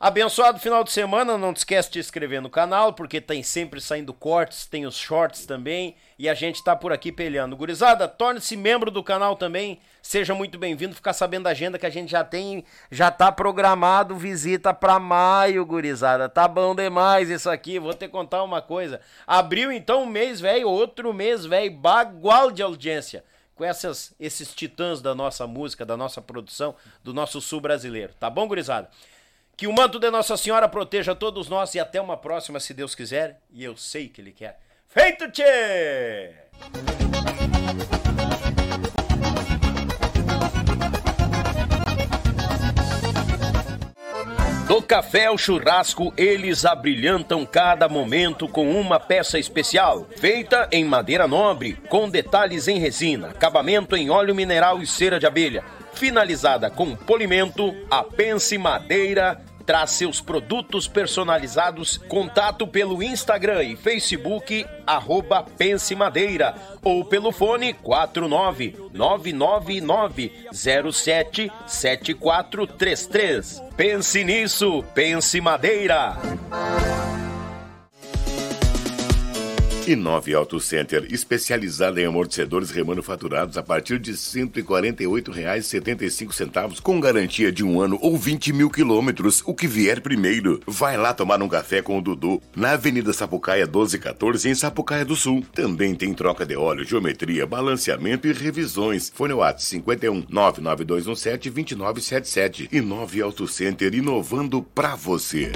Abençoado final de semana, não te esquece de te inscrever no canal, porque tem sempre saindo cortes, tem os shorts também, e a gente tá por aqui peleando. Gurizada, torne-se membro do canal também, seja muito bem-vindo, ficar sabendo da agenda que a gente já tem, já tá programado visita pra maio, gurizada. Tá bom demais isso aqui, vou te contar uma coisa. Abriu então um mês, velho, outro mês, velho, bagual de audiência com essas, esses titãs da nossa música, da nossa produção, do nosso sul brasileiro. Tá bom, gurizada? Que o manto de Nossa Senhora proteja todos nós e até uma próxima, se Deus quiser. E eu sei que Ele quer. Feito, tchê! Do café ao churrasco, eles abrilhantam cada momento com uma peça especial, feita em madeira nobre, com detalhes em resina, acabamento em óleo mineral e cera de abelha, finalizada com polimento, a Pense Madeira traz seus produtos personalizados. Contato pelo Instagram e Facebook, arroba Pense Madeira, ou pelo fone 49999077433. Pense nisso, Pense Madeira. E 9 Auto Center, especializada em amortecedores remanufaturados a partir de R$ 148,75, com garantia de um ano ou 20 mil quilômetros, o que vier primeiro. Vai lá tomar um café com o Dudu, na Avenida Sapucaia 1214, em Sapucaia do Sul. Também tem troca de óleo, geometria, balanceamento e revisões. Fone WhatsApp 51 99217 2977 e 9 Auto Center, inovando pra você.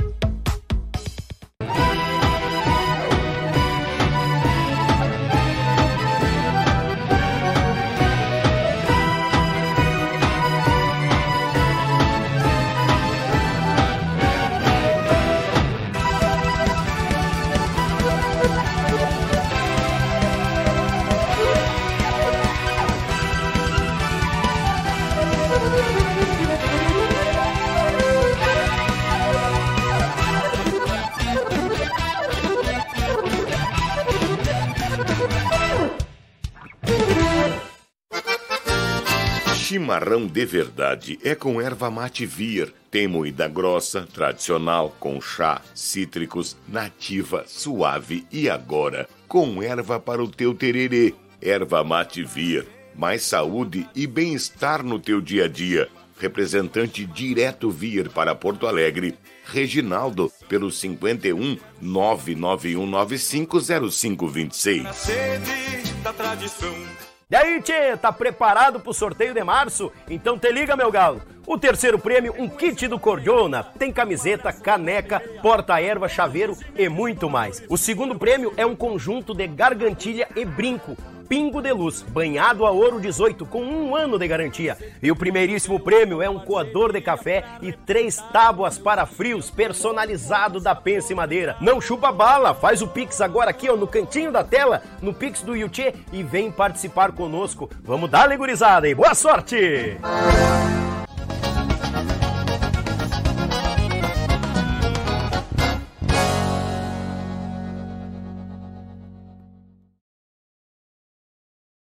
Chimarrão de verdade é com erva mate vir. Tem moída grossa, tradicional, com chá, cítricos, nativa, suave e agora com erva para o teu tererê. Erva mate vir. Mais saúde e bem-estar no teu dia a dia. Representante direto vir para Porto Alegre. Reginaldo, pelo 51 991950526. Sede da tradição. E aí, tchê, tá preparado pro sorteio de março? Então te liga, meu galo. O terceiro prêmio, um kit do Cordiona. Tem camiseta, caneca, porta-erva, chaveiro e muito mais. O segundo prêmio é um conjunto de gargantilha e brinco. Pingo de Luz, banhado a ouro 18, com um ano de garantia. E o primeiríssimo prêmio é um coador de café e três tábuas para frios personalizado da Pense Madeira. Não chupa bala, faz o Pix agora aqui ó, no cantinho da tela, no Pix do Yuchê e vem participar conosco. Vamos dar, gurizada, e boa sorte!